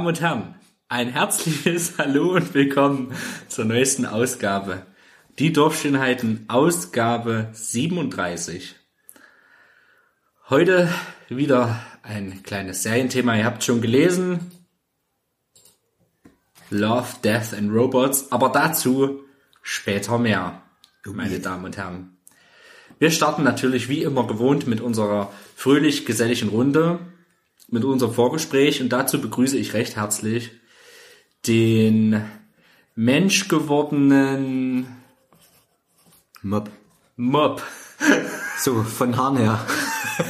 meine Damen und Herren, ein herzliches Hallo und willkommen zur neuesten Ausgabe. Die Dorfschönheiten Ausgabe 37. Heute wieder ein kleines Serienthema. Ihr habt schon gelesen. Love, Death and Robots. Aber dazu später mehr, meine Damen und Herren. Wir starten natürlich wie immer gewohnt mit unserer fröhlich geselligen Runde, mit unserem Vorgespräch und dazu begrüße ich recht herzlich den menschgewordenen Mob. Mob So, von Haaren her.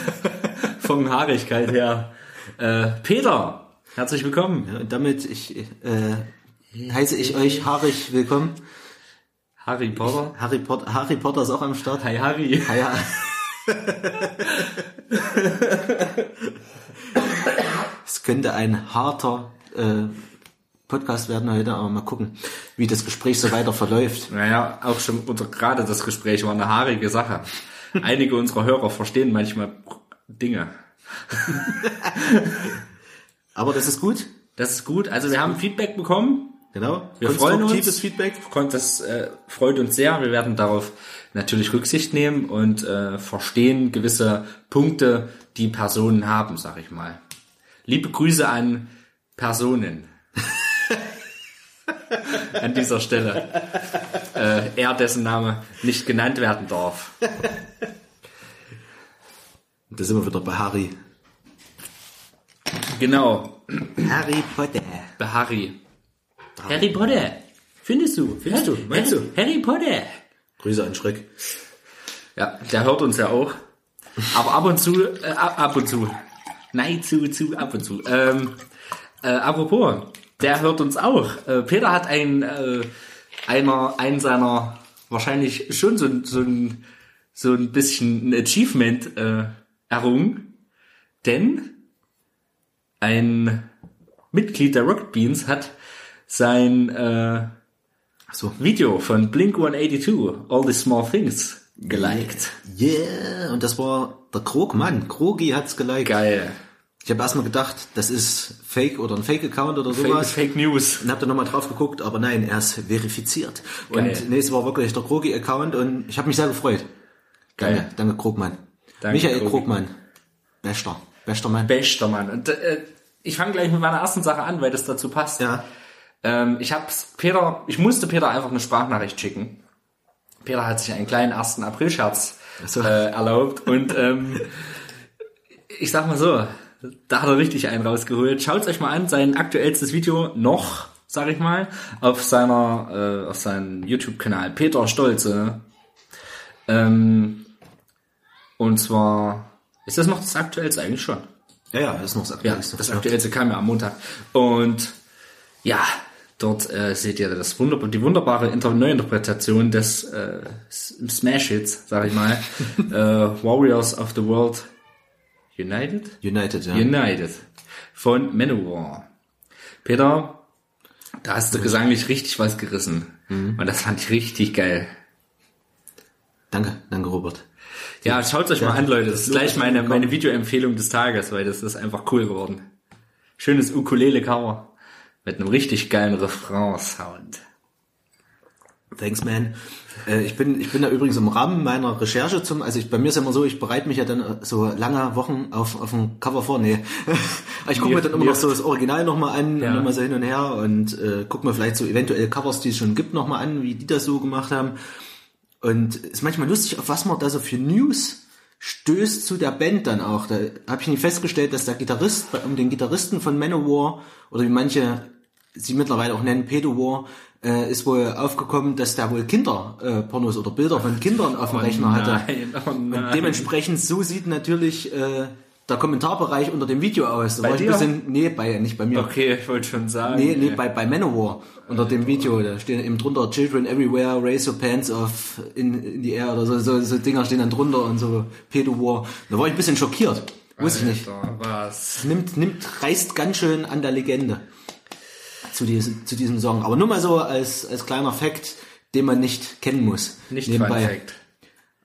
von Haarigkeit her. Äh, Peter, herzlich willkommen. Ja, und damit ich, äh, heiße ich euch haarig willkommen. Harry Potter. Harry Potter, Harry Potter ist auch am Start. Hi Harry. Ja, ja. es könnte ein harter äh, Podcast werden heute, aber mal gucken, wie das Gespräch so weiter verläuft. Naja, auch schon unser, gerade das Gespräch war eine haarige Sache. Einige unserer Hörer verstehen manchmal Dinge. Aber das ist gut. Das ist gut. Also wir haben Feedback bekommen. Genau. Wir freuen uns. Konstruktives Feedback. Das äh, freut uns sehr. Wir werden darauf natürlich Rücksicht nehmen und äh, verstehen gewisse Punkte, die Personen haben, sag ich mal. Liebe Grüße an Personen. an dieser Stelle. Äh, er, dessen Name nicht genannt werden darf. Und da sind wir wieder bei Harry. Genau, Harry Potter. bei Harry. Harry Potter. Findest du? Findest du? Meinst Harry, Harry Potter. Grüße an Schreck. Ja, der hört uns ja auch. Aber ab und zu, äh, ab, und zu. Nein, zu, zu, ab und zu. Ähm, äh, apropos, der hört uns auch. Äh, Peter hat ein, äh, einer, einen seiner, wahrscheinlich schon so, ein- so ein, so ein bisschen ein Achievement äh, errungen. Denn ein Mitglied der Rocket Beans hat sein äh, So. Video von Blink 182, All the Small Things, geliked. Yeah, und das war der Krogmann. Krogi hat's geliked. Geil. Ich habe erstmal gedacht, das ist Fake oder ein Fake-Account oder Fake, sowas. Fake News. Und hab da nochmal drauf geguckt, aber nein, er ist verifiziert. Geil. Und nee, es war wirklich der Krogi-Account und ich habe mich sehr gefreut. Geil. Danke, danke Krogmann. Danke, Michael Krogi. Krogmann. Bester. Bester Mann. Bester Mann. Und äh, ich fange gleich mit meiner ersten Sache an, weil das dazu passt. ja. Ähm, ich hab's Peter, ich musste Peter einfach eine Sprachnachricht schicken. Peter hat sich einen kleinen 1. April-Scherz so. äh, erlaubt und ähm, ich sag mal so, da hat er richtig einen rausgeholt. Schaut's euch mal an, sein aktuellstes Video noch, sag ich mal, auf seiner, äh, auf seinem YouTube-Kanal Peter Stolze. Ähm, und zwar ist das noch das aktuellste eigentlich schon. Ja, ja, das ist noch das Ja, Aktuellste. das aktuellste kam ja am Montag. Und ja, dort äh, seht ihr das wunderbar, die wunderbare Inter Neuinterpretation des äh, Smash-Hits, sag ich mal. äh, Warriors of the World United? United, ja. United von Manowar. Peter, da hast du gesanglich richtig was gerissen. Mhm. Und das fand ich richtig geil. Danke, danke Robert. Ja, schaut euch mal an, Leute. Das ist gleich meine, meine Videoempfehlung des Tages, weil das ist einfach cool geworden. Schönes Ukulele-Cover mit einem richtig geilen Refrain-Sound. Thanks, man. Äh, ich bin, ich bin da übrigens im Rahmen meiner Recherche zum, also ich, bei mir ist ja immer so, ich bereite mich ja dann äh, so lange Wochen auf, auf ein Cover vor, nee. Ich gucke mir dann immer noch so das Original nochmal an, Ja. und immer so hin und her und äh, gucke mir vielleicht so eventuell Covers, die es schon gibt, nochmal an, wie die das so gemacht haben. Und ist manchmal lustig, auf was man da so für News stößt zu der Band dann auch. Da habe ich nicht festgestellt, dass der Gitarrist, um den Gitarristen von Manowar, oder wie manche sie mittlerweile auch nennen, Pedowar, äh, ist wohl aufgekommen, dass der wohl Kinderpornos äh, oder Bilder von Kindern auf dem Rechner hatte. Nein, oh Und nein. dementsprechend, so sieht natürlich äh, der Kommentarbereich unter dem Video aus. Da Bei war ich ein bisschen, nee, bei, nicht bei mir. Okay, ich wollte schon sagen. Nee, nee, ey. bei, bei Manowar unter dem Video, da stehen eben drunter Children everywhere, raise your pants off in, in the air oder so, so, so Dinger stehen dann drunter und so Pedo-War. Da war ich ein bisschen schockiert. Wusste ich nicht. Was? Nimmt, nimmt, reißt ganz schön an der Legende zu diesem, zu diesem Song. Aber nur mal so als, als kleiner Fact, den man nicht kennen muss. Nicht Fun Fact.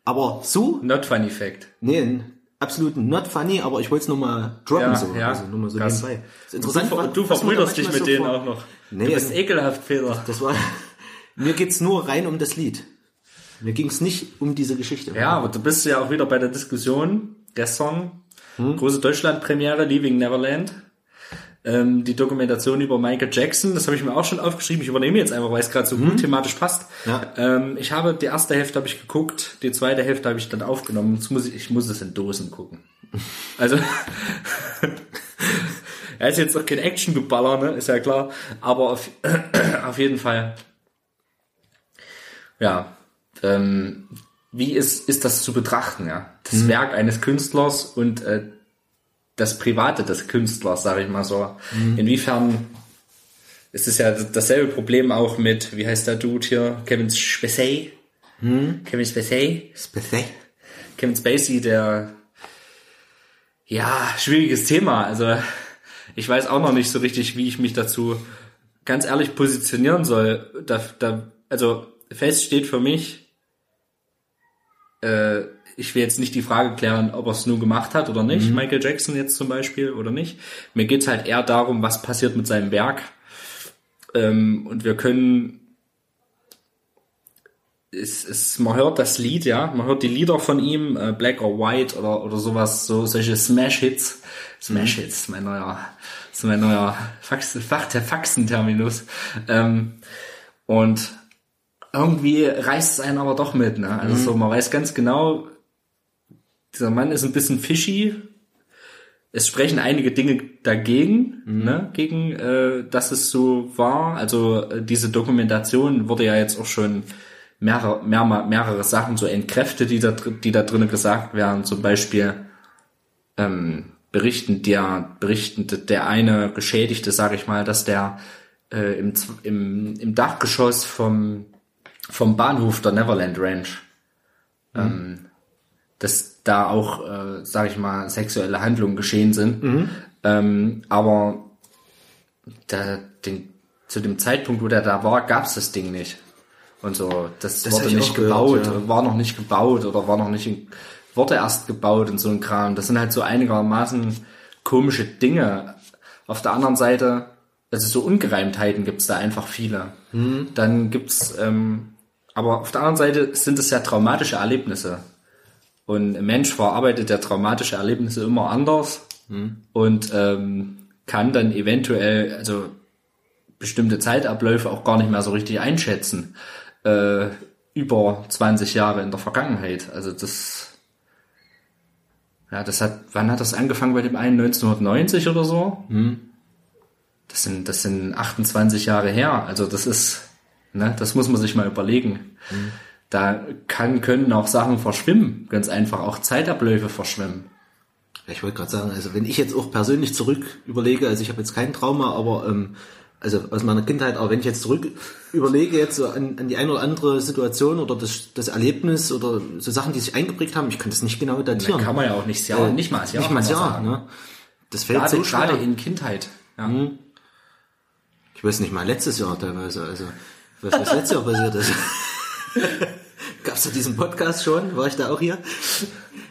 Aber so, Not Funny Fact. nee, absolut not funny, aber ich wollte es nur mal droppen, Ja, so. ja. Also nur mal so Krass. nebenbei. Das ist Du, interessant, ver- du da verbrüderst dich mit so denen auch noch. Nee, du bist also- ekelhaft, Peter. Das war, mir geht's nur rein um das Lied. Mir ging's nicht um diese Geschichte. Ja, aber du bist ja auch wieder bei der Diskussion gestern. Hm? Große Deutschland-Premiere, Leaving Neverland. Ähm, die Dokumentation über Michael Jackson, das habe ich mir auch schon aufgeschrieben. Ich übernehme jetzt einfach, weil es gerade so gut thematisch passt. Ja. Ähm, ich habe die erste Hälfte habe ich geguckt, die zweite Hälfte habe ich dann aufgenommen. Jetzt muss ich, ich muss es in Dosen gucken. Also er ist jetzt noch kein Action-Geballer, ne? ist ja klar. Aber auf, auf jeden Fall ja, ähm, wie ist, ist das zu betrachten, ja? Das Werk eines Künstlers und äh, das Private des Künstlers, sage ich mal so. Inwiefern ist es ja dasselbe Problem auch mit, wie heißt der Dude hier? Kevin Spacey? Kevin Spacey? Spacey. Kevin Spacey, der ja, schwieriges Thema. Also ich weiß auch noch nicht so richtig, wie ich mich dazu ganz ehrlich positionieren soll. Da, da, also fest steht für mich, äh, ich will jetzt nicht die Frage klären, ob er es nur gemacht hat oder nicht, Michael Jackson jetzt zum Beispiel oder nicht. Mir geht's halt eher darum, was passiert mit seinem Werk. Ähm, und wir können es, es, man hört das Lied, ja, man hört die Lieder von ihm, äh, Black or White oder, oder sowas, so solche Smash-Hits. Smash-Hits, mein neuer, ist mein neuer Fax, Fach, der Faxenterminus. Ähm, und irgendwie reißt es einen aber doch mit, ne? Also so, man weiß ganz genau, dieser Mann ist ein bisschen fishy. Es sprechen einige Dinge dagegen, ne, gegen, äh, dass es so war. Also äh, diese Dokumentation wurde ja jetzt auch schon mehrere, mehr, mehrere Sachen so entkräftet, die da, die da drinnen gesagt werden. Zum Beispiel ähm, berichten der berichten der eine Geschädigte, sage ich mal, dass der äh, im, im, im Dachgeschoss vom vom Bahnhof der Neverland Ranch, ähm, dass da auch, äh, sage ich mal, sexuelle Handlungen geschehen sind. Ähm, aber da, den, zu dem Zeitpunkt, wo der da war, gab's das Ding nicht. Und so, das, Das wurde nicht auch gehört, gebaut, ja. war noch nicht gebaut oder war noch nicht, in, wurde erst gebaut und so ein Kram. Das sind halt so einigermaßen komische Dinge. Auf der anderen Seite, also so Ungereimtheiten gibt's da einfach viele. Hm. Dann gibt's, ähm, aber auf der anderen Seite sind es ja traumatische Erlebnisse. Und ein Mensch verarbeitet ja traumatische Erlebnisse immer anders und ähm, kann dann eventuell, also bestimmte Zeitabläufe auch gar nicht mehr so richtig einschätzen. Äh, über 20 Jahre in der Vergangenheit. Also das, ja, das hat, wann hat das angefangen bei dem einen? 1990 oder so? Das sind, das sind 28 Jahre her. Also das ist, ne, das muss man sich mal überlegen. Da kann, können auch Sachen verschwimmen. Ganz einfach auch Zeitabläufe verschwimmen. Ich wollte gerade sagen, also wenn ich jetzt auch persönlich zurück überlege, also ich habe jetzt kein Trauma, aber ähm, also aus meiner Kindheit, aber wenn ich jetzt zurück überlege jetzt so an, an die eine oder andere Situation oder das, das Erlebnis oder so Sachen, die sich eingeprägt haben, ich kann das nicht genau datieren. Kann man ja auch nicht, ja, nicht mal als Jahr. nicht mal das man Jahr, sagen. ne? Das fällt Gerade, so schwer. gerade in Kindheit. Ja. Ich weiß nicht mal letztes Jahr teilweise, also was, was letztes Jahr passiert ist. Gab's da diesen Podcast schon? War ich da auch hier?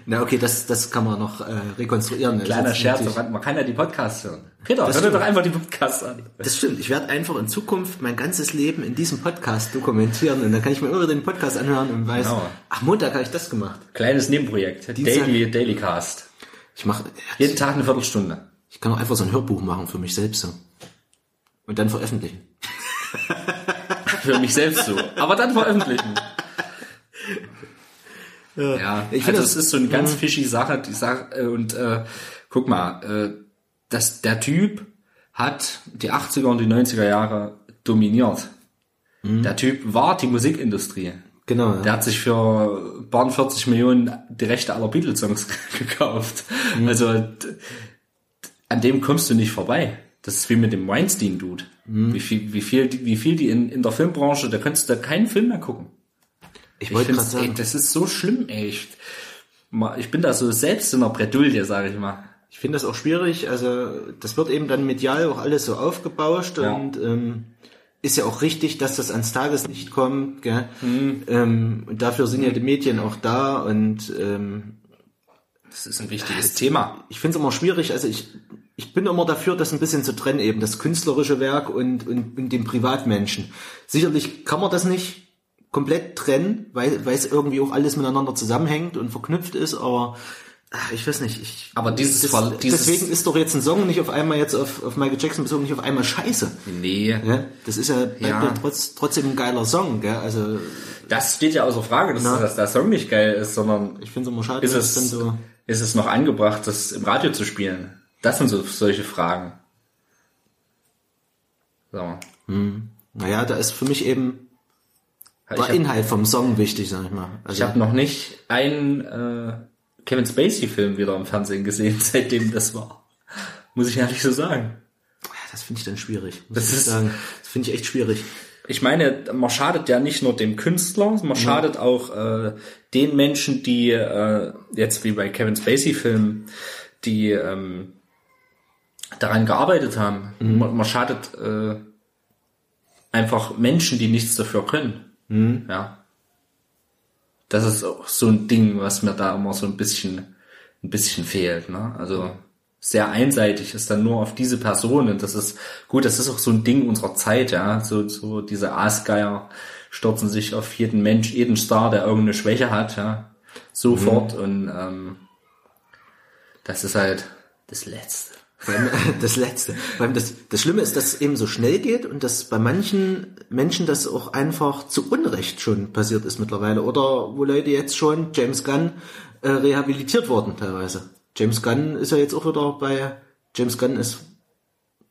Na okay, das, das kann man noch äh, rekonstruieren. Kleiner Scherz, man kann ja die Podcasts hören. Peter, Das hör doch einfach die Podcasts an. Das stimmt. Ich werde einfach in Zukunft mein ganzes Leben in diesem Podcast dokumentieren und dann kann ich mir immer den Podcast anhören und weiß, Genau. ach Montag habe ich das gemacht. Kleines Nebenprojekt. Dienstag. Daily, Daily Cast. Ich mache, Jeden Tag eine Viertelstunde. ich kann auch einfach so ein Hörbuch machen für mich selbst so und dann veröffentlichen. Für mich selbst so. Aber dann veröffentlichen. Ja, Ich ich finde also das- es ist so eine ganz fishy Sache, die Sache, äh, und äh, guck mal, äh, dass der Typ hat die 80er und die 90er Jahre dominiert. Der Typ war die Musikindustrie. Genau. Der hat sich für paar 40 Millionen die Rechte aller Beatles-Songs gekauft. Also d- an dem kommst du nicht vorbei. Das ist wie mit dem Weinstein-Dude. Wie viel, wie viel, die- wie viel die in, in der Filmbranche, da könntest du da keinen Film mehr gucken. Ich Ich wollte gerade ey, sagen, das ist so schlimm, ey. Ich, bin da so selbst in der Bredouille, sage ich mal. ich finde das auch schwierig. Also das wird eben dann medial auch alles so aufgebauscht Ja. und ähm, ist ja auch richtig, dass das ans Tageslicht kommt. Gell? Mhm. Ähm, und dafür sind ja die Medien auch da und ähm, Das ist ein wichtiges Thema. Ich finde es immer schwierig, also ich, ich bin immer dafür, das ein bisschen zu trennen, eben das künstlerische Werk und, und, und den Privatmenschen. Sicherlich kann man das nicht komplett trennen, weil, weil es irgendwie auch alles miteinander zusammenhängt und verknüpft ist, aber ach, ich weiß nicht. Ich, Aber dieses, das, Ver- dieses deswegen ist doch jetzt ein Song nicht auf einmal jetzt auf, auf Michael Jackson bezogen, nicht auf einmal scheiße. nee, Ja? Das ist ja, Ja. trotz, trotzdem ein geiler Song, gell? Also das steht ja außer Frage, dass, Na. dass der Song nicht geil ist, sondern ich finde es immer schade, ist es, so. ist es noch angebracht, das im Radio zu spielen? Das sind so solche Fragen. So. Naja, da ist für mich eben Ich der habe Inhalt vom Song wichtig, sag ich mal. Also, hab noch nicht einen äh, Kevin Spacey-Film wieder im Fernsehen gesehen, seitdem das war. Muss ich ehrlich so sagen. das finde ich dann schwierig. Das ich ist- sagen. Das finde ich echt schwierig. Ich meine, man schadet ja nicht nur dem Künstler, man schadet auch äh, den Menschen, die äh, jetzt wie bei Kevin Spacey-Filmen, die ähm, daran gearbeitet haben. Man, man schadet äh, einfach Menschen, die nichts dafür können. Ja. Das ist auch so ein Ding, was mir da immer so ein bisschen, ein bisschen fehlt. Ne? Also sehr einseitig ist dann nur auf diese Person und das ist gut. Das ist auch so ein Ding unserer Zeit. Ja, so so diese Aasgeier stürzen sich auf jeden Mensch, jeden Star, der irgendeine Schwäche hat. Ja, sofort und ähm, das ist halt das Letzte. Das Letzte. Das, das Schlimme ist, dass es eben so schnell geht und dass bei manchen Menschen das auch einfach zu Unrecht schon passiert ist mittlerweile. Oder wo Leute jetzt schon, James Gunn, äh, rehabilitiert wurden teilweise. James Gunn ist ja jetzt auch wieder bei, James Gunn ist,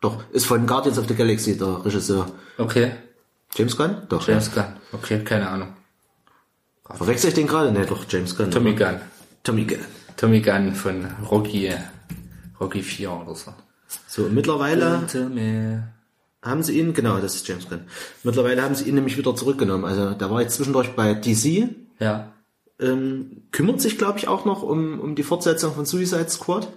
doch, ist von Guardians of the Galaxy der Regisseur. Okay, James Gunn? Doch, James Gunn. Okay, keine Ahnung. ja. Verwechsel ich den gerade? Ne, doch, James Gunn. Tommy? Gunn. Tommy Gunn. Tommy Gunn von Rocky, Rocky 4 oder so. So, mittlerweile haben sie ihn, genau, das ist James Gunn. Mittlerweile haben sie ihn nämlich wieder zurückgenommen. Also, da war jetzt zwischendurch bei DC, Ja. ähm, kümmert sich, glaube ich, auch noch um, um die Fortsetzung von Suicide Squad.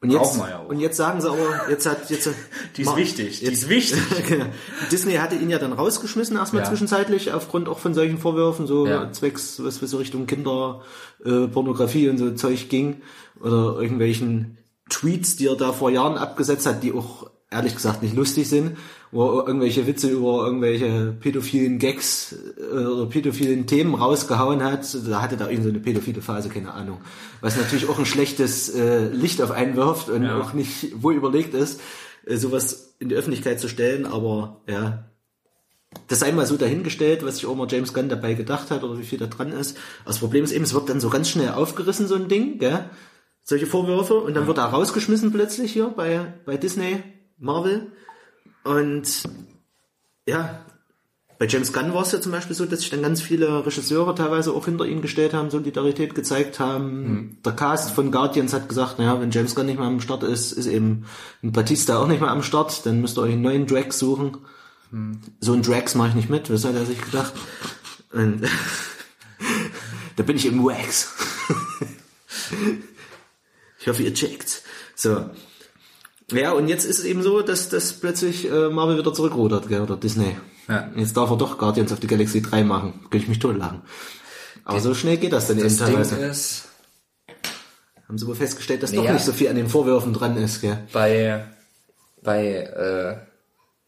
Und jetzt, ja auch. und jetzt sagen sie aber, jetzt hat, jetzt, Die ist Ma- wichtig. Die Jetzt, ist wichtig. genau. Disney hatte ihn ja dann rausgeschmissen, erstmal Ja. zwischenzeitlich, aufgrund auch von solchen Vorwürfen, so Ja. zwecks, was für so Richtung Kinderpornografie äh, Pornografie und so Zeug ging, oder irgendwelchen Tweets, die er da vor Jahren abgesetzt hat, die auch ehrlich gesagt nicht lustig sind, wo er irgendwelche Witze über irgendwelche pädophilen Gags äh, oder pädophilen Themen rausgehauen hat. Da hatte da irgend so eine pädophile Phase, keine Ahnung. Was natürlich auch ein schlechtes äh, Licht auf einen wirft und Ja. auch nicht wohl überlegt ist, äh, sowas in die Öffentlichkeit zu stellen, aber ja, das sei mal so dahingestellt, was sich auch mal James Gunn dabei gedacht hat oder wie viel da dran ist. Das Problem ist eben, es wird dann so ganz schnell aufgerissen, so ein Ding, gell? Solche Vorwürfe und dann wird er rausgeschmissen plötzlich hier bei, bei Disney, Marvel. Und ja, bei James Gunn war es ja zum Beispiel so, dass sich dann ganz viele Regisseure teilweise auch hinter ihn gestellt haben, Solidarität gezeigt haben. Der Cast von Guardians hat gesagt, naja, wenn James Gunn nicht mehr am Start ist, ist eben ein Batista auch nicht mehr am Start, dann müsst ihr euch einen neuen Drag suchen. So ein Drags mache ich nicht mit, was hat er sich gedacht? Und da bin ich im Wax. ich hoffe, ihr checkt. So. Ja, und jetzt ist es eben so, dass, dass plötzlich äh, Marvel wieder zurückrudert, gell, oder Disney. Ja. Jetzt darf er doch Guardians of the Galaxy 3 machen. Könnte ich mich totlachen. Aber so schnell geht das dann Das eben Ding teilweise. ist, Haben sie wohl festgestellt, dass Ja. doch nicht so viel an den Vorwürfen dran ist, gell? bei, bei, äh,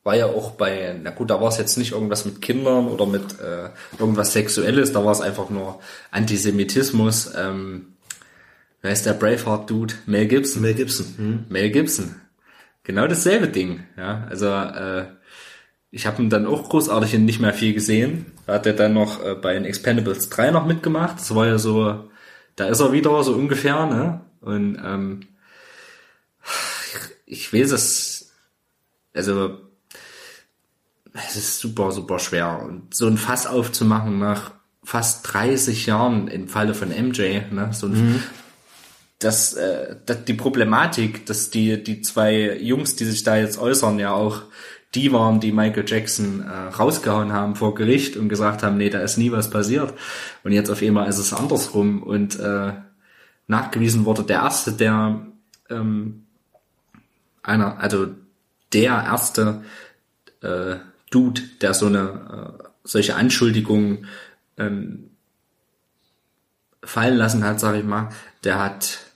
war ja auch bei, na gut, da war es jetzt nicht irgendwas mit Kindern oder mit äh, irgendwas Sexuelles, da war es einfach nur Antisemitismus. Ähm, wer ist der Braveheart-Dude? Mel Gibson. Mel Gibson. Hm? Mel Gibson. Genau dasselbe Ding. Ja, also äh, ich habe ihn dann auch großartig in nicht mehr viel gesehen. Da hat er dann noch äh, bei den Expendables 3 noch mitgemacht. Das war ja so, da ist er wieder so ungefähr, ne? Und ähm, ich, weiß es, also es ist super, super schwer. Und so ein Fass aufzumachen nach fast 30 Jahren im Falle von MJ, ne? So ein, das, äh, das, die Problematik, dass die, die zwei Jungs, die sich da jetzt äußern, ja auch die waren, die Michael Jackson äh, rausgehauen haben vor Gericht und gesagt haben, nee, da ist nie was passiert. Und jetzt auf einmal ist es andersrum und äh, nachgewiesen wurde der erste, der ähm, einer, also der erste äh, Dude, der so eine äh, solche Anschuldigungen ähm, fallen lassen hat, sag ich mal, der hat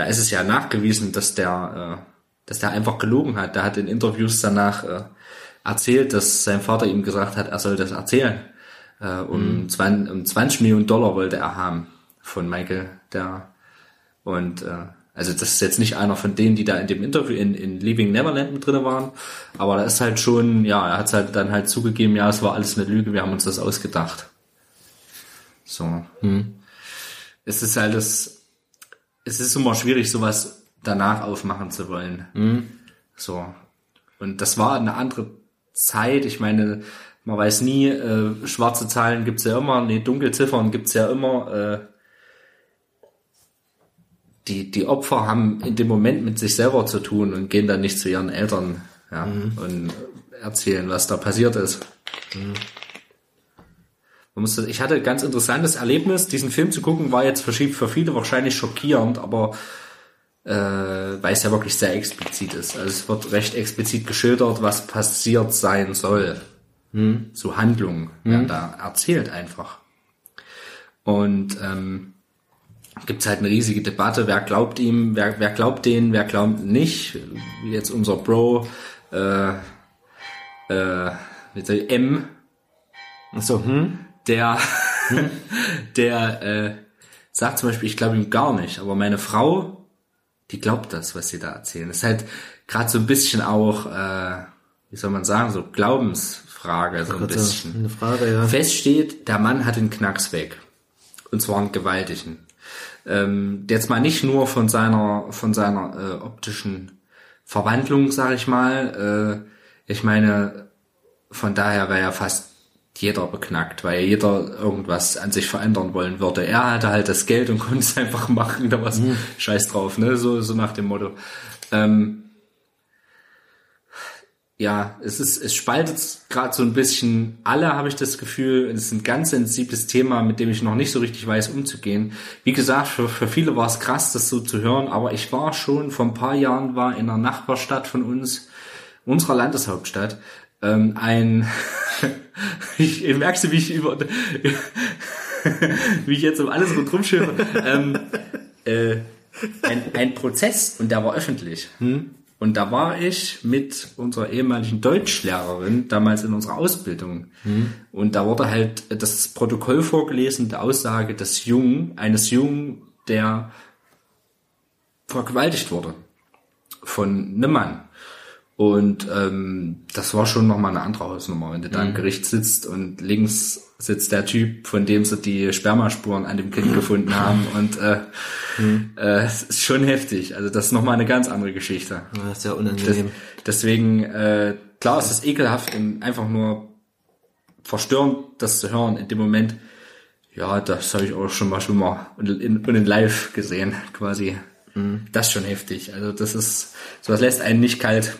da ist es ja nachgewiesen, dass der, äh, dass der einfach gelogen hat. Der hat in Interviews danach äh, erzählt, dass sein Vater ihm gesagt hat, er soll das erzählen. Äh, um, mhm. 20, um 20 Millionen Dollar wollte er haben von Michael, der und äh, also das ist jetzt nicht einer von denen, die da in dem Interview in, in Leaving Neverland mit drin waren, aber da ist halt schon, ja, er hat halt dann halt zugegeben, ja, es war alles eine Lüge, wir haben uns das ausgedacht. So. Hm. Es ist halt das, es ist immer schwierig, sowas danach aufmachen zu wollen. Hm. So. Und das war eine andere Zeit. Ich meine, man weiß nie, äh, schwarze Zahlen gibt's ja immer, nee, Dunkelziffern gibt's ja immer. Äh, die, die Opfer haben in dem Moment mit sich selber zu tun und gehen dann nicht zu ihren Eltern ja, mhm. und erzählen, was da passiert ist. Mhm. Muss, ich hatte ein ganz interessantes Erlebnis. Diesen Film zu gucken war jetzt für, für viele wahrscheinlich schockierend, aber äh, weil es ja wirklich sehr explizit ist. Also es wird recht explizit geschildert, was passiert sein soll. Mhm. So Handlungen werden mhm. da erzählt einfach. Und ähm, gibt es halt eine riesige Debatte, wer glaubt ihm, wer, wer glaubt den, wer glaubt nicht. Wie jetzt unser Bro äh, äh, M. Achso, hm? Der, hm? der äh, sagt zum Beispiel, ich glaube ihm gar nicht, aber meine Frau, die glaubt das, was sie da erzählen. Das ist halt gerade so ein bisschen auch, äh, wie soll man sagen, so Glaubensfrage, so ein bisschen. Eine Frage, ja. Fest steht, der Mann hat den Knacks weg. Und zwar einen gewaltigen ähm, jetzt mal nicht nur von seiner von seiner äh, optischen Verwandlung, sage ich mal. Äh, ich meine, von daher wäre ja fast jeder beknackt, weil jeder irgendwas an sich verändern wollen würde. Er hatte halt das Geld und konnte es einfach machen, da was mhm. Scheiß drauf, ne? So, so nach dem Motto. Ähm, ja, es ist, es spaltet gerade so ein bisschen alle, habe ich das Gefühl. Es ist ein ganz sensibles Thema, mit dem ich noch nicht so richtig weiß, umzugehen. Wie gesagt, für, für viele war es krass, das so zu hören, aber ich war schon vor ein paar Jahren war in einer Nachbarstadt von uns, unserer Landeshauptstadt, ähm, ein, ich, ich merkst du, wie ich über, wie ich jetzt um alles rundherum ähm, äh, ein, ein Prozess und der war öffentlich. Hm? Und da war ich mit unserer ehemaligen Deutschlehrerin damals in unserer Ausbildung. Mhm. Und da wurde halt das Protokoll vorgelesen der Aussage des Jungen, eines Jungen, der vergewaltigt wurde von einem Mann. Und ähm, das war schon nochmal eine andere Hausnummer, wenn du da im mhm. Gericht sitzt und links sitzt der Typ, von dem sie die Spermaspuren an dem Kind gefunden haben. Und äh, mhm. äh, es ist schon heftig. Also das ist nochmal eine ganz andere Geschichte. Das ist ja unangenehm. Das, deswegen, äh, klar ist es ekelhaft und einfach nur verstörend, das zu hören in dem Moment. Ja, das habe ich auch schon mal schon mal in, in, in live gesehen, quasi. Mhm. Das ist schon heftig. Also das ist, sowas lässt einen nicht kalt.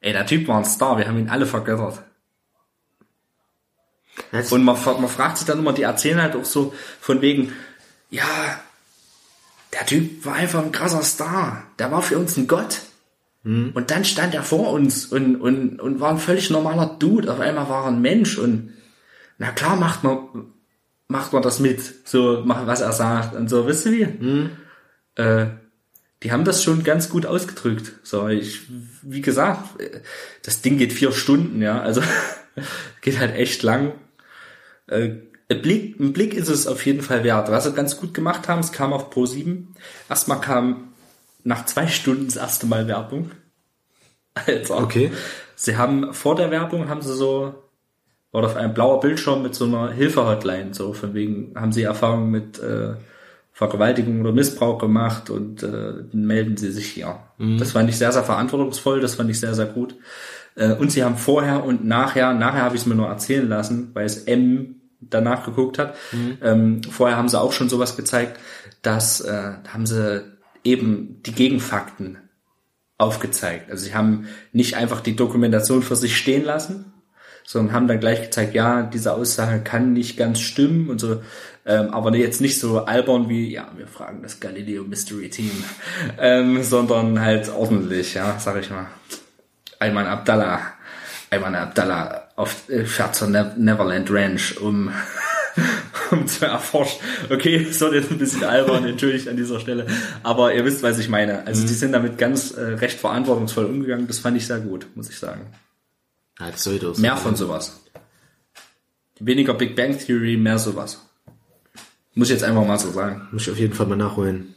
Ey, der Typ war ein Star, wir haben ihn alle vergöttert. Jetzt. Und man, man fragt sich dann immer, die erzählen halt auch so von wegen, ja, der Typ war einfach ein krasser Star. Der war für uns ein Gott. Hm. Und dann stand er vor uns und, und, und war ein völlig normaler Dude. Auf einmal war er ein Mensch und na klar macht man, macht man das mit. So, was er sagt und so, wisst ihr wie? Hm äh, die haben das schon ganz gut ausgedrückt. So, ich, wie gesagt, das Ding geht vier Stunden, ja, also geht halt echt lang. Äh, ein Blick, ein Blick ist es auf jeden Fall wert. Was sie ganz gut gemacht haben, es kam auf Pro 7. Erstmal kam nach zwei Stunden das erste Mal Werbung. Also, okay. Sie haben vor der Werbung haben sie so war auf einem blauer Bildschirm mit so einer Hilfe-Hotline, so von wegen haben sie Erfahrung mit äh, Vergewaltigung oder Missbrauch gemacht und äh, melden Sie sich hier. Mhm. Das fand ich sehr, sehr verantwortungsvoll, das fand ich sehr, sehr gut. Äh, und sie haben vorher und nachher, nachher habe ich es mir nur erzählen lassen, weil es M danach geguckt hat. Mhm. Ähm, vorher haben sie auch schon sowas gezeigt, dass äh, haben sie eben die Gegenfakten aufgezeigt. Also sie haben nicht einfach die Dokumentation für sich stehen lassen, sondern haben dann gleich gezeigt, ja, diese Aussage kann nicht ganz stimmen und so. Ähm, aber jetzt nicht so albern wie, ja, wir fragen das Galileo Mystery Team, ähm, sondern halt ordentlich, ja, sag ich mal. Ayman Abdallah, Ayman Abdallah auf, äh, fährt zur ne Neverland Ranch, um um zu erforschen. Okay, das wird jetzt ein bisschen albern, entschuldigt an dieser Stelle. Aber ihr wisst, was ich meine. Also die sind damit ganz äh, recht verantwortungsvoll umgegangen. Das fand ich sehr gut, muss ich sagen. Ja, das sollte auch so Mehr sein. von sowas. Weniger Big Bang Theory, mehr sowas. Muss ich jetzt einfach mal so sagen. Muss ich auf jeden Fall mal nachholen.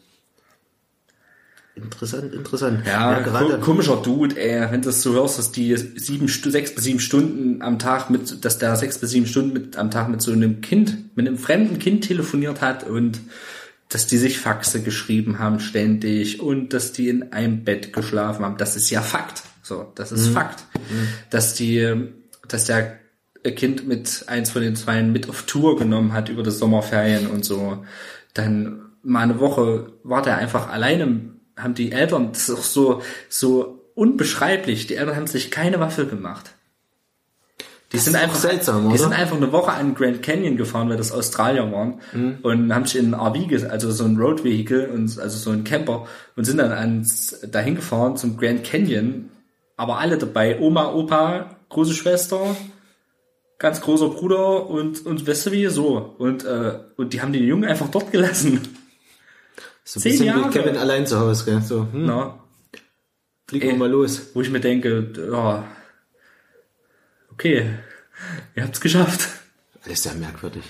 Interessant, interessant. Ja, gerade. ko komischer Dude, ey, wenn du das so hörst, dass die sieben, sechs bis sieben Stunden am Tag mit, dass der sechs bis sieben Stunden mit, am Tag mit so einem Kind, mit einem fremden Kind telefoniert hat und dass die sich Faxe geschrieben haben ständig und dass die in einem Bett geschlafen haben, das ist ja Fakt. So, das ist Fakt. Dass die, dass der Kind mit eins von den zwei mit auf Tour genommen hat über das Sommerferien und so. Dann mal eine Woche war der einfach alleine, haben die Eltern, das ist auch so, so unbeschreiblich, die Eltern haben sich keine Waffe gemacht. Die sind ist auch einfach seltsam, Die oder? sind einfach eine Woche an Grand Canyon gefahren, weil das Australier waren und haben sich in ein RV, also so ein Road Vehicle und also so ein Camper und sind dann ans dahin gefahren zum Grand Canyon, aber alle dabei, Oma, Opa, große Schwester, ganz großer Bruder und und weißt du wie so und äh, und die haben den Jungen einfach dort gelassen. so ein zehn bisschen Jahre. wie Kevin allein zu Hause, gell? So, hm, Na, fliegen wir Ey. mal los. wo ich mir denke, ja, okay, ihr habt's geschafft. Ist ja merkwürdig.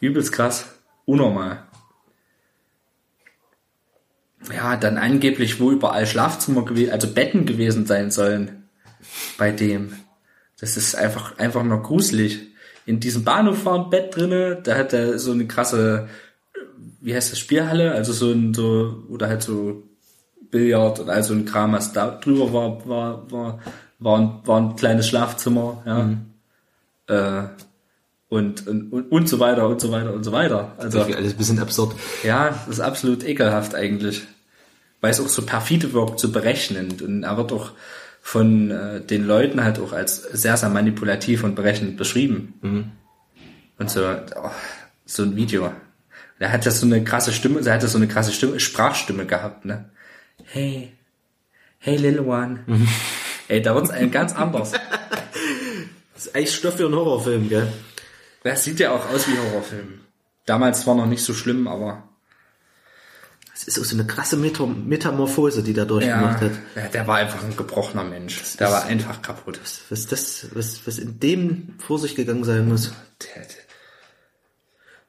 Übelst krass. Unnormal. Ja, dann angeblich, wo überall Schlafzimmer gewesen, also Betten gewesen sein sollen. Bei dem. Das ist einfach, einfach nur gruselig. In diesem Bahnhof war ein Bett drinne, da hat er so eine krasse, wie heißt das, Spielhalle, also so ein, so, oder halt so Billard und all so ein Kram, was da drüber war, war, war, war ein, war ein kleines Schlafzimmer, ja. Äh, und, und, und, und so weiter und so weiter und so weiter. Also, alles ein bisschen absurd. ja, das ist absolut ekelhaft eigentlich. Weil es auch so perfide wirkt, so berechnend. Und er wird auch von äh, den Leuten halt auch als sehr, sehr manipulativ und berechnend beschrieben. Und so, oh, so ein Video. Er hat ja so eine krasse Stimme, er hat ja so eine krasse Stimme, Sprachstimme gehabt, ne? Hey, hey little one. Ey, da wird's einem ganz anders. Das ist eigentlich Stoff für einen Horrorfilm, gell? Das sieht ja auch aus wie Horrorfilm. Damals war noch nicht so schlimm, aber Das ist auch so eine krasse Meta Metamorphose, die da durchgemacht ja, hat. ja, der war einfach ein gebrochener Mensch. Der war einfach kaputt. Was das, was, was in dem vor sich gegangen sein muss. Der- der-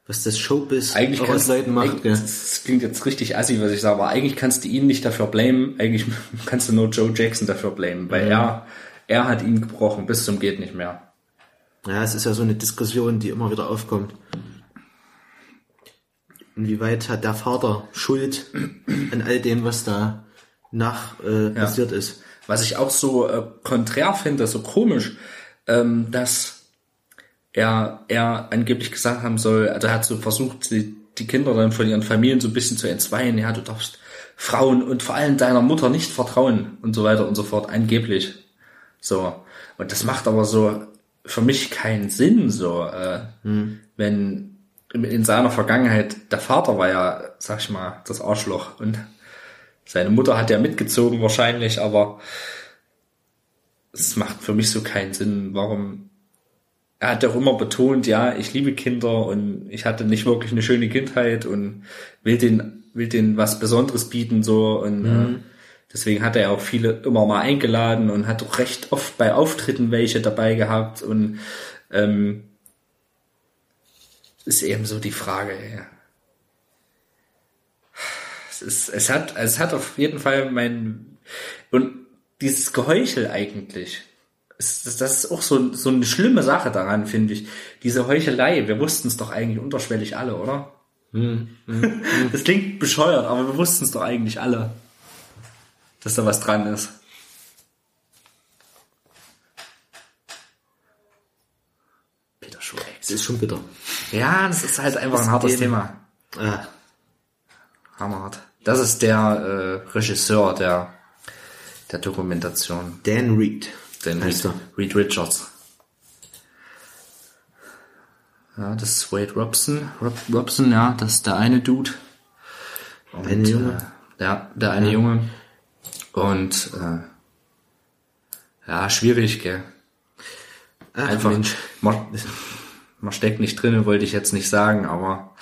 Was das Showbiz Eigentlich auch aus Leuten macht, gell? das klingt jetzt richtig assi, was ich sage, aber eigentlich kannst du ihn nicht dafür blamen. Eigentlich kannst du nur Joe Jackson dafür blamen, weil er, er hat ihn gebrochen bis zum geht nicht mehr. Ja, es ist ja so eine Diskussion, die immer wieder aufkommt. Inwieweit hat der Vater Schuld an all dem, was da nach äh, passiert ist? Was ich auch so äh, konträr finde, so komisch, ähm, dass er, er angeblich gesagt haben soll, also er hat so versucht, die, die Kinder dann von ihren Familien so ein bisschen zu entzweien, ja, du darfst Frauen und vor allem deiner Mutter nicht vertrauen und so weiter und so fort, angeblich. So. Und das macht aber so für mich keinen Sinn, so, äh, wenn in- in seiner Vergangenheit, der Vater war ja, sag ich mal, das Arschloch und seine Mutter hat ja mitgezogen wahrscheinlich, aber es macht für mich so keinen Sinn. Warum? Er hat ja auch immer betont, ja, ich liebe Kinder und ich hatte nicht wirklich eine schöne Kindheit und will den, will denen was Besonderes bieten, so und äh, deswegen hat er ja auch viele immer mal eingeladen und hat auch recht oft bei Auftritten welche dabei gehabt und ähm, ist eben so die Frage, ja. Es, ist, es hat, es hat auf jeden Fall mein, und dieses Geheuchel eigentlich, das, das ist auch so, so eine schlimme Sache daran, finde ich. Diese Heuchelei, wir wussten es doch eigentlich unterschwellig alle, oder? Das klingt bescheuert, aber wir wussten es doch eigentlich alle, dass da was dran ist. Peter Schweig. Es ist schon bitter. Ja, das ist halt einfach ein hartes Thema. Ah, Hammerhart. Das ist der äh, Regisseur der, der Dokumentation. Dan Reed. Heißt Reed, er. Reed Richards. Ja, das ist Wade Robson. Rob, Robson, ja, das ist der eine Dude. Und, Eine Junge. Äh, ja, der eine Junge. Und äh, ja, schwierig, gell. Ach, Einfach. Mensch. Man, steckt nicht drin, wollte ich jetzt nicht sagen, aber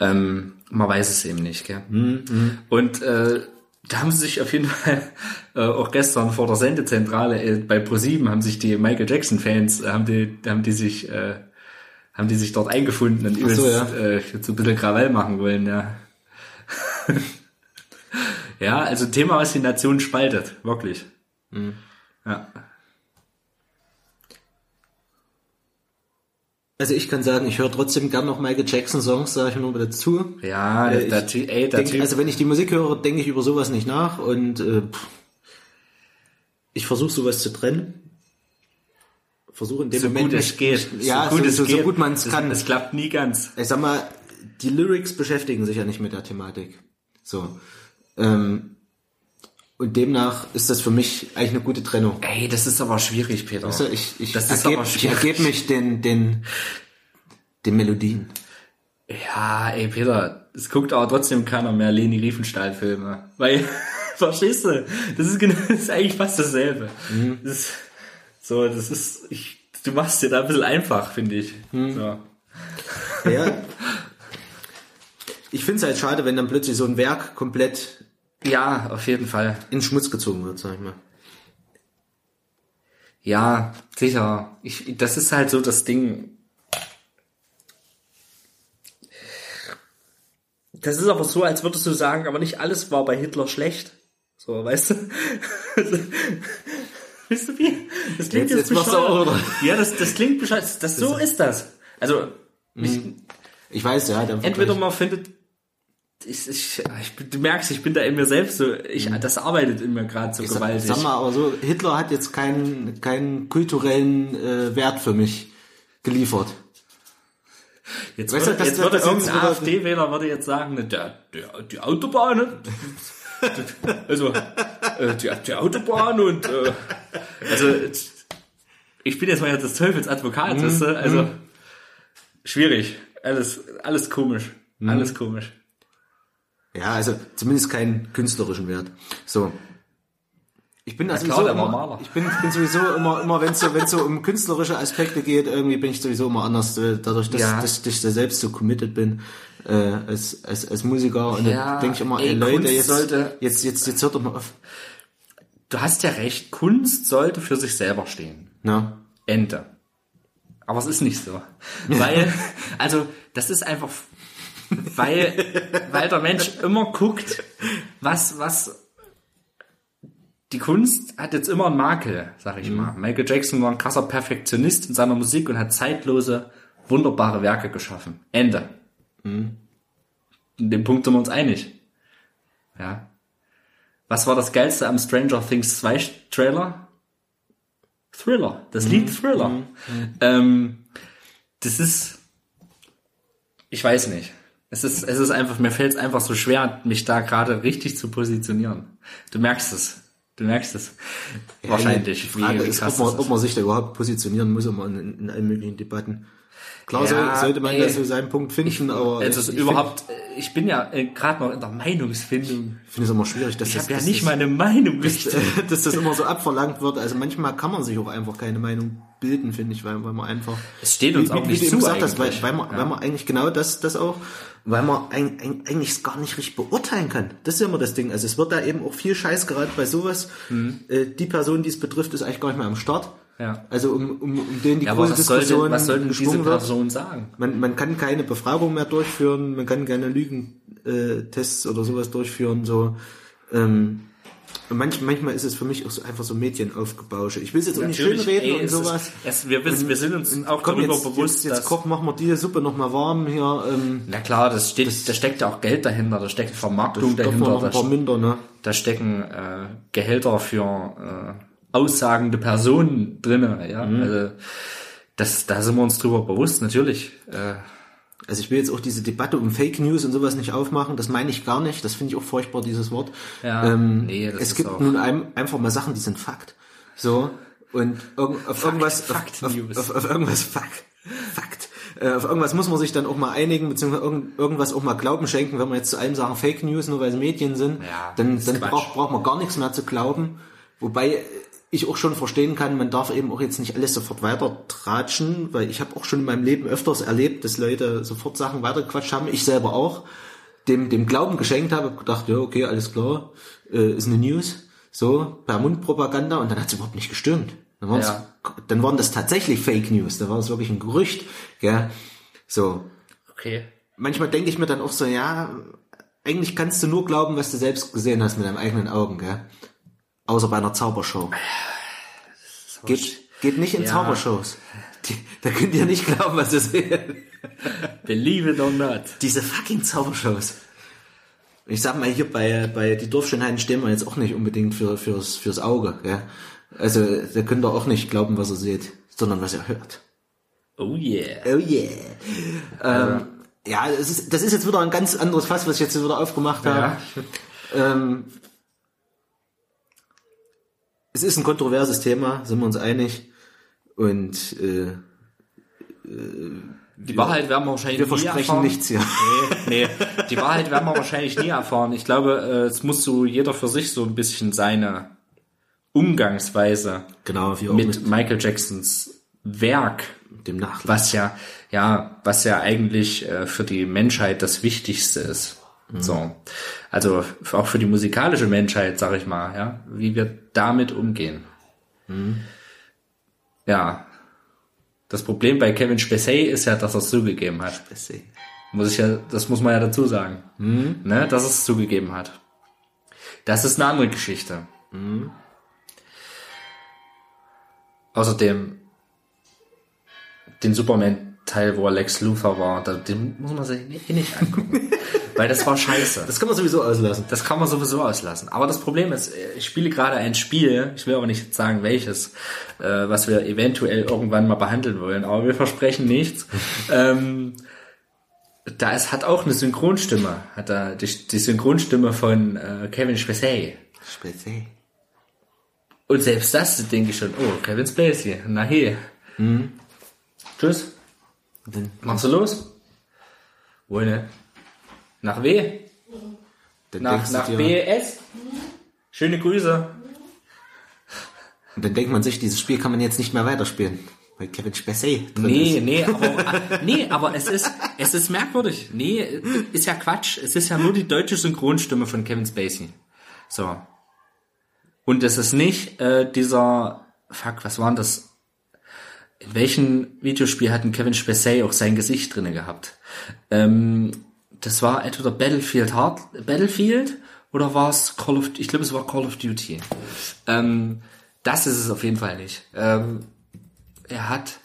ähm, man weiß es eben nicht. Gell? Und äh, da haben sie sich auf jeden Fall äh, auch gestern vor der Sendezentrale äh, bei ProSieben haben sich die Michael Jackson Fans äh, haben die haben die sich äh, haben die sich dort eingefunden und übelst so, ja. äh, so ein bisschen Krawall machen wollen, ja. ja, also Thema, was die Nation spaltet, wirklich. Ja. Also ich kann sagen, ich höre trotzdem gern noch Michael Jackson Songs, sage ich nur mal dazu. Ja, Äh, der, Ty- ey, der Denk, Typ, also wenn ich die Musik höre, denke ich über sowas nicht nach und äh, pff, ich versuche sowas zu trennen. Versuche in dem so Moment gut es geht, ja, so gut so, es so, so gut man es kann. Es klappt nie ganz. ich sag mal, die Lyrics beschäftigen sich ja nicht mit der Thematik. So. Ähm, und demnach ist das für mich eigentlich eine gute Trennung. Ey, das ist aber schwierig, Peter. Also ich, ich das ist ergebe aber ich schwierig. ergeb mich den, den, den Melodien. Ja, ey, Peter, es guckt aber trotzdem keiner mehr Leni Riefenstahl-Filme. Weil, verstehst du? Das ist, genau, das ist eigentlich fast dasselbe. Mhm. Das ist, so, das ist, ich, du machst dir da ein bisschen einfach, finde ich. Mhm. So. Ja. Ich finde es halt schade, wenn dann plötzlich so ein Werk komplett Ja, auf jeden Fall. in Schmutz gezogen wird, sag ich mal. Ja, sicher. Ich, das ist halt so das Ding. Das ist aber so, als würdest du sagen, aber nicht alles war bei Hitler schlecht. So, weißt du? weißt du wie? Das klingt Jetzt- jetzt, jetzt auch, oder? Ja, das, das klingt bescheuert. Das, so ist das. Also, ich, Ich weiß, ja. Der entweder man findet, ich, ich, ich, bin- du merkst, ich bin da in mir selbst so, ich, das arbeitet in mir gerade so Ich sag, gewaltig. sag mal, aber so, Hitler hat jetzt keinen, keinen kulturellen äh, Wert für mich geliefert. Jetzt Weißt würde, das- jetzt würde das- irgendein das- AfD-Wähler würde jetzt sagen, ne, der, der, die Autobahn, ne? also äh, die, die Autobahn und äh, also ich bin jetzt mal jetzt des Teufels Advokat, Mhm, weißt du? also schwierig, alles alles komisch, Mhm. alles komisch. Ja, also zumindest keinen künstlerischen Wert. So. Ich bin also klar, sowieso der war immer, ich bin, ich bin sowieso immer, immer wenn es so, wenn's so um künstlerische Aspekte geht, irgendwie bin ich sowieso immer anders, äh, dadurch, dass, Ja. dass, dass ich da selbst so committed bin äh, als, als, als Musiker und Ja, dann denke ich immer, ey, ey, Leute, jetzt, sollte- jetzt, jetzt, jetzt hört doch mal auf. Du hast ja recht, Kunst sollte für sich selber stehen. Na? Ende. Aber es ist nicht so. Weil, also, das ist einfach, weil, weil der Mensch immer guckt, was, was, die Kunst hat jetzt immer einen Makel, sag ich mal. Michael Jackson war ein krasser Perfektionist in seiner Musik und hat zeitlose, wunderbare Werke geschaffen. Ende. In dem Punkt sind wir uns einig. Ja. Was war das Geilste am Stranger Things 2 Trailer? Thriller. Das Lied Thriller. Ähm, das ist, ich weiß nicht. Es ist, es ist einfach, mir fällt es einfach so schwer, mich da gerade richtig zu positionieren. Du merkst es. Du merkst es. Wahrscheinlich. Die Frage ist, ob man, ob man sich da überhaupt positionieren muss immer in, in allen möglichen Debatten. Klar Ja, soll, sollte man ey. da so seinen Punkt finden, aber Also ich, ich überhaupt, äh, ich bin ja äh, gerade noch in der Meinungsfindung. finde es immer schwierig, dass Ich das, habe ja dass nicht das, mal eine Meinung richtig. dass das immer so abverlangt wird. Also manchmal kann man sich auch einfach keine Meinung bilden, finde ich, weil, weil man einfach. Es steht uns auch nicht du eben zu gesagt hast, weil, weil, man, weil man eigentlich genau das, das auch, weil man ein, ein, eigentlich es gar nicht richtig beurteilen kann. Das ist ja immer das Ding. Also es wird da eben auch viel Scheiß gerade bei sowas. Äh, die Person, die es betrifft, ist eigentlich gar nicht mehr am Start. Ja. Also um, um, um den die Ja, große was soll Diskussion denn, was soll denn diese geschwungen wird. Person sagen? Man, man kann keine Befragung mehr durchführen, man kann keine Lügentests oder sowas durchführen. So. Ähm, und manch, manchmal ist es für mich auch so einfach so Medienaufgebausche. Ich will es jetzt auch nicht schönreden ey, und sowas. Es, wir, wissen, wir sind uns auch Komm, darüber jetzt, bewusst, jetzt, jetzt koch, machen wir die Suppe noch mal warm hier. Ähm, Na klar, das steht, da steckt ja auch Geld dahinter, da steckt Vermarktung dahinter, da, Minder, ne? da stecken äh, Gehälter für äh, aussagende Personen drinne, ja. Mhm. Also, das, da sind wir uns drüber bewusst, natürlich. Äh, Also ich will jetzt auch diese Debatte um Fake News und sowas nicht aufmachen. Das meine ich gar nicht. Das finde ich auch furchtbar, dieses Wort. Ja, ähm, nee, das es ist gibt auch- nun ein, einfach mal Sachen, die sind Fakt. So. Und irg auf irgendwas, Fakt auf, News. auf, auf, auf irgendwas Fakt. Fakt. Äh, auf irgendwas muss man sich dann auch mal einigen, beziehungsweise irgend, irgendwas auch mal Glauben schenken, wenn wir jetzt zu allem sagen Fake News, nur weil es Medien sind, Ja, dann, dann braucht, braucht man gar nichts mehr zu glauben. Wobei, ich auch schon verstehen kann, man darf eben auch jetzt nicht alles sofort weiter tratschen, weil ich habe auch schon in meinem Leben öfters erlebt, dass Leute sofort Sachen weitergequatscht haben, ich selber auch, dem, dem Glauben geschenkt habe, gedacht, ja, okay, alles klar, äh, ist eine News, so, per Mundpropaganda und dann hat es überhaupt nicht gestimmt. Dann, waren's, Ja. dann waren das tatsächlich Fake News, da war es wirklich ein Gerücht, gell, so. Okay. Manchmal denke ich mir dann auch so, ja, eigentlich kannst du nur glauben, was du selbst gesehen hast mit deinen eigenen Augen, gell? Außer bei einer Zaubershow. Geht, geht nicht in Ja. Zaubershows. Die, da könnt ihr nicht glauben, was ihr seht. Believe it or not. Diese fucking Zaubershows. Ich sag mal, hier bei, bei die Dorfschönheiten stehen wir jetzt auch nicht unbedingt für, fürs, fürs Auge, gell? Also, da könnt ihr auch nicht glauben, was ihr seht, sondern was ihr hört. Oh yeah. Oh yeah. Ähm, ja, das ist, das ist jetzt wieder ein ganz anderes Fass, was ich jetzt wieder aufgemacht habe. Ja. Ähm, es ist ein kontroverses Thema, sind wir uns einig. Und äh, Die Wahrheit werden wir wahrscheinlich wir nie versprechen erfahren. nichts hier. Nee, nee, die Wahrheit werden wir wahrscheinlich nie erfahren. Ich glaube, äh, es muss so jeder für sich so ein bisschen seine Umgangsweise Genau, mit mit, Michael Jacksons Werk, dem Nachlass. was ja, ja, was ja eigentlich äh, für die Menschheit das Wichtigste ist. So, also auch für die musikalische Menschheit, sag ich mal, ja, wie wir damit umgehen. Ja, das Problem bei Kevin Spacey ist ja, dass er es zugegeben hat. Muss ich ja, das muss man ja dazu sagen, ne, dass es zugegeben hat. Das ist eine andere Geschichte. Außerdem den Superman-Teil, wo er Lex Luthor war, da- den muss man sich eh nicht angucken, weil das war scheiße. Das kann man sowieso auslassen. Das kann man sowieso auslassen. Aber das Problem ist, ich spiele gerade ein Spiel, ich will aber nicht sagen welches, äh, was wir eventuell irgendwann mal behandeln wollen, aber wir versprechen nichts. ähm, da es hat auch eine Synchronstimme, hat er die, die Synchronstimme von äh, Kevin Spacey. Spacey. Und selbst das denke ich schon, oh, Kevin Spacey, na hey. Tschüss, Dann, machst du los? Wohl ne? Nach W? dann, Nach, denkst du nach dir, BS? Schöne Grüße. und dann denkt man sich, dieses Spiel kann man jetzt nicht mehr weiterspielen. Weil Kevin Spacey drin Nee, ist. nee, aber, nee, aber es ist, es ist merkwürdig. Nee, ist ja Quatsch. Es ist ja nur die deutsche Synchronstimme von Kevin Spacey. So. Und es ist nicht äh, dieser, fuck, was war denn das? In welchem Videospiel hatten Kevin Spacey auch sein Gesicht drinne gehabt? Ähm, das war entweder Battlefield Hard, Battlefield oder war es Call of, ich glaube es war Call of Duty. Ähm, das ist es auf jeden Fall nicht. Ähm, er hat,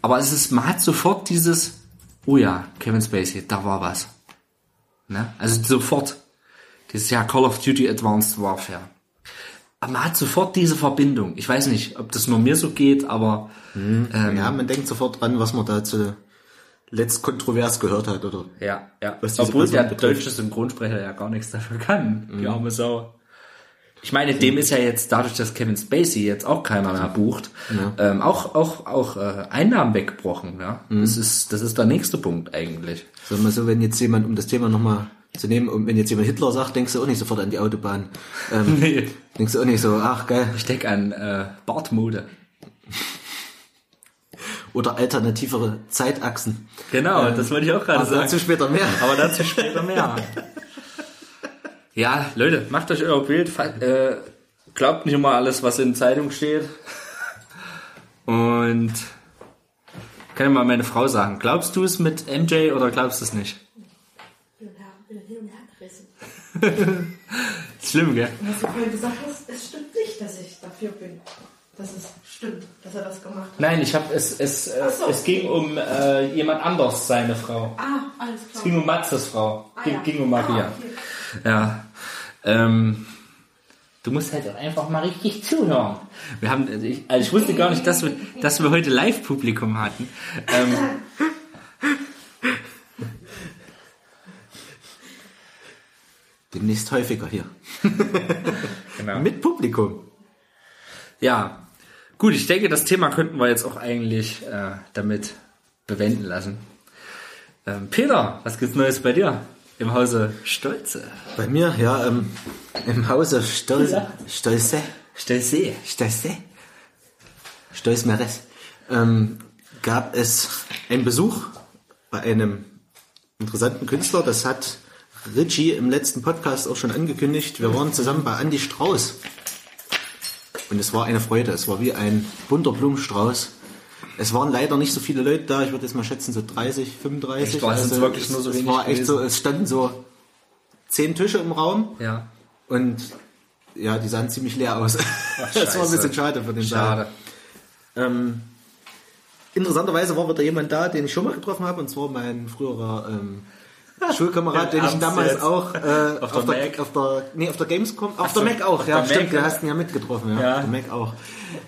aber es ist, man hat sofort dieses, oh ja, Kevin Spacey, da war was. Ne? Also sofort. Dieses ja Call of Duty Advanced Warfare. Aber man hat sofort diese Verbindung. Ich weiß nicht, ob das nur mir so geht, aber ähm, Ja, man denkt sofort dran, was man da zu letzt kontrovers gehört hat, oder? ja, ja. Obwohl Person der betrifft. deutsche Synchronsprecher ja gar nichts dafür kann, die arme Sau. Ich meine, dem ist ja jetzt dadurch, dass Kevin Spacey jetzt auch keiner mehr bucht, ähm, auch auch auch äh, Einnahmen weggebrochen. Ja, das ist das ist der nächste Punkt eigentlich. Sag mal so, wenn jetzt jemand, um das Thema nochmal zu nehmen, und wenn jetzt jemand Hitler sagt, denkst du auch nicht sofort an die Autobahn. Ähm, Nee. Denkst du auch nicht so, ach geil. Ich denke an äh, Bartmode. Oder alternativere Zeitachsen. Genau, das wollte ich auch gerade Aber sagen. dazu später mehr. Aber dazu später mehr. Ja, Leute, macht euch euer Bild. Äh, glaubt nicht immer alles, was in Zeitung steht. Und kann ich mal meine Frau sagen, glaubst du es mit MJ oder glaubst du es nicht? Bin bin hin und her gerissen. Ist schlimm, gell? Und was du vorhin gesagt hast, es stimmt nicht, dass ich dafür bin. Dass es stimmt, dass er das gemacht hat. Nein, ich habe es es äh, so. es ging um äh, jemand anders, seine Frau. Ah, alles Es klar. ging um Matzes Frau. Ah, ging, ja. ging um Maria. Ah, okay. Ja. Ähm, du musst halt auch einfach mal richtig zuhören. Wir haben, also ich, also ich wusste gar nicht, dass wir, dass wir heute Live-Publikum hatten. Ähm, Demnächst häufiger hier. genau. Mit Publikum. Ja. Gut, ich denke, das Thema könnten wir jetzt auch eigentlich äh, damit bewenden lassen. Ähm, Peter, was gibt's Neues bei dir? Im Hause Stolze. Bei mir, ja, ähm, im Hause Stolze, Ja. Stolze, Stelzé. Stelzé. Stolz Meres. Ähm, gab es einen Besuch bei einem interessanten Künstler, das hat Richie im letzten Podcast auch schon angekündigt. Wir waren zusammen bei Andy Strauß. Und es war eine Freude. Es war wie ein bunter Blumenstrauß. Es waren leider nicht so viele Leute da. Ich würde jetzt mal schätzen, so 30, 35. Echt? Es jetzt wirklich nur so es wenig war echt so, es standen so zehn Tische im Raum. Ja. Und ja, die sahen ziemlich leer aus. das war ein bisschen schade für den. Schade. Ähm, interessanterweise war wieder jemand da, den ich schon mal getroffen habe, und zwar mein früherer ähm, Schulkamerad, den ich damals jetzt. auch äh, Auf auf, der der, Mac? auf der nee, auf der Gamescom, auf Ach der so, Mac auch, ja, stimmt, Mac, du ja. hast ihn ja mitgetroffen, ja, Ja. auf der Mac auch.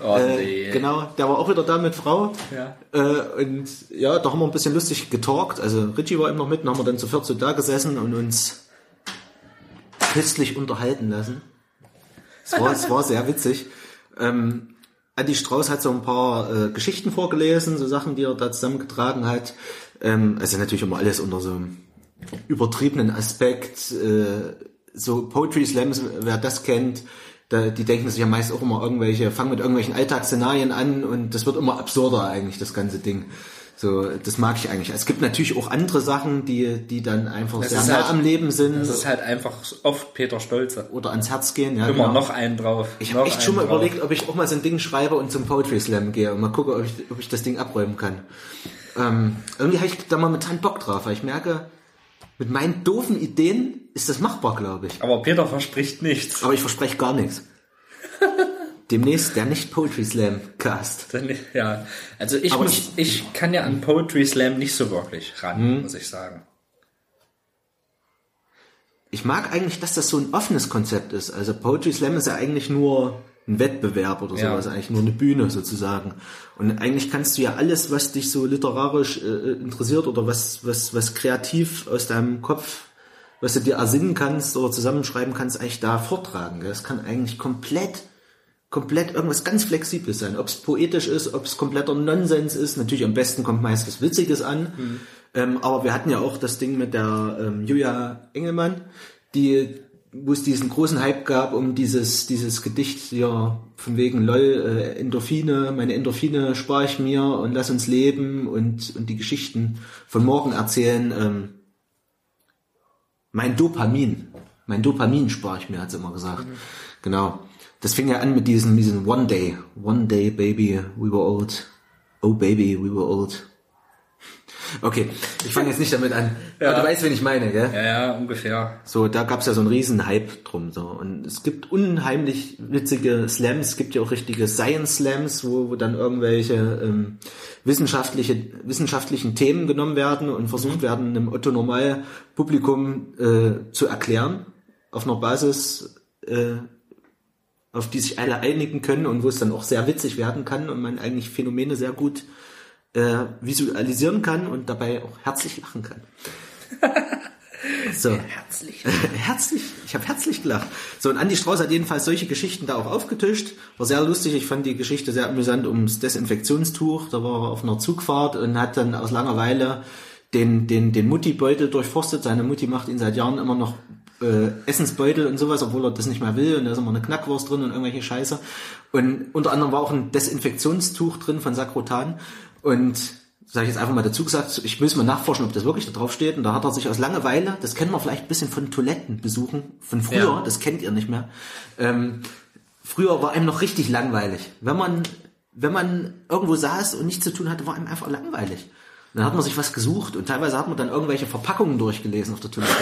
Oh, äh, nee. Genau, der war auch wieder da mit Frau. Ja. Äh, und ja, da haben wir ein bisschen lustig getalkt. Also Richie war eben noch mit, und haben wir dann zu viert so da gesessen und uns köstlich unterhalten lassen. Es war, es war sehr witzig. Ähm, Andi Strauß hat so ein paar äh, Geschichten vorgelesen, so Sachen, die er da zusammengetragen hat. Ähm, also natürlich immer alles unter so einem übertriebenen Aspekt. Äh, so Poetry Slams, wer das kennt, da, die denken sich ja meist auch immer irgendwelche, fangen mit irgendwelchen Alltagsszenarien an und das wird immer absurder eigentlich, das ganze Ding. So, das mag ich eigentlich. Es gibt natürlich auch andere Sachen, die, die dann einfach Das sehr nah halt- am Leben sind Das ist halt einfach oft Peter Stolze. oder ans Herz gehen. Ja, Immer genau. noch einen drauf. Ich habe echt schon mal drauf. überlegt, ob ich auch mal so ein Ding schreibe und zum Poetry Slam gehe und mal gucke, ob ich, ob ich das Ding abräumen kann. Ähm, irgendwie habe ich da momentan Bock drauf, weil ich merke, mit meinen doofen Ideen ist das machbar, glaube ich. Aber Peter verspricht nichts. Aber ich verspreche gar nichts. Demnächst der nicht Poetry Slam Cast. Ja, also ich, Aber muss, ich kann ja an Poetry Slam nicht so wirklich ran, muss ich sagen. Ich mag eigentlich, dass das so ein offenes Konzept ist. Also Poetry Slam ist ja eigentlich nur ein Wettbewerb oder Ja. sowas, eigentlich nur eine Bühne sozusagen. Und eigentlich kannst du ja alles, was dich so literarisch äh, interessiert oder was, was, was kreativ aus deinem Kopf, was du dir ersinnen kannst oder zusammenschreiben kannst, eigentlich da vortragen. gell? Das kann eigentlich komplett, komplett irgendwas ganz Flexibles sein. Ob es poetisch ist, ob es kompletter Nonsens ist. Natürlich am besten kommt meist was Witziges an. Ähm, aber wir hatten ja auch das Ding mit der ähm, Julia Engelmann, die, wo es diesen großen Hype gab um dieses, dieses Gedicht hier von wegen LOL, äh, Endorphine, meine Endorphine spare ich mir und lass uns leben und, und die Geschichten von morgen erzählen. Ähm, mein Dopamin, mein Dopamin spare ich mir, hat sie immer gesagt. Genau. Das fing ja an mit diesem, diesem One Day. One Day, baby, we were old. Oh, baby, we were old. Okay, ich fange jetzt nicht damit an. Aber du weißt, wen ich meine, gell? Ja, ja, ungefähr. So, da gab's ja so einen riesen Hype drum. So. Und es gibt unheimlich witzige Slams, es gibt ja auch richtige Science Slams, wo, wo dann irgendwelche ähm, wissenschaftliche, wissenschaftlichen Themen genommen werden und versucht werden, einem Otto-Normal-Publikum äh, zu erklären, auf einer Basis, äh, auf die sich alle einigen können und wo es dann auch sehr witzig werden kann und man eigentlich Phänomene sehr gut äh, visualisieren kann und dabei auch herzlich lachen kann. So. Herzlich. herzlich, ich habe herzlich gelacht. So, und Andi Strauß hat jedenfalls solche Geschichten da auch aufgetischt. War sehr lustig, ich fand die Geschichte sehr amüsant ums Desinfektionstuch. Da war er auf einer Zugfahrt und hat dann aus Langeweile den, den, den Mutti-Beutel durchforstet. Seine Mutti macht ihn seit Jahren immer noch äh, Essensbeutel und sowas, obwohl er das nicht mehr will. Und da ist immer eine Knackwurst drin und irgendwelche Scheiße. Und unter anderem war auch ein Desinfektionstuch drin von Sakrotan. Und sage ich jetzt einfach mal dazu gesagt, ich will es mal nachforschen, ob das wirklich da drauf steht. Und da hat er sich aus Langeweile, das kennen wir vielleicht ein bisschen von Toilettenbesuchen von früher, Ja. das kennt ihr nicht mehr. Ähm, früher war einem noch richtig langweilig. Wenn man, wenn man irgendwo saß und nichts zu tun hatte, war einem einfach langweilig. Und dann hat man sich was gesucht und teilweise hat man dann irgendwelche Verpackungen durchgelesen auf der Toilette.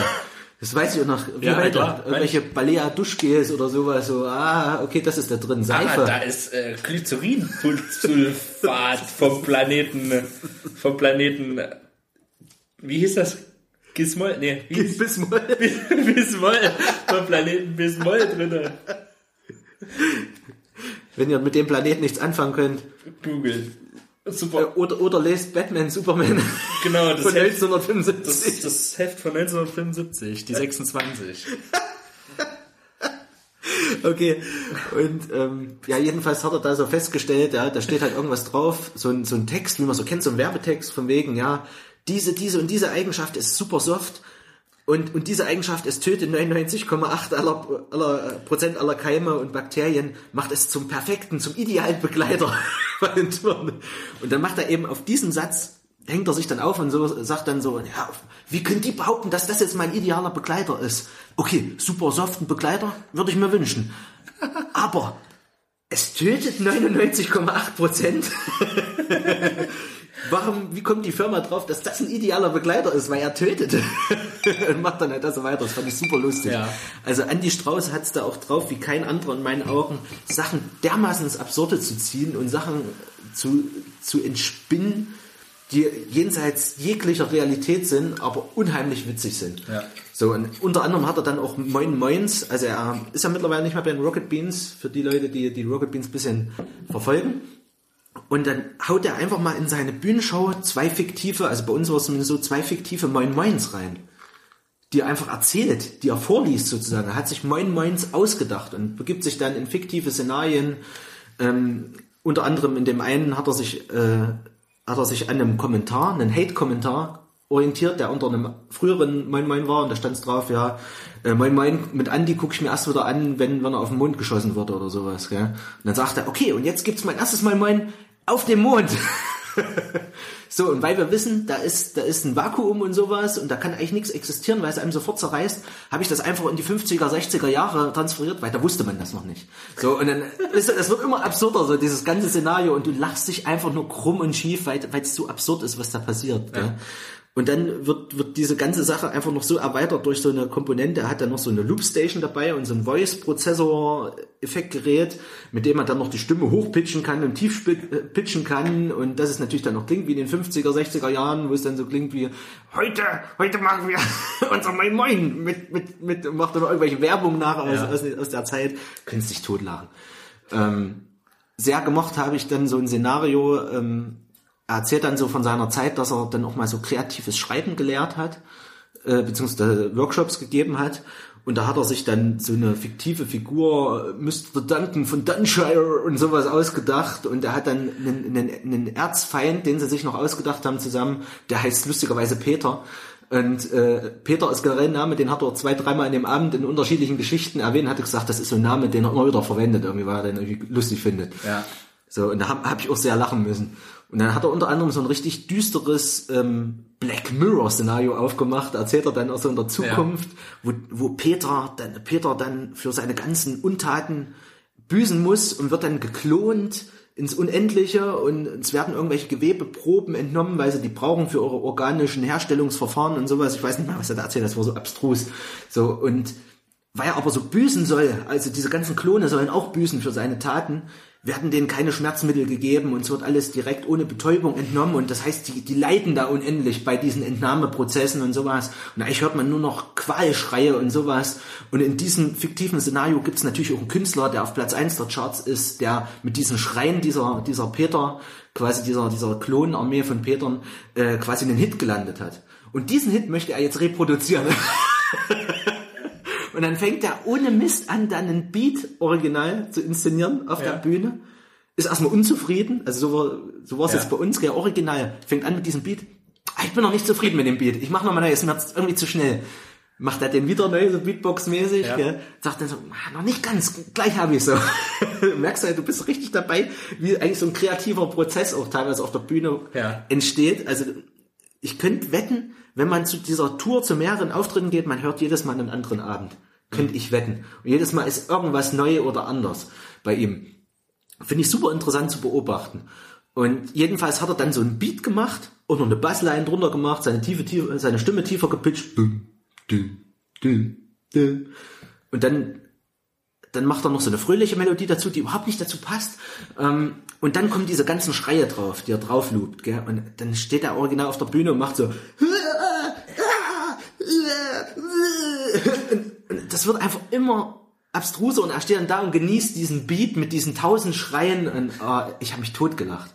Das weiß ich auch noch, wie Ja, heute. klar. Irgendwelche Balea Duschgels oder sowas, so, ah, okay, das ist da drin, Ah, Seife. da ist äh, Glycerinsulfat vom Planeten, vom Planeten, wie hieß das? Gismol? Nee, wie hieß Bismol. Bismol, vom Planeten Bismol drinne. Wenn ihr mit dem Planeten nichts anfangen könnt, Google. Äh, Super. oder, oder lest Batman, Superman Genau, das von Heft, 1975. das, das Heft von 1975, die 26. Okay. Und ähm, ja, jedenfalls hat er da so festgestellt, ja, da steht halt irgendwas drauf, so ein, so ein Text, wie man so kennt, so ein Werbetext von wegen, ja, diese, diese und diese Eigenschaft ist super soft Und, und diese Eigenschaft, es tötet 99,8 aller, aller Prozent aller Keime und Bakterien, macht es zum perfekten, zum idealen Begleiter bei den Türen. Und dann macht er eben auf diesen Satz, hängt er sich dann auf und so, sagt dann so, ja, wie können die behaupten, dass das jetzt mein idealer Begleiter ist? Okay, super soften Begleiter, würde ich mir wünschen. Aber es tötet 99,8 Prozent. Warum, wie kommt die Firma drauf, dass das ein idealer Begleiter ist, weil er tötet? und macht dann halt das so weiter. Das fand ich super lustig. Ja. Also Andy Strauß hat es da auch drauf, wie kein anderer in meinen Augen, Sachen dermaßen ins Absurde zu ziehen und Sachen zu, zu entspinnen, die jenseits jeglicher Realität sind, aber unheimlich witzig sind. Ja. So, und unter anderem hat er dann auch Moin Moins, also er ist ja mittlerweile nicht mehr bei den Rocket Beans, für die Leute, die die Rocket Beans ein bisschen verfolgen. Und dann haut er einfach mal in seine Bühnenshow zwei fiktive, also bei uns war es zumindest so, zwei fiktive Moin Moins rein. Die er einfach erzählt, die er vorliest sozusagen. Er hat sich Moin Moins ausgedacht und begibt sich dann in fiktive Szenarien. Ähm, unter anderem in dem einen hat er sich, äh, hat er sich an einem Kommentar, einen Hate-Kommentar orientiert, der unter einem früheren Moin Moin war und da stand es drauf, ja, äh, Moin Moin mit Andi gucke ich mir erst wieder an, wenn, wenn er auf den Mond geschossen wird oder sowas. Gell? Und dann sagt er, okay, und jetzt gibt's mein erstes Moin Moin auf dem Mond. so, und weil wir wissen, da ist, da ist ein Vakuum und sowas und da kann eigentlich nichts existieren, weil es einem sofort zerreißt, habe ich das einfach in die 50er, 60er Jahre transferiert, weil da wusste man das noch nicht. So, und dann ist es wird immer absurder, so dieses ganze Szenario und du lachst dich einfach nur krumm und schief, weil es so absurd ist, was da passiert. Gell? Und dann wird, wird diese ganze Sache einfach noch so erweitert durch so eine Komponente. Er hat dann noch so eine Loopstation dabei und so ein Voice-Prozessor-Effektgerät, mit dem man dann noch die Stimme hochpitchen kann und tief pitchen kann. Und das ist natürlich dann noch klingt wie in den 50er, 60er Jahren, wo es dann so klingt wie, heute, heute machen wir unser Moin Moin mit, mit, mit, macht dann noch irgendwelche Werbung nach aus, Ja. aus, aus der Zeit. Künstlich totlachen. Ähm, sehr gemocht habe ich dann so ein Szenario, ähm, er erzählt dann so von seiner Zeit, dass er dann auch mal so kreatives Schreiben gelehrt hat, äh, beziehungsweise Workshops gegeben hat. Und da hat er sich dann so eine fiktive Figur, äh, Mr. Duncan von Dunshire und sowas ausgedacht. Und er hat dann einen, einen, einen Erzfeind, den sie sich noch ausgedacht haben zusammen, der heißt lustigerweise Peter. Und äh, Peter ist generell ein Name, den hat er zwei, dreimal in dem Abend in unterschiedlichen Geschichten erwähnt, hat gesagt, das ist so ein Name, den er immer wieder verwendet, irgendwie, weil er den irgendwie lustig findet. Ja. So, und da habe hab ich auch sehr lachen müssen. Und dann hat er unter anderem so ein richtig düsteres ähm, Black Mirror-Szenario aufgemacht, erzählt er dann auch so in der Zukunft, wo, wo Peter, dann, Peter dann für seine ganzen Untaten büßen muss und wird dann geklont ins Unendliche und es werden irgendwelche Gewebeproben entnommen, weil sie die brauchen für ihre organischen Herstellungsverfahren und sowas. Ich weiß nicht mehr, was er da erzählt, das war so abstrus. So, und weil er aber so büßen soll, also diese ganzen Klone sollen auch büßen für seine Taten, werden denen keine Schmerzmittel gegeben und es wird alles direkt ohne Betäubung entnommen und das heißt, die, die leiden da unendlich bei diesen Entnahmeprozessen und sowas und eigentlich hört man nur noch Qualschreie und sowas und in diesem fiktiven Szenario gibt es natürlich auch einen Künstler, der auf Platz 1 der Charts ist, der mit diesen Schreien dieser, dieser Peter, quasi dieser, dieser Klonarmee von Petern, äh, quasi einen Hit gelandet hat. Und diesen Hit möchte er jetzt reproduzieren. Und dann fängt er ohne Mist an, dann ein Beat original zu inszenieren auf Ja. der Bühne. Ist erstmal unzufrieden, also so war so war's Ja. jetzt bei uns, gell, original. Fängt an mit diesem Beat. Ah, Ich bin noch nicht zufrieden mit dem Beat. Ich mache nochmal neu, ist mir jetzt irgendwie zu schnell. Macht er den wieder neu, so Beatbox-mäßig, Ja. gell? Sagt dann so, ah, noch nicht ganz, gleich habe ich so. Du merkst halt, du bist richtig dabei, wie eigentlich so ein kreativer Prozess auch teilweise auf der Bühne Ja. entsteht. Also ich könnte wetten, wenn man zu dieser Tour zu mehreren Auftritten geht, man hört jedes Mal einen anderen Abend. Könnte ich wetten. Und jedes Mal ist irgendwas neu oder anders bei ihm. Finde ich super interessant zu beobachten. Und jedenfalls hat er dann so ein Beat gemacht und noch eine Bassline drunter gemacht, seine, tiefe, tiefe, seine Stimme tiefer gepitcht. Und dann, dann macht er noch so eine fröhliche Melodie dazu, die überhaupt nicht dazu passt. Ähm, und dann kommen diese ganzen Schreie drauf, die er drauf loopt. Und dann steht er original auf der Bühne und macht so. Das wird einfach immer abstruser und er steht dann da und genießt diesen Beat mit diesen tausend Schreien und ah, ich habe mich totgelacht.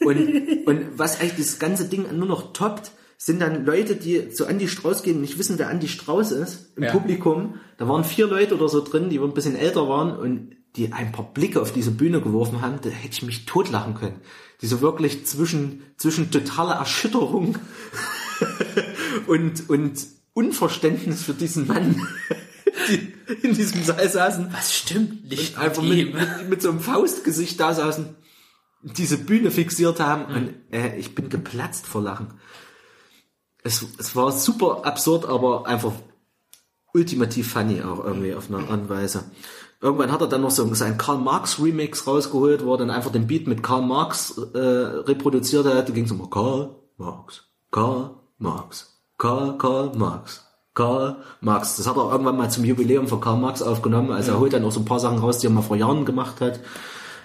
Und, und was eigentlich das ganze Ding nur noch toppt, sind dann Leute, die zu Andy Strauß gehen und nicht wissen, wer Andy Strauß ist im Ja. Publikum. Da waren vier Leute oder so drin, die ein bisschen älter waren und die ein paar Blicke auf diese Bühne geworfen haben, da hätte ich mich totlachen können. Die so wirklich zwischen, zwischen totaler Erschütterung und, und Unverständnis für diesen Mann, die in diesem Saal saßen, Was stimmt nicht einfach mit mit, mit, so einem Faustgesicht da saßen, diese Bühne fixiert haben und äh, ich bin geplatzt vor Lachen. Es, es war super absurd, aber einfach ultimativ funny auch irgendwie auf eine Art Weise. Irgendwann hat er dann noch so seinen Karl Marx Remix rausgeholt, wo er dann einfach den Beat mit Karl Marx äh, reproduziert hat. Da ging es immer Karl Marx, Karl Marx, Karl, Karl Marx, Karl Marx. Das hat er irgendwann mal zum Jubiläum von Karl Marx aufgenommen. Also er holt dann auch so ein paar Sachen raus, die er mal vor Jahren gemacht hat.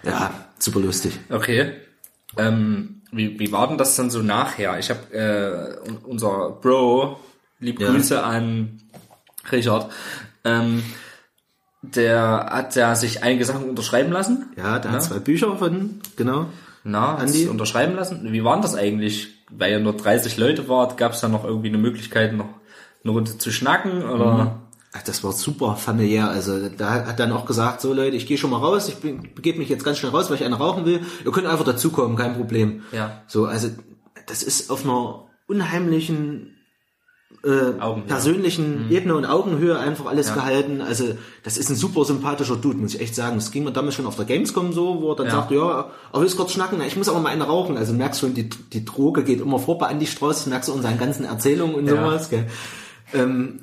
Ja, super lustig. Okay. Ähm, wie, wie war denn das dann so nachher? Ich habe äh, un- unser Bro, lieb Ja. Grüße an Richard, ähm, der hat ja sich einige Sachen unterschreiben lassen. Ja, der Ja. hat zwei Bücher von, genau. Na, Andi? sich unterschreiben lassen. Wie waren das eigentlich? Weil ihr nur 30 Leute wart, gab es da noch irgendwie eine Möglichkeit, noch eine Runde zu schnacken? Oder? Ach, Das war super familiär. Also da hat dann auch gesagt, so Leute, ich gehe schon mal raus, ich begebe mich jetzt ganz schnell raus, weil ich eine rauchen will. Ihr könnt einfach dazukommen, kein Problem. Ja. So, also das ist auf einer unheimlichen äh, persönlichen Ebene und Augenhöhe einfach alles Ja. gehalten. Also das ist ein super sympathischer Dude, muss ich echt sagen. Das ging mir damals schon auf der Gamescom so, wo er dann Ja. sagte, ja, aber willst kurz schnacken? Na, Ich muss aber mal eine rauchen. Also merkst schon, die, die Droge geht immer vor bei Andy Strauß, merkst du in seinen ganzen Erzählungen und Ja. sowas. Gell? Ähm,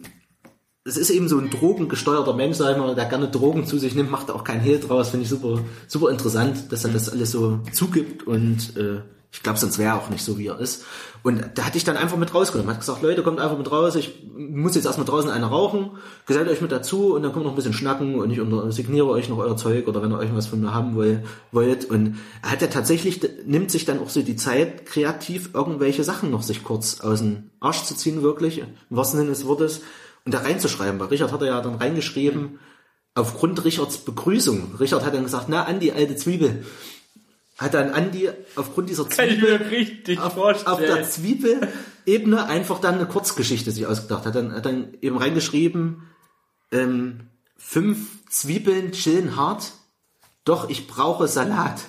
es ist eben so ein drogengesteuerter Mensch, sag ich mal, der gerne Drogen zu sich nimmt, macht auch kein Hehl draus, finde ich super, super interessant, dass er das alles so zugibt und äh, ich glaube, sonst wäre er auch nicht so, wie er ist. Und da hatte ich dann einfach mit rausgenommen, hat gesagt, Leute, kommt einfach mit raus, ich muss jetzt erstmal draußen eine rauchen, gesellt euch mit dazu und dann wir noch ein bisschen schnacken und ich signiere euch noch euer Zeug oder wenn ihr euch was von mir haben wollt. Und er hat ja tatsächlich, nimmt sich dann auch so die Zeit, kreativ irgendwelche Sachen noch sich kurz aus dem Arsch zu ziehen, wirklich, im wahrsten Sinne des Wortes, und da reinzuschreiben. Weil Richard hat er ja dann reingeschrieben, aufgrund Richards Begrüßung. Richard hat dann gesagt, na, Andi, alte Zwiebel. Hat dann Andi aufgrund dieser ich Zwiebel auf, auf der Zwiebelebene einfach dann eine Kurzgeschichte sich ausgedacht. Hat dann, hat dann eben reingeschrieben, ähm, fünf Zwiebeln chillen hart, doch ich brauche Salat.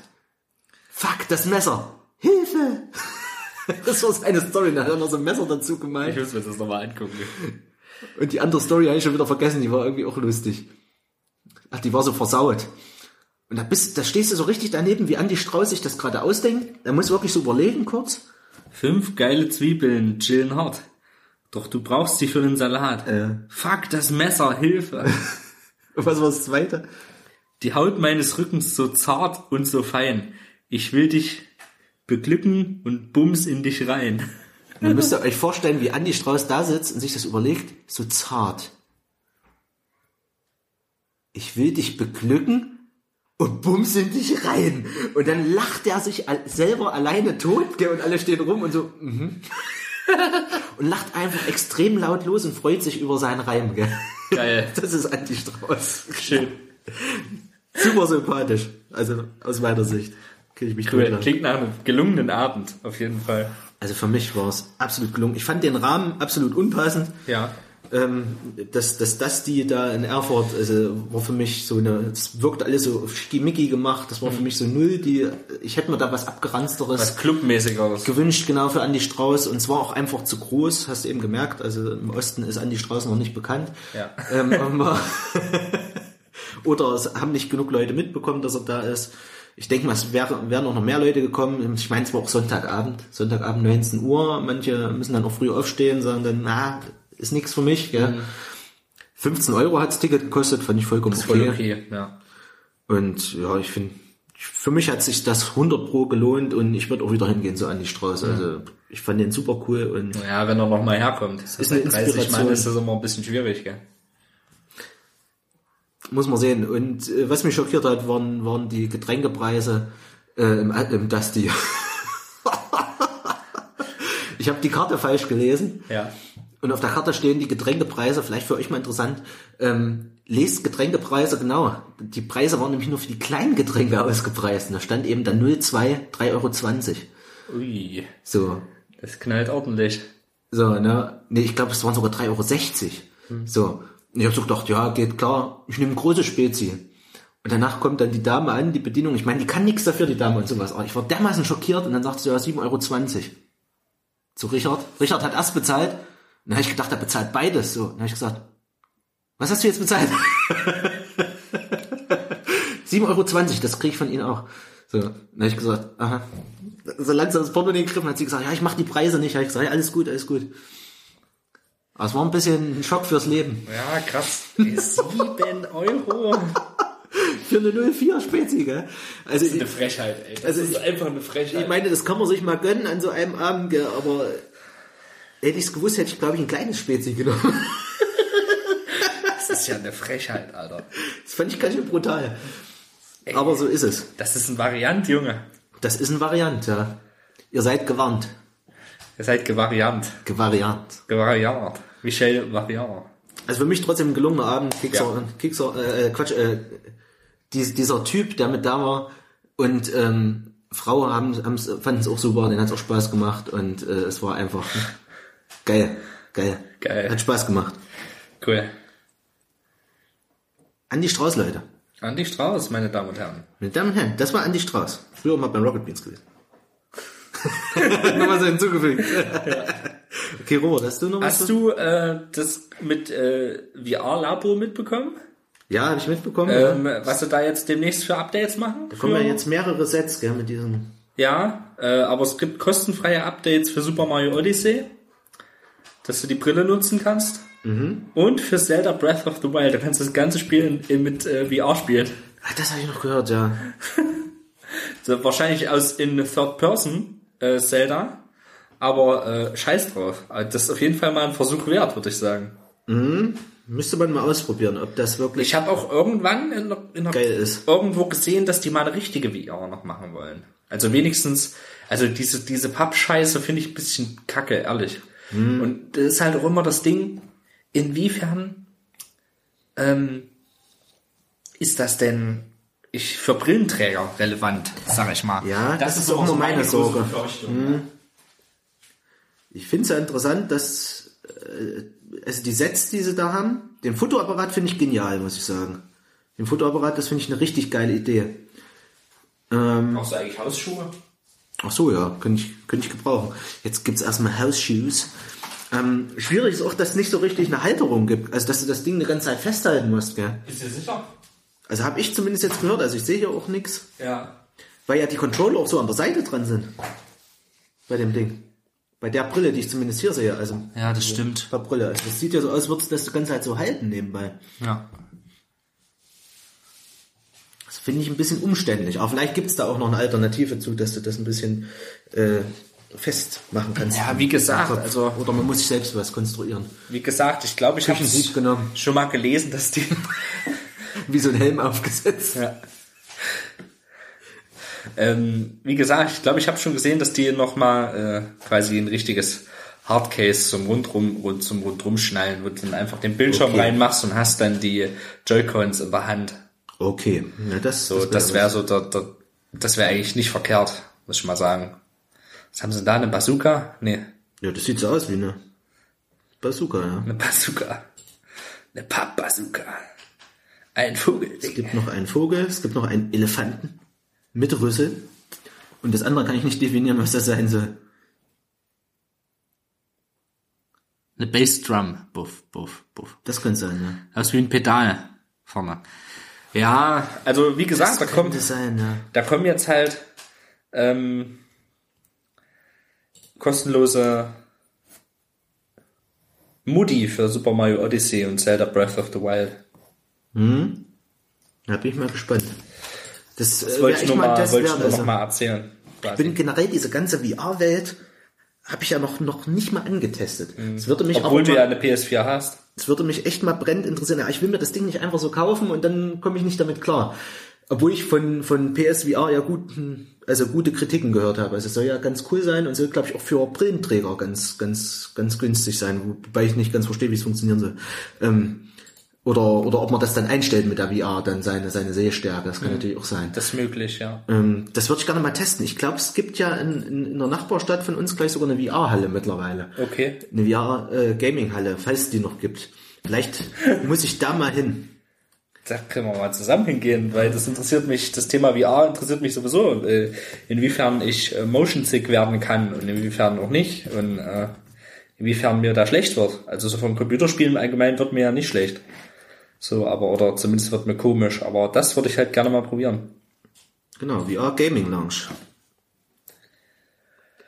Fuck, das Messer. Hilfe! Das war seine Story, da hat er noch so ein Messer dazu ich gemeint. muss mir das nochmal angucken. Und die andere Story habe ich schon wieder vergessen, die war irgendwie auch lustig. Ach, die war so versaut. Und da, bist, da stehst du so richtig daneben, wie Andi Strauß sich das gerade ausdenkt. Er muss wirklich so überlegen kurz. Fünf geile Zwiebeln chillen hart. Doch du brauchst sie für den Salat. Äh. Fuck, das Messer, Hilfe. Was war das zweite? Die Haut meines Rückens so zart und so fein. Ich will dich beglücken und bums in dich rein. Und dann müsst ihr euch vorstellen, wie Andi Strauß da sitzt und sich das überlegt, so zart. Ich will dich beglücken und bums in dich rein. Und dann lacht er sich selber alleine tot, gell, und alle stehen rum und so, mhm. und lacht einfach extrem laut los und freut sich über seinen Reim, gell. Geil. Das ist Andi Strauß. Schön. Super sympathisch. Also, aus meiner Sicht. Ich mich Cool. Klingt nach einem gelungenen Abend, auf jeden Fall. Also für mich war es absolut gelungen. Ich fand den Rahmen absolut unpassend. Ja. Ähm, dass, dass das die da in Erfurt, also war für mich so eine, es wirkt alles so schickimicki gemacht, das war für mich so null, die, ich hätte mir da was abgeranzteres Was Clubmäßigeres. gewünscht, genau für Andy Strauß und es war auch einfach zu groß, hast du eben gemerkt, also im Osten ist Andy Strauß noch nicht bekannt. Ja. Ähm, oder es haben nicht genug Leute mitbekommen, dass er da ist. Ich denke mal, es wäre, wären auch noch mehr Leute gekommen. Ich meine, es war auch Sonntagabend, Sonntagabend 19 Uhr. Manche müssen dann auch früh aufstehen, sagen dann, na, ist nichts für mich. Gell? 15 Euro hat's Ticket gekostet, fand ich vollkommen okay. Voll okay, ja. Und ja, ich finde, für mich hat sich das 100 pro gelohnt und ich würde auch wieder hingehen, so an die Straße. Also ich fand den super cool und Ja, wenn er noch mal herkommt. Das Ist eine bei 30 Mann Inspiration. ist das immer ein bisschen schwierig, gell? muss man sehen. Und äh, was mich schockiert hat, waren, waren die Getränkepreise äh, im, im Dusty. ich habe die Karte falsch gelesen. Ja. Und auf der Karte stehen die Getränkepreise, vielleicht für euch mal interessant. Ähm, lest Getränkepreise genau. Die Preise waren nämlich nur für die kleinen Getränke ausgepreist. Und da stand eben dann 0,2, 3,20 Euro. Ui, So. das knallt ordentlich. So, ne? Nee, ich glaube, es waren sogar 3,60 Euro. So. Und ich habe so gedacht, ja, geht klar, ich nehme große Spezi. Und danach kommt dann die Dame an, die Bedienung. Ich meine, die kann nichts dafür, die Dame und sowas. Aber ich war dermaßen schockiert und dann sagt sie, ja, 7,20 Euro. Zu Richard. Richard hat erst bezahlt dann habe ich gedacht, er bezahlt beides. So, dann habe ich gesagt, was hast du jetzt bezahlt? 7,20 Euro, das kriege ich von Ihnen auch. So, dann habe ich gesagt, aha. So langsam das Portemonnaie gegriffen, hat sie gesagt, ja, ich mache die Preise nicht. Habe ich gesagt, ja, alles gut, alles gut. Aber es war ein bisschen ein Schock fürs Leben. Ja, krass. 7 Euro. Für eine 04 Spezi, gell? Also, Eine Frechheit, ey. Das Also ist ich- einfach eine Frechheit. ich meine, das kann man sich mal gönnen an so einem Abend, gell? aber hätte ich es gewusst, hätte ich, glaube ich, ein kleines Spezi genommen. das ist ja eine Frechheit, Alter. Das fand ich ganz schön brutal. Aber so ist es. Das ist ein Variant, Junge. Das ist ein Variant, ja. Ihr seid gewarnt. Ihr seid Gevariant. Gewariant. Gevariant. Michel Variant. Also für mich trotzdem ein gelungener Abend. Kickser, Ja. Kickser, äh, äh, Quatsch, äh, dies, dieser Typ, der mit da war und ähm, Frau haben, fanden es auch super, denen hat es auch Spaß gemacht und äh, es war einfach geil, geil, Geil. hat Spaß gemacht. Cool. Andi Strauß, Leute. Andi Strauß, meine Damen und Herren. Meine Damen und Herren, das war Andi Strauß. Früher mal beim Rocket Beans gewesen. Nochmal so hinzugefügt. okay, Robert, hast du noch was? Hast du äh, das mit äh, VR-Labo mitbekommen? Ja, habe ich mitbekommen. Ähm, ja. was sie da jetzt demnächst für Updates machen? Da kommen ja jetzt mehrere Sets, gell, mit diesem. Ja, äh, aber es gibt kostenfreie Updates für Super Mario Odyssey, dass du die Brille nutzen kannst. Mhm. Und für Zelda Breath of the Wild, da kannst du das ganze Spiel in, in, mit äh, VR spielen. Ah, das habe ich noch gehört, ja. So, wahrscheinlich aus in Third Person äh, Zelda, aber äh, scheiß drauf. Also Das ist auf jeden Fall mal ein Versuch wert, würde ich sagen. Müsste man mal ausprobieren, ob das wirklich Ich habe auch irgendwann in, der- in der, geil ist. irgendwo gesehen, dass die mal eine richtige VR noch machen wollen. Also wenigstens, also diese, diese Pappscheiße finde ich ein bisschen kacke, ehrlich. Und das ist halt auch immer das Ding, inwiefern ähm, ist das denn ich, für Brillenträger relevant, sag ich mal. Ja, das ist auch immer meine große Sorge. Befürchtung. Ich finde es ja interessant, dass äh, also die Sets, die sie da haben, den Fotoapparat finde ich genial, muss ich sagen. Den Fotoapparat, das finde ich eine richtig geile Idee. Brauchst du eigentlich Hausschuhe? Ach so, ja, könnte ich, könnte ich gebrauchen. Jetzt gibt's erstmal House Shoes. Ähm, schwierig ist auch, dass es nicht so richtig eine Halterung gibt. Also, dass du das Ding eine ganze Zeit festhalten musst, gell? Bist du sicher? Also, habe ich zumindest jetzt gehört. Also, ich sehe hier auch nichts. Ja. Weil ja die Controller auch so an der Seite dran sind. Bei dem Ding. Bei der Brille, die ich zumindest hier sehe. Also, Ja, das stimmt. bei Brille. Also, das sieht ja so aus, als würdest du das ganze halt so halten nebenbei. Ja. Finde ich ein bisschen umständlich. Aber vielleicht gibt's da auch noch eine Alternative zu, dass du das ein bisschen äh, festmachen kannst. Ja, wie gesagt, also- Oder man muss sich selbst was konstruieren. Wie gesagt, ich glaube, ich habe genommen. schon mal gelesen, dass die Wie so ein Helm aufgesetzt. Ja. Ähm, wie gesagt, ich glaube, ich habe schon gesehen, dass die nochmal äh, quasi ein richtiges Hardcase zum Rundrum und zum Rundrum schnallen, wo du dann einfach den Bildschirm Okay. reinmachst und hast dann die Joy-Cons in der Hand. Okay, ja, das, So, das wäre so der, der das wäre eigentlich nicht verkehrt, muss ich mal sagen. Was haben sie da? Eine Bazooka? Nee, Ja, das sieht so aus wie eine Bazooka, ja. eine Bazooka. Eine Papp-Bazooka. Ein Vogel. Es gibt noch einen Vogel, es gibt noch einen Elefanten mit Rüssel. Und das andere kann ich nicht definieren, was das sein soll. Eine Bassdrum. Buff, buff, buff. Das könnte sein, ja. Das ist wie ein Pedal vorne. Ja, also wie gesagt, da kommt, sein, ja. da kommen jetzt halt ähm, kostenlose Moody für Super Mario Odyssey und Zelda Breath of the Wild. Da bin ich mal gespannt. Das, Das äh, wollte ich nur mal wollte ich nur noch mal erzählen. Ich bin generell diese ganze VR-Welt habe ich ja noch, noch nicht mal angetestet. Es würde mich Mhm. Obwohl aber du ja mal, eine PS4 hast. es würde mich echt mal brennend interessieren. Ja, ich will mir das Ding nicht einfach so kaufen und dann komme ich nicht damit klar. Obwohl ich von, von PSVR ja guten, also gute Kritiken gehört habe. Also es soll ja ganz cool sein und soll, glaube ich, auch für Brillenträger ganz, ganz, ganz günstig sein, wobei ich nicht ganz verstehe, wie es funktionieren soll. Ähm, oder, oder ob man das dann einstellt mit der VR, dann seine, seine Sehstärke. Das kann natürlich auch sein. Das ist möglich, ja. Ähm, das würde ich gerne mal testen. Ich glaube, es gibt ja in, in, in der Nachbarstadt von uns gleich sogar eine VR-Halle mittlerweile. Okay. Eine VR-Gaming-Halle, falls es die noch gibt. Vielleicht muss ich da mal hin. Da können wir mal zusammen hingehen, weil das interessiert mich, das Thema VR interessiert mich sowieso, äh, inwiefern ich äh, motion sick werden kann und inwiefern auch nicht. Und äh, inwiefern mir da schlecht wird. Also so vom Computerspielen im Allgemeinen wird mir ja nicht schlecht. So, aber, oder zumindest wird mir komisch. Aber das würde ich halt gerne mal probieren. Genau, VR Gaming Lounge.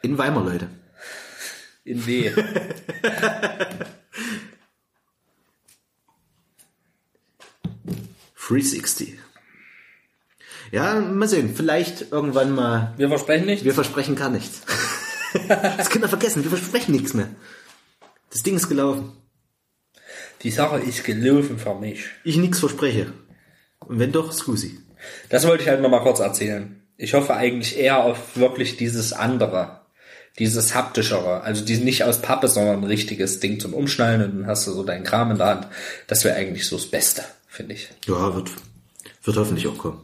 In Weimar, Leute. In W. 360. Ja, mal sehen, vielleicht irgendwann mal. Wir versprechen nicht. Wir versprechen gar nichts. das könnt ihr vergessen, wir versprechen nichts mehr. Das Ding ist gelaufen. Die Sache ist gelaufen für mich. Ich nichts verspreche. Und wenn doch, Scusi. Das wollte ich halt noch mal kurz erzählen. Ich hoffe eigentlich eher auf wirklich dieses andere. Dieses haptischere. Also die nicht aus Pappe, sondern ein richtiges Ding zum Umschnallen und dann hast du so deinen Kram in der Hand. Das wäre eigentlich so das Beste, finde ich. Ja, wird, wird hoffentlich auch kommen.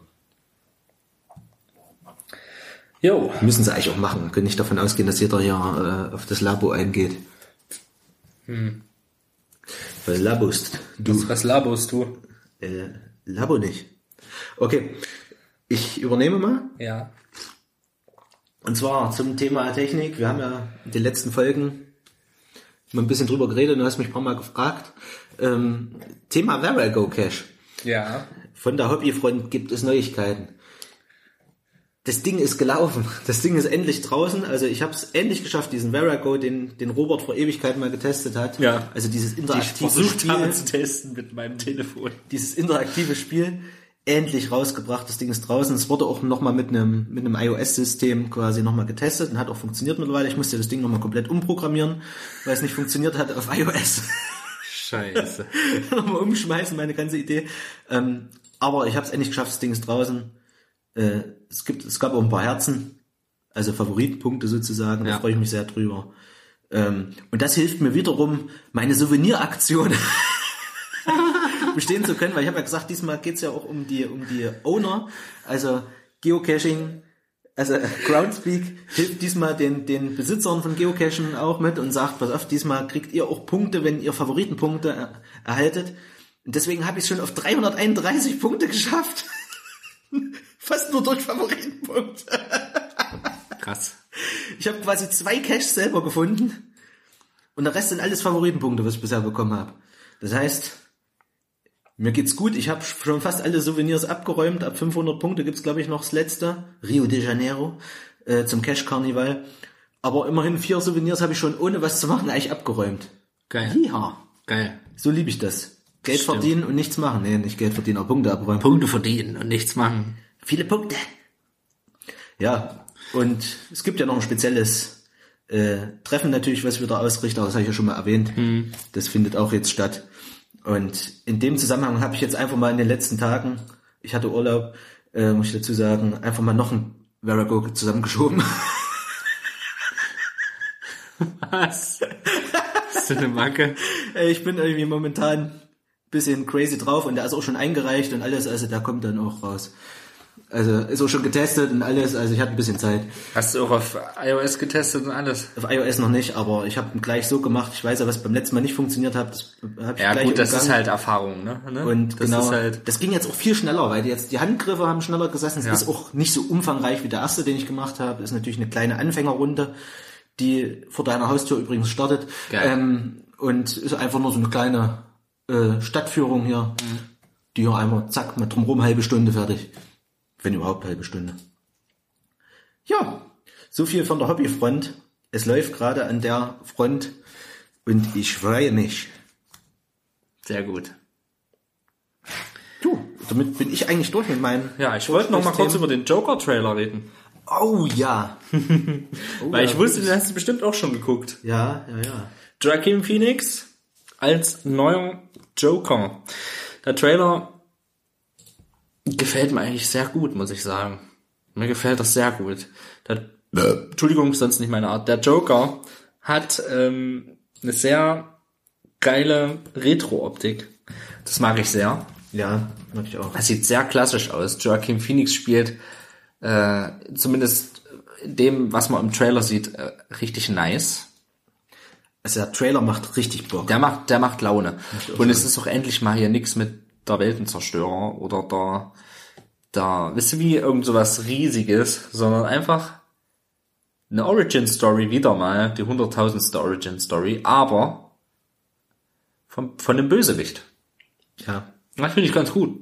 Jo. Müssen sie eigentlich auch machen. Können nicht davon ausgehen, dass jeder hier äh, auf das Labo eingeht. Hm. Was labost du? Was, was laberst du? Äh, Labo nicht. Okay, ich übernehme mal. Ja. Und zwar zum Thema Technik. Wir haben ja in den letzten Folgen mal ein bisschen drüber geredet. Du hast mich ein paar Mal gefragt. Ähm, Thema Verigo Cache. Ja. Von der Hobbyfront gibt es Neuigkeiten. Das Ding ist gelaufen. Das Ding ist endlich draußen. Also ich habe es endlich geschafft, diesen Verigo, den, den Robert vor Ewigkeit mal getestet hat. Ja. Also dieses Die ich interaktive versucht Spiel, habe zu testen mit meinem Telefon. dieses interaktive Spiel endlich rausgebracht. Das Ding ist draußen. Es wurde auch nochmal mit einem, mit einem iOS-System quasi nochmal getestet und hat auch funktioniert mittlerweile. Ich musste das Ding nochmal komplett umprogrammieren, weil es nicht funktioniert hat auf iOS. Scheiße. nochmal umschmeißen, meine ganze Idee. Ähm, aber ich habe es endlich geschafft, das Ding ist draußen. Äh, es gibt, es gab auch ein paar Herzen, also Favoritenpunkte sozusagen. Da Ja. freue ich mich sehr drüber. Ähm, und das hilft mir wiederum, meine Souveniraktion bestehen zu können, weil ich habe ja gesagt, diesmal geht's ja auch um die, um die Owner, also Geocaching, also Groundspeak hilft diesmal den, den Besitzern von Geocachen auch mit und sagt, pass auf, diesmal kriegt ihr auch Punkte, wenn ihr Favoritenpunkte er, erhaltet. Und deswegen habe ich schon auf 331 Punkte geschafft. Fast nur durch Favoritenpunkte. Krass. Ich habe quasi zwei Caches selber gefunden und der Rest sind alles Favoritenpunkte, was ich bisher bekommen habe. Das heißt, mir geht's gut. Ich habe schon fast alle Souvenirs abgeräumt. Ab 500 Punkte gibt's glaube ich noch das letzte Rio de Janeiro äh, zum Cache Carnival. Aber immerhin vier Souvenirs habe ich schon ohne was zu machen eigentlich abgeräumt. Geil. Ja, Geil. so liebe ich das. Geld Stimmt. verdienen und nichts machen. Nee, nicht Geld verdienen, aber Punkte abräumen. Punkte verdienen und nichts machen. Viele Punkte. Ja, und es gibt ja noch ein spezielles äh, Treffen natürlich, was wir da ausrichten, aber das habe ich ja schon mal erwähnt. Das findet auch jetzt statt. Und in dem Zusammenhang habe ich jetzt einfach mal in den letzten Tagen, ich hatte Urlaub, äh, muss ich dazu sagen, einfach mal noch ein Verago zusammengeschoben. Was? Ist das eine Macke? Ich bin irgendwie momentan ein bisschen crazy drauf und der ist auch schon eingereicht und alles, also der kommt dann auch raus. Also ist auch schon getestet und alles, also ich hatte ein bisschen Zeit. Hast du auch auf iOS getestet und alles? Auf iOS noch nicht, aber ich habe gleich so gemacht. Ich weiß ja, was beim letzten Mal nicht funktioniert hat. Das hab ich Ja gleich gut, das umgangen. ist halt Erfahrung, ne? ne? Und das genau, halt, das ging jetzt auch viel schneller, weil jetzt die Handgriffe haben schneller gesessen. Es Ja. ist auch nicht so umfangreich wie der erste, den ich gemacht habe. Das ist natürlich eine kleine Anfängerrunde, die vor deiner Haustür übrigens startet. Geil. Ähm, und ist einfach nur so eine kleine äh, Stadtführung hier, Mhm. die hier einmal zack, mal drumherum halbe Stunde fertig. Wenn überhaupt halbe Stunde. Ja, so viel von der Hobbyfront. Es läuft gerade an der Front und ich freue mich. sehr gut. Du, damit bin ich eigentlich durch mit meinen. Ja, ich wollte noch mal kurz über den Joker-Trailer reden. Oh ja. Oh, Weil ja, ich wusste, den hast du bestimmt auch schon geguckt. Ja, ja, ja. Joaquin Phoenix als neuer Joker. Der Trailer gefällt mir eigentlich sehr gut, muss ich sagen. Mir gefällt das sehr gut. Der, Entschuldigung, sonst nicht meine Art. Der Joker hat ähm, eine sehr geile Retro-Optik. Das mag ich sehr. Ja, mag ich auch. Es sieht sehr klassisch aus. Joaquin Phoenix spielt äh, zumindest in dem, was man im Trailer sieht, äh, richtig nice. Also der Trailer macht richtig Bock. Der macht, der macht Laune. Und es ist auch endlich mal hier nix mit der Weltenzerstörer oder der, der, wisst ihr wie, irgend sowas riesiges, sondern einfach eine Origin Story wieder mal, die hunderttausendste Origin Story, aber von, von dem Bösewicht. Ja. Das finde ich ganz gut.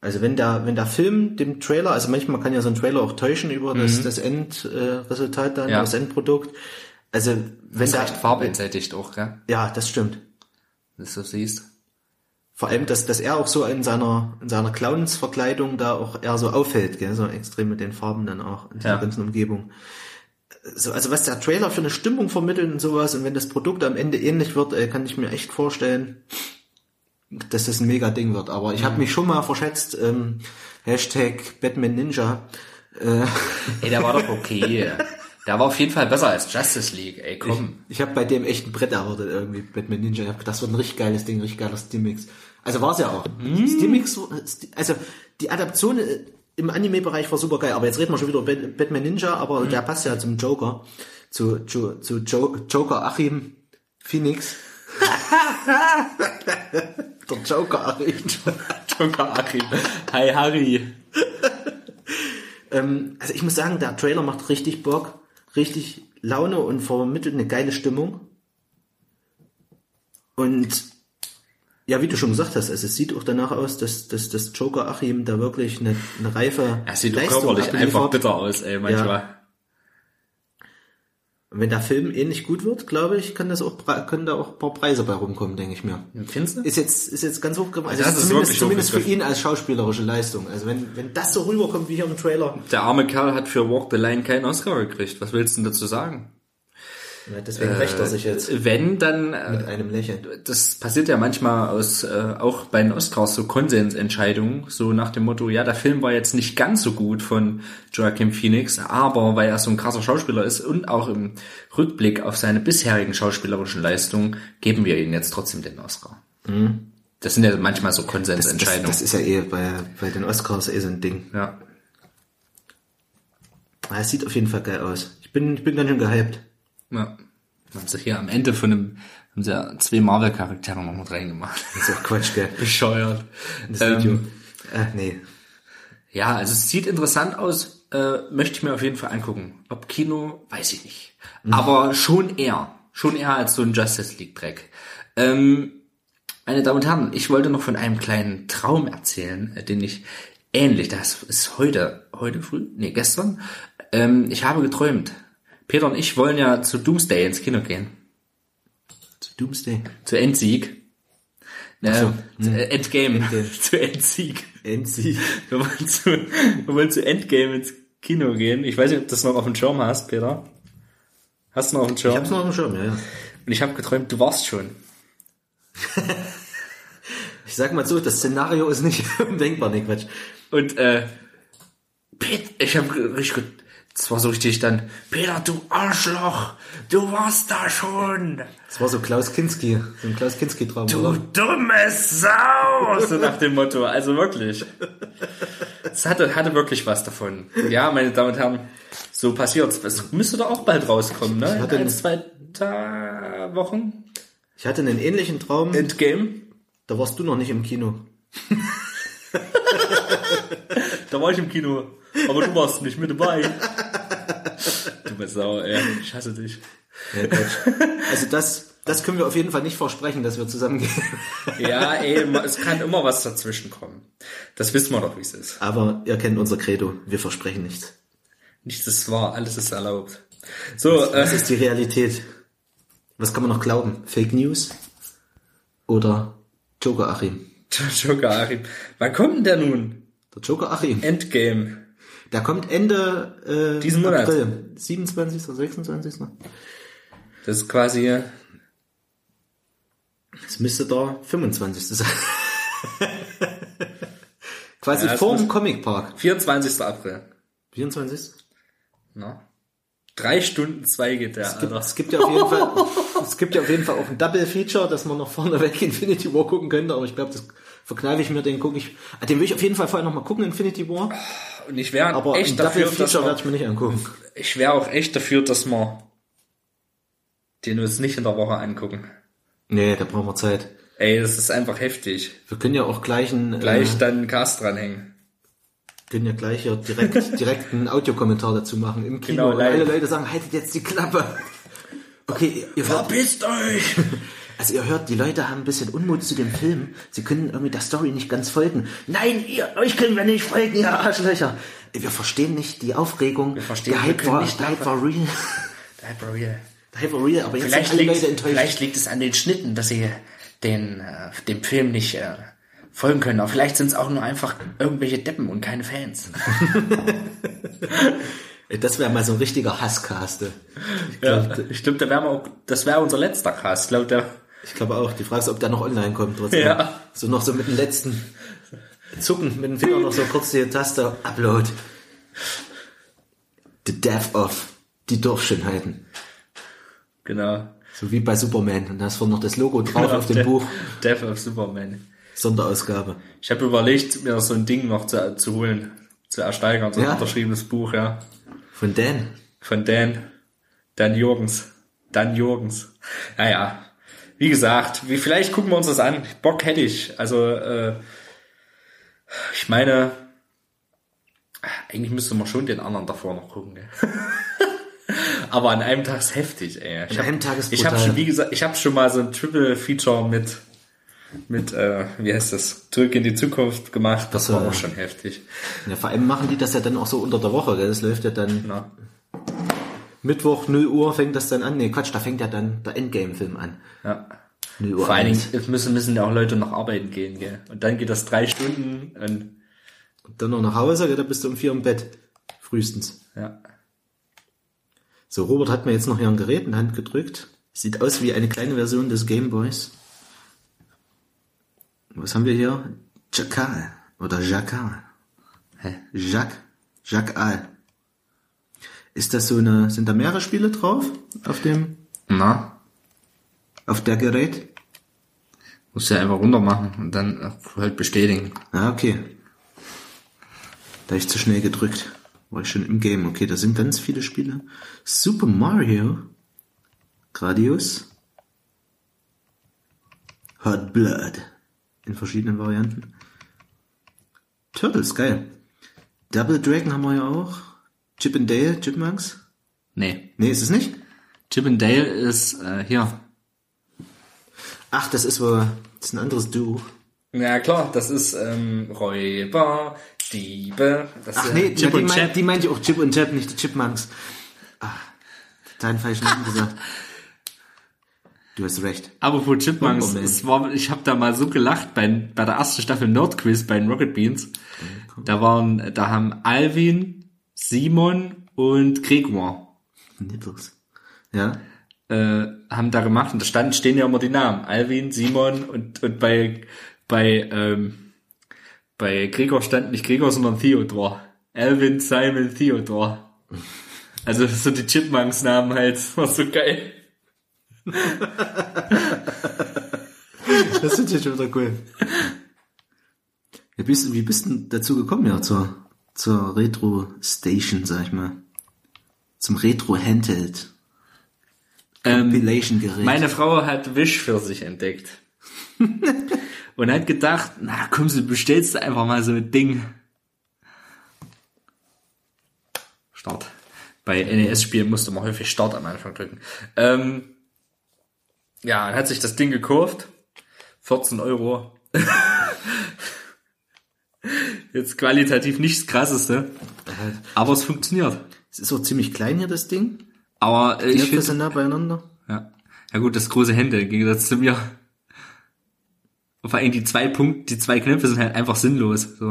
Also wenn der, wenn der Film dem Trailer, also manchmal kann ja so ein Trailer auch täuschen über das, das Endresultat äh, dann, Ja. das Endprodukt. Also wenn Ist da, recht farbeinsättigt auch, gell? ja, das stimmt. Wenn du so siehst. Vor allem, dass, dass er auch so in seiner, in seiner Clowns-Verkleidung da auch eher so auffällt, gell? so extrem mit den Farben dann auch in dieser Ja. ganzen Umgebung. So, also was der Trailer für eine Stimmung vermittelt und sowas und wenn das Produkt am Ende ähnlich wird, äh, kann ich mir echt vorstellen, dass das ein mega Ding wird. Aber ich habe mich schon mal verschätzt, ähm, Hashtag Batman Ninja. Äh, Ey, der war doch okay. der war auf jeden Fall besser als Justice League, ey, komm. ich habe bei dem echt ein Brett erwartet irgendwie, Batman Ninja. Ich hab gedacht, das wird ein richtig geiles Ding, richtig geiler Stimmix. Also war es ja auch. Stimmix, also die Adaption äh, im Anime-Bereich war super geil, aber jetzt reden wir schon wieder über Bat- Batman Ninja, aber der passt ja zum Joker, zu, zu, zu jo Joker Achim Phoenix. Der Joker Achim. Joker Achim. Hi Harry. Ähm, also ich muss sagen, der Trailer macht richtig Bock, richtig Laune und vermittelt eine geile Stimmung. Und ja, wie du schon gesagt hast, also es sieht auch danach aus, dass, dass, dass Joker Achim da wirklich eine, eine reife Er sieht doch Leistung körperlich einfach bitter aus, ey, manchmal. Und wenn der Film ähnlich gut wird, glaube ich, kann das auch, können da auch ein paar Preise bei rumkommen, denke ich mir. Findest du? Ist jetzt, ist jetzt ganz hochgegriffen. Also Das das ist zumindest, zumindest für ihn als schauspielerische Leistung. Also wenn, wenn das so rüberkommt wie hier im Trailer, Der arme Kerl hat für Walk the Line keinen Oscar gekriegt. Was willst du denn dazu sagen? Ja, deswegen rächt er sich jetzt Wenn, dann, äh, mit einem Lächeln. das passiert ja manchmal aus, äh, auch bei den Oscars, so Konsensentscheidungen, so nach dem Motto, ja, der Film war jetzt nicht ganz so gut von Joaquin Phoenix, aber weil er so ein krasser Schauspieler ist und auch im Rückblick auf seine bisherigen schauspielerischen Leistungen, geben wir ihm jetzt trotzdem den Oscar. Das sind ja manchmal so Das, das, Konsensentscheidungen. das ist ja eh bei, bei den Oscars eh so ein Ding. ja. Ah, Es sieht auf jeden Fall geil aus. Ich bin, ich bin ganz schön gehypt. Ja. Haben sie hier am Ende von einem, haben sie ja zwei Marvel-Charaktere noch mit reingemacht. Das ist auch Quatsch, gell? Bescheuert. Das Ähm, Video. Äh, nee. Ja, also es sieht interessant aus, äh, möchte ich mir auf jeden Fall angucken. Ob Kino, weiß ich nicht. Aber schon eher. Schon eher als so ein Justice League Dreck. Ähm, meine Damen und Herren, ich wollte noch von einem kleinen Traum erzählen, äh, den ich ähnlich, das ist heute, heute früh, nee, gestern, ähm, ich habe geträumt. Peter und ich wollen ja zu Doomsday ins Kino gehen. Zu Doomsday. Zu Endsieg. Äh, so, zu, äh, Endgame. zu Endsieg. NC. Wir wollen, zu, wir wollen zu Endgame ins Kino gehen. Ich weiß nicht, ob du das noch auf dem Schirm hast, Peter. Hast du noch auf dem Schirm? Ich hab's noch auf dem Schirm, ja, ja. Und ich habe geträumt, du warst schon. Ich sag mal so, das Szenario ist nicht undenkbar, nee, Quatsch. Und äh, Pet, ich habe richtig gut. Das war so richtig dann, Peter, du Arschloch, du warst da schon. Das war so Klaus Kinski, so ein Klaus Kinski-Traum, Du oder? dumme Sau! So nach dem Motto. Also wirklich. Es hatte, hatte wirklich was davon. Ja, meine Damen und Herren, so passiert's. Es müsste doch auch bald rauskommen, ne? In hatte ein, ein- zwei Ta Wochen. Ich hatte einen ähnlichen Traum, Endgame. da warst du noch nicht im Kino. Da war ich im Kino. Aber du warst nicht mit dabei. Dumme Sau, ey. Ich hasse dich. Ja. Also das, das können wir auf jeden Fall nicht versprechen, dass wir zusammen gehen. Ja, ey, ma- es kann immer was dazwischen kommen. Das wissen wir doch, wie es ist. Aber ihr kennt unser Credo, wir versprechen nichts. Nichts ist wahr, alles ist erlaubt. So, Was äh, ist die Realität? Was kann man noch glauben? Fake News? Oder Joker Achim? Joker Achim. Wann kommt denn der nun? Der Joker Achim. Endgame. Der kommt Ende äh, Diesen Monat. April. 27. oder 26. Das ist quasi, Es müsste der 25. sein. Quasi Ja, vor dem Comic Park. 24. April. 24. Na? Drei Stunden zwei geht der, Es gibt, es gibt ja auf jeden Fall, es gibt ja auf jeden Fall auch ein Double Feature, dass man noch vorneweg Infinity War gucken könnte, aber ich glaube, das verkneife ich mir, den gucke ich, ah, den will ich auf jeden Fall vorher noch mal gucken, Infinity War, Und ich wäre aber echt dafür, dass werde wir, ich mir nicht angucken. ich wäre auch echt dafür, dass wir den uns nicht in der Woche angucken. Nee, da brauchen wir Zeit. Ey, das ist einfach heftig. Wir können ja auch gleich ein, Gleich äh, dann einen Cast dranhängen. Können ja gleich hier direkt, direkt einen Audiokommentar dazu machen im Kino. Genau, alle Leute sagen, haltet jetzt die Klappe. Okay, ihr Verpisst euch! also ihr hört, die Leute haben ein bisschen Unmut zu dem Film. Sie können irgendwie der Story nicht ganz folgen. Nein, ihr, euch können wir nicht folgen, ihr Arschlöcher. Wir verstehen nicht die Aufregung. Wir verstehen, der Hype war, nicht der Hype war real. Der Hype war real, aber jetzt Vielleicht sind alle liegt, Leute enttäuscht. vielleicht liegt es an den Schnitten, dass sie den, äh, dem Film nicht äh, folgen können. Aber vielleicht sind es auch nur einfach irgendwelche Deppen und keine Fans. Das wäre mal so ein richtiger Hasscast. Ich Ja, glaube ich glaube, da wir auch, das wäre unser letzter Cast. Ich glaube, der, ich glaube auch. Die Frage ist, ob der noch online kommt. Trotzdem. Ja. So noch so mit dem letzten Zucken, mit dem Finger noch so kurz die Taste Upload. The Death of die Dorfschönheiten. genau. So wie bei Superman. Und da ist vorne noch das Logo drauf auf dem Death- Buch. Death of Superman. Sonderausgabe. Ich habe überlegt, mir so ein Ding noch zu, zu holen, zu ersteigern, so ein Ja? unterschriebenes Buch, ja. Von Dan. Von Dan, Dan Jürgens. Dan Jürgens. Naja, wie gesagt, wie, vielleicht gucken wir uns das an. Bock hätte ich. Also, äh, ich meine, eigentlich müsste man schon den anderen davor noch gucken. Gell? Aber an einem Tag ist heftig, ey. Ich An hab- einem Tag ist Ich habe schon, wie gesagt, ich habe schon mal so ein Triple Feature mit mit äh, wie heißt das? Zurück in die Zukunft gemacht. Das war auch schon heftig. Ja, vor allem machen die das ja dann auch so unter der Woche. Gell? Das läuft ja dann Na, Mittwoch 0 Uhr fängt das dann an. Nee, Quatsch, da fängt ja dann der Endgame-Film an. ja. 0 Uhr Vor allen Dingen müssen, müssen ja auch Leute noch arbeiten gehen, gell? Und dann geht das drei Stunden und Dann noch nach Hause, gell? da bist du um vier im Bett. Frühestens. ja. So, Robert hat mir jetzt noch hier ein Gerät in die Hand gedrückt. Sieht aus wie eine kleine Version des Gameboys. Was haben wir hier? Jackal. Oder Jackal. Hä? Jacques. Jackal. Ist das so eine, sind da mehrere Spiele drauf? Auf dem, Na? auf der Gerät? Musst du ja einfach runter machen und dann halt bestätigen. Ah, okay. Da ich zu schnell gedrückt. War ich schon im Game. Okay, da sind ganz viele Spiele. Super Mario. Gradius. Hot Blood. In verschiedenen Varianten. Turtles, geil. Double Dragon haben wir ja auch. Chip and Dale, Chipmunks. Nee. Nee, ist es nicht? Chip and Dale ist äh, hier. Ach, das ist wohl, das ist ein anderes Duo. Ja klar, das ist ähm, Räuber, Diebe. Das Ach ist, nee, äh, Chip die, und mein, Chap. die meinte ich auch Chip und Chap, nicht die Chipmunks. Ah, deinen falschen Namen gesagt. Du hast recht. Apropos Chipmunks, Bomberman. es war, ich habe da mal so gelacht bei, bei der ersten Staffel Nerdquiz bei den Rocket Beans. Da waren, da haben Alvin, Simon und Gregor Nipples. Ja? äh, haben da gemacht und da standen, stehen ja immer die Namen. Alvin, Simon und, und bei, bei, ähm, bei Gregor stand nicht Gregor, sondern Theodor. Alvin, Simon, Theodor. Also so die Chipmunks-Namen halt, das war so geil. Das sind ja schon wieder cool. Wie bist, wie bist du denn dazu gekommen, ja, zur, zur Retro Station, sag ich mal? Zum Retro Handheld. Ähm, Compilation-Gerät. Meine Frau hat Wish für sich entdeckt. und hat gedacht, na komm, du bestellst einfach mal so ein Ding. Start. Bei NES-Spielen musste man häufig Start am Anfang drücken. Ähm, ja, hat sich das Ding gekauft. 14 Euro. Jetzt qualitativ nichts krasseste. Aber es funktioniert. Es ist auch ziemlich klein hier, das Ding. Aber äh, Die ich Knöpfe finde, sind nah beieinander. ja. Ja gut, das große Hände im Gegensatz zu mir. Und vor allem die zwei Punkte, die zwei Knöpfe sind halt einfach sinnlos. So.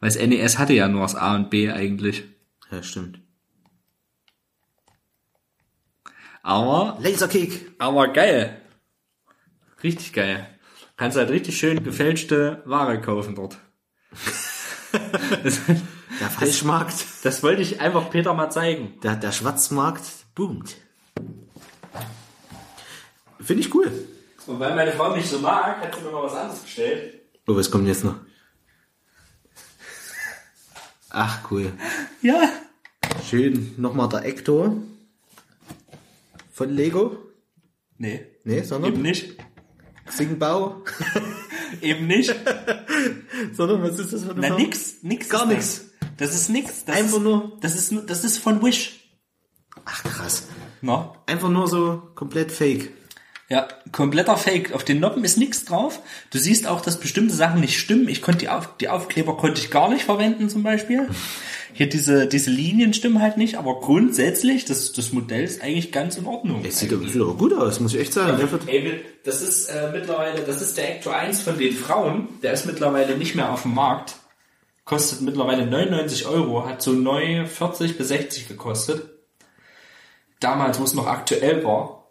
Weil das NES hatte ja nur das A und B eigentlich. Ja, stimmt. Aber, Laserkick. aber geil. Richtig geil. Kannst halt richtig schön gefälschte Ware kaufen dort. das, Der Falschmarkt. das wollte ich einfach Peter mal zeigen. Der, der Schwarzmarkt boomt. Finde ich cool. Und weil meine Frau mich so mag, hat sie mir mal was anderes bestellt. Oh, was kommt jetzt noch? Ach, cool. Ja. Schön. Nochmal der Ector. Von Lego. Nee. Nee, Eben sondern nicht. Xingbao. Eben nicht. sondern was ist das für eine Na, nix, nix. Gar nix. das. Ist nix. Das Einfach ist, nur- Das ist, nur- das ist von Wish. Ach krass. Na? Einfach nur so komplett fake. Ja, kompletter Fake. Auf den Noppen ist nichts drauf. Du siehst auch, dass bestimmte Sachen nicht stimmen. Ich konnte die, Auf die Aufkleber konnte ich gar nicht verwenden zum Beispiel. Hier diese, diese Linien stimmen halt nicht, aber grundsätzlich, das, das Modell ist eigentlich ganz in Ordnung. Es sieht, aber- sieht aber gut aus, muss ich echt sagen. Wird- Ey, das ist äh, mittlerweile, das ist der Ecto 1 von den Frauen. Der ist mittlerweile nicht mehr auf dem Markt. Kostet mittlerweile 99 Euro, hat so neu 40 bis 60 gekostet. Damals, wo es noch aktuell war.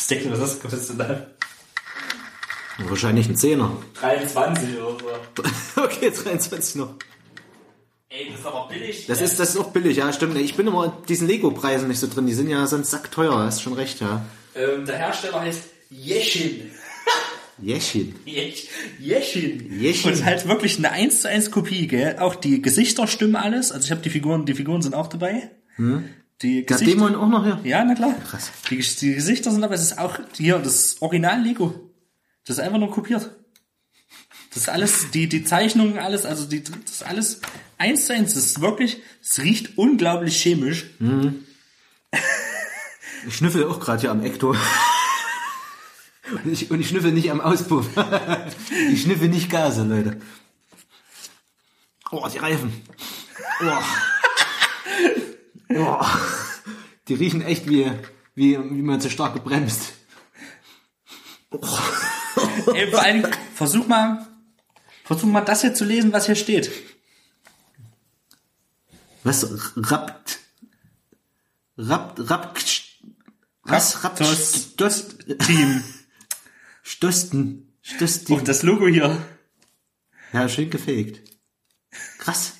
Was denkst du, was das kostet dann? Wahrscheinlich ein Zehner. 23 oder so. okay, 23 noch. Ey, das ist aber billig. Das ist, das ist auch billig, ja, stimmt. Ich bin immer in diesen Lego-Preisen nicht so drin. Die sind ja sonst sackteuer, hast schon recht, ja. ähm, der Hersteller heißt Yeshin. Jäschchen. Yesh- Yeshin. Yeshin. Und halt wirklich eine 1 zu 1 Kopie, gell? Auch die Gesichter stimmen alles. Also ich habe die Figuren, die Figuren sind auch dabei. Die Der Gesichter. Dämon auch noch hier? Ja, na klar. Krass. Die, die Gesichter sind aber, es ist auch hier das Original Lego. Das ist einfach nur kopiert. Das ist alles, die, die Zeichnungen, alles, also die, das ist alles eins zu eins. Das ist wirklich, es riecht unglaublich chemisch. Ich schnüffel auch gerade hier am Ekto. Und ich, und ich schnüffel nicht am Auspuff. Ich schnüffel nicht Gase, Leute. Oh, die Reifen. Oh. Oh. Die riechen echt wie, wie, wie man zu stark gebremst. Ey, vor allem, versuch mal, versuch mal das hier zu lesen, was hier steht. Was? Rapt. Rapt, rapt, was? Rapt, Stost, Team. Stosten, Stosten. Und das Logo hier. Ja, schön gefaked. Krass.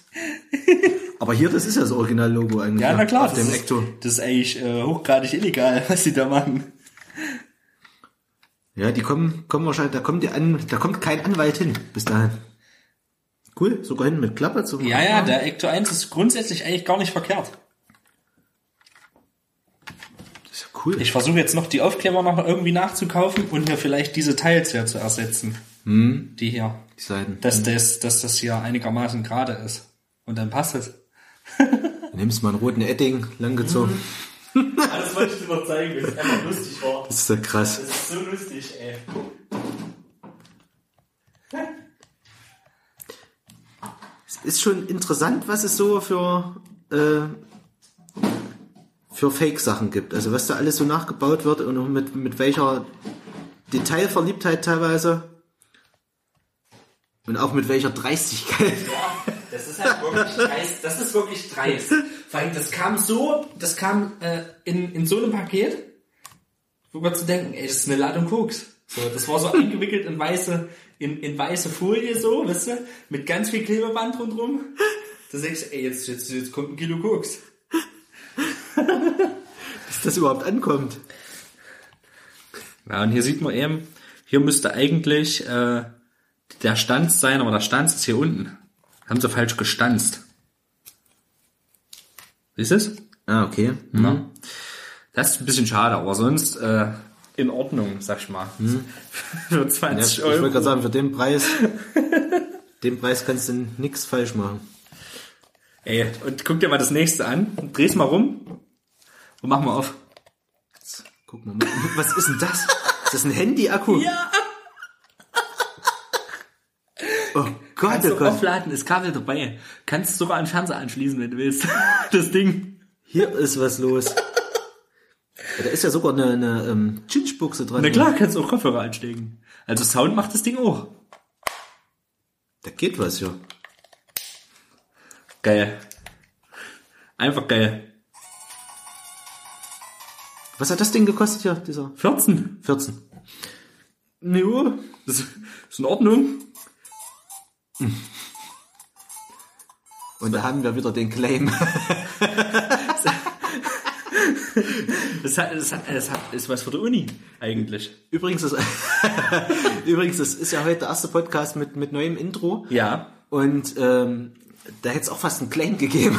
Aber hier, das ist ja das Original-Logo eigentlich. Ja, na klar. Auf das, dem ist, Ecto. das ist eigentlich äh, hochgradig illegal, was die da machen. Ja, die kommen, kommen wahrscheinlich, da kommt die an, da kommt kein Anwalt hin bis dahin. Cool, sogar hinten mit Klappe zum Ja, ja, der Ecto 1 ist grundsätzlich eigentlich gar nicht verkehrt. Das ist ja cool. Ich versuche jetzt noch die Aufkleber noch irgendwie nachzukaufen und mir vielleicht diese Teils hier zu ersetzen. Die hier. die Seiten. Dass das, dass das hier einigermaßen gerade ist. Und dann passt es. Du nimmst mal einen roten Edding, langgezogen. Das wollte ich dir noch zeigen, weil es einfach lustig war. Das ist ja krass. Das ist so lustig, ey. Es ist schon interessant, was es so für, äh, für Fake-Sachen gibt. Also was da alles so nachgebaut wird und auch mit, mit welcher Detailverliebtheit teilweise. Und auch mit welcher Dreistigkeit. Ja, das ist halt wirklich dreist. Das ist wirklich dreist. Weil das kam so, das kam äh, in, in so einem Paket, wo man zu denken, ey, das ist eine Ladung Koks. So, das war so eingewickelt in weiße, in, in weiße Folie so, weißt du, mit ganz viel Klebeband rundrum. Da denkst du, ey, jetzt, jetzt, jetzt kommt ein Kilo Koks. Dass das überhaupt ankommt. Ja, und hier sieht man eben, hier müsste eigentlich äh, der Stanz sein, aber der Stanz ist hier unten. Haben sie falsch gestanzt. Siehst du es? Ah, okay. Ja. Das ist ein bisschen schade, aber sonst äh, in Ordnung, sag ich mal. Für Ja, 20 ich Euro. wollte gerade sagen, für den Preis, den Preis kannst du nichts falsch machen. Ey, und guck dir mal das nächste an. Dreh's mal rum und mach mal auf. Guck mal, was ist denn das? Ist das ein Handy-Akku? Ja, Oh Gott, kannst oh Gott. aufladen, ist Kabel dabei. Kannst sogar an den Fernseher anschließen, wenn du willst. Das Ding. Hier ist was los. Ja, da ist ja sogar eine, eine ähm, Chinchbuchse dran. Na klar, kannst du auch Kopfhörer anstecken. Also Sound macht das Ding auch. Da geht was, ja. Geil. Einfach geil. Was hat das Ding gekostet hier, dieser 14. 14? Jo, das ist in Ordnung. Und da haben wir wieder den Claim. Das, hat, das, hat, das hat, ist was für die Uni, eigentlich. Übrigens, das, übrigens, das ist ja heute der erste Podcast mit, mit neuem Intro. Ja. Und ähm, da hätte es auch fast einen Claim gegeben.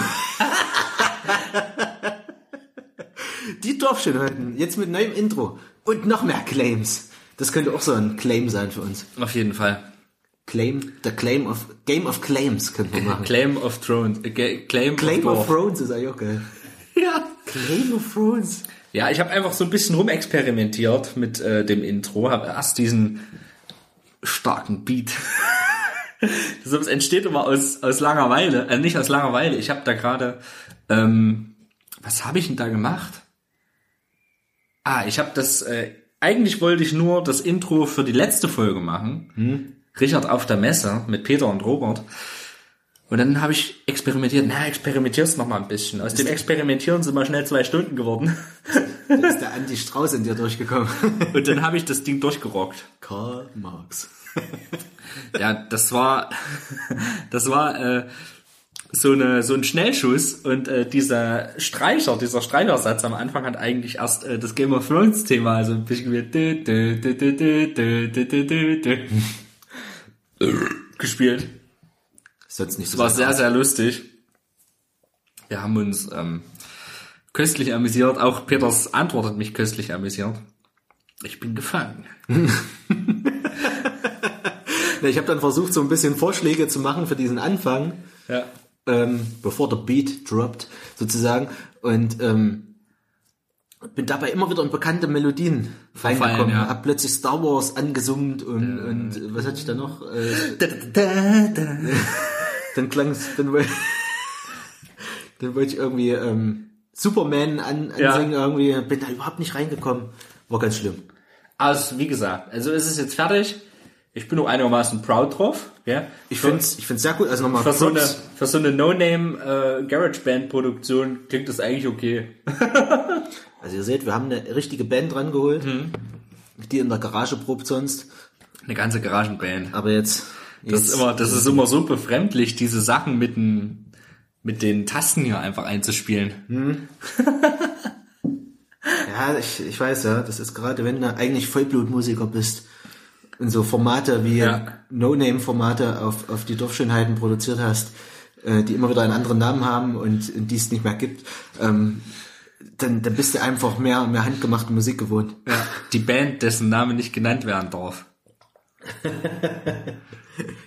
Die Dorfschön heute, jetzt mit neuem Intro. Und noch mehr Claims. Das könnte auch so ein Claim sein für uns. Auf jeden Fall. Claim, the Claim of, Game of Claims könnte man machen. Claim of Thrones. Äh, Claim, Claim of Dwarf. Thrones ist eigentlich auch geil. Ja. Claim of Thrones. Ja, ich habe einfach so ein bisschen rumexperimentiert mit äh, dem Intro, habe erst diesen starken Beat. das entsteht immer aus, aus Langeweile, äh, nicht aus Langeweile. Ich habe da gerade, ähm, was habe ich denn da gemacht? Ah, ich habe das, äh, eigentlich wollte ich nur das Intro für die letzte Folge machen. Richard auf der Messe mit Peter und Robert. Und dann habe ich experimentiert. Na, experimentierst noch mal ein bisschen. Aus dem Experimentieren sind mal schnell zwei Stunden geworden. Da ist der Andy Strauß in dir durchgekommen. Und dann habe ich das Ding durchgerockt. Karl Marx. Ja, das war, das war äh, so eine so ein Schnellschuss und äh, dieser Streicher, dieser Streichersatz am Anfang hat eigentlich erst äh, das Game of Thrones Thema, also ein bisschen wie gespielt. Das, jetzt nicht so. War sehr, sehr lustig. Wir haben uns ähm, köstlich amüsiert. Auch Peters Antwort hat mich köstlich amüsiert. Ich bin gefangen. ich habe dann versucht, so ein bisschen Vorschläge zu machen für diesen Anfang. Ja. Ähm, bevor der Beat droppt, sozusagen. Und ähm, bin dabei immer wieder in bekannte Melodien reingekommen. ja. Hab plötzlich Star Wars angesummt und, und was hatte ich da noch? Äh, Da, da, da. dann klang es, dann, dann wollte ich irgendwie ähm, Superman an, Ja. ansingen, irgendwie, bin da überhaupt nicht reingekommen. War ganz schlimm. Also, wie gesagt, also es ist jetzt fertig. Ich bin auch einigermaßen proud drauf. Ja? Ich find's, ich find's sehr gut. Also nochmal für so eine, für so eine No-Name äh, GarageBand-Produktion klingt das eigentlich okay. Also ihr seht, wir haben eine richtige Band dran geholt, Mhm. die in der Garage probt sonst. Eine ganze Garagenband. Aber jetzt, Das jetzt ist immer, das ist immer so befremdlich, diese Sachen mit den, mit den Tasten hier einfach einzuspielen. ja, ich, ich weiß ja, das ist gerade, wenn du eigentlich Vollblutmusiker bist und so Formate wie Ja. No-Name-Formate auf, auf die Dorfschönheiten produziert hast, äh, die immer wieder einen anderen Namen haben und, und die es nicht mehr gibt, ähm, dann, dann bist du einfach mehr, mehr handgemachte Musik gewohnt. Ja. Die Band, dessen Name nicht genannt werden darf.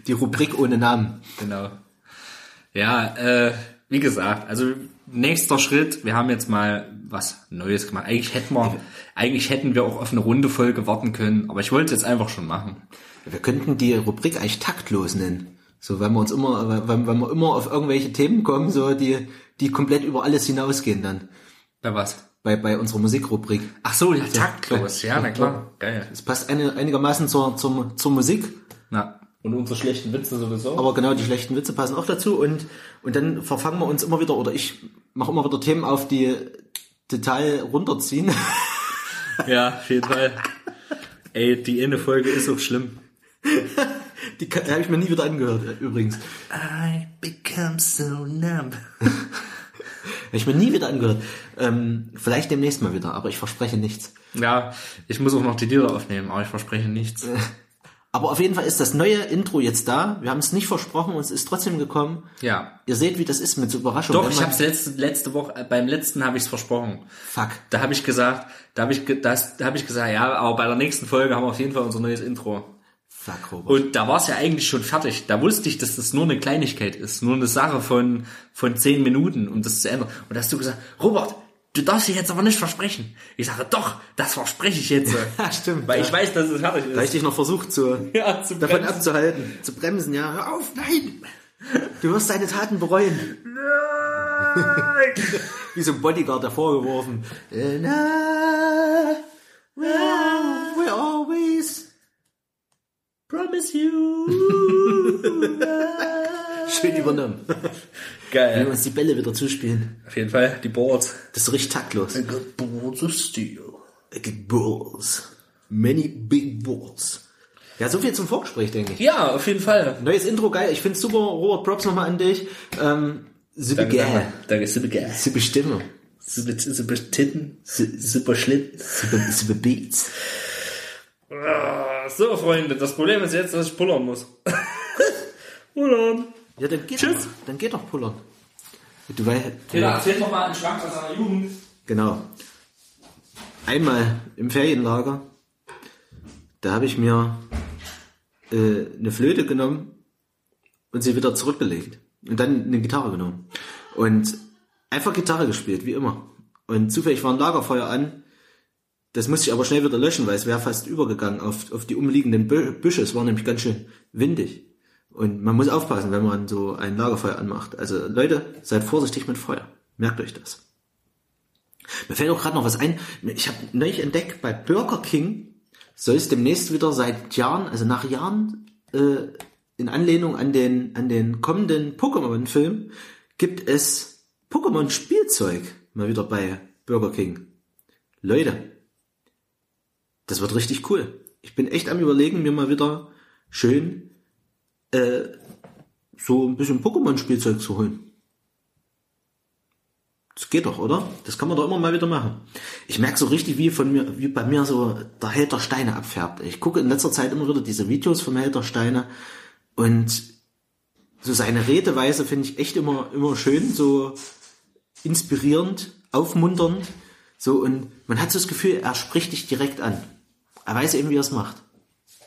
Die Rubrik ohne Namen. Genau. Ja, äh, wie gesagt, also nächster Schritt, wir haben jetzt mal was Neues gemacht. Eigentlich hätten wir, eigentlich hätten wir auch auf eine runde Folge warten können, aber ich wollte es jetzt einfach schon machen. Wir könnten die Rubrik eigentlich taktlos nennen. So, wenn wir uns immer, wenn, wenn wir immer auf irgendwelche Themen kommen, so, die, die komplett über alles hinausgehen dann. Bei was? Bei, bei unserer Musikrubrik. Ach so, ja, taktlos. Ja, na klar. Geil. Es passt eine, einigermaßen zur, zur, zur Musik, Na, und unsere schlechten Witze sowieso. aber genau die schlechten Witze passen auch dazu und, und dann verfangen wir uns immer wieder, oder ich mache immer wieder Themen auf, die total runterziehen. Ja, auf jeden Fall. Ey, die eine Folge ist auch schlimm. Die kann- habe ich mir nie wieder angehört, äh, übrigens. I become so numb. Habe ich mir nie wieder angehört. Ähm, vielleicht demnächst mal wieder, aber ich verspreche nichts. Ja, ich muss auch noch die Lieder aufnehmen, aber ich verspreche nichts. Aber auf jeden Fall ist das neue Intro jetzt da. Wir haben es nicht versprochen und es ist trotzdem gekommen. Ja. Ihr seht, wie das ist mit so Überraschungen. Doch, ich man- hab's letzte, letzte Woche, äh, beim letzten habe ich's versprochen. Fuck. Da habe ich gesagt, da habe ich, das, da habe ich gesagt, ja, aber bei der nächsten Folge haben wir auf jeden Fall unser neues Intro. Fuck, Robert. Und da war es ja eigentlich schon fertig. Da wusste ich, dass das nur eine Kleinigkeit ist, nur eine Sache von von zehn Minuten, um das zu ändern. Und da hast du gesagt, Robert, du darfst dich jetzt aber nicht versprechen. Ich sage, doch, das verspreche ich jetzt. Ja, stimmt, Weil ja. ich weiß, dass es fertig da ich ist. dich noch versucht zu, Ja, zu davon bremsen. abzuhalten, zu bremsen, ja. Hör auf, nein! Du wirst deine Taten bereuen. Wie so ein Bodyguard davor geworfen. We always Promise you. Schön übernommen. Wenn wir Geil. uns die Bälle wieder zuspielen. Auf jeden Fall, die Boards. Das ist so richtig taktlos. Boards of Steel. Balls. Many big balls. Ja, so viel zum Vorgespräch, denke ich. Ja, auf jeden Fall. Neues Intro, geil. Ich find's super. Robert, Props nochmal an dich. Ähm, super Danke, geil. danke. Danke, super geil. Super Stimme. Super, super Titten, super Schlitten. Super, super Beats. Ah, So, Freunde, das Problem ist jetzt, dass ich pullern muss. pullern. Ja, dann geht Tschüss. doch. Dann geht doch pullern. Du weißt, Peter, erzähl doch mal einen Schwank aus seiner Jugend. Genau. Einmal im Ferienlager, da habe ich mir äh, eine Flöte genommen und sie wieder zurückgelegt. Und dann eine Gitarre genommen. Und einfach Gitarre gespielt, wie immer. Und zufällig war ein Lagerfeuer an. Das musste ich aber schnell wieder löschen, weil es wäre fast übergegangen auf, auf die umliegenden Bü- Büsche. Es war nämlich ganz schön windig. Und man muss aufpassen, wenn man so ein Lagerfeuer anmacht. Also Leute, seid vorsichtig mit Feuer. Merkt euch das. Mir fällt auch gerade noch was ein. Ich habe neulich entdeckt, bei Burger King soll es demnächst wieder seit Jahren, also nach Jahren, äh, in Anlehnung an den, an den kommenden Pokémon-Film, gibt es Pokémon-Spielzeug mal wieder bei Burger King. Leute, das wird richtig cool. Ich bin echt am überlegen, mir mal wieder schön äh, so ein bisschen Pokémon-Spielzeug zu holen. Das geht doch, oder? Das kann man doch immer mal wieder machen. Ich merke so richtig, wie von mir, wie bei mir so der Held der Steine abfärbt. Ich gucke in letzter Zeit immer wieder diese Videos vom Held der Steine und so seine Redeweise finde ich echt immer, immer schön, so inspirierend, aufmunternd, so und man hat so das Gefühl, er spricht dich direkt an. Er weiß eben, wie er es macht.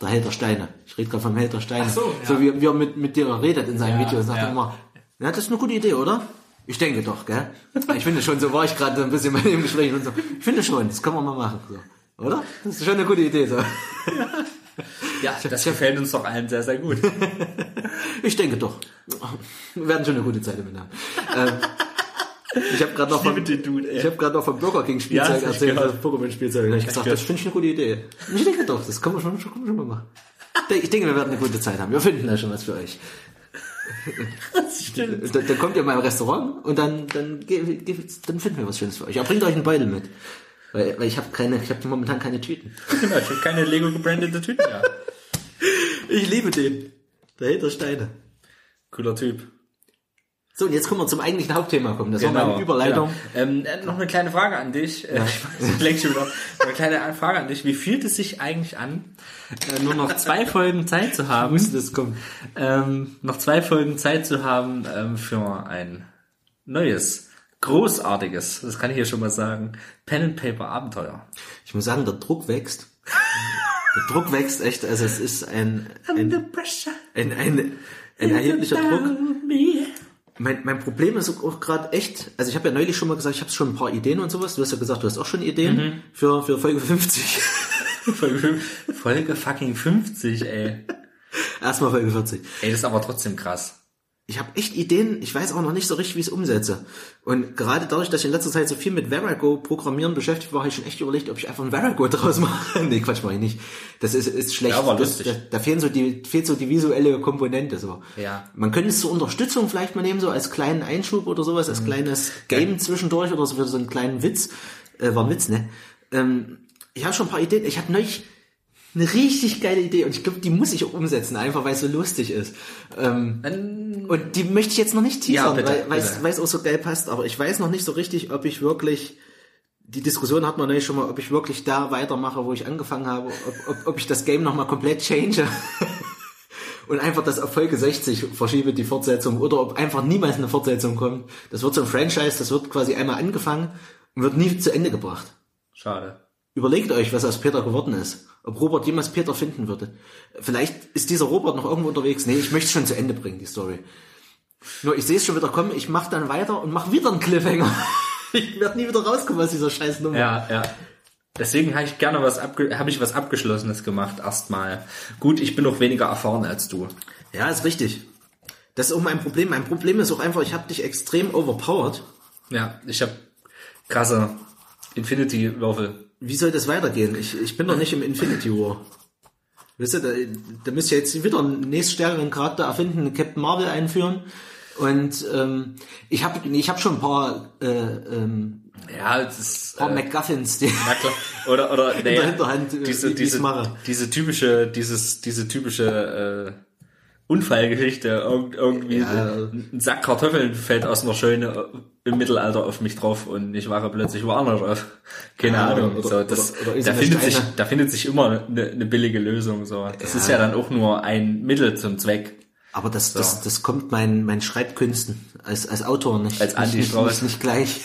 Der Held der Steine. Ich rede gerade vom Steine. Ach so, ja. so wie, wie er mit, mit dir redet in seinen Ja, Videos. Sagt ja. er immer, ja, das ist eine gute Idee, oder? Ich denke doch, gell? Ich finde schon, so war ich gerade ein bisschen bei dem Gespräch und so. Ich finde schon, das können wir mal machen, so. Oder? Das ist schon eine gute Idee, so. Ja, das gefällt uns doch allen sehr, sehr gut. Ich denke doch. Wir werden schon eine gute Zeit damit haben. ähm, ich habe gerade noch, vom- Dude, ich hab noch vom Burger King Ja, Spielzeug ich erzählt, das Pokémon-Spielzeug. Da hab ich gesagt, gehört. das finde ich eine gute Idee. Ich denke doch, das können wir schon, schon, können wir schon mal machen. Ich denke, wir werden eine gute Zeit haben. Wir finden da schon was für euch. Das stimmt. Dann, dann kommt ihr mal im Restaurant und dann, dann, dann finden wir was Schönes für euch. Aber bringt euch einen Beutel mit. Weil, weil ich habe keine, ich habe momentan keine Tüten. Genau, ich habe keine Lego gebrandete Tüten mehr. Ich liebe den. Der Held der Steine. Cooler Typ. So, und jetzt können wir zum eigentlichen Hauptthema kommen. Das war meine Überleitung. Genau. Ähm, äh, noch eine kleine Frage an dich. Äh, ich weiß, schon wieder. Eine kleine Frage an dich. Wie fühlt es sich eigentlich an, äh, nur noch zwei Folgen Zeit zu haben? Wusste, das kommt. ähm, noch zwei Folgen Zeit zu haben ähm, für ein neues, großartiges, das kann ich hier schon mal sagen, Pen and Paper Abenteuer. Ich muss sagen, der Druck wächst. Der Druck wächst echt. Also es ist ein, ein, ein, ein, ein erheblicher Druck. Mein, mein Problem ist auch gerade echt, also ich habe ja neulich schon mal gesagt, ich habe schon ein paar Ideen und sowas. Du hast ja gesagt, du hast auch schon Ideen für, für Folge 50. Folge, Folge fucking 50, ey. Erstmal Folge 40. Ey, das ist aber trotzdem krass. Ich habe echt Ideen, ich weiß auch noch nicht so richtig, wie ich es umsetze. Und gerade dadurch, dass ich in letzter Zeit so viel mit Verago programmieren beschäftigt war, habe ich schon echt überlegt, ob ich einfach ein Verago draus mache. nee, Quatsch, mache ich nicht. Das ist, ist schlecht. Ja, aber das, lustig. Da, da fehlen so die, fehlt so die visuelle Komponente, so. Ja. Man könnte es zur Unterstützung vielleicht mal nehmen, so als kleinen Einschub oder sowas, Mhm. als kleines Game zwischendurch oder so für so einen kleinen Witz. Äh, war ein Witz, ne? Ähm, ich habe schon ein paar Ideen. Ich habe neulich eine richtig geile Idee und ich glaube, die muss ich auch umsetzen, einfach weil es so lustig ist. Ähm, und die möchte ich jetzt noch nicht Ja, teasern, bitte, weil es- auch so geil passt, aber ich weiß noch nicht so richtig, ob ich wirklich die Diskussion hat man neulich schon mal, ob ich wirklich da weitermache, wo ich angefangen habe, ob, ob, ob ich das Game nochmal komplett change und einfach das auf Folge 60 verschiebe, die Fortsetzung, oder ob einfach niemals eine Fortsetzung kommt. Das wird so ein Franchise, das wird quasi einmal angefangen und wird nie zu Ende gebracht. Schade. Überlegt euch, was aus Peter geworden ist. Ob Robert jemals Peter finden würde. Vielleicht ist dieser Robert noch irgendwo unterwegs. Nee, ich möchte es schon zu Ende bringen, die Story. Nur ich sehe es schon wieder kommen, ich mache dann weiter und mache wieder einen Cliffhanger. ich werde nie wieder rauskommen aus dieser scheiß Nummer. Ja, ja. Deswegen habe ich gerne was abge habe ich was abgeschlossenes gemacht erstmal. Gut, ich bin noch weniger erfahren als du. ja, ist richtig. Das ist auch mein Problem. Mein Problem ist auch einfach, ich habe dich extrem overpowered. Ja, ich habe krasse Infinity Würfel. Wie soll das weitergehen? Ich, ich bin doch nicht im Infinity War. Wisst ihr, da, da müsst ihr jetzt wieder einen nächststärkeren Charakter erfinden, einen Captain Marvel einführen. Und ähm, ich habe ich hab schon ein paar, äh, ähm, Ja, das ist paar äh, MacGuffins, die, na klar. Oder oder nee, der Hinterhand, äh, diese diese mache. diese typische dieses diese typische äh, Unfallgeschichte Irg irgendwie Ja. ein Sack Kartoffeln fällt aus einer Scheune im Mittelalter auf mich drauf und ich wache plötzlich woanders auf. Keine Ja, Ahnung. oder- so, das, oder- oder ist da findet sich Steine. da findet sich immer eine, eine billige Lösung. So, das Ja. ist ja dann auch nur ein Mittel zum Zweck. Aber das, das, das kommt mein, mein Schreibkünsten als, als Autor nicht, Als Andi nicht, Strauß. nicht, nicht gleich.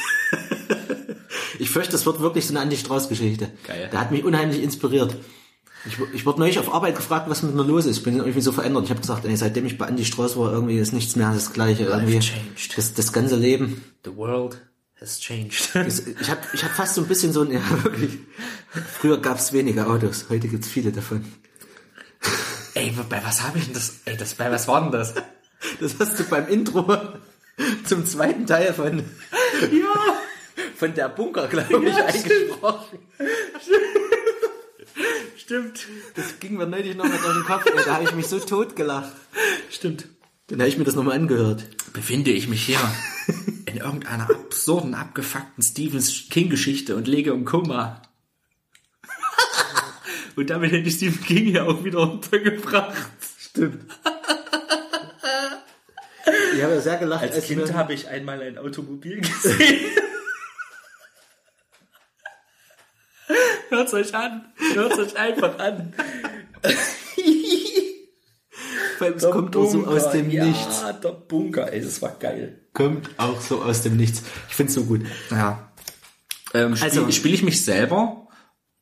ich fürchte, das wird wirklich so eine Andi Strauß Geschichte. Geil. Der hat mich unheimlich inspiriert. Ich, ich wurde neulich auf Arbeit gefragt, was mit mir los ist. Ich bin irgendwie so verändert. Ich habe gesagt, ey, seitdem ich bei Andi Strauß war, irgendwie ist nichts mehr das Gleiche. Irgendwie changed. das, das ganze Leben. The world has changed. Das, ich habe ich hab fast so ein bisschen so ein, ja wirklich. Früher gab es wenige Autos, heute gibt's viele davon. ey, bei was habe ich denn das? Ey, das, bei was war denn das? Das hast du beim Intro zum zweiten Teil von, ja, von der Bunker, glaube ich, eingesprochen. Stimmt. Das ging mir neulich noch mal durch den Kopf. Ey, da habe ich mich so tot gelacht. Stimmt. Dann habe ich mir das nochmal angehört. Befinde ich mich hier in irgendeiner absurden, abgefuckten Stephen King Geschichte und lege im Koma. Und damit hätte ich Stephen King ja auch wieder untergebracht. Stimmt. Ich habe sehr gelacht, Als Kind wir- habe ich einmal ein Automobil gesehen. Hört's euch an. Hört's euch einfach an. Weil es kommt auch so aus dem ja, Nichts. der Bunker, ey, das war geil. Kommt auch so aus dem Nichts. Ich find's so gut. Ja. Ähm, spiel, Also- spiele ich mich selber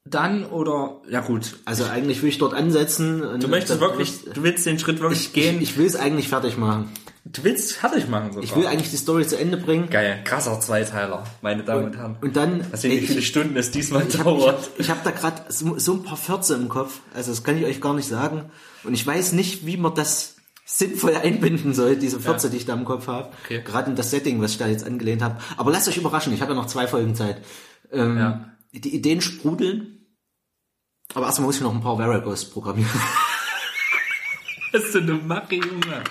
dann oder ja gut. Also eigentlich will ich dort ansetzen. und Du möchtest wirklich, du willst den Schritt wirklich gehen. Ich, ich will es eigentlich fertig machen. Du willst fertig machen sogar. Ich will eigentlich die Story zu Ende bringen. Geil, krasser Zweiteiler, meine Damen und Herren. Und dann. Was sehen, ey, wie viele ich, Stunden es diesmal ich habe ich dauert. hab, ich hab da gerade so, so ein paar Fürze im Kopf. Also das kann ich euch gar nicht sagen. Und ich weiß nicht, wie man das sinnvoll einbinden soll, diese Fürze, die ich da im Kopf habe. Okay. Gerade in das Setting, was ich da jetzt angelehnt habe. Aber lasst euch überraschen, ich habe ja noch zwei Folgen Zeit. Ähm, Ja. Die Ideen sprudeln. Aber erstmal muss ich noch ein paar Varagos programmieren. Hast du eine Macke, Junge?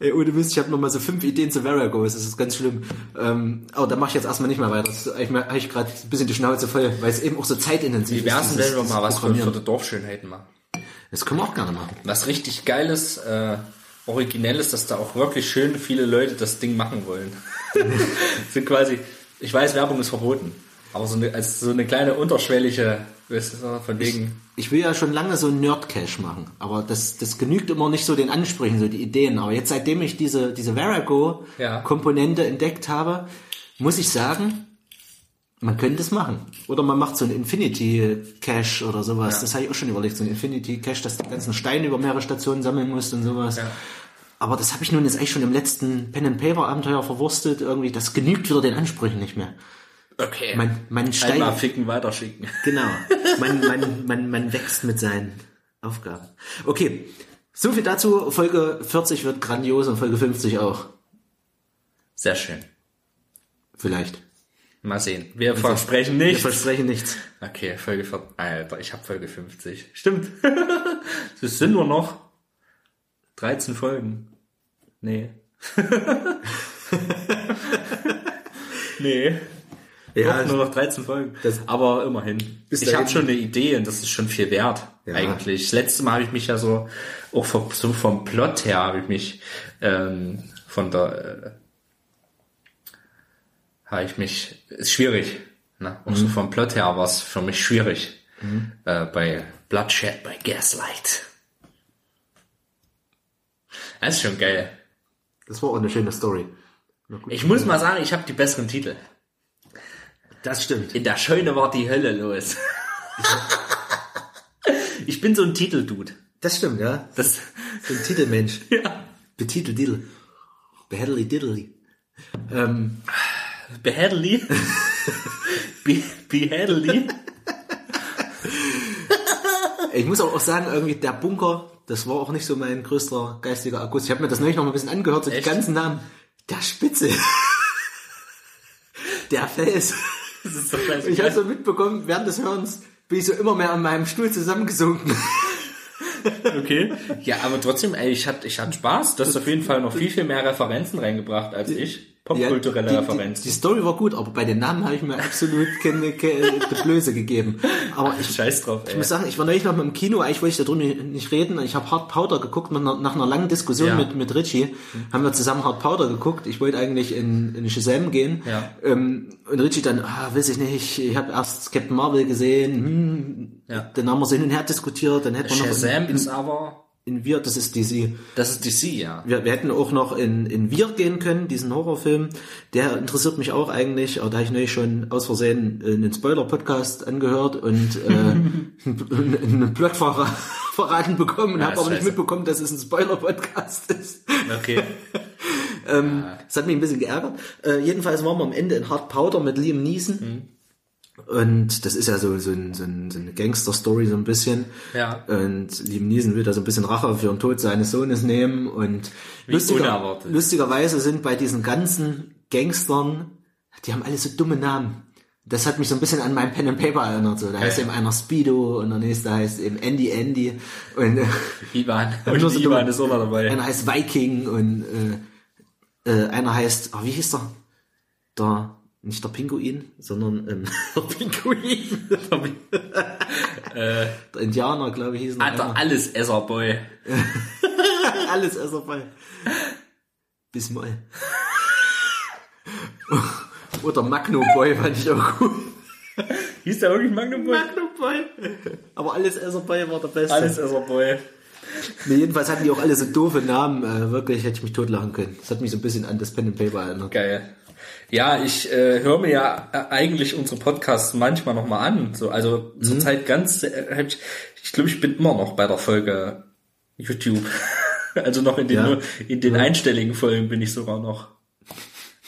Ey, ohne Mist, ich habe noch mal so fünf Ideen zu Varagos, das ist ganz schlimm. Ähm, aber da mache ich jetzt erstmal nicht mehr weiter. Das ist- Ich habe ich gerade ein bisschen die Schnauze voll, weil es eben auch so zeitintensiv Wie wär's denn, dieses- wenn wir mal was für, für die Dorfschönheiten machen? Das können wir auch gerne machen. Was richtig geiles, äh, originelles, dass da auch wirklich schön viele Leute das Ding machen wollen. Sind quasi, ich weiß, Werbung ist verboten, aber so eine, als so eine kleine unterschwellige, weißt du, von wegen, Ich will ja schon lange so einen Nerd-Cache machen, aber das, das genügt immer nicht so den Ansprüchen, so die Ideen. Aber jetzt, seitdem ich diese, diese Ja. Verago-Komponente entdeckt habe, muss ich sagen, man könnte es machen. Oder man macht so einen Infinity-Cache oder sowas. Ja. Das habe ich auch schon überlegt, so ein Infinity-Cache, dass du die ganzen Steine über mehrere Stationen sammeln musst und sowas. Ja. Aber das habe ich nun jetzt eigentlich schon im letzten Pen-and-Paper-Abenteuer verwurstet. Irgendwie, das genügt wieder den Ansprüchen nicht mehr. Okay, Man, man steigt. einmal ficken, weiterschicken. Genau. Man, man, man, man wächst mit seinen Aufgaben. Okay. So viel dazu. Folge 40 wird grandios und Folge 50 auch. Sehr schön. Vielleicht. Mal sehen. Wir versprechen Wir nicht. versprechen nichts. Okay, Folge 40. Alter, ich habe Folge 50. Stimmt. Es sind nur noch 13 Folgen. Nee. nee. Ja, Doch, nur noch 13 Folgen. Aber immerhin. Ich habe schon eine Idee und das ist schon viel wert, Ja. eigentlich. Das letzte Mal habe ich mich ja so, auch vom, so vom Plot her habe ich mich ähm, von der, äh, habe ich mich, ist schwierig. Ne? Auch Mhm. so vom Plot her war es für mich schwierig. Äh, bei Bloodshed, bei Gaslight. Das ist schon geil. Das war auch eine schöne Story. Ich muss mal sagen, ich habe die besseren Titel. Das stimmt. In der Scheune war die Hölle los. ich bin so ein Titeldude. Das stimmt, ja. Das, So ein Titelmensch. ja. Betitel Diddle. Behedderly Diddly. Ähm, Behädeli. Be Behädeli. ich muss auch sagen, irgendwie der Bunker, das war auch nicht so mein größter geistiger Akkus. Ich habe mir das neulich noch mal ein bisschen angehört, so Echt? die ganzen Namen. Der Spitze. der Fels. Das ist doch Ich habe so mitbekommen, während des Hörens bin ich so immer mehr an meinem Stuhl zusammengesunken. Okay. Ja, aber trotzdem, ey, ich hatte ich hatte Spaß. Du hast auf jeden Fall noch viel, viel mehr Referenzen reingebracht als ich. Popkulturelle Ja, die, die, die Story war gut, aber bei den Namen habe ich mir absolut keine, keine Blöße gegeben. Aber ich, Scheiß drauf, ich ey. muss sagen, ich war neulich noch mal im Kino, eigentlich wollte ich darüber nicht reden. Ich habe Hard Powder geguckt, nach einer, nach einer langen Diskussion Ja. mit, mit Richie. Haben wir zusammen Hard Powder geguckt. Ich wollte eigentlich in, in Shazam gehen. Ja. Ähm, und Richie dann, ah, weiß ich nicht, ich habe erst Captain Marvel gesehen. Hm, Ja. Dann haben wir so hin und her diskutiert. Dann hätten wir noch... Shazam ist aber in Wir, das ist DC. Das ist DC, ja. Wir, wir hätten auch noch in, in Wir gehen können, diesen Horrorfilm. Der interessiert mich auch eigentlich, aber da habe ich neulich schon aus Versehen einen Spoiler-Podcast angehört und äh, einen, Plot ver verraten bekommen und Ja, habe aber nicht mitbekommen, dass es ein Spoiler-Podcast ist. Okay. Ähm, Das hat mich ein bisschen geärgert. Äh, jedenfalls waren wir am Ende in Hard Powder mit Liam Neeson. Mhm. Und das ist ja so, so, ein, so, ein, so eine Gangster-Story so ein bisschen. Ja. Und Liam Neeson will da so ein bisschen Rache für den Tod seines Sohnes nehmen. Und unerwartet. lustigerweise sind bei diesen ganzen Gangstern, die haben alle so dumme Namen. Das hat mich so ein bisschen an mein Pen and Paper erinnert. So. Da heißt ja. eben einer Speedo und der nächste heißt eben Andy Andy. Und äh, Ivan. Und so Ivan ist auch noch dabei. einer heißt Viking und äh, äh, einer heißt, oh, wie hieß der? Der, nicht der Pinguin, sondern ähm, der Pinguin. der Indianer, glaube ich, hieß noch Alter, einer. alles Esserboy. Alles ist dabei. Bis mal. Oder Magno Boy fand ich auch gut. Hieß der wirklich Magnum Boy? Magno Boy. Aber alles Esserboy war der Beste. Alles Esserboy. Nee, jedenfalls hatten die auch alle so doofe Namen. Äh, wirklich hätte ich mich totlachen können. Das hat mich so ein bisschen an das Pen and Paper erinnert. Geil. Ja, ich äh, höre mir ja äh, eigentlich unsere Podcasts manchmal nochmal an. So, also zurzeit ganz, äh, ich, ich glaube, ich bin immer noch bei der Folge YouTube. also noch in den, Ja. in den einstelligen Folgen bin ich sogar noch.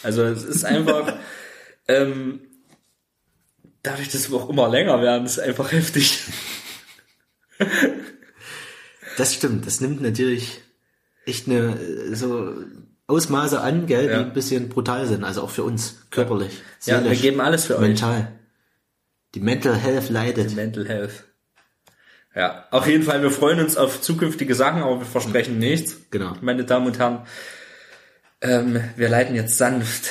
Also es ist einfach, ähm, dadurch, dass wir auch immer länger werden, ist einfach heftig. Das stimmt. Das nimmt natürlich echt eine äh, so Ausmaße an, gell, Ja. die ein bisschen brutal sind. Also auch für uns körperlich, Ja, wir seelisch, geben alles für euch. mental. Die Mental Health leidet. Mental Health. Ja, auf jeden Fall, wir freuen uns auf zukünftige Sachen, aber wir versprechen nichts. Genau. Meine Damen und Herren, ähm, wir leiten jetzt sanft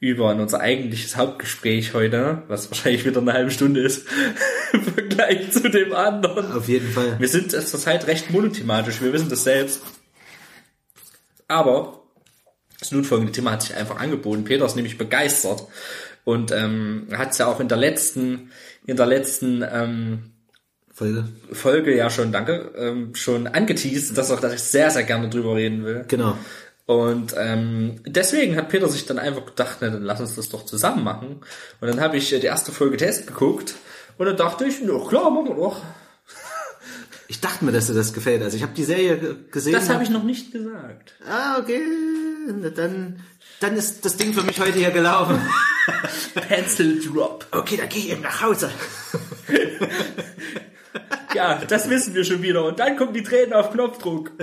über in unser eigentliches Hauptgespräch heute, was wahrscheinlich wieder eine halbe Stunde ist, im Vergleich zu dem anderen. Auf jeden Fall. Wir sind zurzeit recht monothematisch, wir wissen das selbst. Aber das nun folgende Thema hat sich einfach angeboten. Peter ist nämlich begeistert und ähm, hat es ja auch in der letzten, in der letzten ähm, Folge. Folge ja schon, danke, ähm, schon angeteased, dass auch, dass ich sehr, sehr gerne drüber reden will. Genau. Und ähm, deswegen hat Peter sich dann einfach gedacht, na, dann lass uns das doch zusammen machen. Und dann habe ich äh, die erste Folge Test geguckt und dann dachte ich, ja klar, machen wir doch. Ich dachte mir, dass dir das gefällt. Also ich habe die Serie ge- gesehen. Das habe ich noch nicht gesagt. Ah, okay. Dann, dann ist das Ding für mich heute hier gelaufen. Pencil Drop. Okay, dann gehe ich eben nach Hause. Ja, das wissen wir schon wieder. Und dann kommen die Tränen auf Knopfdruck.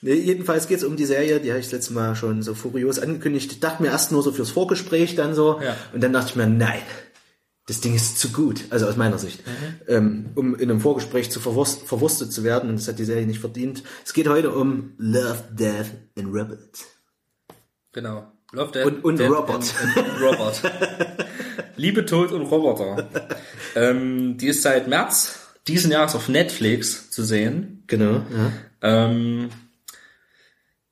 Nee, jedenfalls geht's um die Serie, die habe ich das letzte Mal schon so furios angekündigt. Ich dachte mir erst nur so fürs Vorgespräch dann so. Ja. Und dann dachte ich mir, nein, das Ding ist zu gut, also aus meiner Sicht, Mhm. ähm, um in einem Vorgespräch zu verwurst, verwurstet zu werden. Und das hat die Serie nicht verdient. Es geht heute um Love, Death and Robots. Genau. Love Death, Und- und Death Robert. And, and Robert. Liebe, Tod und Roboter. ähm, die ist seit März diesen Jahres auf Netflix zu sehen. Genau, ja. Ähm,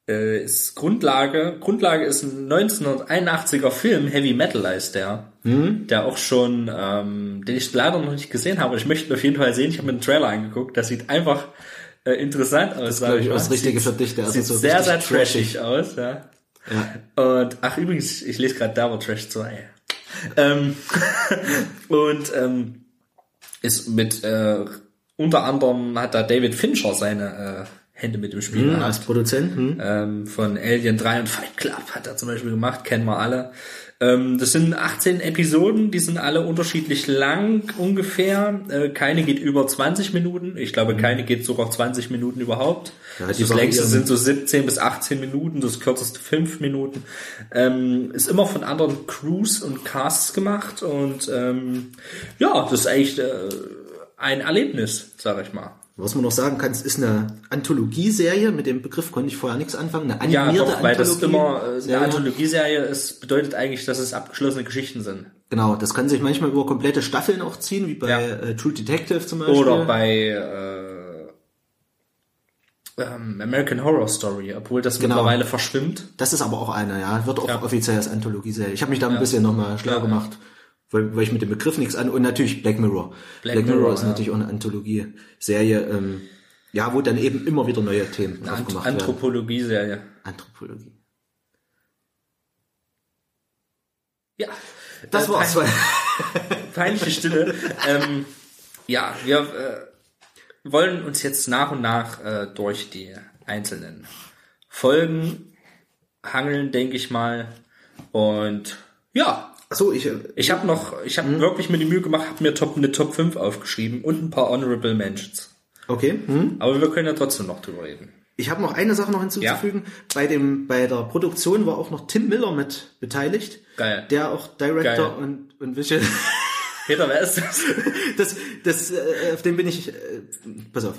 äh, ist Grundlage, Grundlage ist ein 1981er Film, Heavy Metal heißt der, der auch schon, ähm, den ich leider noch nicht gesehen habe, ich möchte ihn auf jeden Fall sehen. Ich habe mir den Trailer angeguckt, das sieht einfach äh, interessant aus. Das glaub ich, auch das Richtige für dich, der sieht so sehr, sehr richtig trashig aus, ja. Und ach übrigens, ich lese gerade Double Trash 2. Ähm, und ähm, ist mit äh, unter anderem hat da David Fincher seine äh, Hände mit im Spiel Hm, gehabt. als Produzent, hm? Ähm, von Alien 3 und Fight Club hat er zum Beispiel gemacht, kennen wir alle. Ähm, das sind 18 Episoden, die sind alle unterschiedlich lang ungefähr. Äh, keine geht über 20 Minuten. Ich glaube, keine geht sogar 20 Minuten überhaupt. Mhm. Ja, die das längste sind so 17 bis 18 Minuten, das kürzeste 5 Minuten. Ähm, ist immer von anderen Crews und Casts gemacht und ähm, ja, das ist eigentlich äh, ein Erlebnis, sag ich mal. Was man noch sagen kann, es ist eine Anthologieserie, mit dem Begriff konnte ich vorher nichts anfangen, eine Ja, animierte doch, weil das immer äh, eine Serie. Anthologieserie ist, bedeutet eigentlich, dass es abgeschlossene Geschichten sind. Genau, das kann sich manchmal über komplette Staffeln auch ziehen, wie bei Ja. äh, True Detective zum Beispiel. Oder bei äh, ähm, American Horror Story, obwohl das Genau. mittlerweile verschwimmt. Das ist aber auch eine, ja. Wird auch Ja. offiziell als Anthologieserie. Ich habe mich da ein bisschen nochmal schlau Ja, ja. gemacht, weil, weil ich mit dem Begriff nichts an. Und natürlich Black Mirror. Black, Black Mirror, Mirror, ist ja. natürlich auch eine Anthologieserie. Ähm, Ja, wo dann eben immer wieder neue Themen Ant aufgemacht werden. Anthropologie-Serie. Anthropologie. Ja. Das Äh, war's. pein- Peinliche Stille. ähm, ja, wir äh, wollen uns jetzt nach und nach äh, durch die einzelnen Folgen hangeln, denke ich mal. Und ja, Achso, ich, ich habe noch, ich Mhm. habe wirklich mir die Mühe gemacht, habe mir Top, eine Top 5 aufgeschrieben und ein paar Honorable Mentions. okay. Hm. Aber wir können ja trotzdem noch drüber reden. Ich habe noch eine Sache noch hinzuzufügen. Bei dem, bei der Produktion war auch noch Tim Miller mit beteiligt. Geil. Der auch Director Geil. und, und Visual. Peter, wer ist das? Das, das, äh, auf den bin ich, äh, pass auf.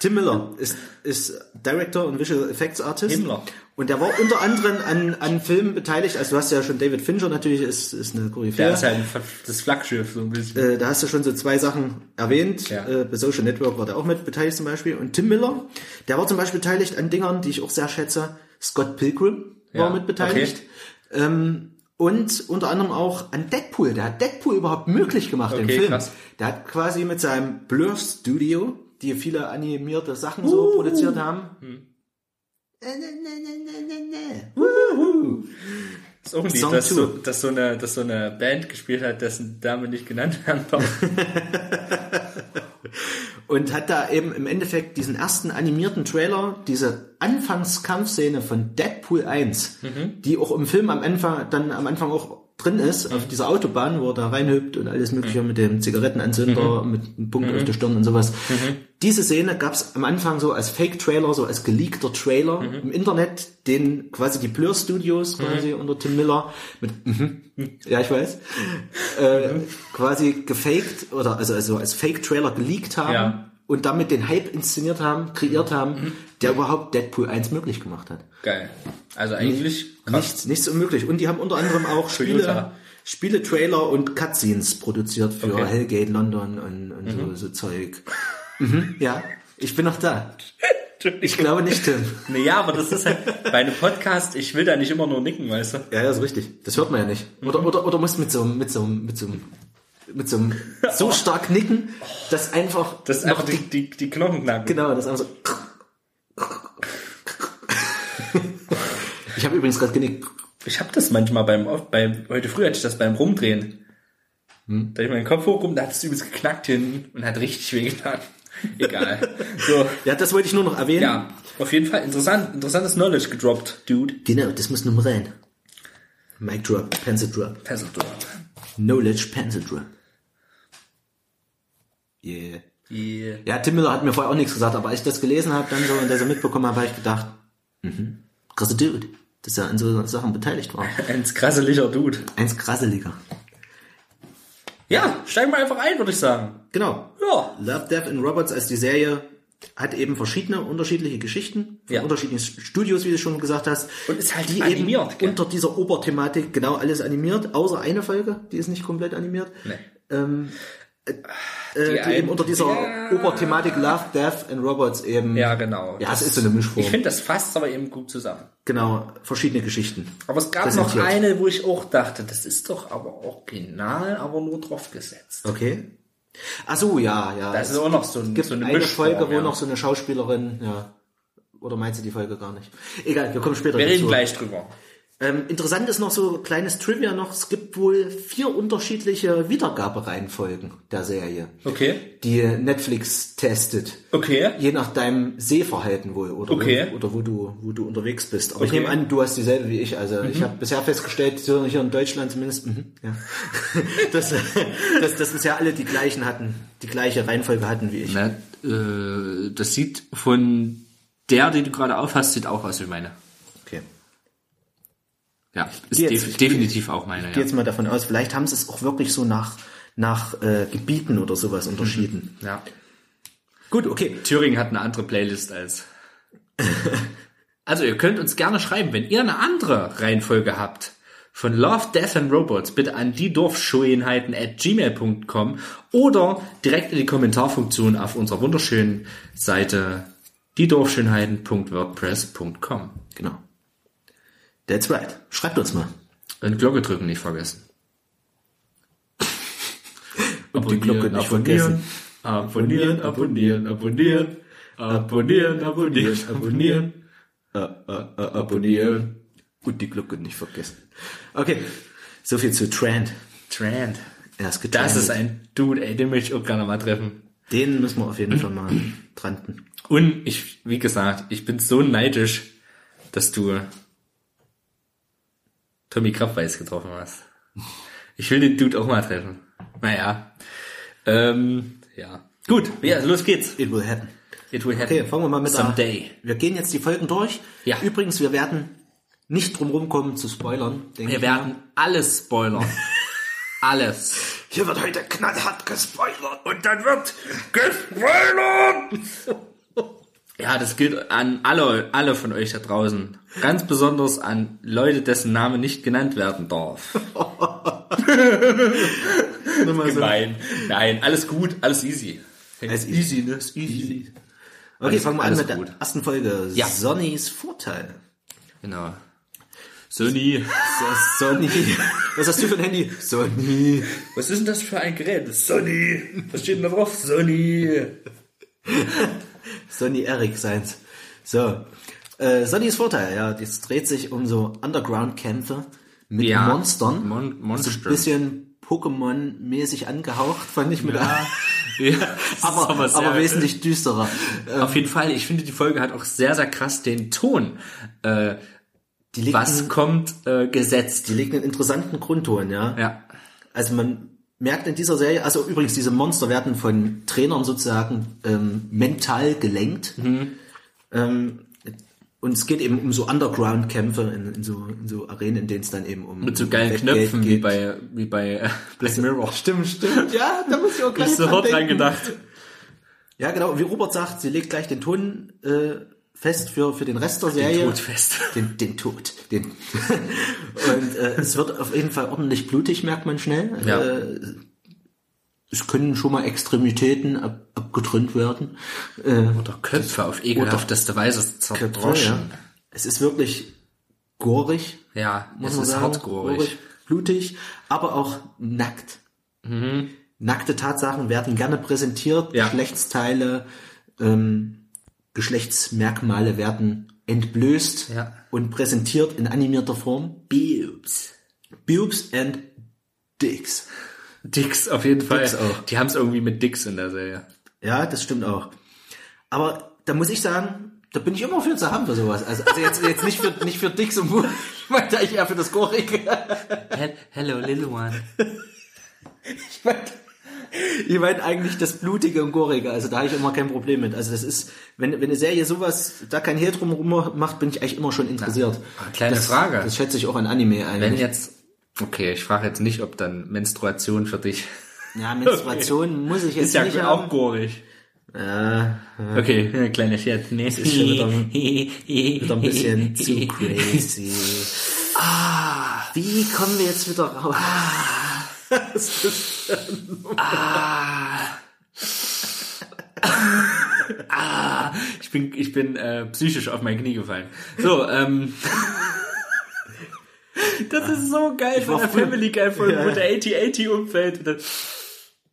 Tim Miller ist, ist Director und Visual Effects Artist. Himmler. Und der war unter anderem an, an Filmen beteiligt. Also du hast ja schon David Fincher natürlich, ist, ist eine Koryphäe. Der ist halt das Flaggschiff so ein bisschen. Äh, da hast du schon so zwei Sachen erwähnt. Ja. Äh, bei Social Network war der auch mit beteiligt zum Beispiel. Und Tim Miller, der war zum Beispiel beteiligt an Dingern, die ich auch sehr schätze. Scott Pilgrim war Ja, mit beteiligt. Ähm, und unter anderem auch an Deadpool. Der hat Deadpool überhaupt möglich gemacht, den Okay, Film. krass. Der hat quasi mit seinem Blur Studio, die viele animierte Sachen Uh. so produziert haben. Hm. Äh, ne, ne, ne. Das ist auch ein Lied, Song dass two. so, dass, so eine, dass so eine Band gespielt hat, dessen Dame nicht genannt werden darf. und hat da eben im Endeffekt diesen ersten animierten Trailer, diese Anfangskampfszene von Deadpool 1, die auch im Film am Anfang, dann am Anfang auch drin ist, auf dieser Autobahn, wo er da reinhüpft und alles mögliche mit dem Zigarettenanzünder, mit einem Punkt auf der Stirn und sowas. Diese Szene gab's am Anfang so als Fake-Trailer, so als geleakter Trailer im Internet, den quasi die Blur Studios quasi unter Tim Miller mit, mhm, ja ich weiß, äh, quasi gefaked oder also, also als Fake-Trailer geleakt haben. Ja. Und damit den Hype inszeniert haben, kreiert haben, der überhaupt Deadpool 1 möglich gemacht hat. Geil. Also eigentlich krass. Nichts, nichts unmöglich. Und die haben unter anderem auch Spiele. Spiele, Trailer und Cutscenes produziert für Okay. Hellgate London und, und so, so Zeug. Mhm, ja, ich bin noch da. Ich glaube nicht, Tim. Nee, ja, aber das ist halt bei einem Podcast, ich will da nicht immer nur nicken, weißt du? Ja, ja, ist richtig. Das hört man ja nicht. Mhm. Oder, oder, oder muss mit so, mit so, mit so, einem- mit so, einem so stark nicken, dass einfach, Das noch einfach die, die, die Knochen knacken. Genau, das ist einfach so. Ich habe übrigens gerade genickt. Ich habe das manchmal beim, beim, heute früh hatte ich das beim Rumdrehen. Hm? Da ich meinen Kopf hochgehoben, da hat es übelst geknackt hinten und hat richtig wehgetan. Egal. So, Ja, das wollte ich nur noch erwähnen. ja, auf jeden Fall interessant, interessantes Knowledge gedroppt, Dude. Genau, das muss nur rein. Mic drop, pencil drop. Pencil drop. Knowledge pencil drop. Yeah. Yeah. Ja, Tim Miller hat mir vorher auch nichts gesagt, aber als ich das gelesen habe dann so und das so mitbekommen habe, habe ich gedacht, mhm, krasser Dude, dass er an so Sachen beteiligt war. Ein krasseliger Dude. Eins krasseliger. Ja, steigen wir einfach ein, würde ich sagen. Genau. Ja. Love, Death and Robots als die Serie hat eben verschiedene unterschiedliche Geschichten von Ja. unterschiedlichen Studios, wie du schon gesagt hast. Und ist halt die animiert, eben gell? unter dieser Oberthematik genau alles animiert, außer eine Folge, die ist nicht komplett animiert. Nee. Ähm, äh, die, Die ein- eben unter dieser Ja. Oberthematik Love, Death and Robots eben Ja, genau. Ja, es ist so eine Mischform. Ich finde, das fasst aber eben gut zusammen. genau verschiedene Geschichten. Aber es gab noch eine, wo ich auch dachte, das ist doch aber original, aber nur drauf gesetzt. Okay. Ach so, ja, ja. Das Es ist auch noch so, ein, gibt so eine eine Mischform, Folge, wo ja. noch so eine Schauspielerin, ja. Oder meinst du die Folge gar nicht? Egal, wir kommen später Wir reden gleich drüber. Ähm, interessant ist noch so kleines Trivia noch, es gibt wohl vier unterschiedliche Wiedergabereihenfolgen der Serie, Okay. die Netflix testet. Okay. Je nach deinem Sehverhalten wohl oder, Okay. wo, oder wo du wo du unterwegs bist. Aber ich Okay. nehme an, du hast dieselbe wie ich. Also ich habe bisher festgestellt, so hier in Deutschland zumindest, mhm, ja, dass, dass, dass bisher alle die gleichen hatten, die gleiche Reihenfolge hatten wie ich. Na, äh, das sieht von der, die du gerade aufhast, sieht auch aus wie meine. Ja, ist jetzt, def definitiv auch meine. Ich gehe Ja. jetzt mal davon aus, vielleicht haben sie es auch wirklich so nach nach äh, Gebieten oder sowas unterschieden. ja. Gut, okay. Thüringen hat eine andere Playlist als. Also ihr könnt uns gerne schreiben, wenn ihr eine andere Reihenfolge habt von Love, Death and Robots, bitte an die Dorfschönheiten at gmail.com oder direkt in die Kommentarfunktion auf unserer wunderschönen Seite diedorfschönheiten.wordpress.com. Genau. That's right. Schreibt uns mal. Und Glocke drücken nicht vergessen. Und die Glocke nicht vergessen. Abonnieren, abonnieren, abonnieren. Abonnieren, abonnieren, abonnieren. Äh, äh, äh, abonnieren. Und die Glocke nicht vergessen. Okay, so viel zu Trend. Trend. Er ist Das ist ein Dude, ey, den möchte ich auch gerne mal treffen. Den müssen wir auf jeden Fall mal tranten. Und ich, wie gesagt, ich bin so neidisch, dass du Tommy Krabweis getroffen hast. Ich will den Dude auch mal treffen. Naja. Ähm, ja. Gut, ja, los geht's. It will happen. It will happen. Okay, fangen wir mal mit Someday. Der, wir gehen jetzt die Folgen durch. Ja. Übrigens, wir werden nicht drum rumkommen zu spoilern. Wir werden alles spoilern. alles. mal. Hier wird heute knallhart gespoilert. Und dann wird gespoilert! Ja, das gilt an alle, alle von euch da draußen. Ganz besonders an Leute, dessen Name nicht genannt werden darf. Mal so. Gemein. Nein, alles gut, alles easy. Alles easy, ne? Ist easy. Okay, Alles- fangen wir an mit der gut. ersten Folge. Ja. Sonnys Vorteil. Genau. Sony. So, Sonny. Was hast du für ein Handy? Sonny. Was ist denn das für ein Gerät? Sony. Was steht denn da drauf? Sony. Sonny Eric seins. So. Äh, Sonnys Vorteil, ja, das dreht sich um so Underground-Kämpfe mit Ja. Monstern. Mon Monster. So ein bisschen Pokémon-mäßig angehaucht, fand ich mit Ja. ja aber, sehr- aber wesentlich düsterer. Äh, Auf jeden Fall, ich finde, die Folge hat auch sehr, sehr krass den Ton, äh, was einen, kommt, äh, gesetzt. die legt einen interessanten Grundton, ja. Ja. Also man merkt in dieser Serie, also übrigens diese Monster werden von Trainern sozusagen ähm, mental gelenkt. Mhm. Ähm, und es geht eben um so Underground-Kämpfe in, in, so, in so Arenen, in denen es dann eben um Mit so geilen Wettgeld Knöpfen wie geht. bei, wie bei äh, Black Mirror. Stimmt, stimmt. Ja, da muss ich auch gleich Ich sofort dran gedacht. Ja, genau. Wie Robert sagt, sie legt gleich den Ton äh, fest für, für den Rest der Serie. Tod fest. Den, den Tod. Den. Und äh, es wird auf jeden Fall ordentlich blutig, merkt man schnell. Ja. Äh, es können schon mal Extremitäten ab, abgetrennt werden. Äh, Oder Köpfe auf ekelhafteste Weise Köpfe, zerdroschen. ja. Es ist wirklich gorig, Ja, muss es man ist sagen. hartgorig. blutig, aber auch nackt. Nackte Tatsachen werden gerne präsentiert, Mhm. Ja. Geschlechtsteile, ähm, Geschlechtsmerkmale werden entblößt Ja. und präsentiert in animierter Form. Boobs. Boobs and Dicks. Dicks auf jeden Fall. Dicks auch. Die haben es irgendwie mit Dicks in der Serie. Ja, das stimmt auch. Aber da muss ich sagen, da bin ich immer für zu haben für sowas. Also, also jetzt, jetzt nicht für nicht für Dicks und Mu- ich meine eigentlich eher für das Gorige. He- Hello, little one. Ich meine ich mein eigentlich das Blutige und Gorige, also da habe ich immer kein Problem mit. Also das ist, wenn, wenn eine Serie sowas, da kein Hehl drum macht, bin ich eigentlich immer schon interessiert. Ah, kleine das, Frage. Das schätze ich auch an Anime Wenn eigentlich. jetzt, okay, ich frage jetzt nicht, ob dann Menstruation für dich ja, Menstruation muss ich jetzt ist ja nicht auch haben. gorig. Ja, Okay, ja, kleiner Scherz. Nee, ist schon wieder- wieder ein bisschen zu crazy. Ah, wie kommen wir jetzt wieder raus? Das ist- Ich bin, ich bin äh, psychisch auf mein Knie gefallen. So, ähm. Das ist so geil von der Family Guy Folge, Ja. wo der 8080 umfällt und dann.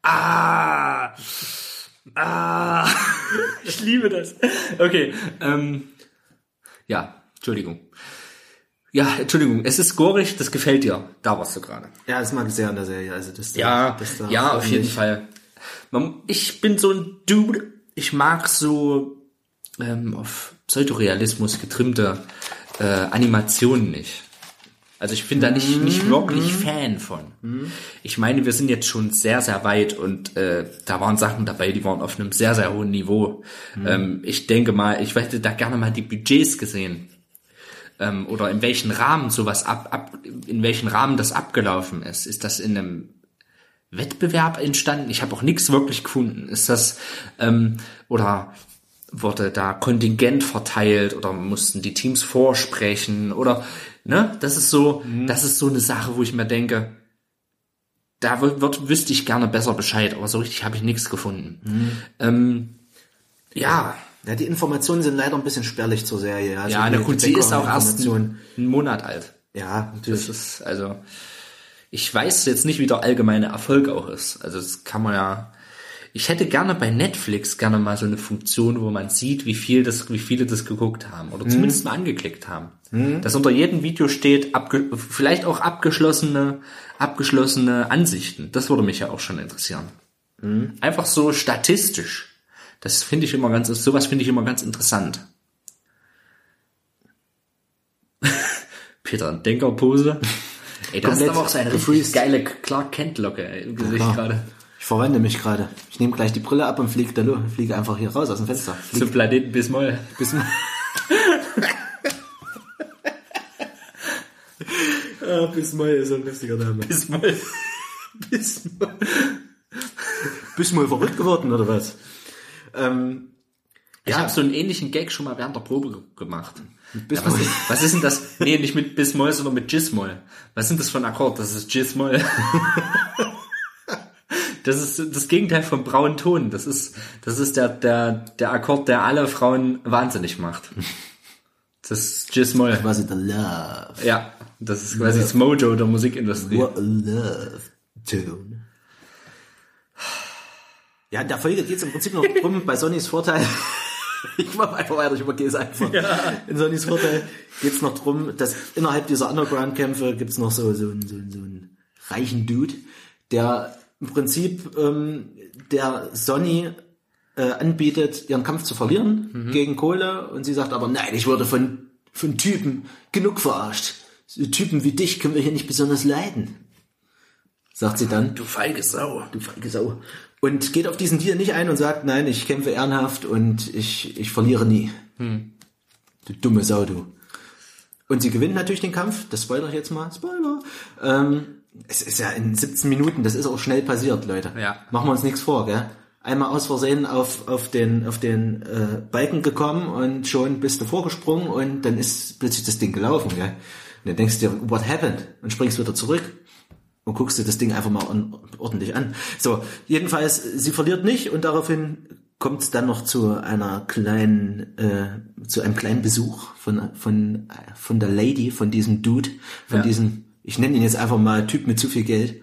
Ah! Ah! Ich liebe das. Okay, ähm. Ja, Entschuldigung. Ja, Entschuldigung, es ist gorig, das gefällt dir. Da warst du gerade. Ja, das mag ich sehr an der Serie. Also das, Ja, das da ja, auf jeden Fall. Ich bin so ein Dude, ich mag so ähm, auf Pseudorealismus getrimmte äh, Animationen nicht. Also ich bin da nicht, nicht wirklich Fan von. Ich meine, wir sind jetzt schon sehr, sehr weit und äh, da waren Sachen dabei, die waren auf einem sehr, sehr hohen Niveau. Ähm, ich denke mal, ich hätte da gerne mal die Budgets gesehen. Ähm, oder in welchen Rahmen sowas ab, ab, in welchen Rahmen das abgelaufen ist. Ist das in einem Wettbewerb entstanden? Ich habe auch nichts wirklich gefunden. Ist das ähm, oder wurde da Kontingent verteilt oder mussten die Teams vorsprechen oder ne? Das ist so, das ist so eine Sache, wo ich mir denke, da wird, wüsste ich gerne besser Bescheid, aber so richtig habe ich nichts gefunden. Ähm, ja, Ja, die Informationen sind leider ein bisschen spärlich zur Serie. Also ja, na gut, sie ist auch erst einen Monat alt. Ja, Das natürlich. ist, also, ich weiß jetzt nicht, wie der allgemeine Erfolg auch ist. Also, das kann man ja, Ich hätte gerne bei Netflix gerne mal so eine Funktion, wo man sieht, wie viel das, wie viele das geguckt haben oder zumindest mal angeklickt haben. Dass unter jedem Video steht, abge vielleicht auch abgeschlossene, abgeschlossene Ansichten. Das würde mich ja auch schon interessieren. Einfach so statistisch. Das finde ich immer ganz, sowas finde ich immer ganz interessant. Peter, Denkerpose. Ey, das ist Komplett aber auch so eine richtig geile Clark Kent Locke im Gesicht Ja. gerade. Ich verwende mich gerade. Ich nehme gleich die Brille ab und fliege da fliege einfach hier raus aus dem Fenster. Flieg Zum Planeten Bismol. bis ah, Bismol ist ein lustiger Name. Bismol. Bismol. Bist du mal verrückt geworden oder was? Ähm, Ich Ja. habe so einen ähnlichen Gag schon mal während der Probe ge- gemacht. Ja, was, was ist denn das? Nee, nicht mit Bismol, sondern mit Gismol. Was sind das für ein Akkord? Das ist Gismol. Das ist das Gegenteil vom braunen Ton. Das ist, das ist der, der, der Akkord, der alle Frauen wahnsinnig macht. Das ist Gismol. quasi the love. Ja, das ist quasi das Mojo der Musikindustrie. What a love tune. Ja, in der Folge geht es im Prinzip noch drum, bei Sonnys Vorteil. Ich mach einfach weiter, ich übergehe es einfach. In Sonnys Vorteil geht es noch drum, dass innerhalb dieser Underground-Kämpfe gibt es noch so, so, einen- so, so einen reichen Dude, der im Prinzip ähm, der Sonny äh, anbietet, ihren Kampf zu verlieren gegen Kohle und sie sagt aber, nein, ich wurde von, von Typen genug verarscht. So Typen wie dich können wir hier nicht besonders leiden. Sagt sie dann. Du feige Sau. Du feige Sau. Und geht auf diesen Deal nicht ein und sagt, nein, ich kämpfe ehrenhaft und ich, ich verliere nie. Du dumme Sau, du. Und sie gewinnt natürlich den Kampf, das spoiler ich jetzt mal, Spoiler. Ähm, es ist ja in 17 Minuten, das ist auch schnell passiert, Leute. Ja. Machen wir uns nichts vor, gell? Einmal aus Versehen auf, auf den, auf den äh, Balken gekommen und schon bist du vorgesprungen und dann ist plötzlich das Ding gelaufen, gell? Und dann denkst du dir, what happened? Und springst wieder zurück und guckst dir das Ding einfach mal ordentlich an. So, jedenfalls, sie verliert nicht und daraufhin kommt es dann noch zu einer kleinen, äh, zu einem kleinen Besuch von, von, von der Lady, von diesem Dude, von Ja. diesem, ich nenne ihn jetzt einfach mal Typ mit zu viel Geld.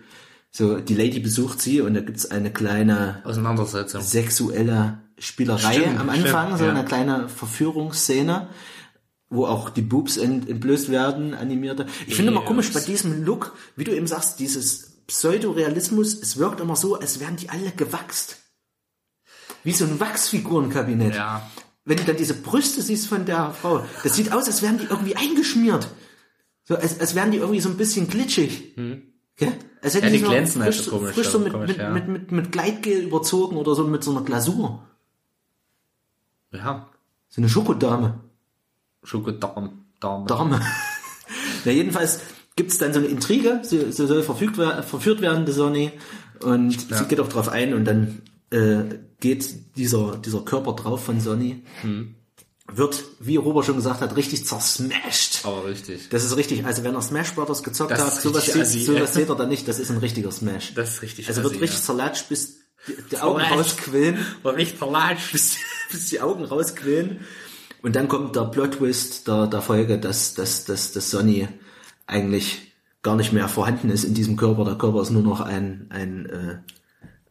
So, die Lady besucht sie und da gibt's eine kleine Auseinandersetzung. sexuelle Spielerei Stimmt, am Anfang, stimmt, so ja. eine kleine Verführungsszene, wo auch die Boobs ent, entblößt werden, animierte. Ich finde immer Yes. komisch bei diesem Look, wie du eben sagst, dieses Pseudorealismus, es wirkt immer so, als wären die alle gewachst. Wie so ein Wachsfigurenkabinett. Ja. Wenn du dann diese Brüste siehst von der Frau, das sieht aus, als wären die irgendwie eingeschmiert. So, als, als wären die irgendwie so ein bisschen glitschig. Gell? Als hätten Hm. Ja, die so glänzen halt frisch, so komisch, frisch so mit, komisch, mit, ja. mit, mit, mit Gleitgel überzogen oder so mit so einer Glasur. Ja. So eine Schokodame. Schokodarm. Darm. Dame. Na, jedenfalls gibt's dann so eine Intrige, sie, sie soll verfügt, verführt werden, die Sonny, und sie geht auch drauf ein und dann äh, geht dieser, dieser Körper drauf von Sonny, Hm. wird, wie Robert schon gesagt hat, richtig zersmashed. Aber richtig. Das ist richtig, also wenn ihr Smash Brothers gezockt Das ist sowas, assi, sowas ey. seht ihr da nicht, das ist ein richtiger Smash. Das ist richtig also wird assi, richtig ja. zerlatscht, bis die, die Augen Zerlatscht. rausquillen. War richtig verlatscht. bis, bis die Augen rausquillen. Und dann kommt der Plot-Twist der, der Folge, dass, dass, dass, dass Sonny eigentlich gar nicht mehr vorhanden ist in diesem Körper. Der Körper ist nur noch ein, ein, äh,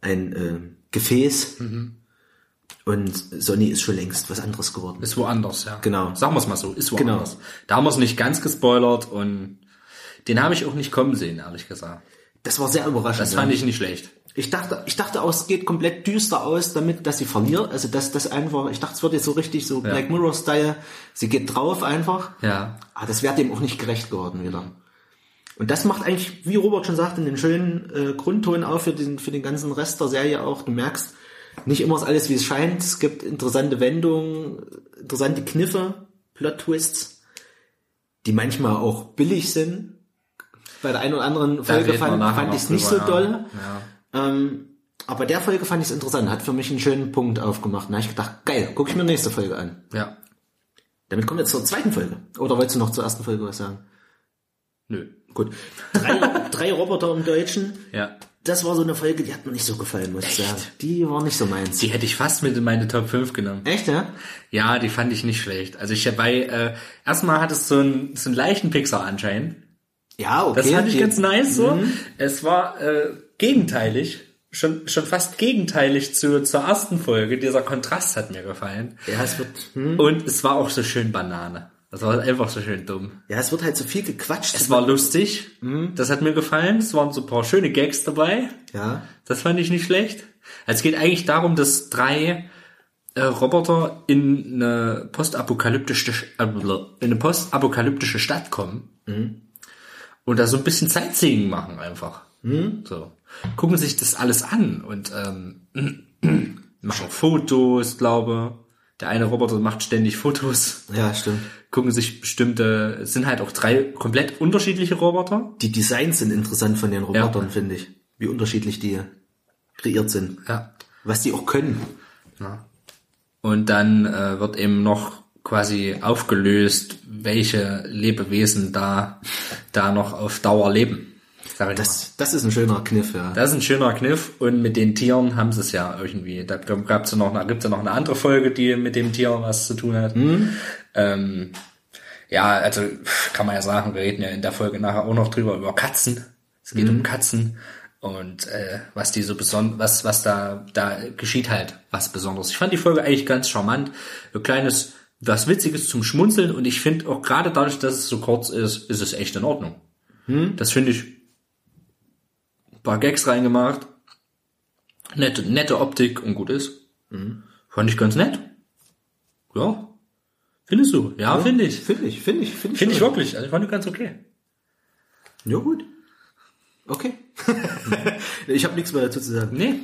ein äh, Gefäß. Und Sonny ist schon längst was anderes geworden. Ist woanders, ja. Genau. Sagen wir es mal so, ist Genau. woanders. Da haben wir es nicht ganz gespoilert und den habe ich auch nicht kommen sehen, ehrlich gesagt. Das war sehr überraschend. Das ja. fand ich nicht schlecht. Ich dachte, ich dachte auch, es geht komplett düster aus, damit, dass sie verliert. Also, dass das einfach, ich dachte, es wird jetzt so richtig so Black Mirror-Style. Sie geht drauf einfach. Ja. Aber das wäre dem auch nicht gerecht geworden wieder. Und das macht eigentlich, wie Robert schon sagte, einen schönen äh, Grundton auf für den, für den ganzen Rest der Serie auch. Du merkst, nicht immer ist alles wie es scheint. Es gibt interessante Wendungen, interessante Kniffe, Plot-Twists, die manchmal auch billig sind. Bei der einen oder anderen Folge fand, fand ich es nicht so ja. dolle. Ja. Ähm, aber der Folge fand ich es interessant, hat für mich einen schönen Punkt aufgemacht. Da habe ich gedacht, geil, gucke ich mir nächste Folge an. Ja. Damit kommen wir jetzt zur zweiten Folge. Oder wolltest du noch zur ersten Folge was sagen? Nö. Gut. Drei, drei Roboter im Deutschen. Ja. Das war so eine Folge, die hat mir nicht so gefallen, muss ich sagen. Die war nicht so meins. Die hätte ich fast mit in meine Top 5 genommen. Echt, ja? Ja, die fand ich nicht schlecht. Also ich bei, äh, erstmal hat es so einen, so einen leichten Pixar-Anschein. Ja, okay. Das fand ich ganz nice so. Mhm. Es war äh, gegenteilig schon, schon fast gegenteilig zu, zur ersten Folge. Dieser Kontrast hat mir gefallen. Ja, es wird, hm. Und es war auch so schön Banane. Das war einfach so schön dumm. ja, es wird halt so viel gequatscht. Es war lustig. Das hat mir gefallen. Es waren so ein paar schöne Gags dabei. ja. Das fand ich nicht schlecht. Also Es geht eigentlich darum, dass drei äh, Roboter in eine postapokalyptische äh, in eine postapokalyptische Stadt kommen und da so ein bisschen Sightseeing machen einfach. So gucken sich das alles an und ähm, machen Fotos, glaube. Der eine Roboter macht ständig Fotos, Ja, stimmt. gucken sich bestimmte, es sind halt auch drei komplett unterschiedliche Roboter. Die Designs sind interessant von den Robotern, finde ich. Wie unterschiedlich die kreiert sind. Ja. Was die auch können. Und dann äh, wird eben noch quasi aufgelöst, welche Lebewesen da, da noch auf Dauer leben. Das, das ist ein schöner Kniff, ja. Das ist ein schöner Kniff und mit den Tieren haben sie es ja irgendwie. Da gab's ja noch, gibt's ja noch eine andere Folge, die mit dem Tier was zu tun hat. Ähm, ja, also kann man ja sagen, wir reden ja in der Folge nachher auch noch drüber über Katzen. Es geht um Katzen und äh, was die so besonders, was was da da geschieht halt, was besonders. Ich fand die Folge eigentlich ganz charmant, ein kleines, was Witziges zum Schmunzeln und ich finde auch gerade dadurch, dass es so kurz ist, ist es echt in Ordnung. Das finde ich ein paar Gags reingemacht, nette nette Optik und gut ist. Fand ich ganz nett. Ja. Findest du? Ja, finde ich. Finde ich, finde ich, finde ich. Finde ich wirklich. Also ich fand die ganz okay. Ja, gut. Okay. ich habe nichts mehr dazu zu sagen. Nee.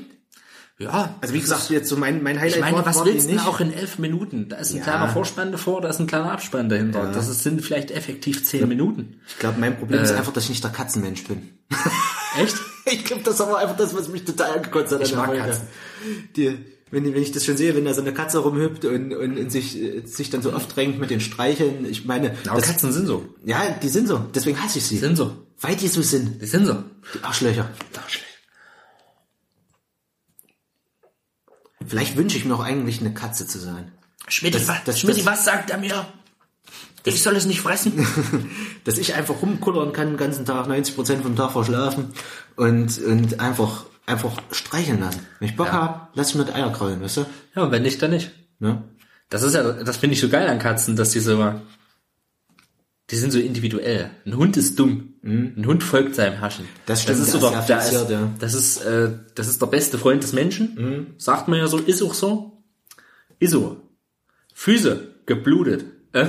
Ja. Also wie gesagt, jetzt so mein, mein Highlight ich meine, war, was war die willst du denn auch in elf Minuten? Da ist ein Ja. kleiner Vorspann davor, da ist ein kleiner Abspann dahinter. Ja. Das sind vielleicht effektiv zehn Minuten. Ich glaube, mein Problem Äh. ist einfach, dass ich nicht der Katzenmensch bin. Echt? Ich glaube, das ist aber einfach das, was mich total angekotzt hat. Ich mag Folge. Katzen. Die, wenn, wenn ich das schon sehe, wenn da so eine Katze rumhüpft und, und, und sich, äh, sich dann so oft drängt mit den Streicheln. Ich meine, Aber das, Katzen sind so. ja, die sind so. Deswegen hasse ich sie. Die sind so. Weil die so sind. Die sind so. Die Arschlöcher. Arschlöcher. Vielleicht wünsche ich mir auch eigentlich eine Katze zu sein. Schmidti, Das- was, das- Schmidti, das- was sagt er mir? Ich soll es nicht fressen? Dass ich einfach rumkullern kann den ganzen Tag, 90% vom Tag verschlafen und, und einfach, einfach streicheln lassen. Wenn ich Bock Ja. hab, lass ich mir die Eier kraulen, weißt du? ja, und wenn nicht, dann nicht. Ne? Das ist ja, das finde ich so geil an Katzen, dass die so, die sind so individuell. Ein Hund ist dumm. Ein Hund folgt seinem Herrschen. Mhm. Das stimmt, das ist der so der, der ist, ja. das ist, äh, das ist der beste Freund des Menschen. Mhm. Sagt man ja so, ist auch so. Ist so. Füße, geblutet.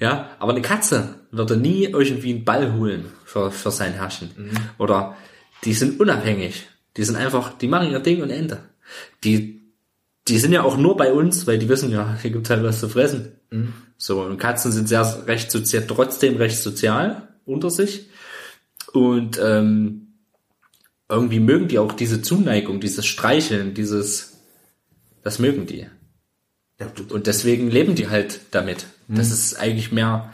Ja, aber eine Katze würde nie irgendwie einen Ball holen für, für sein Herrchen. Mhm. Oder die sind unabhängig. Die sind einfach, die machen ihr Ding und Ende. Die, die sind ja auch nur bei uns, weil die wissen ja, hier gibt halt was zu fressen. So, und Katzen sind sehr recht sozial, trotzdem recht sozial unter sich. Und ähm, irgendwie mögen die auch diese Zuneigung, dieses Streicheln, dieses, das mögen die. Ja, Und deswegen leben die halt damit. Das ist eigentlich mehr,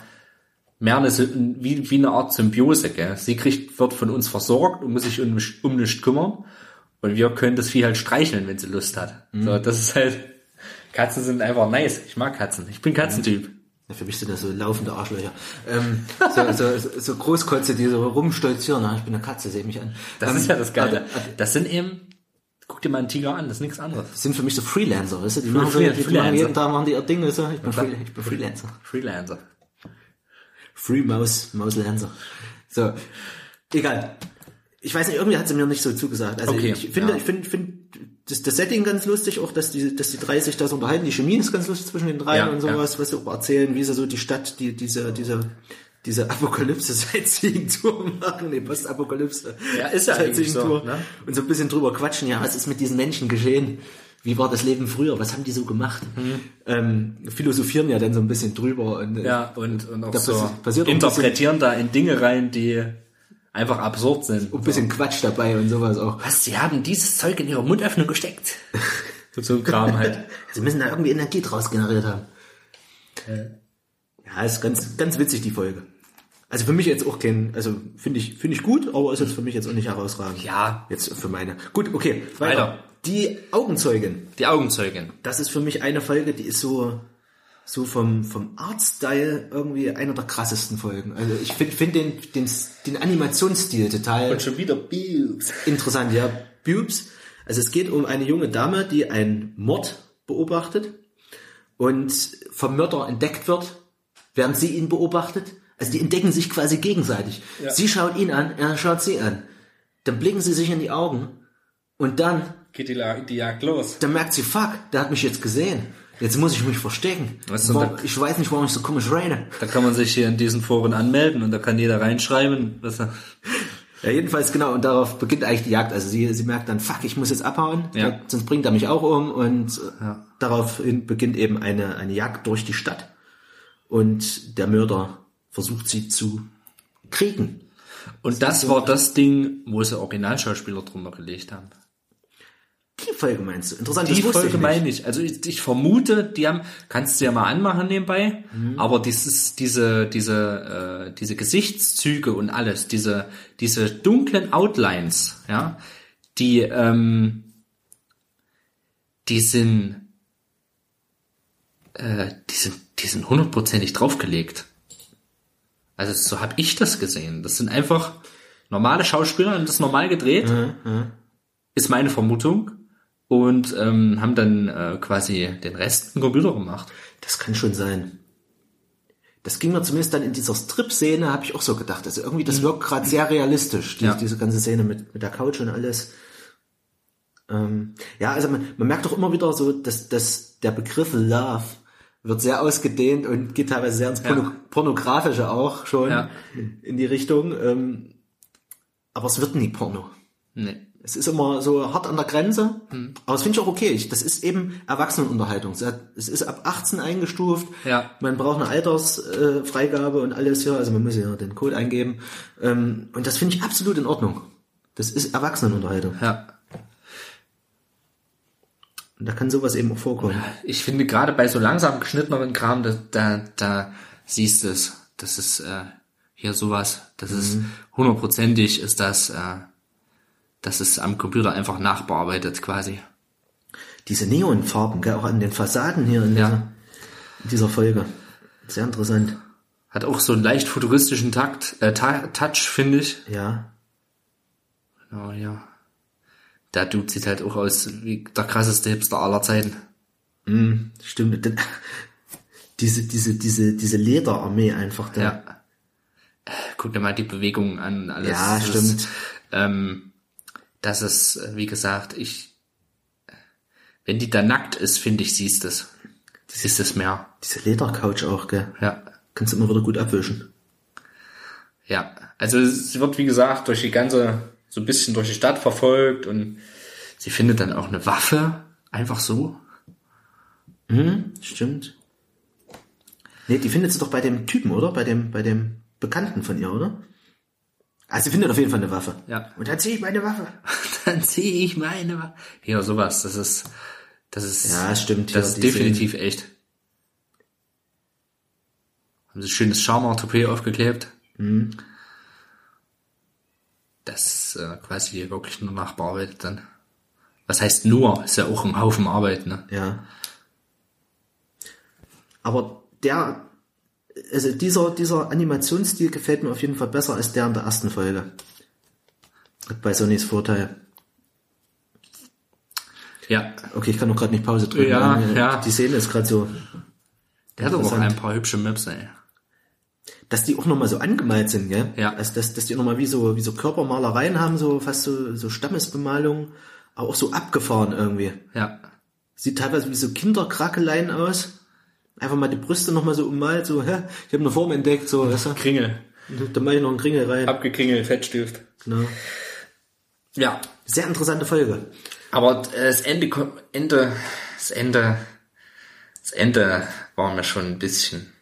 mehr eine, wie, wie eine Art Symbiose. Gell? Sie kriegt, wird von uns versorgt und muss sich um, um nichts kümmern. Und wir können das Vieh halt streicheln, wenn sie Lust hat. So, das ist halt, Katzen sind einfach nice. Ich mag Katzen. Ich bin Katzentyp. ja, für mich sind das so laufende Arschlöcher. Ähm, so, so, so, so Großkotze, die so rumstolzieren. Na, ich bin eine Katze, seh mich an. Das Ähm, ist ja das Geile. Das sind eben, guck dir mal einen Tiger an, das ist nichts anderes. Das sind für mich so Freelancer, weißt du? Die machen, Free- die machen Freelancer. jeden Tag machen die ihr Ding, weißt du? Ich bin, Free, ich bin Freelancer. Freelancer. Free Maus, Mauslancer. So, egal. Ich weiß nicht, irgendwie hat sie mir nicht so zugesagt. Also Okay, ich finde, ja. ich finde, finde das, das Setting ganz lustig, auch dass die, dass die drei sich das unterhalten. Die Chemie ist ganz lustig zwischen den dreien Ja, und sowas, was sie auch erzählen, wie sie so die Stadt, die, diese, diese, diese Apokalypse Sightseeing-Tour machen, nee, Postapokalypse. Ja, ist ja eigentlich so, ne? Und so ein bisschen drüber quatschen, ja, was ist mit diesen Menschen geschehen? Wie war das Leben früher? Was haben die so gemacht? Ähm, philosophieren ja dann so ein bisschen drüber. Und, Ja, und, und auch Da so passi- passiert interpretieren da in Dinge rein, die einfach absurd sind. ein bisschen Quatsch dabei und sowas auch. Was, sie haben dieses Zeug in ihre Mundöffnung gesteckt? so, ein Kram halt. Sie müssen da irgendwie Energie draus generiert haben. Ja, ist ganz, ganz witzig, die Folge. Also für mich jetzt auch kein, also finde ich, finde ich gut, aber ist jetzt für mich jetzt auch nicht herausragend. Ja. Jetzt für meine. Gut, okay, weiter. Weiter. Die Augenzeugin. Die Augenzeugin. Das ist für mich eine Folge, die ist so, so vom, vom Artstyle irgendwie einer der krassesten Folgen. Also ich finde find den, den, den Animationsstil total Und schon wieder Boobs. interessant. Ja, Bubes. Also es geht um eine junge Dame, die einen Mord beobachtet und vom Mörder entdeckt wird, während sie ihn beobachtet. Also die entdecken sich quasi gegenseitig. Ja. Sie schaut ihn an, er schaut sie an. Dann blicken sie sich in die Augen und dann Geht die, die Jagd los. dann merkt sie, fuck, der hat mich jetzt gesehen. Jetzt muss ich mich verstecken. Weißt du, Warum, ich weiß nicht, warum ich so komisch rede. Da kann man sich hier in diesen Foren anmelden und da kann jeder reinschreiben. Was er Ja, jedenfalls genau, und darauf beginnt eigentlich die Jagd. Also sie, sie merkt dann, fuck, ich muss jetzt abhauen, Ja. sonst bringt er mich auch um. Und äh, Ja. daraufhin beginnt eben eine, eine Jagd durch die Stadt. Und der Mörder versucht sie zu kriegen. und das war das Ding, wo sie Originalschauspieler drunter gelegt haben. Die Folge meinst du? Interessant, Die Folge ich nicht. meine ich. Also ich, ich vermute, die haben, kannst du ja mal anmachen nebenbei, Mhm. aber dieses, diese, diese, äh, diese Gesichtszüge und alles, diese, diese dunklen Outlines, ja, die, ähm, die sind, äh, die sind, die sind hundertprozentig draufgelegt. Also so habe ich das gesehen. Das sind einfach normale Schauspieler, haben das normal gedreht, ist meine Vermutung und ähm, haben dann äh, quasi den Rest im Computer gemacht. Das kann schon sein. Das ging mir zumindest dann in dieser Strip-Szene, habe ich auch so gedacht. Also irgendwie, das wirkt gerade sehr realistisch, die, Ja. diese ganze Szene mit, mit der Couch und alles. Ähm, ja, also man, man merkt doch immer wieder so, dass, dass der Begriff Love wird sehr ausgedehnt und geht teilweise sehr ins Porno Pornografische auch schon Ja. in die Richtung. Ähm, aber es wird nie Porno. Nee. Es ist immer so hart an der Grenze, aber das finde ich auch okay. Ich, das ist eben Erwachsenenunterhaltung. Es ist ab 18 eingestuft. Ja. Man braucht eine Altersfreigabe äh, und alles hier. Also man muss ja den Code eingeben. Ähm, und das finde ich absolut in Ordnung. Das ist Erwachsenenunterhaltung. Ja. Und da kann sowas eben auch vorkommen. Ich finde gerade bei so langsam geschnitteneren Kram, da, da, da siehst du es. Das ist äh, hier sowas. Das ist hundertprozentig ist das, äh, das ist am Computer einfach nachbearbeitet quasi. Diese Neonfarben, gell, auch an den Fassaden hier in, Ja. dieser, in dieser Folge. Sehr interessant. Hat auch so einen leicht futuristischen Takt, äh, Touch, finde ich. Ja. Oh ja. Der Dude sieht halt auch aus wie der krasseste Hipster aller Zeiten. Stimmt. Diese, diese, diese, diese Lederarmee einfach da. Ja. Äh, Guck dir mal die Bewegungen an, alles. Ja, Das stimmt. Ist, ähm, das ist, äh, wie gesagt, ich, wenn die da nackt ist, finde ich, siehst es. Siehst es mehr. Diese Ledercouch auch, gell. Ja. Kannst du immer wieder gut abwischen. Ja. Also sie wird, wie gesagt, durch die ganze, so ein bisschen durch die Stadt verfolgt und sie findet dann auch eine Waffe. Einfach so. Stimmt. Nee, die findet sie doch bei dem Typen, oder? Bei dem, bei dem Bekannten von ihr, oder? Also findet auf jeden Fall eine Waffe. Ja. Und dann ziehe ich meine Waffe. Dann sehe ich meine Waffe. Ja, sowas. Das ist, das ist, Ja, stimmt, Das ja, ist definitiv echt. Haben sie schönes Charmer-Toupet aufgeklebt. Mhm. Das äh, quasi wirklich nur nachbearbeitet dann. Was heißt nur? Ist ja auch ein Haufen Arbeit, ne? Ja. Aber der, also dieser, dieser Animationsstil gefällt mir auf jeden Fall besser als der in der ersten Folge. Hat bei Sonys Vorteil. Ja. Okay, ich kann noch gerade nicht Pause drücken. Ja, äh, ja. Die Szene ist gerade so, Der hat aber auch ein paar hübsche Maps, ey. dass die auch nochmal so angemalt sind, gell? Ja. Also, dass, dass die nochmal wie so, wie so Körpermalereien haben, so fast so, so Stammesbemalung, aber auch so abgefahren irgendwie. Ja. Sieht teilweise wie so Kinderkrackeleien aus. Einfach mal die Brüste nochmal so ummalt, so, hä, ich habe eine Form entdeckt, so, weißt du? Kringel. Da mache ich noch einen Kringel rein. Abgekringelt, Fettstift. Genau. Ja. Sehr interessante Folge. Aber das Ende, Ende, das Ende, das Ende war mir schon ein bisschen,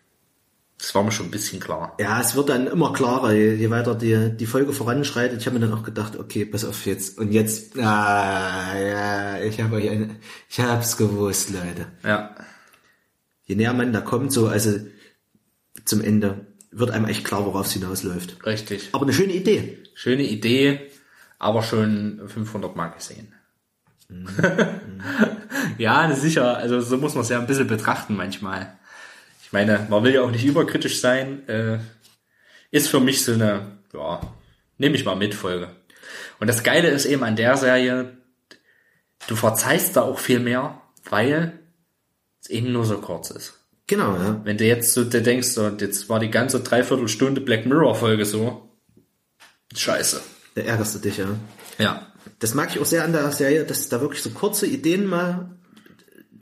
das war mir schon ein bisschen klar. Ja, es wird dann immer klarer, je, je weiter die, die Folge voranschreitet. Ich habe mir dann auch gedacht, okay, pass auf jetzt. Und jetzt, ah, ja, ich habe euch eine, ich hab's gewusst, Leute. Ja. Je näher man da kommt, so, also zum Ende, wird einem echt klar, worauf es hinausläuft. Richtig. Aber eine schöne Idee. Schöne Idee, aber schon 500 Mal gesehen. ja, sicher. Also so muss man es ja ein bisschen betrachten manchmal. Ich meine, man will ja auch nicht überkritisch sein. Äh, ist für mich so eine, ja, nehme ich mal mit Folge. Und das Geile ist eben an der Serie, du verzeihst da auch viel mehr, weil eben nur so kurz ist. Genau, ja. Wenn du jetzt so dir denkst, so, jetzt war die ganze Dreiviertelstunde Black Mirror Folge so, scheiße. Da ärgerst du dich, ja. Ja. Das mag ich auch sehr an der Serie, dass da wirklich so kurze Ideen mal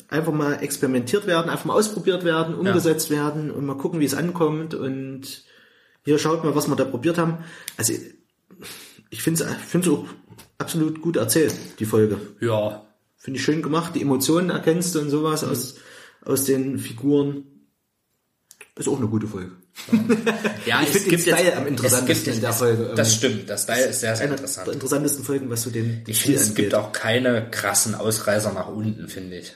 einfach mal experimentiert werden, einfach mal ausprobiert werden, umgesetzt werden und mal gucken, wie es ankommt und hier schaut mal, was wir da probiert haben. Also ich finde es auch absolut gut erzählt, die Folge. Ja. Finde ich schön gemacht, die Emotionen erkennst du und sowas aus, aus den Figuren. Ist auch eine gute Folge. Ja, Ich finde den gibt jetzt- Style am es interessantesten in der Folge. Das Ähm, stimmt, das Style ist sehr, sehr Eine interessant. der interessantesten Folgen, was so den, den Ich finde, es gibt auch keine krassen Ausreißer nach unten, finde ich.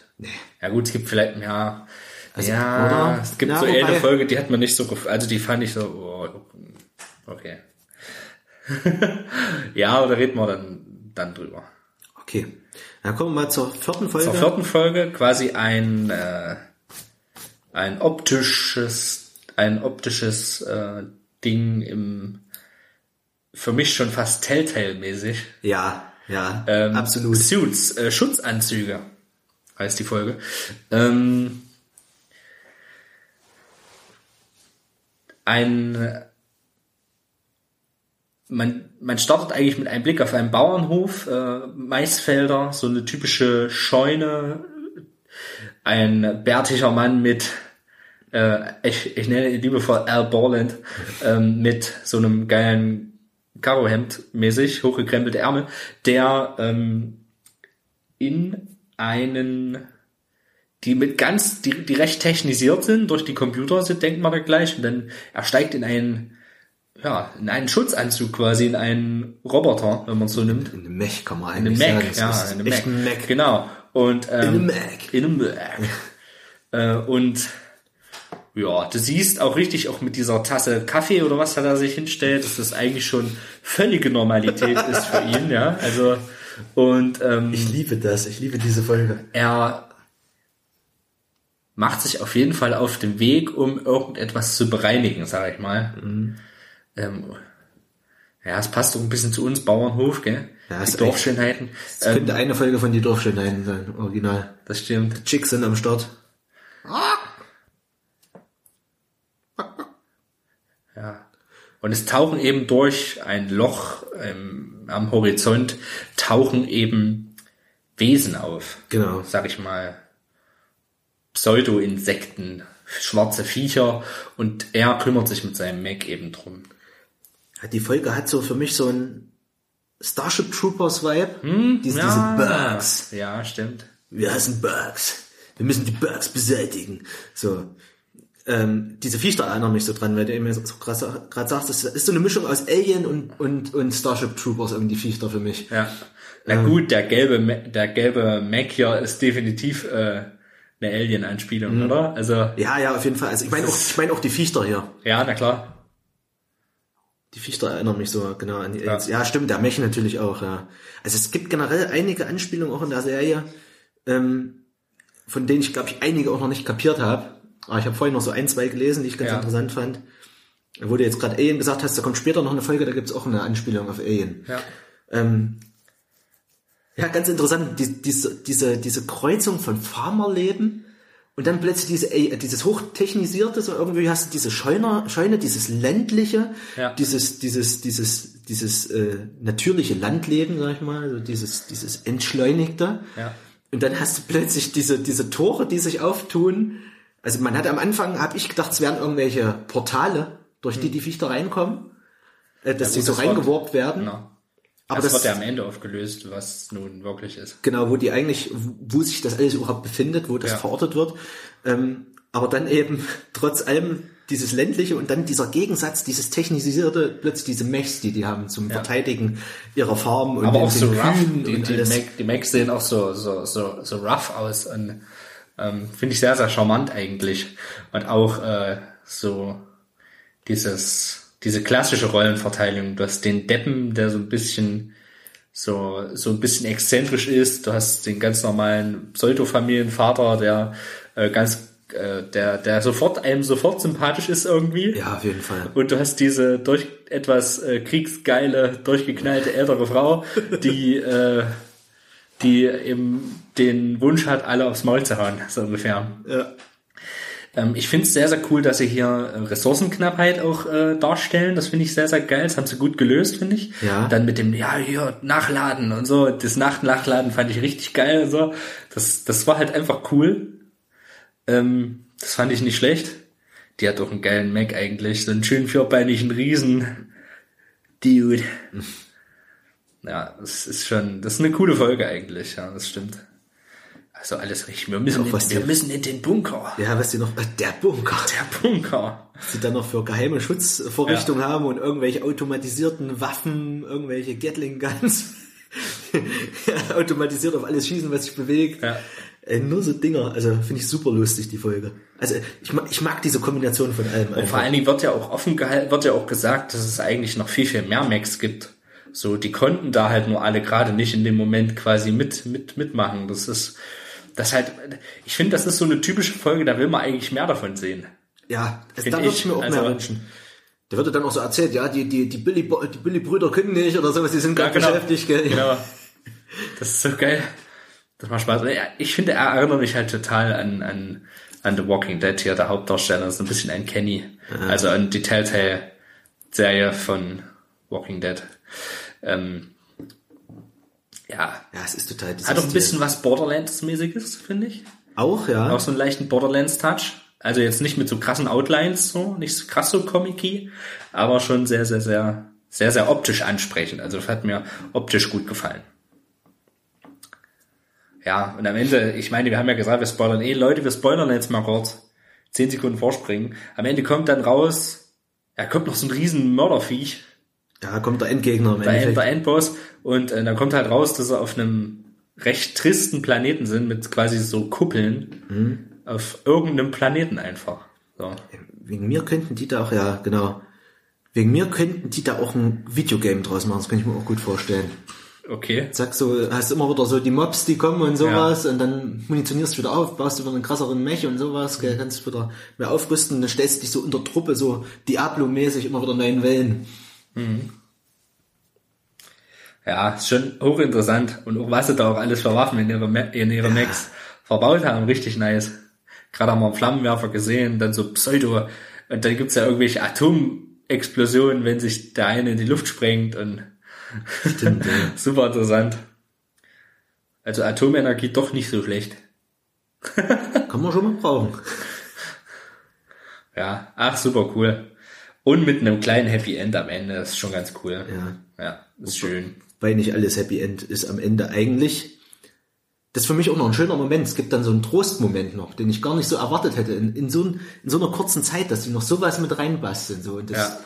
Ja gut, es gibt vielleicht, ja, Also, ja, oder? es gibt Na, so wobei- eine Folge, die hat man nicht so, also die fand ich so, oh, okay. ja, oder reden wir dann, dann drüber. Okay. Dann kommen wir mal zur vierten Folge. Zur vierten Folge quasi ein, äh, ein optisches, ein optisches äh, Ding im, für mich schon fast Telltale-mäßig. Ja, ja, Ähm, absolut. Suits, äh, Schutzanzüge heißt die Folge. Ähm, ein man, man startet eigentlich mit einem Blick auf einen Bauernhof, äh, Maisfelder, so eine typische Scheune, ein bärtiger Mann mit, äh, ich, ich nenne ihn liebevoll Al Borland, ähm, mit so einem geilen Karohemd mäßig, hochgekrempelte Ärmel, der ähm, in einen, die mit ganz, die, die recht technisiert sind, durch die Computer sind, denkt man da gleich, und dann er steigt in einen, ja, in einen Schutzanzug quasi, in einen Roboter, wenn man es so nimmt. In einem Mech kann man In eigentlich einem Mac, sagen. Ja, in einem Mac. ein Mac. Genau. Und, ähm, In einem Mac. In einem Mac. äh, und ja, du siehst auch richtig, auch mit dieser Tasse Kaffee oder was er da sich hinstellt, dass das eigentlich schon völlige Normalität ist für ihn, ja. Also, und ähm, Ich liebe das, ich liebe diese Folge. er macht sich auf jeden Fall auf den Weg, um irgendetwas zu bereinigen, sage ich mal. Mhm. Ähm, ja, es passt doch ein bisschen zu uns, Bauernhof, gell? Ja, Die Dorfschönheiten. Das Ähm, könnte eine Folge von Die Dorfschönheiten sein, original. das stimmt. Chicks sind am Start. Ja. Und es tauchen eben durch ein Loch ähm, am Horizont, tauchen eben Wesen auf. Genau. Sag ich mal. Pseudo-Insekten, schwarze Viecher und er kümmert sich mit seinem Mac eben drum. Ja, Die Folge hat so für mich so ein Starship Troopers Vibe. diese, diese Bugs. Ja, stimmt. Wir hassen Bugs. Wir müssen die Bugs beseitigen. So. Ähm, diese Viecher erinnern mich so dran, weil du eben so gerade sagst, das ist so eine Mischung aus Alien und, und, und Starship Troopers irgendwie Viecher für mich. Ja. Na gut, der gelbe, der gelbe Mac hier ist definitiv äh, eine Alien-Anspielung, Mhm. oder? Also, Ja, ja, auf jeden Fall. Also ich meine auch, ich meine auch die Viecher hier. ja, na klar. Die Viecher erinnern mich so genau an die Aliens. Ja, stimmt, der Mech natürlich auch, ja. Also es gibt generell einige Anspielungen auch in der Serie, ähm, von denen ich, glaube ich, einige auch noch nicht kapiert habe. Aber ich habe vorhin noch so ein, zwei gelesen, die ich ganz Ja. interessant fand. Wo du jetzt gerade Alien gesagt hast, da kommt später noch eine Folge, da gibt's auch eine Anspielung auf Alien. Ja. Ähm, ja, ganz interessant, die, diese, diese, diese Kreuzung von Farmerleben und dann plötzlich diese, äh, dieses hochtechnisierte, so irgendwie hast du diese Scheune, Scheune dieses ländliche, Ja. dieses, dieses, dieses, dieses äh, natürliche Landleben, sag ich mal, also dieses, dieses entschleunigte. Ja. Und dann hast du plötzlich diese, diese Tore, die sich auftun. Also man hat am Anfang, habe ich gedacht, es wären irgendwelche Portale, durch die die Viecher reinkommen, äh, dass Ja, die so reingeworfen werden. Genau. Aber das, das, wird ja am Ende aufgelöst, was nun wirklich ist. Genau, wo die eigentlich, wo sich das alles überhaupt befindet, wo das Ja. verortet wird. Ähm, aber dann eben trotz allem dieses ländliche und dann dieser Gegensatz, dieses technisierte, plötzlich diese Mechs, die die haben zum Verteidigen ihrer Farm und Aber auch so rough. Die, und die, alles. Mac, die Macs sehen auch so, so, so, so rough aus und ähm, finde ich sehr, sehr charmant eigentlich. Und auch äh, so dieses, diese klassische Rollenverteilung. Du hast den Deppen, der so ein bisschen so, so ein bisschen exzentrisch ist. Du hast den ganz normalen Pseudo-Familienvater, der äh, ganz äh, der, der sofort einem sofort sympathisch ist irgendwie. Ja, auf jeden Fall. Und du hast diese durch etwas äh, kriegsgeile, durchgeknallte ältere Frau, die äh, die eben den Wunsch hat, alle aufs Maul zu hauen, so ungefähr. Ja. Ähm, ich finde es sehr, sehr cool, dass sie hier äh, Ressourcenknappheit auch äh, darstellen. Das finde ich sehr, sehr geil. Das haben sie gut gelöst, finde ich. Ja. Dann mit dem, ja, hier, Nachladen und so. Das Nach-Nachladen fand ich richtig geil und so. Das, das war halt einfach cool. Ähm, das fand ich nicht schlecht. Die hat auch einen geilen Mac eigentlich. So einen schönen vierbeinigen Riesen. Dude. Ja, das ist schon, das ist eine coole Folge eigentlich. Ja, das stimmt. Also alles richtig. Wir müssen, in, wir müssen in den Bunker. Ja, was die noch, äh, der Bunker, Der Bunker. was die dann noch für geheime Schutzvorrichtungen haben und irgendwelche automatisierten Waffen, irgendwelche Gatling Guns, automatisiert auf alles schießen, was sich bewegt. Ja. Äh, nur so Dinger, also finde ich super lustig, die Folge. Also ich mag, ich mag diese Kombination von allem Und vor allen Dingen wird ja auch offen gehalten, wird ja auch gesagt, dass es eigentlich noch viel, viel mehr Macs gibt. So, die konnten da halt nur alle gerade nicht in dem Moment quasi mit, mit, mitmachen. Das ist, das halt, ich finde, das ist so eine typische Folge, da will man eigentlich mehr davon sehen. Ja, da würde ich. mir auch Also- mehr wünschen. Da wird dann auch so erzählt, ja, die, die, die Billy, die Billy Brüder können nicht oder sowas, die sind gerade beschäftigt, gell? Genau. Das ist so geil. Das macht Spaß. Ja, Ich finde, er erinnert mich halt total an, an, an The Walking Dead hier, der Hauptdarsteller, ist ein bisschen an Kenny. Also an die Telltale-Serie von Walking Dead. Ähm, ja, Ja, es ist total. hat auch ein bisschen was Borderlands-mäßiges, finde ich. Auch, ja. Auch so einen leichten Borderlands-Touch. Also jetzt nicht mit so krassen Outlines, so, nicht so krass so comic aber schon sehr, sehr, sehr, sehr, sehr optisch ansprechend. Also das hat mir optisch gut gefallen. Ja, und am Ende, ich meine, wir haben ja gesagt, wir spoilern eh, Leute, wir spoilern jetzt mal kurz. Zehn Sekunden vorspringen. Am Ende kommt dann raus, ja, kommt noch so ein riesen Mörderviech, Ja, kommt der Endgegner im der, End, Endeffekt. der Endboss, und äh, dann kommt halt raus, dass sie auf einem recht tristen Planeten sind, mit quasi so Kuppeln, auf irgendeinem Planeten einfach. So. Wegen mir könnten die da auch, ja, genau. Wegen mir könnten die da auch ein Videogame draus machen, das kann ich mir auch gut vorstellen. Okay. Sag so, hast immer wieder so die Mobs, die kommen und sowas und dann munitionierst du wieder auf, baust du wieder einen krasseren Mech und sowas, gell, kannst wieder mehr aufrüsten, dann stellst du dich so unter Truppe, so Diablo-mäßig immer wieder neuen Wellen. Ja, ist schon hochinteressant. Und auch was sie da auch alles für Waffen in ihre, in ihre Macs verbaut haben, richtig nice. Gerade haben wir einen Flammenwerfer gesehen, dann so Pseudo. Und dann gibt's ja irgendwelche Atomexplosionen, wenn sich der eine in die Luft sprengt und Stimmt, ja. super interessant. Also Atomenergie doch nicht so schlecht. Kann man schon mal brauchen. Ja, ach, super cool. Und mit einem kleinen Happy End am Ende, das ist schon ganz cool. Ja. Ja, ist schön. weil nicht alles Happy End ist am Ende eigentlich. Das ist für mich auch noch ein schöner Moment. Es gibt dann so einen Trostmoment noch, den ich gar nicht so erwartet hätte. In, in, so, ein, in so einer kurzen Zeit, dass die noch sowas mit reinbasteln. So. Und das Ja.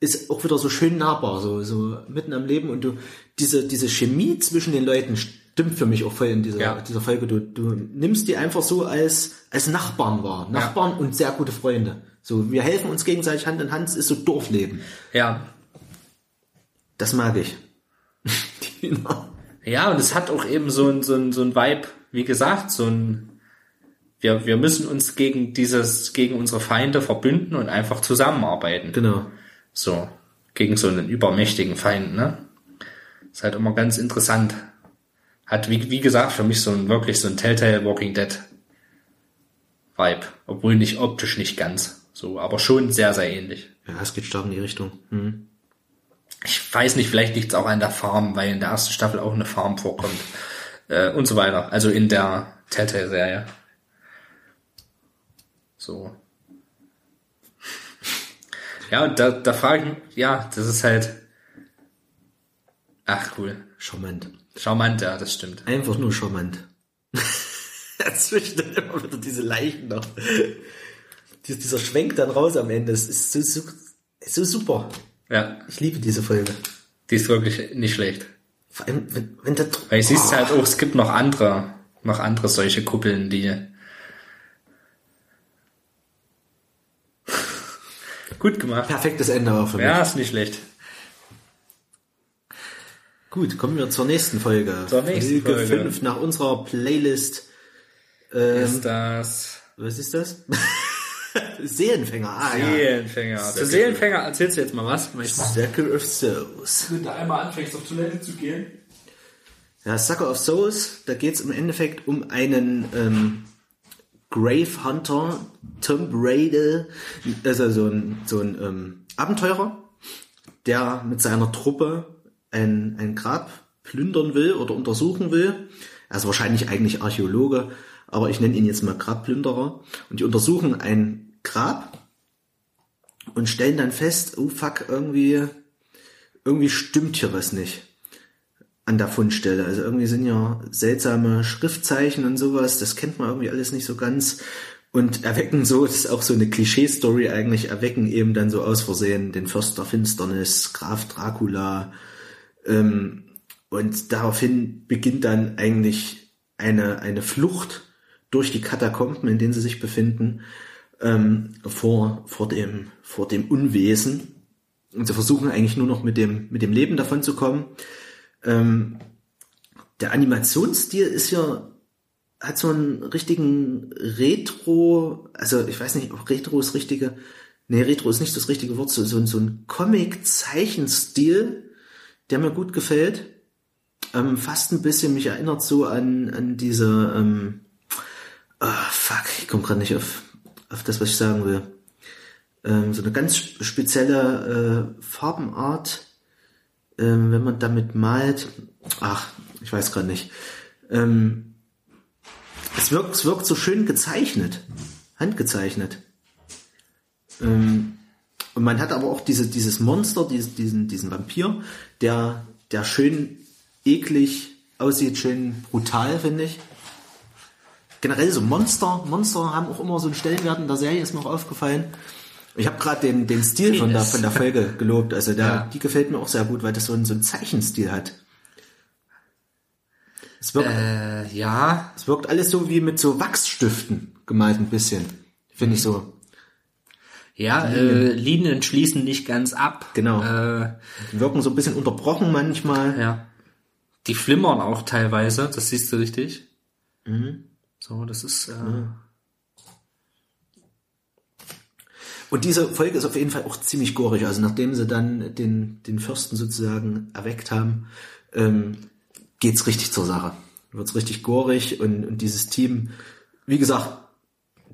ist auch wieder so schön nahbar, so, so mitten am Leben. Und du, diese, diese Chemie zwischen den Leuten stimmt für mich auch voll in dieser, Ja. dieser Folge. Du, du nimmst die einfach so als, als Nachbarn wahr. Nachbarn und sehr gute Freunde. So, wir helfen uns gegenseitig Hand in Hand. Es ist so Dorfleben. Ja, Das mag ich. genau. Ja, und es hat auch eben so ein, so ein, so ein Vibe, wie gesagt, so ein, wir, wir müssen uns gegen dieses, gegen unsere Feinde verbünden und einfach zusammenarbeiten. Genau. So, gegen so einen übermächtigen Feind, ne? Ist halt immer ganz interessant. Hat, wie, wie gesagt, für mich so ein, wirklich so ein Telltale Walking Dead Vibe. Obwohl nicht optisch nicht ganz. So, aber schon sehr, sehr ähnlich. Ja, es geht stark in die Richtung. Hm. Ich weiß nicht, vielleicht liegt es auch an der Farm, weil in der ersten Staffel auch eine Farm vorkommt. Äh, und so weiter. Also in der Telltale-Serie. So. Ja, und da, da frage ich mich, ja, das ist halt. Ach, cool. Charmant. Charmant, ja, das stimmt. Einfach nur charmant. Dazwischen dann immer wieder diese Leichen noch. Dies- Dieser Schwenk dann raus am Ende. Das ist so, so, so super. Ja, Ich liebe diese Folge. die ist wirklich nicht schlecht. Vor allem, wenn, wenn der Weil ich siehst halt auch, es gibt noch andere, noch andere solche Kuppeln, die gut gemacht. perfektes Ende auch für mich. Ja, ist nicht schlecht. Gut, kommen wir zur nächsten Folge. Zur nächsten Folge. 5 nach unserer Playlist. Ähm, Ist das was ist das? Seelenfänger, ah ja. Seelenfänger. Zu Seelenfänger erzählst du jetzt mal was. Circle of Souls. Wenn du einmal anfängst, auf Toilette zu gehen. Ja, Sucker of Souls, da geht's im Endeffekt um einen ähm, Grave Hunter, Tomb Raider, also so ein, so ein ähm, Abenteurer, der mit seiner Truppe ein, ein Grab plündern will oder untersuchen will. Er ist wahrscheinlich eigentlich Archäologe, aber ich nenne ihn jetzt mal Grabplünderer. Und die untersuchen ein Grab und stellen dann fest, oh fuck, irgendwie, irgendwie stimmt hier was nicht an der Fundstelle. Also irgendwie sind ja seltsame Schriftzeichen und sowas, das kennt man irgendwie alles nicht so ganz. Und erwecken so, das ist auch so eine Klischee-Story eigentlich, erwecken eben dann so aus Versehen den Fürst der Finsternis, Graf Dracula. Ähm, und daraufhin beginnt dann eigentlich eine, eine Flucht durch die Katakomben, in denen sie sich befinden, ähm, vor, vor, dem, vor dem Unwesen. Und sie versuchen eigentlich nur noch mit dem, mit dem Leben davon zu kommen. Ähm, der Animationsstil ist ja, hat so einen richtigen Retro, also ich weiß nicht, ob Retro ist richtige, nee, Retro ist nicht das richtige Wort, so, so, so ein Comic-Zeichenstil, der mir gut gefällt. Ähm, fast ein bisschen, mich erinnert so an, an diese, ähm, oh, fuck, ich komme gerade nicht auf, auf das, was ich sagen will. Ähm, so eine ganz spezielle äh, Farbenart, ähm, wenn man damit malt, ach, ich weiß gerade nicht. Ähm, es wirkt, es wirkt so schön gezeichnet, handgezeichnet. Ähm, und man hat aber auch diese, dieses Monster, diesen, diesen, diesen Vampir, der, der schön eklig aussieht, schön brutal, finde ich. Generell so Monster, Monster haben auch immer so einen Stellenwert in der Serie, ist mir auch aufgefallen. Ich habe gerade den, den Stil von der, von der Folge gelobt. Also der, Ja. die gefällt mir auch sehr gut, weil das so einen, so einen Zeichenstil hat. Es wirkt, Äh, ja. es wirkt alles so wie mit so Wachsstiften gemalt ein bisschen. Finde ich so. Ja, äh, Linien schließen nicht ganz ab. Genau. Äh, Die wirken so ein bisschen unterbrochen manchmal. ja. Die flimmern auch teilweise, das siehst du richtig. So, das ist, äh, Und diese Folge ist auf jeden Fall auch ziemlich gorig. Also nachdem sie dann den, den Fürsten sozusagen erweckt haben, ähm, geht's richtig zur Sache. Wird's richtig gorig und, und dieses Team, wie gesagt,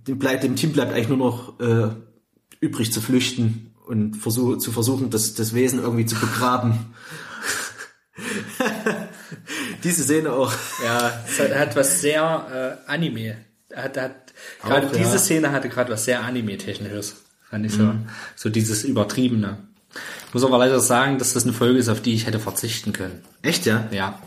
dem, bleibt, dem Team bleibt eigentlich nur noch äh, übrig zu flüchten und versuch, zu versuchen, das, das Wesen irgendwie zu begraben. Diese Szene auch. ja, es hat, hat was sehr äh, Anime. Hat, hat, gerade diese ja. Szene hatte gerade was sehr Anime-technisches. Fand ich so. So dieses Übertriebene. Ich muss aber leider sagen, dass das eine Folge ist, auf die ich hätte verzichten können. Echt, ja? Ja.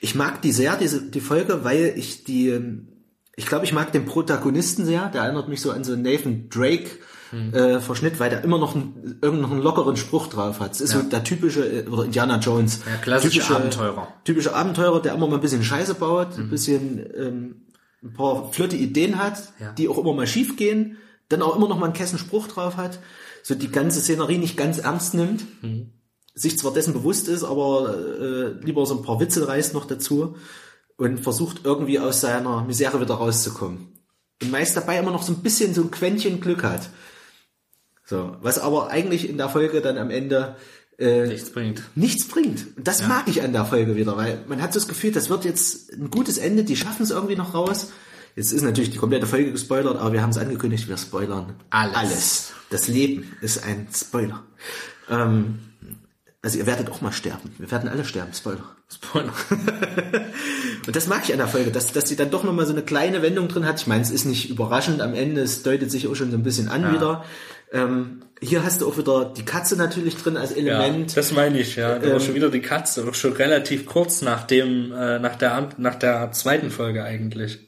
Ich mag die sehr, diese, die Folge, weil ich die, ähm, ich glaube, ich mag den Protagonisten sehr. Der erinnert mich so an so Nathan Drake äh, Verschnitt, weil der immer noch einen, irgend noch einen lockeren Spruch drauf hat. Es ist so der typische, äh, oder Indiana Jones. Ja, klassische typische, Abenteurer. Typische Abenteurer, der immer mal ein bisschen Scheiße baut, ein bisschen ähm, ein paar flotte Ideen hat, Ja. die auch immer mal schief gehen, dann auch immer noch mal einen kessen Spruch drauf hat, so die ganze Szenerie nicht ganz ernst nimmt sich zwar dessen bewusst ist, aber äh, lieber so ein paar Witze reißt noch dazu und versucht irgendwie aus seiner Misere wieder rauszukommen. Und meist dabei immer noch so ein bisschen so ein Quäntchen Glück hat. So, was aber eigentlich in der Folge dann am Ende äh, Nichts bringt. nichts bringt. Das mag ich an der Folge wieder, weil man hat so das Gefühl, das wird jetzt ein gutes Ende, die schaffen es irgendwie noch raus. Jetzt ist natürlich die komplette Folge gespoilert, aber wir haben es angekündigt, wir spoilern Alles. alles. Das Leben ist ein Spoiler. Ähm, also ihr werdet auch mal sterben. Wir werden alle sterben, Spoiler. Spoiler. Und das mag ich an der Folge, dass, dass sie dann doch nochmal so eine kleine Wendung drin hat. Ich meine, es ist nicht überraschend am Ende, es deutet sich auch schon so ein bisschen an wieder. Ähm, hier hast du auch wieder die Katze natürlich drin als Ja, Element. das meine ich, ja. Da Ähm, schon wieder die Katze, auch schon relativ kurz nach dem, äh, nach der, nach der zweiten Folge eigentlich.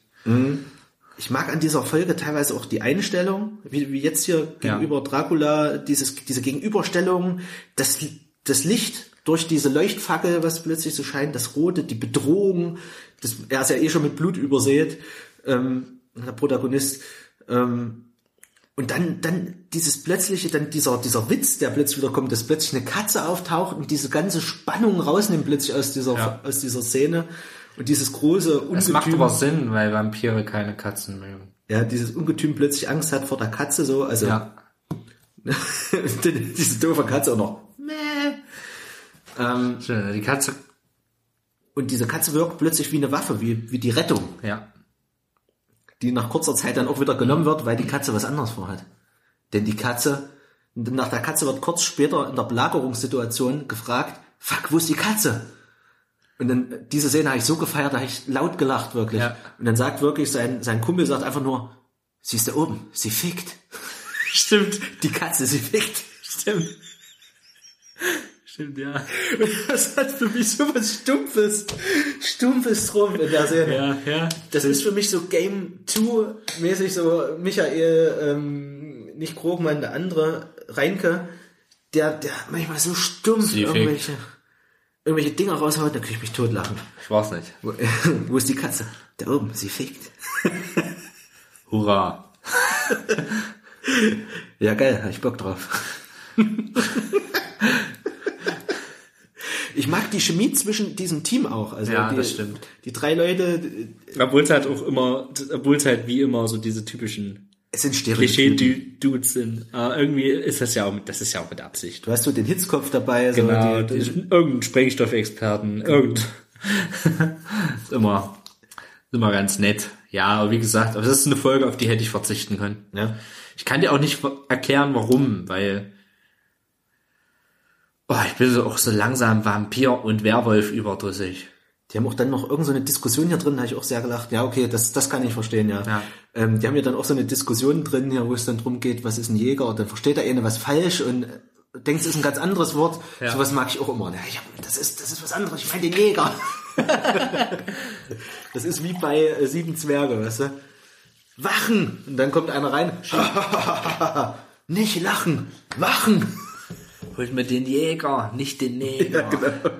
Ich mag an dieser Folge teilweise auch die Einstellung, wie, wie jetzt hier gegenüber Dracula, dieses, diese Gegenüberstellung, das, das Licht durch diese Leuchtfackel, was plötzlich so scheint, das Rote, die Bedrohung, das, er ist ja eh schon mit Blut übersät, ähm, der Protagonist, ähm, und dann, dann dieses plötzliche, dann dieser, dieser Witz, der plötzlich wieder kommt, dass plötzlich eine Katze auftaucht und diese ganze Spannung rausnimmt plötzlich aus dieser, Ja. aus dieser Szene. Und dieses große Das macht Ungetüm, aber Sinn, weil Vampire keine Katzen mögen. ja, dieses Ungetüm plötzlich Angst hat vor der Katze so, also Ja. diese doofe Katze auch noch. Ähm, Schön, Die Katze, und diese Katze wirkt plötzlich wie eine Waffe, wie, wie die Rettung, ja. Die nach kurzer Zeit dann auch wieder genommen wird, weil die Katze was anderes vorhat. Denn die Katze, nach der Katze wird kurz später in der Belagerungssituation gefragt, fuck, wo ist die Katze? Und dann, diese Szene habe ich so gefeiert, da habe ich laut gelacht, wirklich. Ja. Und dann sagt wirklich sein, sein Kumpel sagt einfach nur, sie ist da oben, sie fickt. Stimmt. Die Katze, sie fickt. Stimmt. Stimmt, ja. Das hat für mich so was Stumpfes, Stumpfes drum in der Szene. Ja, ja. Das ist für mich so Game 2 mäßig so Michael, ähm, nicht Krogmann, der andere, Reinke, der, der manchmal so stumpf Sie irgendwelche, irgendwelche Dinge raushaut, da kann ich mich totlachen. Ich weiß nicht. Wo, wo ist die Katze? Da oben, sie fickt. Hurra. Ja, geil, hab ich Bock drauf. Ich mag die Chemie zwischen diesem Team auch. Also Ja, die, das stimmt. Die drei Leute, Obwohl es halt auch immer, obwohl es halt wie immer so diese typischen es sind. Klischee-Dudes sind. Aber irgendwie ist das ja auch, mit- das ist ja auch mit Absicht. Du hast so den Hitzkopf dabei, so Genau, die, die, die, irgendein Sprengstoffexperten, irgend. ist immer, ist immer ganz nett. Ja, aber wie gesagt, aber das ist eine Folge, auf die hätte ich verzichten können. ja. Ich kann dir auch nicht erklären, warum, weil oh, ich bin so auch so langsam Vampir und Werwolf überdrüssig. Die haben auch dann noch irgendeine so eine Diskussion hier drin, da habe ich auch sehr gelacht. Ja, okay, das, das kann ich verstehen, ja. Ja. Ähm, die haben ja dann auch so eine Diskussion drin, hier, wo es dann drum geht, was ist ein Jäger? Und dann versteht der eine was falsch und äh, denkt, es ist ein ganz anderes Wort. Ja. Sowas mag ich auch immer. Ja, ich hab, das, ist, das ist was anderes, ich meine den Jäger. das ist wie bei äh, Sieben Zwerge, weißt du? Wachen! Und dann kommt einer rein. Nicht lachen, wachen! Holt mir den Jäger, nicht den Neger. Ja, genau.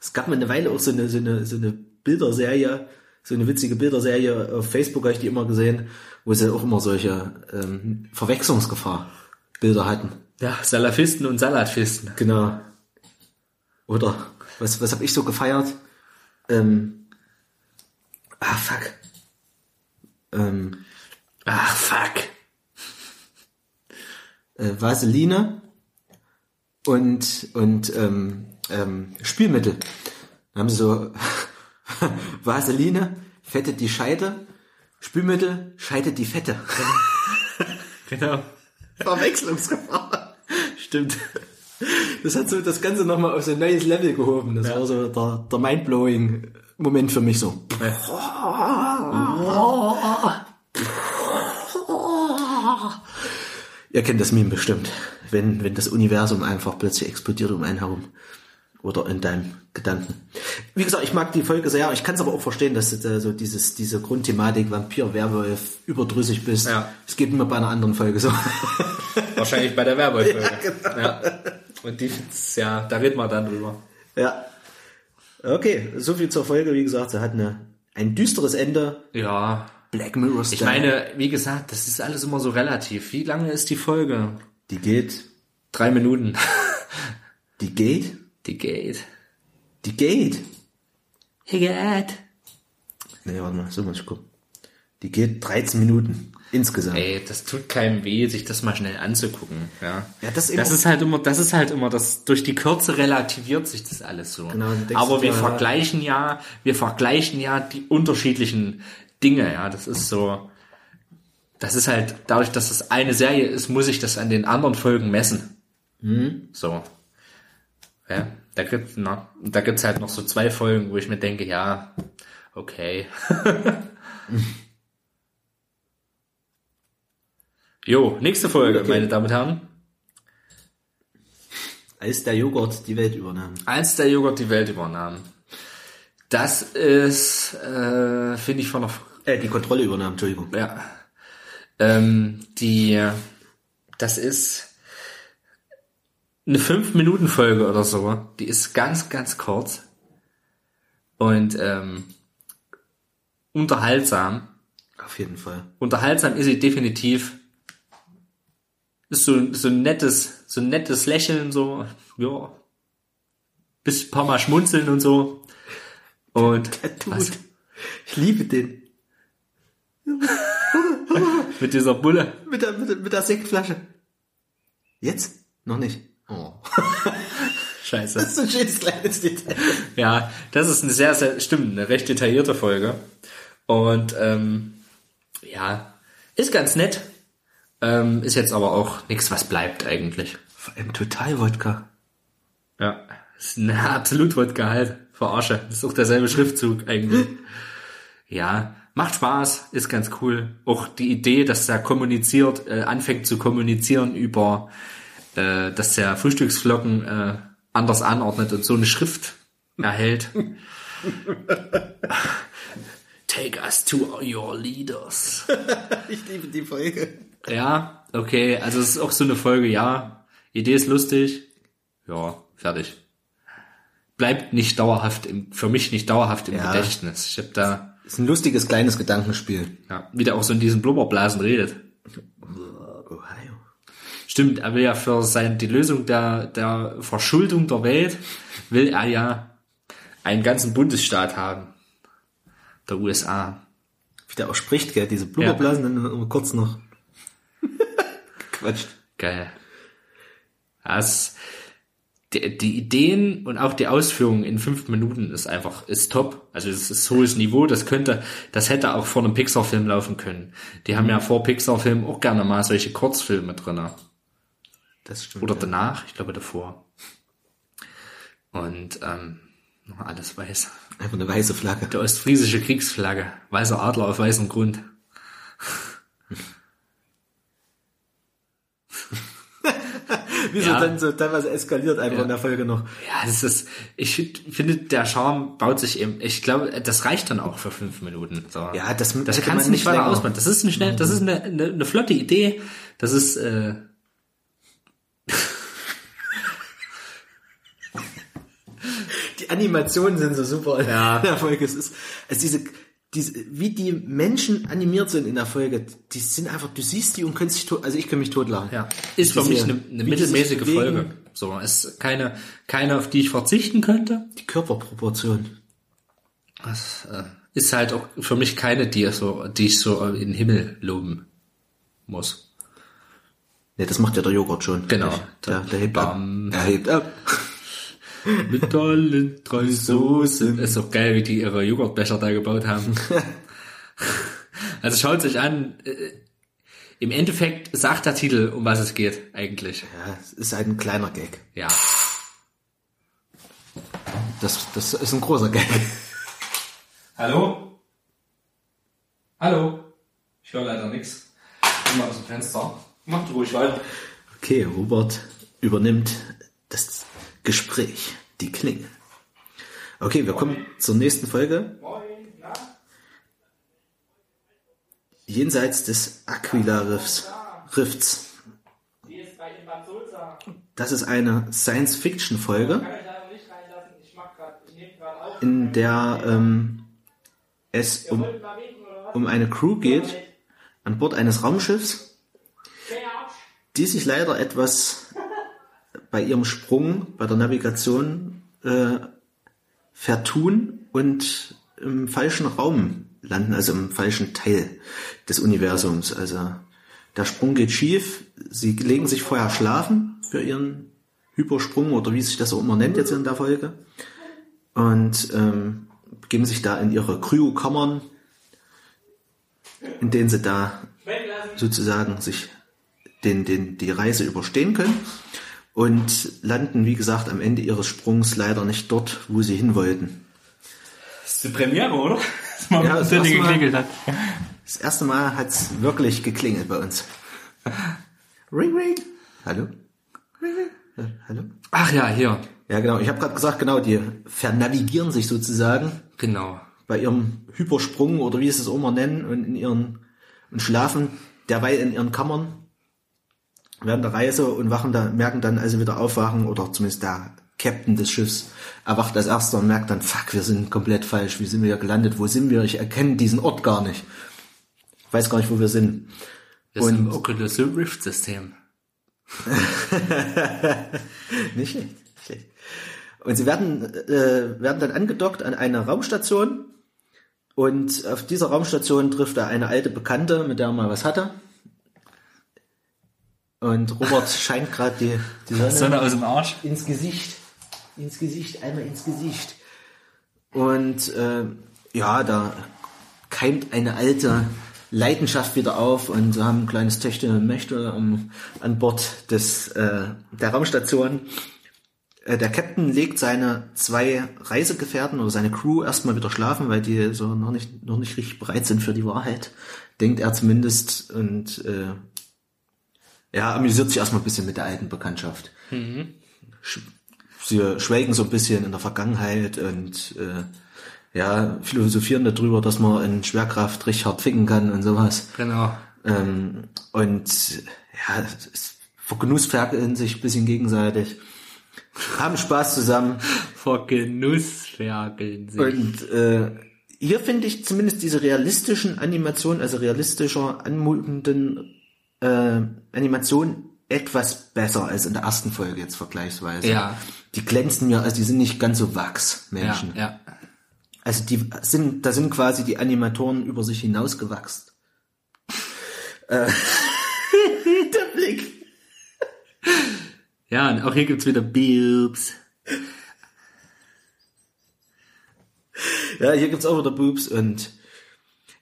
Es gab mal eine Weile auch so eine, so eine, so eine Bilderserie, so eine witzige Bilderserie auf Facebook, habe ich die immer gesehen, wo sie auch immer solche ähm, Verwechslungsgefahr Bilder hatten. Ja, Salafisten und Salatfisten. Genau. Oder was, was habe ich so gefeiert? Ähm, ah, fuck. Ähm, Ach, fuck. äh, Vaseline und, und ähm, ähm, Spülmittel. Dann haben sie so Vaseline, fettet die Scheide, Spülmittel, scheidet die Fette. Genau. Verwechslungsgefahr. Stimmt. Das hat so das Ganze nochmal auf so ein neues Level gehoben. Das war so der, der mindblowing Moment für mich so. Ihr kennt das Meme bestimmt. Wenn, wenn das Universum einfach plötzlich explodiert um einen herum. Oder in deinem Gedanken. Wie gesagt, ich mag die Folge sehr. Ich kann es aber auch verstehen, dass du da so dieses, diese Grundthematik Vampir, Werwolf überdrüssig bist. Ja. Es geht mir bei einer anderen Folge so. Wahrscheinlich bei der Werwolf-Folge. Ja, Und die, ja, da reden wir dann drüber. Ja. Okay, so viel zur Folge. Wie gesagt, sie hat eine, ein düsteres Ende. Ja. Black Mirror Ich meine, wie gesagt, das ist alles immer so relativ. Wie lange ist die Folge? die geht, Drei Minuten. die geht, Die geht. die geht. Die geht. Nee, warte mal, so muss ich gucken. Die geht 13 Minuten insgesamt. Ey, das tut keinem weh, sich das mal schnell anzugucken. Ja, Ja, das das ist halt immer, das ist halt immer, das durch die Kürze relativiert sich das alles so. Genau, Aber wir vergleichen ja, wir vergleichen ja die unterschiedlichen Dinge. Ja, das ist so. Das ist halt dadurch, dass es eine Serie ist, muss ich das an den anderen Folgen messen. Mhm. So. Ja, da gibt's, na, da gibt's halt noch so zwei Folgen, wo ich mir denke, ja, okay. Jo, nächste Folge, Okay. meine Damen und Herren. Als der Joghurt die Welt übernahm. Als der Joghurt die Welt übernahm. Das ist, äh, finde ich von der, Äh, die Kontrolle übernahm, Entschuldigung. ja, ähm, die, das ist eine 5-Minuten-Folge oder so. Die ist ganz, ganz kurz und ähm, unterhaltsam. Auf jeden Fall. Unterhaltsam ist sie definitiv. Ist so, so ein nettes, so ein nettes Lächeln, so, ja. Bis ein paar Mal schmunzeln und so. Und Der tut. Was? Ich liebe den. mit dieser Bulle. Mit der, mit der, mit der Sektflasche. Jetzt? Noch nicht. Oh. Scheiße. Das ist ein schönes kleines Detail. Ja, das ist eine sehr, sehr, stimmt, eine recht detaillierte Folge. Und ähm, ja, ist ganz nett. Ähm, ist jetzt aber auch nichts, was bleibt eigentlich. Vor allem total Wodka. Ja, ist ein absolut Wodka halt. Verarsche. Das ist auch derselbe Schriftzug eigentlich. Ja, macht Spaß, ist ganz cool. Auch die Idee, dass er kommuniziert, äh, anfängt zu kommunizieren über, äh, dass der Frühstücksflocken äh, anders anordnet und so eine Schrift erhält. Take us to your leaders. Ich liebe die Folge. Ja, okay, also es ist auch so eine Folge, ja. Idee ist lustig. Ja, fertig. Bleibt nicht dauerhaft im, für mich nicht dauerhaft im Ja. Gedächtnis. Ich habe da, Ist ein lustiges kleines Gedankenspiel. ja, wie der auch so in diesen Blubberblasen redet. Ohio. Stimmt, er will ja für sein, die Lösung der, der Verschuldung der Welt, will er ja einen ganzen Bundesstaat haben. Der USA. Wie der auch spricht, gell? Diese Blubberblasen, dann immer kurz noch gequatscht. Geil. Das, die, die Ideen und auch die Ausführung in fünf Minuten ist einfach, ist top. Also es ist hohes Niveau. Das könnte, das hätte auch vor einem Pixar-Film laufen können. Die haben ja vor Pixar-Filmen auch gerne mal solche Kurzfilme drinne. Das stimmt. Oder ja. danach, ich glaube davor. Und ähm, noch alles weiß. Einfach eine weiße Flagge. Der ostfriesische Kriegsflagge. Weißer Adler auf weißem Grund. Wieso Ja. dann so teilweise eskaliert einfach in der Folge noch. Ja, das ist, ich finde, der Charme baut sich eben, ich glaube, das reicht dann auch für fünf Minuten. So. Ja, das das kannst man du nicht weiter ausmachen. Das ist eine schnell, das ist eine, eine, eine flotte Idee. Das ist, äh, Die Animationen sind so super Ja. in der Folge. Es ist, also diese, diese, wie die Menschen animiert sind in der Folge, die sind einfach, du siehst die und kannst dich tot, also ich kann mich totlachen. ja, ist für mich eine, eine die mittelmäßige. Folge. So, ist keine, keine, auf die ich verzichten könnte. Die Körperproportion. Das äh, ist halt auch für mich keine, die, so, die ich so in den Himmel loben muss. Ne, das macht ja der Joghurt schon. Genau. Der, der hebt ab. Bam. Er hebt ab. Mit allen drei Soßen. Ist doch geil, wie die ihre Joghurtbecher da gebaut haben. also schaut sich an, äh, im Endeffekt sagt der Titel, um was es geht, eigentlich. Ja, es ist ein kleiner Gag. Ja. Das, das ist ein großer Gag. Hallo? Hallo? Ich höre leider nichts. Geh mal aus dem Fenster. Mach du ruhig weiter. Okay, Hubert übernimmt das Gespräch, die Klinge. Okay, wir kommen zur nächsten Folge. Jenseits des Aquila-Riffs. Rifts. Das ist eine Science-Fiction-Folge, in der ähm, es um, um eine Crew geht an Bord eines Raumschiffs, die sich leider etwas bei ihrem Sprung, bei der Navigation äh, vertun und im falschen Raum landen, also im falschen Teil des Universums. Also der Sprung geht schief, sie legen sich vorher schlafen für ihren Hypersprung oder wie sich das auch immer nennt jetzt in der Folge. Und ähm, begeben sich da in ihre Kryokammern, in denen sie da sozusagen sich den, den, die Reise überstehen können und landen, wie gesagt, am Ende ihres Sprungs leider nicht dort, wo sie hin wollten. Das ist die Premiere, oder? Dass man Ja, das das erste Mal- geklingelt hat. Das erste Mal hat's wirklich geklingelt bei uns. Ring, ring. Hallo? Ring, ring. Ja, hallo? Ach ja, hier. Ja, genau. Ich habe gerade gesagt, genau, die vernavigieren sich sozusagen Genau. bei ihrem Hypersprung oder wie sie es auch immer nennen und in ihren und schlafen derweil in ihren Kammern während der Reise und wachen da, merken dann, als sie wieder aufwachen oder zumindest der Captain des Schiffs erwacht als erster und merkt dann, fuck, wir sind komplett falsch, wie sind wir hier gelandet, wo sind wir, ich erkenne diesen Ort gar nicht. Ich weiß gar nicht, wo wir sind. Das ist ein Und- Oculus Rift System. Nicht schlecht, nicht schlecht. Und sie werden, äh, werden dann angedockt an einer Raumstation. Und auf dieser Raumstation trifft er eine alte Bekannte, mit der er mal was hatte. Und Robert scheint gerade die, die Sonne, Sonne aus dem Arsch. ins Gesicht. Ins Gesicht, einmal ins Gesicht. Und äh, ja, da keimt eine alte Leidenschaft wieder auf und wir haben ein kleines Töchter und Mächte am, an Bord des, äh, der Raumstation. Äh, der Captain legt seine zwei Reisegefährten oder seine Crew erstmal wieder schlafen, weil die so noch nicht, noch nicht richtig bereit sind für die Wahrheit. Denkt er zumindest und äh, ja, amüsiert sich erstmal ein bisschen mit der alten Bekanntschaft. Sch- Sie schwelgen so ein bisschen in der Vergangenheit und äh, ja, philosophieren darüber, dass man in Schwerkraft richtig hart ficken kann und sowas. Genau. Ähm, und ja, es vergenussferkeln sich ein bisschen gegenseitig, haben Spaß zusammen. Vor Genuss ferkeln sich. Und äh, hier finde ich zumindest diese realistischen Animationen, also realistischer anmutenden äh, Animationen etwas besser als in der ersten Folge jetzt vergleichsweise. Ja. Die glänzen mir, also die sind nicht ganz so ja, Wachsmenschen. ja. Also die sind, da sind quasi die Animatoren über sich hinausgewachsen. Äh, der Blick. Ja, und auch hier gibt's wieder Bilbs. Ja, hier gibt's auch wieder Boobs und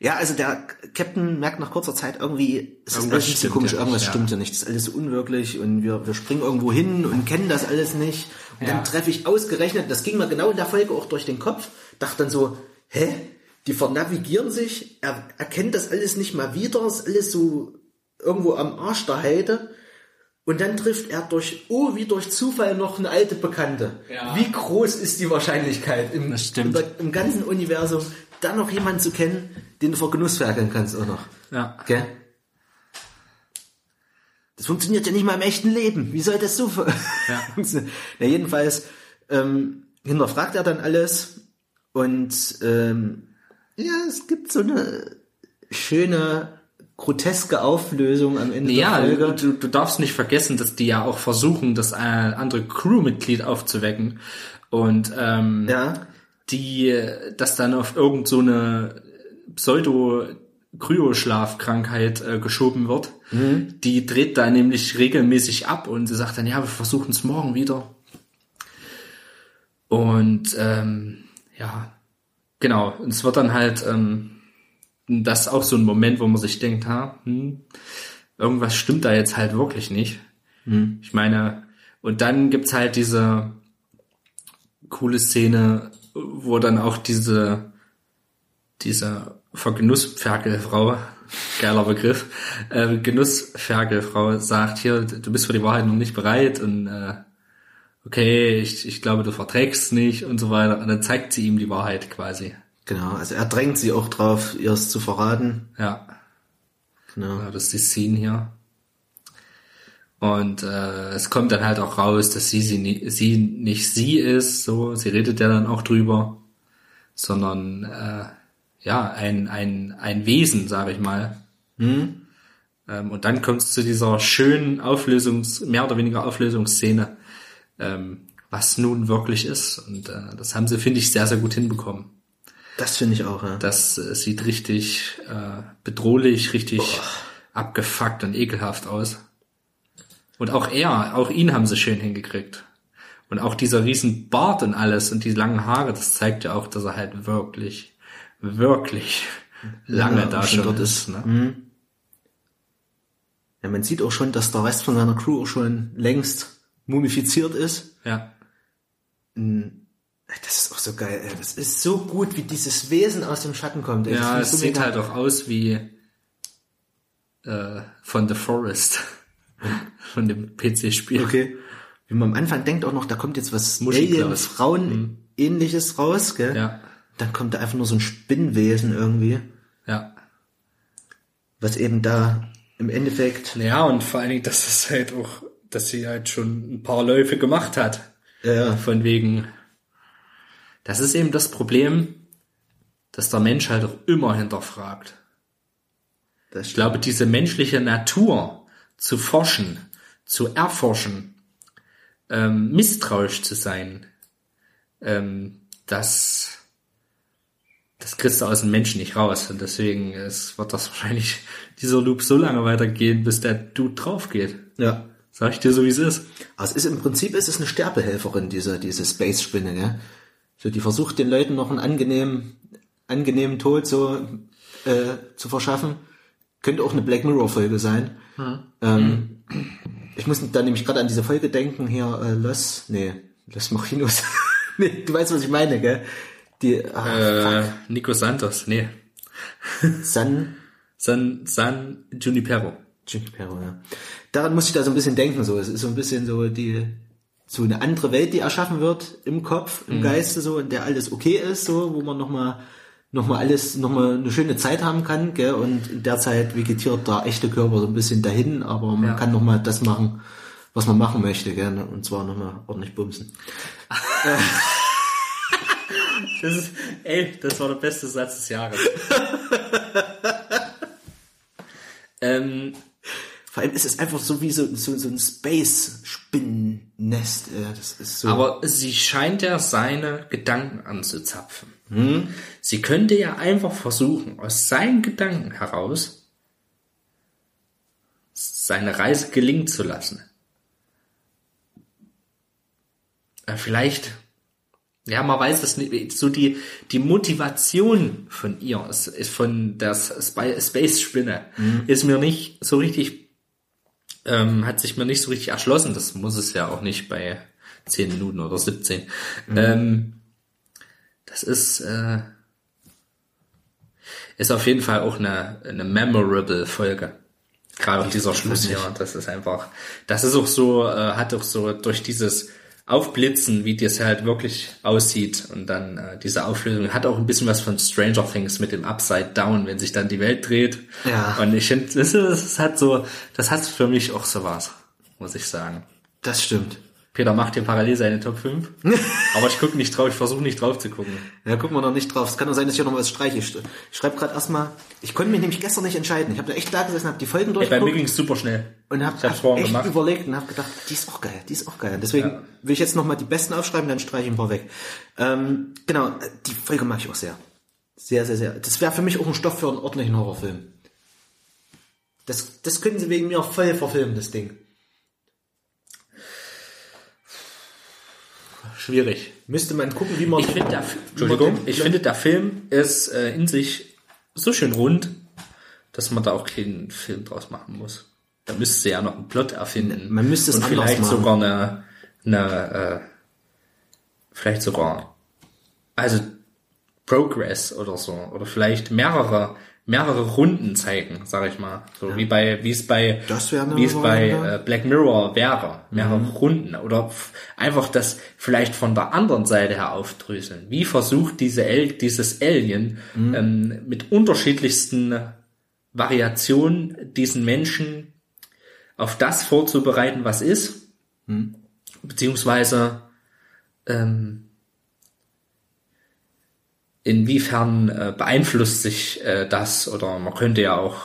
ja, also der Captain merkt nach kurzer Zeit irgendwie, es ist Irgendwas alles stimmt komisch, ja irgendwas ja. stimmt ja nicht, das ist alles so unwirklich und wir, wir springen irgendwo hin und kennen das alles nicht. Und Ja. dann treffe ich ausgerechnet, das ging mir genau in der Folge auch durch den Kopf, dachte dann so, hä? Die vernavigieren sich, er erkennt das alles nicht mal wieder, ist alles so irgendwo am Arsch der Heide. Und dann trifft er durch, oh, wie durch Zufall noch eine alte Bekannte. Ja. Wie groß ist die Wahrscheinlichkeit im, im, im ganzen Universum, dann noch jemanden zu kennen, den du vor Genuss ferkeln kannst auch noch. Ja. Gell? Das funktioniert ja nicht mal im echten Leben. Wie soll das so Ja. funktionieren? Na, jedenfalls ähm, hinterfragt er dann alles und ähm, ja, es gibt so eine schöne, groteske Auflösung am Ende Ja, der Folge. du, du darfst nicht vergessen, dass die ja auch versuchen, das äh, andere Crewmitglied aufzuwecken. Und ähm, Ja, die das dann auf irgend so eine pseudo Kryoschlafkrankheit äh, geschoben wird. Die dreht da nämlich regelmäßig ab und sie sagt dann, ja, wir versuchen es morgen wieder. Und ähm, ja, genau. Und es wird dann halt ähm, das auch so ein Moment, wo man sich denkt, ha, hm, irgendwas stimmt da jetzt halt wirklich nicht. Ich meine, und dann gibt's halt diese coole Szene, wo dann auch diese, diese Vergenussferkelfrau, geiler Begriff, äh, Genussferkelfrau sagt, hier, du bist für die Wahrheit noch nicht bereit und äh, okay, ich, ich glaube, du verträgst nicht und so weiter. Und dann zeigt sie ihm die Wahrheit quasi. genau. Also er drängt sie auch drauf, ihr es zu verraten. Ja, Genau. ja das ist die Szene hier. Und äh, es kommt dann halt auch raus, dass sie, sie, sie nicht sie ist, so, sie redet ja dann auch drüber, sondern äh, ja, ein, ein, ein Wesen, sage ich mal. Ähm, und dann kommt es zu dieser schönen Auflösungs-, mehr oder weniger Auflösungsszene, ähm, was nun wirklich ist. Und äh, das haben sie, finde ich, sehr, sehr gut hinbekommen. Das finde ich auch, ja. Das äh, sieht richtig äh, bedrohlich, richtig abgefuckt und ekelhaft aus. Und auch er, auch ihn haben sie schön hingekriegt. Und auch dieser riesen Bart und alles und die langen Haare, das zeigt ja auch, dass er halt wirklich, wirklich lange Ja, da schon dort ist. Ne? Ja, man sieht auch schon, dass der Rest von seiner Crew auch schon längst mumifiziert ist. Ja. Das ist auch so geil. Das ist so gut, wie dieses Wesen aus dem Schatten kommt. Ey. Ja, es so sieht halt auch aus wie äh, von The Forest. von dem PC-Spiel. Okay. Wie man am Anfang denkt auch noch, da kommt jetzt was. Alien-Frauen-ähnliches raus, gell? Ja, Dann kommt da einfach nur so ein Spinnwesen irgendwie, ja. was eben da im Endeffekt, Ja, und vor allen Dingen, dass das halt auch, dass sie halt schon ein paar Läufe gemacht hat. ja, Von wegen, das ist eben das Problem, dass der Mensch halt auch immer hinterfragt. das Ich glaube, diese menschliche Natur zu forschen, zu erforschen, ähm, misstrauisch zu sein, ähm, das, das kriegst du aus dem Menschen nicht raus. Und deswegen ist, wird das wahrscheinlich dieser Loop so lange weitergehen, bis der Dude drauf geht. Ja. Sag ich dir so, wie es ist. Aber es ist im Prinzip ist es eine Sterbehelferin, diese, diese Space-Spinne, gell? So, die versucht den Leuten noch einen angenehmen, angenehmen Tod so äh, zu verschaffen. Könnte auch eine Black Mirror-Folge sein. Ähm, Ich muss da nämlich gerade an diese Folge denken, hier, äh, Los, nee, Los Mochinos. nee, du weißt, was ich meine, gell? Die ah, Äh, Nico Santos, nee. San San, San Junipero. Junipero, ja. Daran muss ich da so ein bisschen denken, so. Es ist so ein bisschen so die, so eine andere Welt, die erschaffen wird im Kopf, im Geiste, so, in der alles okay ist, so, wo man nochmal, noch mal alles, nochmal eine schöne Zeit haben kann, gell, und in der Zeit vegetiert der echte Körper so ein bisschen dahin, aber man Ja. kann nochmal das machen, was man machen möchte, gell, und zwar nochmal ordentlich bumsen. Das ist, ey, das war der beste Satz des Jahres. ähm, Vor allem ist es einfach so wie so, so, so ein Space-Spinnennest, das ist so. aber sie scheint ja seine Gedanken anzuzapfen. Sie könnte ja einfach versuchen, aus seinen Gedanken heraus seine Reise gelingen zu lassen. Äh, Vielleicht, ja, man weiß es nicht, so die, die Motivation von ihr, von der Sp- Space-Spinne, ist mir nicht so richtig, ähm, hat sich mir nicht so richtig erschlossen. Das muss es ja auch nicht bei 10 Minuten oder 17. Ähm, das ist, äh, ist auf jeden Fall auch eine, eine memorable Folge. Gerade auch dieser Schluss hier, das ist einfach, das ist auch so, äh, hat auch so durch dieses Aufblitzen, wie das halt wirklich aussieht und dann äh, diese Auflösung hat auch ein bisschen was von Stranger Things mit dem Upside Down, wenn sich dann die Welt dreht. Ja. Und ich finde, das, das hat so, das hat für mich auch sowas, muss ich sagen. das stimmt. Peter macht hier parallel seine Top 5, aber ich gucke nicht drauf, ich versuche nicht drauf zu gucken. Ja, gucken wir noch nicht drauf. Es kann doch sein, dass ich hier noch was streiche. Ich, schreibe gerade erstmal, ich konnte mich nämlich gestern nicht entscheiden. Ich habe da echt da gesessen, habe die Folgen Ey, bei mir durchgeguckt ging's super schnell. und habe hab vorhin echt gemacht. überlegt und habe gedacht, die ist auch geil, die ist auch geil. Deswegen will ich jetzt nochmal die besten aufschreiben, dann streiche ich ein paar weg. Ähm, genau, die Folge mag ich auch sehr. Sehr, sehr, sehr. Das wäre für mich auch ein Stoff für einen ordentlichen Horrorfilm. Das, das könnten sie wegen mir voll verfilmen, das Ding. Schwierig. Müsste man gucken, wie man... Ich finde, der, Entschuldigung, ich finde, der Film ist äh, in sich so schön rund, dass man da auch keinen Film draus machen muss. Da müsste sie ja noch einen Plot erfinden. Man müsste es Und vielleicht machen. sogar eine, eine äh, vielleicht sogar, also Progress oder so. Oder vielleicht mehrere, mehrere Runden zeigen, sag ich mal. So wie bei, wie es bei, wie es bei Variante. äh, Black Mirror wäre. Mehrere Mhm. Runden. Oder einfach das vielleicht von der anderen Seite her aufdröseln. Wie versucht diese El dieses Alien Mhm. ähm, mit unterschiedlichsten Variationen diesen Menschen auf das vorzubereiten, was ist, Mhm. beziehungsweise ähm, inwiefern äh, beeinflusst sich äh, das oder man könnte ja auch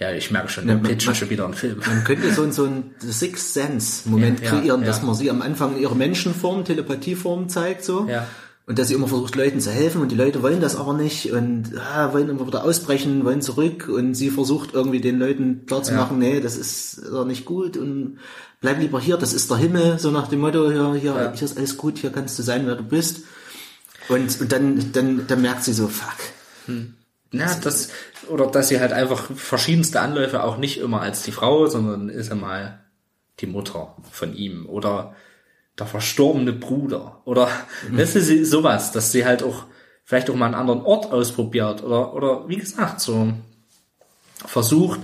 ja ich merke schon, wir man- pitchen schon wieder einen Film. Man könnte so, so ein Sixth Sense Moment Ja, kreieren, ja. dass man sie am Anfang in ihrer Menschenform, Telepatieform zeigt, so. Ja. Und dass sie immer versucht, Leuten zu helfen und die Leute wollen das aber nicht und ah, wollen immer wieder ausbrechen, wollen zurück und sie versucht irgendwie den Leuten klarzumachen, nee, das ist doch nicht gut und bleib lieber hier, das ist der Himmel, so nach dem Motto, hier, hier, Ja. hier ist alles gut, hier kannst du sein, wer du bist. Und, und dann, dann, dann merkt sie so, fuck. Ja, das, oder dass sie halt einfach verschiedenste Anläufe auch nicht immer als die Frau, sondern ist einmal die Mutter von ihm oder der verstorbene Bruder oder das ist sowas, dass sie halt auch vielleicht auch mal einen anderen Ort ausprobiert oder, oder wie gesagt, so versucht,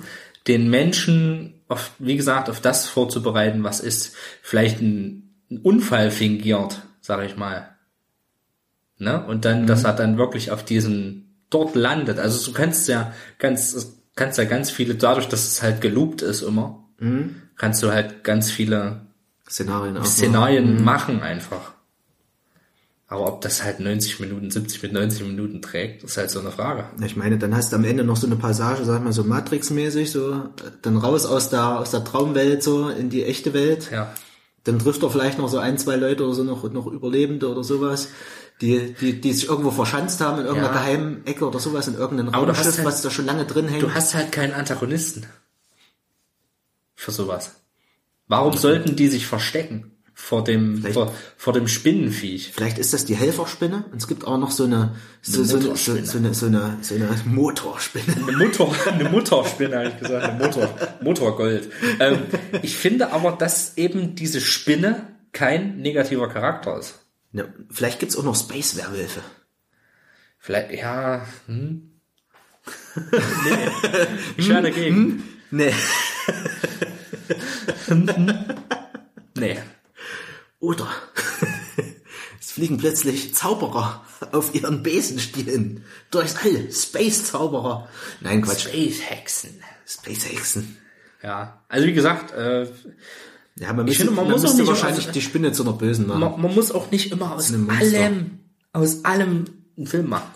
den Menschen auf, wie gesagt, auf das vorzubereiten, was ist, vielleicht ein, ein Unfall fingiert, sag ich mal. Ne? Und dann, dass er dann wirklich auf diesen dort landet. Also du kannst ja ganz, kannst ja ganz viele, dadurch, dass es halt geloopt ist immer, kannst du halt ganz viele Szenarien auch. Szenarien machen einfach. Aber ob das halt 90 Minuten, 70 mit 90 Minuten trägt, ist halt so eine Frage. Ich meine, dann hast du am Ende noch so eine Passage, sag mal so Matrix-mäßig, so, dann raus aus der, aus der Traumwelt, so, in die echte Welt. Ja. Dann trifft er vielleicht noch so ein, zwei Leute oder so noch, noch Überlebende oder sowas, die, die, die sich irgendwo verschanzt haben in irgendeiner Ja. geheimen Ecke oder sowas, in irgendeinem Raumschiff, halt- was da schon lange drin hängt. Du hast halt keinen Antagonisten. Für sowas. Warum sollten die sich verstecken? Vor dem, vor, vor dem Spinnenviech. Vielleicht ist das die Helferspinne und es gibt auch noch so eine, so, so, eine, so, so eine, so eine, so eine Motorspinne. Eine Motor, eine Motorspinne, habe ich gesagt. Eine Motor, Motorgold. Ähm, ich finde aber, dass eben diese Spinne kein negativer Charakter ist. Ja, vielleicht gibt's auch noch Space-Werwölfe. Vielleicht, ja, hm. nee. Ich wäre dagegen. Nee. Nee. Oder es fliegen plötzlich Zauberer auf ihren Besenstielen durchs All. Space-Zauberer. Nein, Quatsch. Space-Hexen. Space-Hexen. Ja, also wie gesagt, äh, Ja, man, müsste, finde, man man muss auch nicht- wahrscheinlich also- die Spinne zu einer Bösen machen. man, man muss auch nicht immer aus allem, aus allem einen Film machen.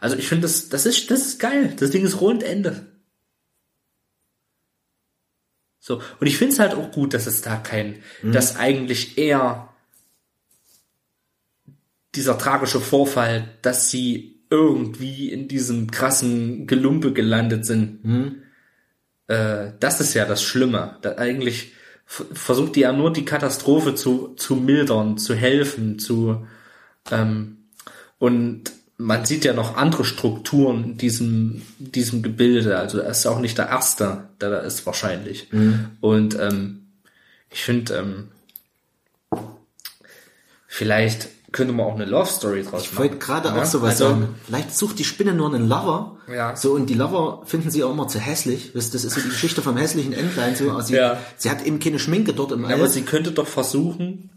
Also ich finde, das, das ist, das ist geil. Das Ding ist rund Ende. So. Und ich finde es halt auch gut, dass es da kein, Mhm. dass eigentlich eher dieser tragische Vorfall, dass sie irgendwie in diesem krassen Gelumpe gelandet sind, Mhm. äh, das ist ja das Schlimme. Da eigentlich versucht die ja nur die Katastrophe zu, zu mildern, zu helfen, zu ähm, und man sieht ja noch andere Strukturen in diesem, diesem Gebilde. Also er ist auch nicht der Erste, der da ist wahrscheinlich. Und ähm, ich finde, ähm, vielleicht könnte man auch eine Love Story draus machen. Ich wollte gerade Ja? auch sowas also, sagen. Vielleicht sucht die Spinne nur einen Lover. Ja. So, und die Lover finden sie auch immer zu hässlich. Das das ist so die Geschichte vom hässlichen Entlein. So. Also sie, Ja. sie hat eben keine Schminke dort im All. Aber sie könnte doch versuchen,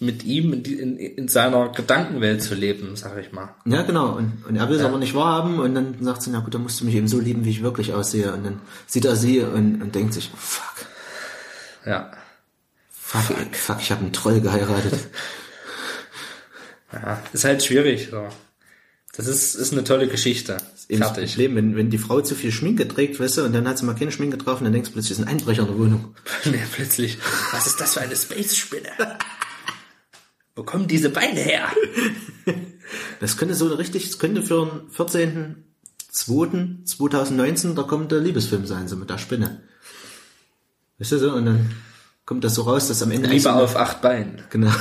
mit ihm in, in, in seiner Gedankenwelt zu leben, sag ich mal. Ja, genau. Und, und er will es aber nicht wahrhaben und dann sagt sie, na gut, dann musst du mich eben so lieben, wie ich wirklich aussehe. Und dann sieht er sie und, und denkt sich, fuck, Ja. Fuck, fuck, ich habe einen Troll geheiratet. ja. Ist halt schwierig. So. Das ist, ist eine tolle Geschichte. Fertig. Problem, wenn, wenn die Frau zu viel Schminke trägt, weißt du, und dann hat sie mal keine Schminke drauf und dann denkst du plötzlich, es ist ein Einbrecher in der Wohnung. Nee, plötzlich. Was ist das für eine Space-Spinne? Wo kommen diese Beine her? Das könnte so richtig, das könnte für den 14.02.2019 der kommende Liebesfilm sein, so mit der Spinne. Weißt du so, und dann kommt das so raus, dass am Ende Lieber auf acht Beinen. Genau.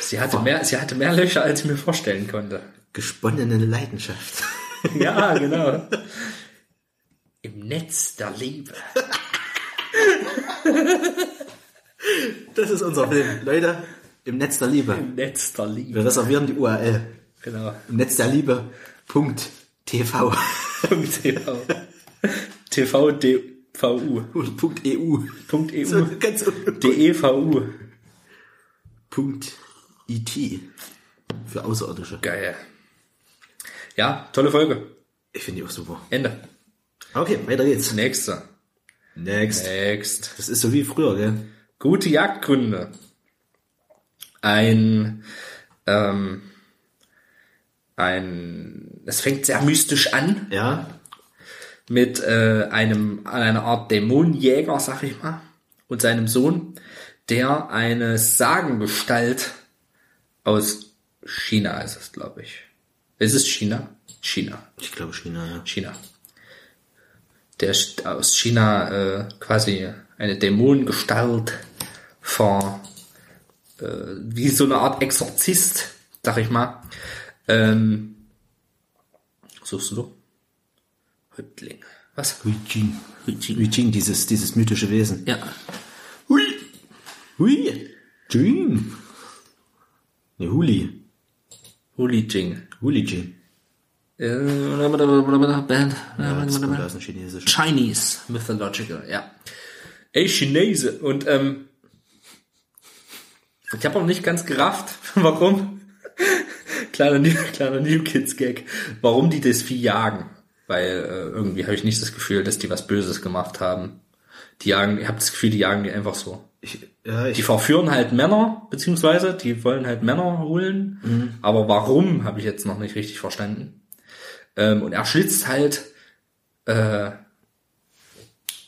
Sie hatte mehr, sie hatte mehr Löcher, als ich mir vorstellen konnte. Gesponnene Leidenschaft. Ja, genau. Im Netz der Liebe. Das ist unser Film. Leute, im Netz der Liebe. Im Netz der Liebe. Wir reservieren die URL. Genau. Im Netz der Liebe. Punkt. TV. Punkt TV. TV DVU. Punkt EU. Punkt EU. So, ganz. DEVU. Punkt IT. Für Außerirdische. Geil. Ja, tolle Folge. Ich finde die auch super. Ende. Okay, weiter geht's. Nächste. Next. Next. Das ist so wie früher, gell? Gute Jagdgründe. Ein, ähm, ein, es fängt sehr mystisch an Ja. Mit äh, einem, einer Art Dämonenjäger, sag ich mal, und seinem Sohn, der eine Sagengestalt aus China ist es, glaube ich. Ist es China? China. Ich glaube China, ja. China. Der aus China äh, quasi eine Dämonengestalt vor äh, wie so eine Art Exorzist, sag ich mal. Ähm, suchst du? Häuptling. Was? Hui Jing. Hui Jing, dieses, dieses mythische Wesen. Ja. Hui. Hui. Jing. Ne, Huli. Huli Jing. Huli Jing. Äh, Ja, das Chinesischen. Chinese Mythological, ja. Ey, Chinese. Und ähm, ich habe auch nicht ganz gerafft, warum. kleiner, New, kleiner New Kids Gag. Warum die das Vieh jagen. Weil äh, irgendwie habe ich nicht das Gefühl, dass die was Böses gemacht haben. Die jagen, ich habe das Gefühl, die jagen die einfach so. Ich, ja, ich, Die verführen halt Männer, beziehungsweise die wollen halt Männer holen. Aber warum, habe ich jetzt noch nicht richtig verstanden. Ähm, und er schlitzt halt äh,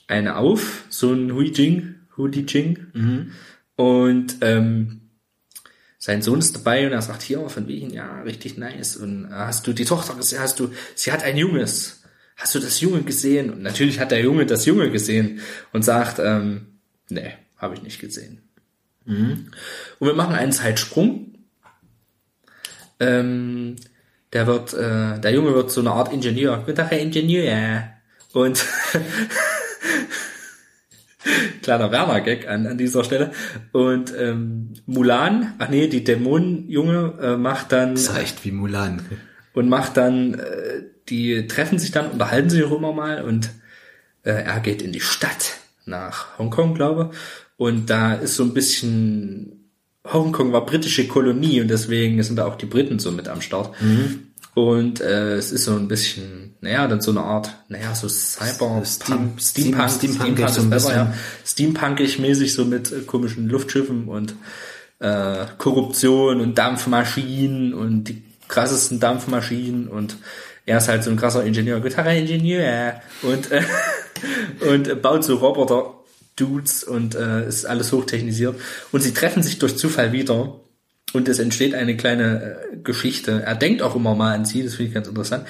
eine auf, so ein Hui Jing, Hui Jing. Und ähm, sein Sohn ist dabei und er sagt, hier, von wegen, ja, richtig nice. Und äh, hast du die Tochter gesehen? Hast du, sie hat ein Junges. Hast du das Junge gesehen? Und natürlich hat der Junge das Junge gesehen und sagt, ähm, nee, habe ich nicht gesehen. Und wir machen einen Zeitsprung. Ähm, der wird, äh, der Junge wird so eine Art Ingenieur. Guten Tag, Herr Ingenieur. Und kleiner Werner-Gag an, an dieser Stelle. Und ähm, Mulan, ach nee, die Dämonenjunge äh, macht dann Das echt wie Mulan. und macht dann, äh, die treffen sich dann, unterhalten sich auch immer mal und äh, er geht in die Stadt nach Hongkong, glaube und da ist so ein bisschen Hongkong war britische Kolonie und deswegen sind da auch die Briten so mit am Start. Und äh, es ist so ein bisschen, naja, dann so eine Art, naja, so Cyber, Steam- Steampunk, Steam- Steampunk, Steampunk ist so ein besser, bisschen. ja. Steampunkig mäßig so mit äh, komischen Luftschiffen und äh, Korruption und Dampfmaschinen und die krassesten Dampfmaschinen und er ist halt so ein krasser Ingenieur, Gitarre-Ingenieur und äh, und baut so Roboter Dudes und äh, ist alles hochtechnisiert und sie treffen sich durch Zufall wieder und es entsteht eine kleine äh, Geschichte. Er denkt auch immer mal an sie, das finde ich ganz interessant.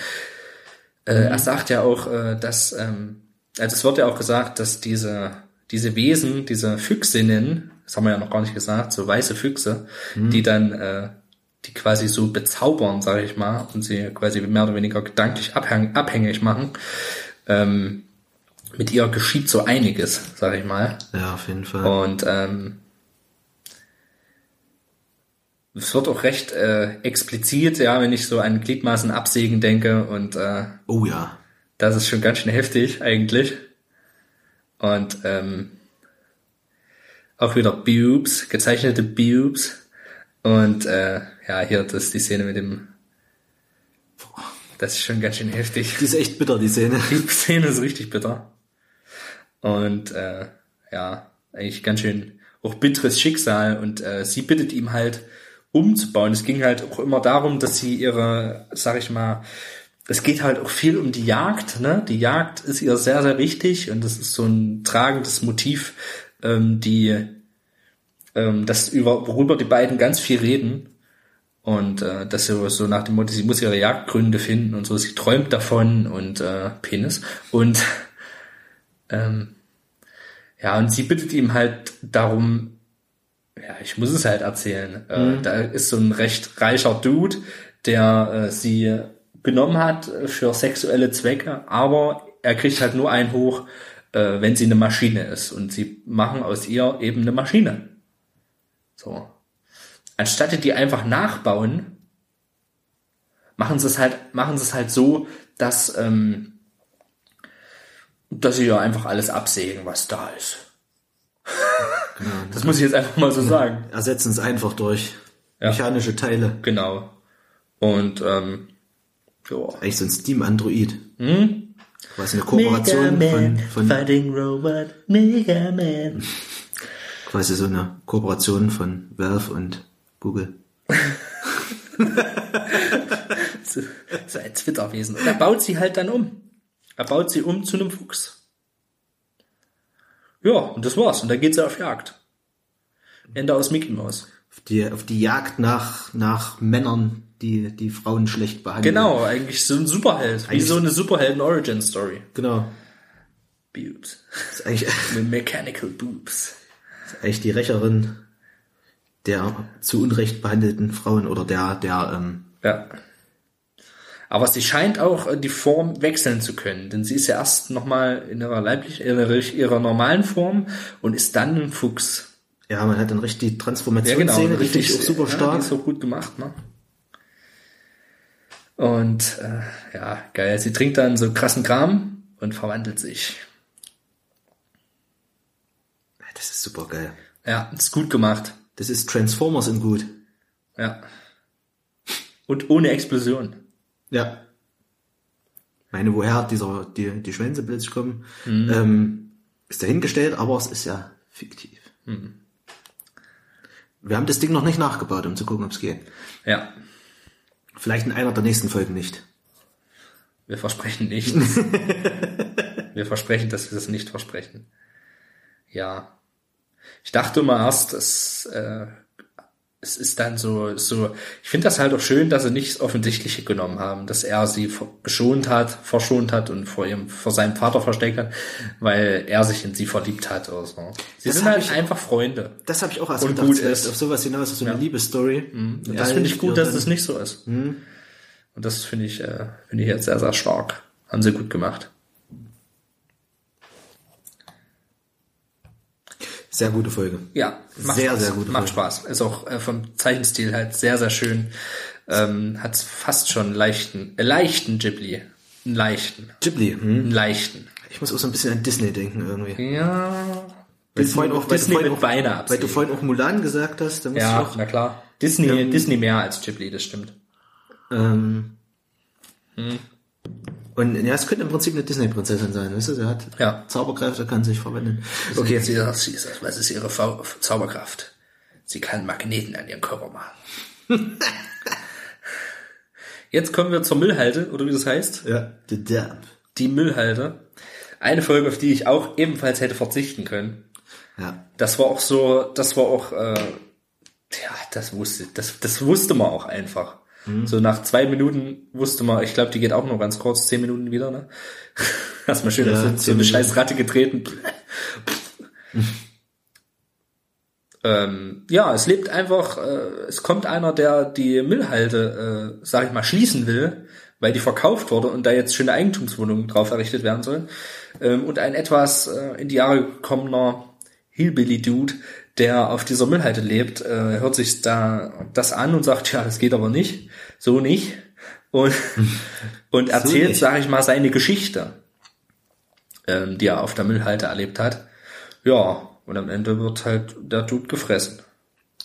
Äh, Er sagt ja auch, äh, dass, ähm, also es wird ja auch gesagt, dass diese, diese Wesen, diese Füchsinnen, das haben wir ja noch gar nicht gesagt, so weiße Füchse, die dann, äh, die quasi so bezaubern, sage ich mal, und sie quasi mehr oder weniger gedanklich abhäng abhängig machen, ähm, mit ihr geschieht so einiges, sage ich mal. Ja, auf jeden Fall. Und ähm, es wird auch recht äh, explizit, ja, wenn ich so an Gliedmaßen absägen denke und äh, Oh ja. das ist schon ganz schön heftig eigentlich. Und ähm, auch wieder Boobs, gezeichnete Boobs. Und äh, ja, hier das ist die Szene mit dem. Das ist schon ganz schön heftig. Die ist echt bitter, die Szene. Die Szene ist richtig bitter. Und äh, ja, eigentlich ganz schön auch bitteres Schicksal. Und äh, sie bittet ihm halt umzubauen. Es ging halt auch immer darum, dass sie ihre, sag ich mal, es geht halt auch viel um die Jagd. Ne? Die Jagd ist ihr sehr, sehr wichtig und das ist so ein tragendes Motiv, ähm, die ähm, das über worüber die beiden ganz viel reden. Und äh, das so, so nach dem Motto, sie muss ihre Jagdgründe finden und so, sie träumt davon und äh, Penis. Und ähm, ja, und sie bittet ihm halt darum, ja, ich muss es halt erzählen. Äh, da ist so ein recht reicher Dude, der äh, sie genommen hat für sexuelle Zwecke, aber er kriegt halt nur einen hoch, äh, wenn sie eine Maschine ist. Und sie machen aus ihr eben eine Maschine. So. Anstatt die einfach nachbauen, machen sie es halt, machen sie es halt so, dass, ähm, dass sie ja einfach alles absägen, was da ist. das muss ich jetzt einfach mal so sagen. Ersetzen es einfach durch Ja. mechanische Teile. Genau. Und ähm, ja. Eigentlich so ein Steam-Android. Hm? Quasi eine Kooperation von, von Fighting Robot, Mega Man. quasi so eine Kooperation von Valve und Google. So, so ein Twitterwesen. Und er baut sie halt dann um. Er baut sie um zu einem Fuchs. Ja, und das war's. Und dann geht sie auf Jagd. Ende aus Mickey Mouse. Auf die, auf die Jagd nach, nach Männern, die, die Frauen schlecht behandeln. Genau, eigentlich so ein Superheld. Wie Eigentlich- so eine Superhelden-Origin-Story. Genau. Boobs. Ist eigentlich, Mit Mechanical Boobs. ist eigentlich die Rächerin der zu Unrecht behandelten Frauen oder der, der, ähm, Ja. Aber sie scheint auch äh, die Form wechseln zu können, denn sie ist ja erst nochmal in ihrer leiblichen, in ihrer, normalen Form und ist dann ein Fuchs. ja, man hat dann richtig die Transformationsszene, richtig, auch super Ja, stark. die ist auch gut gemacht, ne? Und äh, ja, geil. Sie trinkt dann so krassen Kram und verwandelt sich. Das ist super geil. Ja, ist gut gemacht. Das ist Transformers in gut. Ja. Und ohne Explosion. Ja. Meine, woher dieser, die, die Schwänze plötzlich kommen, Mhm. ähm, ist dahingestellt, aber es ist ja fiktiv. Mhm. Wir haben das Ding noch nicht nachgebaut, um zu gucken, ob es geht. Ja, Vielleicht in einer der nächsten Folgen nicht. wir versprechen nichts. wir versprechen, dass wir das nicht versprechen. Ja. Ich dachte immer erst, es, äh, es ist dann so, so, ich finde das halt auch schön, dass sie nicht das Offensichtliche genommen haben, dass er sie geschont hat, verschont hat und vor ihrem, vor seinem Vater versteckt hat, weil er sich in sie verliebt hat oder so. Sie Das sind halt ich- einfach Freunde. Das habe ich auch erst Und gedacht, gut ist. auf sowas hinaus, auf so eine Ja. Liebesstory. Und Ja, das finde ich gut, dass das nicht so ist. Und das finde ich, äh, finde ich jetzt sehr, sehr stark. Haben sie gut gemacht. Sehr gute Folge. Ja, macht Sehr, Spaß. sehr gute Macht Folge. Spaß. Ist auch äh, vom Zeichenstil halt sehr, sehr schön. Ähm, hat fast schon einen leichten, äh, leichten Ghibli. Einen leichten. Ghibli. Hm? Einen leichten. Ich muss auch so ein bisschen an Disney denken irgendwie. Ja. Weil du vorhin auch, weil du Disney vorhin mit auch, Beine weil du vorhin auch Mulan gesagt hast, da muss Ja, ich auch, na klar. Disney, Disney mehr als Ghibli, das stimmt. ähm, Hm. Und ja, es könnte im Prinzip eine Disney-Prinzessin sein, weißt du, sie hat Ja. Zauberkräfte, kann sich verwenden. Okay. Sie, sie ist, was ist ihre Zauberkraft? Sie kann Magneten an ihren Körper machen. Jetzt kommen wir zur Müllhalde, oder wie das heißt. Ja, The Damp. Die Müllhalde. Eine Folge, auf die ich auch ebenfalls hätte verzichten können. Ja. Das war auch so, das war auch, äh, ja, das wusste, das, das wusste man auch einfach. So nach zwei Minuten wusste man, ich glaube, die geht auch nur ganz kurz, zehn Minuten wieder, ne? Hast mal schön Ja, so, eine scheiß Ratte getreten. ähm, ja, es lebt einfach, äh, es kommt einer, der die Müllhalde, äh, sag ich mal, schließen will, weil die verkauft wurde und da jetzt schöne Eigentumswohnungen drauf errichtet werden sollen. Ähm, und ein etwas äh, in die Jahre gekommener Hillbilly-Dude, der auf dieser Müllhalde lebt, äh, hört sich da das an und sagt, ja, das geht aber nicht, so nicht. Und, und erzählt, nicht. sag ich mal, seine Geschichte, ähm, die er auf der Müllhalde erlebt hat. Ja, und am Ende wird halt der Dude gefressen.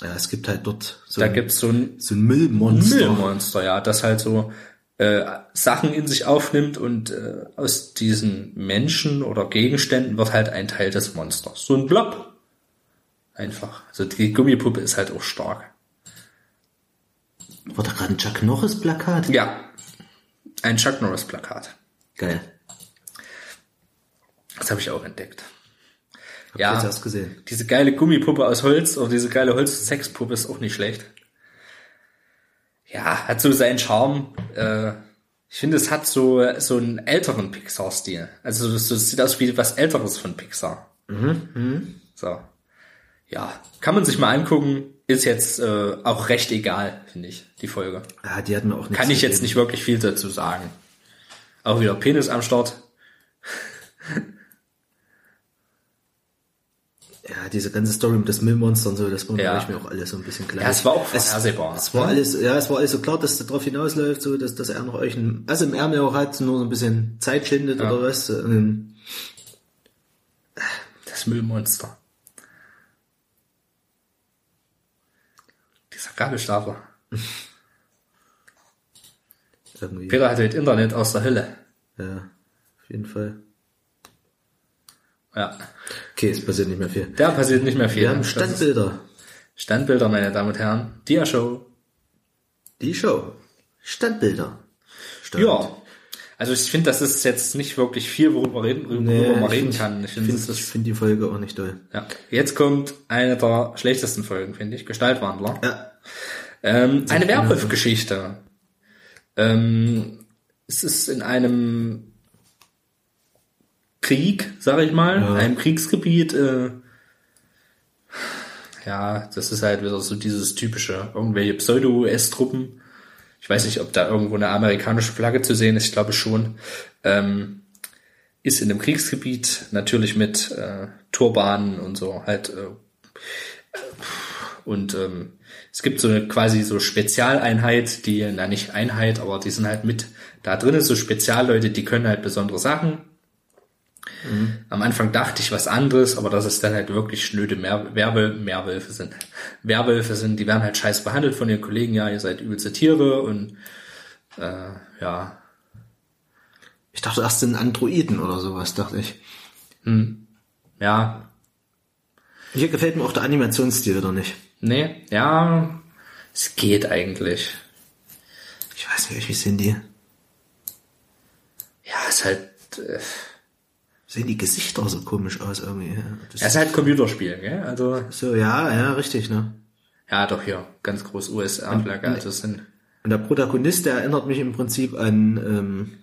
Ja, es gibt halt dort so, Da ein, gibt's so ein so ein Müllmonster. Müllmonster, ja, das halt so äh, Sachen in sich aufnimmt und äh, aus diesen Menschen oder Gegenständen wird halt ein Teil des Monsters. So ein Blob. Einfach. Also die Gummipuppe ist halt auch stark. War da gerade ein Chuck Norris Plakat? Ja. Ein Chuck Norris Plakat. Geil. Das habe ich auch entdeckt. Hab Ja. erst gesehen. Diese geile Gummipuppe aus Holz oder diese geile Holz-Sexpuppe ist auch nicht schlecht. Ja, hat so seinen Charme. Äh, ich finde, es hat so, so einen älteren Pixar-Stil. Also das, das sieht aus wie was Älteres von Pixar. So. Ja, kann man sich mal angucken. Ist jetzt äh, auch recht egal, finde ich, die Folge. Ja, die hat mir auch nichts Kann ich jetzt nicht wirklich viel dazu sagen. Auch wieder Penis am Start. Ja, diese ganze Story mit das Müllmonster und so, das war Ja. ja. mir auch alles so ein bisschen klar. Ja, es war auch es, vorhersehbar. es war alles, ja, es war alles so klar, dass es darauf hinausläuft, so, dass, dass er noch euch ein Ass im Ärmel auch hat, nur so ein bisschen Zeit schindet oder was. Ähm, Das Müllmonster. Dieser Gabelstapler. irgendwie. Peter hatte das Internet aus der Hölle. Ja, auf jeden Fall. Ja. Okay, es passiert nicht mehr viel. Da passiert nicht mehr viel. Wir haben Standbilder. Standbilder, meine Damen und Herren. Dia-Show. Die Show. Standbilder. Stand. Ja. Also ich finde, das ist jetzt nicht wirklich viel, worüber, reden, worüber Nee, man reden find- kann. Ich Ich finde, ist, find die Folge auch nicht toll. ja. Jetzt kommt eine der schlechtesten Folgen, finde ich. Gestaltwandler. Ja. Ähm, eine Werwolf-Geschichte. Ähm, es ist in einem Krieg, sage ich mal, Ja. einem Kriegsgebiet. Äh, ja, das ist halt wieder so dieses typische, irgendwelche Pseudo-US-Truppen. Ich weiß nicht, ob da irgendwo eine amerikanische Flagge zu sehen ist, ich glaube schon. Ähm, ist in einem Kriegsgebiet, natürlich mit äh, Turbanen und so, halt äh, und ähm, es gibt so eine quasi so Spezialeinheit, die, na nicht Einheit, aber die sind halt mit da drin, ist so Spezialleute, die können halt besondere Sachen. Am Anfang dachte ich was anderes, aber dass es dann halt wirklich schnöde Meer, Werbe, Meerwölfe sind. Werwölfe sind, die werden halt scheiß behandelt von ihren Kollegen, ja, ihr seid übelste Tiere und äh, ja, Ich dachte erst sind Androiden oder sowas, dachte ich. ja, Hier gefällt mir auch der Animationsstil wieder nicht. Nee, ja, es geht eigentlich. Ich weiß nicht, wie sind die? Ja, ist halt, äh, Sehen die Gesichter so komisch aus irgendwie. Ja, das Es ist halt Computerspiel, gell? Also, so, ja, ja, richtig, ne? ja, doch hier, ganz groß USA-Flagge. Also sind, Und der Protagonist, der erinnert mich im Prinzip an, ähm,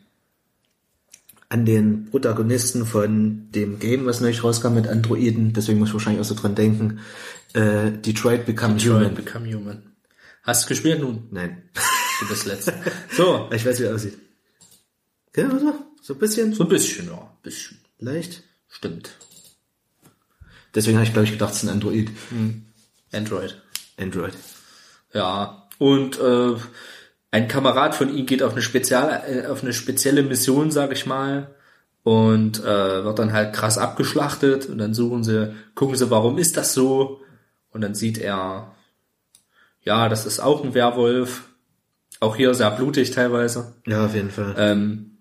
an den Protagonisten von dem Game, was neulich rauskam mit Androiden, deswegen muss ich wahrscheinlich auch so dran denken, äh, Detroit Become Detroit Human. Become Human. Hast du gespielt nun? Nein. Du bist letzte. So, Ich weiß, wie er aussieht. Gell, oder? So ein bisschen? so ein bisschen, ja, bisschen. Leicht? Stimmt. Deswegen habe ich, glaube ich, gedacht, es ist ein Android. Android. Android. Ja. Und äh, ein Kamerad von ihm geht auf eine spezial äh, auf eine spezielle Mission, sag ich mal, und äh, wird dann halt krass abgeschlachtet und dann suchen sie, gucken sie, warum ist das so? Und dann sieht er, ja, das ist auch ein Werwolf. Auch hier sehr blutig teilweise. Ja, auf jeden Fall. Ähm,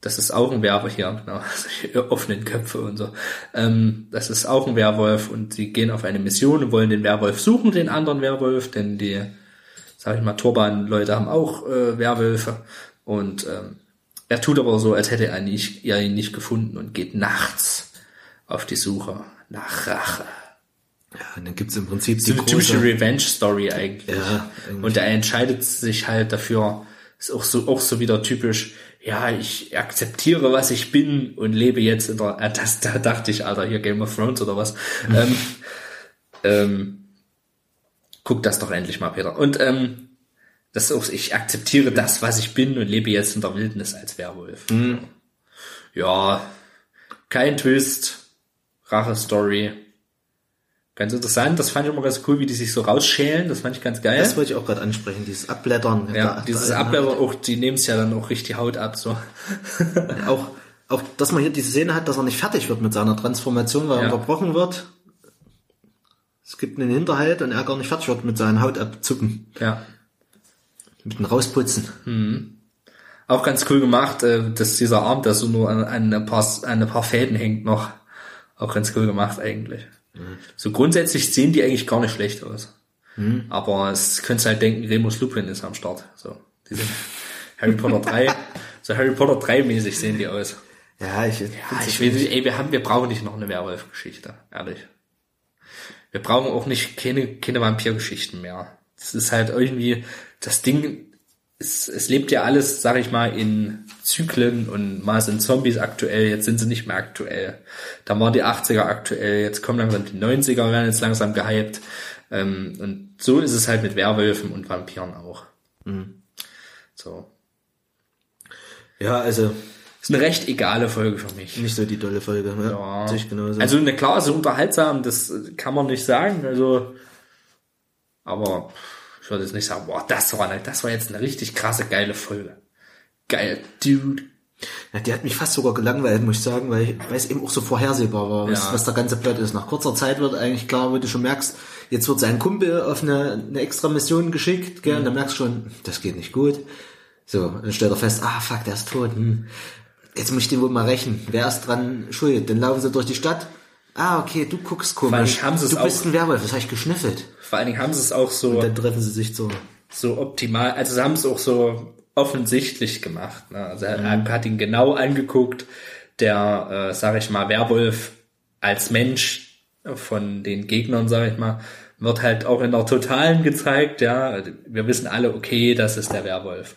das ist auch ein Werwolf hier, genau, solche offenen Köpfe und so. Ähm, das ist auch ein Werwolf und sie gehen auf eine Mission und wollen den Werwolf suchen, den anderen Werwolf, denn die, sag ich mal, Turban-Leute haben auch äh, Werwölfe und ähm, er tut aber so, als hätte er, nicht, er ihn nicht gefunden und geht nachts auf die Suche nach Rache. ja, und dann gibt's im Prinzip So die eine typische. Revenge-Story eigentlich. Ja. Und er entscheidet sich halt dafür, ist auch so, auch so wieder typisch, ja, ich akzeptiere, was ich bin und lebe jetzt in der, äh, das, da dachte ich, Alter, hier Game of Thrones oder was. ähm, ähm, guck das doch endlich mal, Peter. Und, ähm, das ist auch, ich akzeptiere das, was ich bin und lebe jetzt in der Wildnis als Werwolf. Ja, kein Twist, Rache-Story. Ganz interessant, das fand ich immer ganz cool, wie die sich so rausschälen, das fand ich ganz geil. Das wollte ich auch gerade ansprechen, dieses Abblättern. Ja, Da- dieses da- Abblättern auch, die nehmen es ja dann auch richtig Haut ab, so. Auch, auch, dass man hier diese Szene hat, dass er nicht fertig wird mit seiner Transformation, weil er Ja. unterbrochen wird. Es gibt einen Hinterhalt und er gar nicht fertig wird mit seinen Hautabzucken. Ja. Mit dem Rausputzen. Auch ganz cool gemacht, äh, dass dieser Arm, der so nur an, an, ein paar, an ein paar Fäden hängt noch. Auch ganz cool gemacht eigentlich. So grundsätzlich sehen die eigentlich gar nicht schlecht aus. Aber es könntest halt denken, Remus Lupin ist am Start. So, die sind Harry Potter 3, so Harry Potter 3 mäßig sehen die aus. Ja, ich, Ja, ich will, ey, wir haben, wir brauchen nicht noch eine Werwolf-Geschichte, ehrlich. Wir brauchen auch nicht keine, keine Vampir-Geschichten mehr. Es ist halt irgendwie, das Ding, es, es lebt ja alles, sag ich mal, in Zyklen und mal sind Zombies aktuell, jetzt sind sie nicht mehr aktuell. Dann waren die 80er aktuell, jetzt kommen langsam die 90er, werden jetzt langsam gehypt. Ähm, und so ist es halt mit Werwölfen und Vampiren auch. So. ja, also Ist eine recht egale Folge für mich. nicht so die tolle Folge. Ja, Ja. sehe ich genauso. Also eine klar, so unterhaltsam, das kann man nicht sagen. Also, aber ich würde jetzt nicht sagen, boah, das war eine, das war jetzt eine richtig krasse geile Folge. Geil, Dude. ja, die hat mich fast sogar gelangweilt, muss ich sagen, weil, ich, weil es eben auch so vorhersehbar war, was, Ja. was der ganze Plot ist. Nach kurzer Zeit wird eigentlich klar, wo du schon merkst, jetzt wird sein Kumpel auf eine, eine extra Mission geschickt, gell, und dann merkst du schon, das geht nicht gut. So, dann stellt er fest, ah, fuck, der ist tot. Hm. Jetzt muss ich den wohl mal rächen. Wer ist dran schuld? Dann laufen sie durch die Stadt. Ah, okay, du guckst komisch. haben du bist ein Werwolf, das habe ich geschnüffelt. Vor allen Dingen haben sie es auch so, Und dann treffen sie sich so. so optimal, also sie haben es auch so offensichtlich gemacht. Ne? Also er, er hat ihn genau angeguckt, der, äh, sag ich mal, Werwolf als Mensch von den Gegnern, sag ich mal, wird halt auch in der Totalen gezeigt, ja. Wir wissen alle, okay, das ist der Werwolf.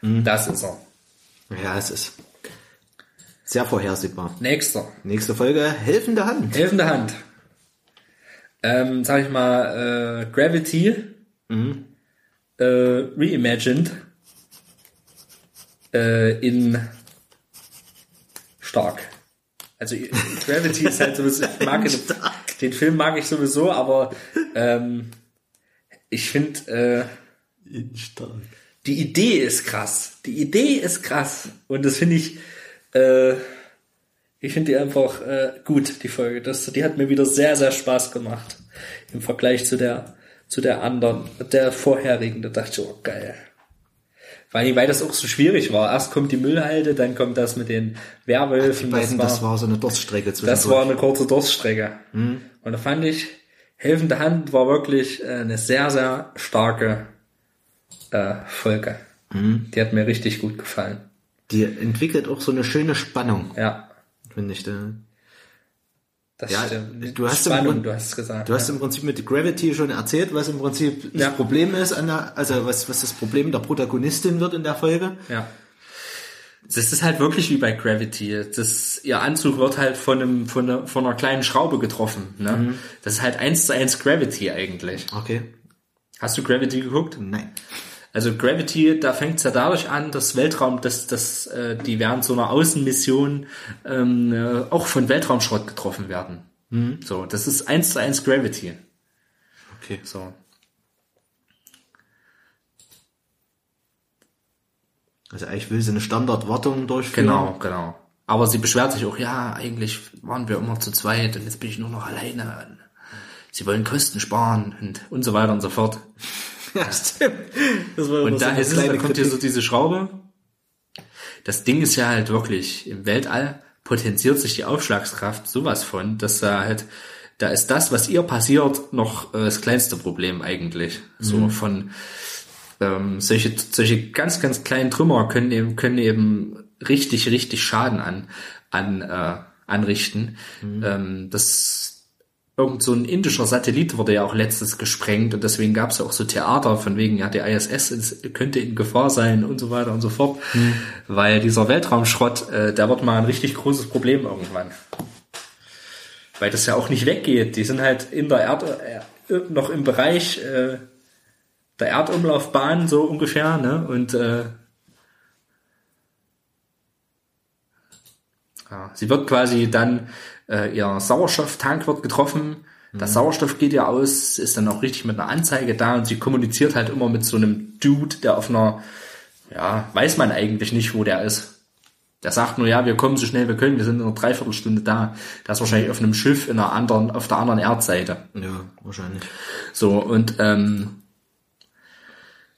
Das ist er. Ja, es ist sehr vorhersehbar. Nächster. Nächste Folge, helfende Hand. Helfende Hand. Ähm, sag ich mal, äh, Gravity äh, reimagined äh, in stark. Also Gravity ist halt sowieso, ich mag den, den Film mag ich sowieso, aber ähm, ich finde äh, Stark. die Idee ist krass. Die Idee ist krass. Und das finde ich, äh, ich finde die einfach äh, gut, die Folge. Das, die hat mir wieder sehr, sehr Spaß gemacht. Im Vergleich zu der, zu der anderen, der vorherigen. Da dachte ich, oh geil. Allem, weil das auch so schwierig war. Erst kommt die Müllhalde, dann kommt das mit den Werwölfen. Die beiden, das war, so eine Durststrecke zwischen Das war eine kurze Durststrecke. Und da fand ich, Helfende Hand war wirklich äh, eine sehr, sehr starke äh, Folge. Die hat mir richtig gut gefallen. Die entwickelt auch so eine schöne Spannung, Ja. finde ich. Da. Das Ja, stimmt. du hast im Spannung, Grund- du hast es gesagt. Du hast im Prinzip mit Gravity schon erzählt, was im Prinzip Ja. das Problem ist, an der, also was, was das Problem der Protagonistin wird in der Folge. Ja. Das ist halt wirklich wie bei Gravity. Das, ihr Anzug wird halt von, einem, von, einer, von einer kleinen Schraube getroffen. Ne? Mhm. Das ist halt eins zu eins Gravity eigentlich. Okay. Hast du Gravity geguckt? Nein. Also Gravity, da fängt es ja dadurch an, dass Weltraum, dass, dass äh, die während so einer Außenmission ähm, äh, auch von Weltraumschrott getroffen werden. So, das ist eins zu eins Gravity. Okay. So. Also eigentlich will sie eine Standardwartung durchführen. Genau, genau. Aber sie beschwert sich auch, ja, eigentlich waren wir immer zu zweit und jetzt bin ich nur noch alleine. Sie wollen Kosten sparen und, und so weiter und so fort. Ja, stimmt. Und da ist es, da kommt hier so diese Schraube. Das Ding ist ja halt wirklich, im Weltall potenziert sich die Aufschlagskraft sowas von, dass da halt, da ist das, was ihr passiert, noch äh, das kleinste Problem eigentlich. So von ähm, solche, solche ganz, ganz kleinen Trümmer können eben, können eben richtig, richtig Schaden an, an äh, anrichten. Ähm, das irgend so ein indischer Satellit wurde ja auch letztes gesprengt und deswegen gab es ja auch so Theater von wegen, ja, die ISS könnte in Gefahr sein und so weiter und so fort. Weil dieser Weltraumschrott, äh, der wird mal ein richtig großes Problem irgendwann. Weil das ja auch nicht weggeht. Die sind halt in der Erde, äh, noch im Bereich äh, der Erdumlaufbahn so ungefähr, ne? Und äh, ja, sie wird quasi dann, äh, ihr Sauerstofftank wird getroffen, der Sauerstoff geht ihr aus, ist dann auch richtig mit einer Anzeige da und sie kommuniziert halt immer mit so einem Dude, der auf einer, ja, weiß man eigentlich nicht, wo der ist. Der sagt nur, ja, wir kommen so schnell wir können, wir sind in einer Dreiviertelstunde da. Der ist wahrscheinlich auf einem Schiff in einer anderen, auf der anderen Erdseite. Ja, wahrscheinlich. So, und ähm,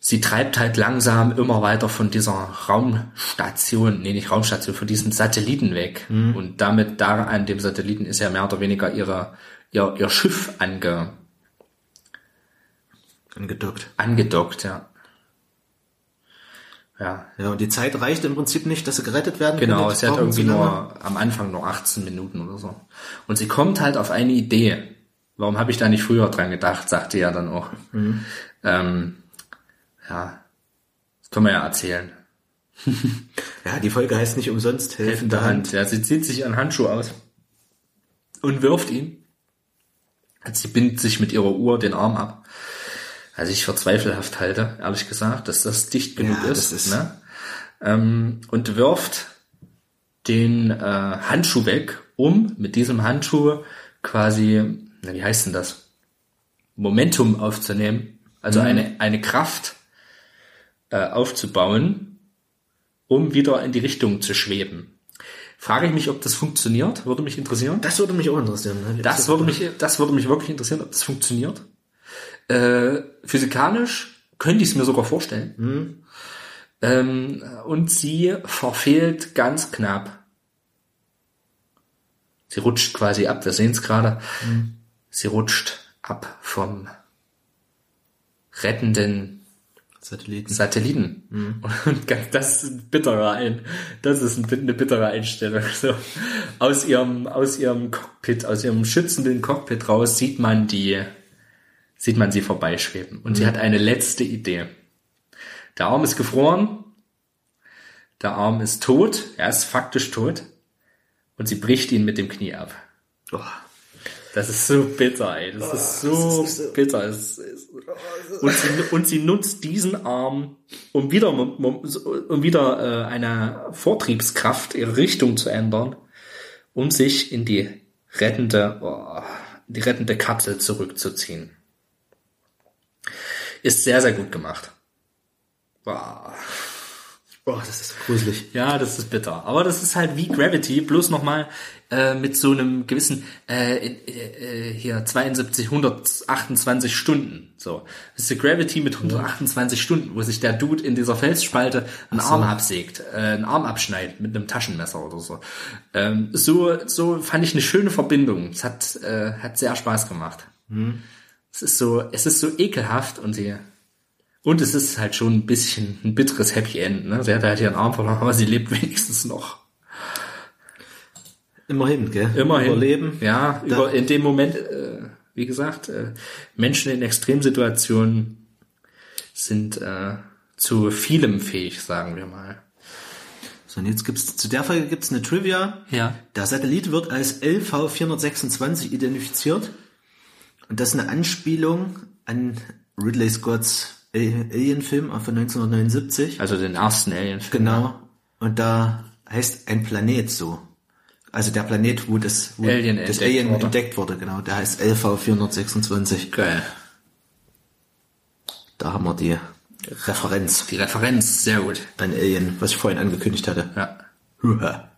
sie treibt halt langsam immer weiter von dieser Raumstation, nee, nicht Raumstation, von diesem Satelliten weg. Und damit da an dem Satelliten ist ja mehr oder weniger ihre, ihr, ihr Schiff ange, Angedockt. angedockt, ja. Ja, Ja, und die Zeit reicht im Prinzip nicht, dass sie gerettet werden Genau, sie hat irgendwie nur am Anfang nur 18 Minuten oder so. Und sie kommt halt auf eine Idee. Warum habe ich da nicht früher dran gedacht, sagt sie ja dann auch. Ähm, ja, das können wir ja erzählen. Ja, die Folge heißt nicht umsonst Helfende Hand. Ja, sie zieht sich einen Handschuh aus und wirft ihn. Sie bindet sich mit ihrer Uhr den Arm ab. Also ich für zweifelhaft halte, ehrlich gesagt, dass das dicht genug Ja, ist. ist- ne? ähm, und wirft den äh, Handschuh weg, um mit diesem Handschuh quasi, na, wie heißt denn das? Momentum aufzunehmen, also eine, eine Kraft aufzubauen, um wieder in die Richtung zu schweben. Frage ich mich, ob das funktioniert, würde mich interessieren. Das würde mich auch interessieren. ne? Das würde mich, das würde mich wirklich interessieren, ob das funktioniert. Äh, physikalisch könnte ich es mir sogar vorstellen. Ähm, und sie verfehlt ganz knapp. Sie rutscht quasi ab, wir sehen es gerade. Sie rutscht ab vom rettenden Satelliten. Satelliten. Und ganz- das ist ein bitterer ein, das ist ein, eine bittere Einstellung. So. Aus ihrem, aus ihrem Cockpit, aus ihrem schützenden Cockpit raus sieht man die, sieht man sie vorbeischweben. Und sie hat eine letzte Idee. Der Arm ist gefroren. Der Arm ist tot. Er ist faktisch tot. Und sie bricht ihn mit dem Knie ab. Oh. Das ist so bitter, ey. Das ist so bitter. Es ist, und, sie, und sie nutzt diesen Arm, um wieder, um wieder äh, eine Vortriebskraft, ihre Richtung zu ändern, um sich in die rettende, oh, die rettende Kapsel zurückzuziehen. Ist sehr, sehr gut gemacht. Wow. oh, das ist gruselig. Ja, das ist bitter. Aber das ist halt wie Gravity, bloß nochmal äh, mit so einem gewissen, äh, äh, äh, hier 72, 128 Stunden. So. Das ist die Gravity mit 128 Stunden, wo sich der Dude in dieser Felsspalte einen Arm absägt, äh, einen Arm abschneidet mit einem Taschenmesser oder so. Ähm, so. So fand ich eine schöne Verbindung. Es hat, äh, hat sehr Spaß gemacht. Es ist so, es ist so ekelhaft und sie, Und es ist halt schon ein bisschen ein bitteres Happy End. Ne? Sie hat halt ihren Arm verloren, aber sie lebt wenigstens noch. Immerhin, gell? Immerhin. Überleben. Ja, über, in dem Moment, äh, wie gesagt, äh, Menschen in Extremsituationen sind äh, zu vielem fähig, sagen wir mal. So, und jetzt gibt's, zu der Folge gibt's eine Trivia. Ja. Der Satellit wird als LV426 identifiziert. Und das ist eine Anspielung an Ridley Scotts Alien-Film von 1979. Also den ersten Alien-Film. Genau. Und da heißt ein Planet so. Also der Planet, wo das, wo Alien das entdeckt Alien wurde. entdeckt wurde, genau. Der heißt LV426. Geil. Da haben wir die Referenz Die Referenz, sehr gut. an Alien, was ich vorhin angekündigt hatte. Ja. Huha.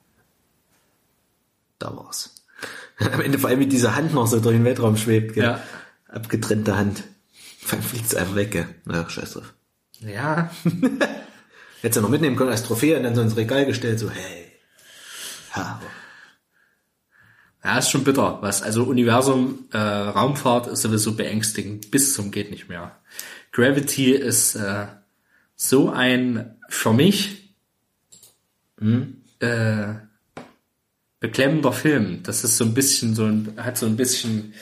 Da war's. Am Ende vor allem mit dieser Hand noch so durch den Weltraum schwebt, gell? Ja. Abgetrennte Hand. Dann fliegt's einfach weg, gell? Na, scheiß drauf. Ja. Hättest du noch mitnehmen können als Trophäe und dann so ins Regal gestellt, so, hey. Ha. Ja, ist schon bitter. Was, also Universum, äh, Raumfahrt ist sowieso beängstigend bis zum geht nicht mehr. Gravity ist äh, so ein für mich äh, beklemmender Film. Das ist so ein bisschen so ein, hat so ein bisschen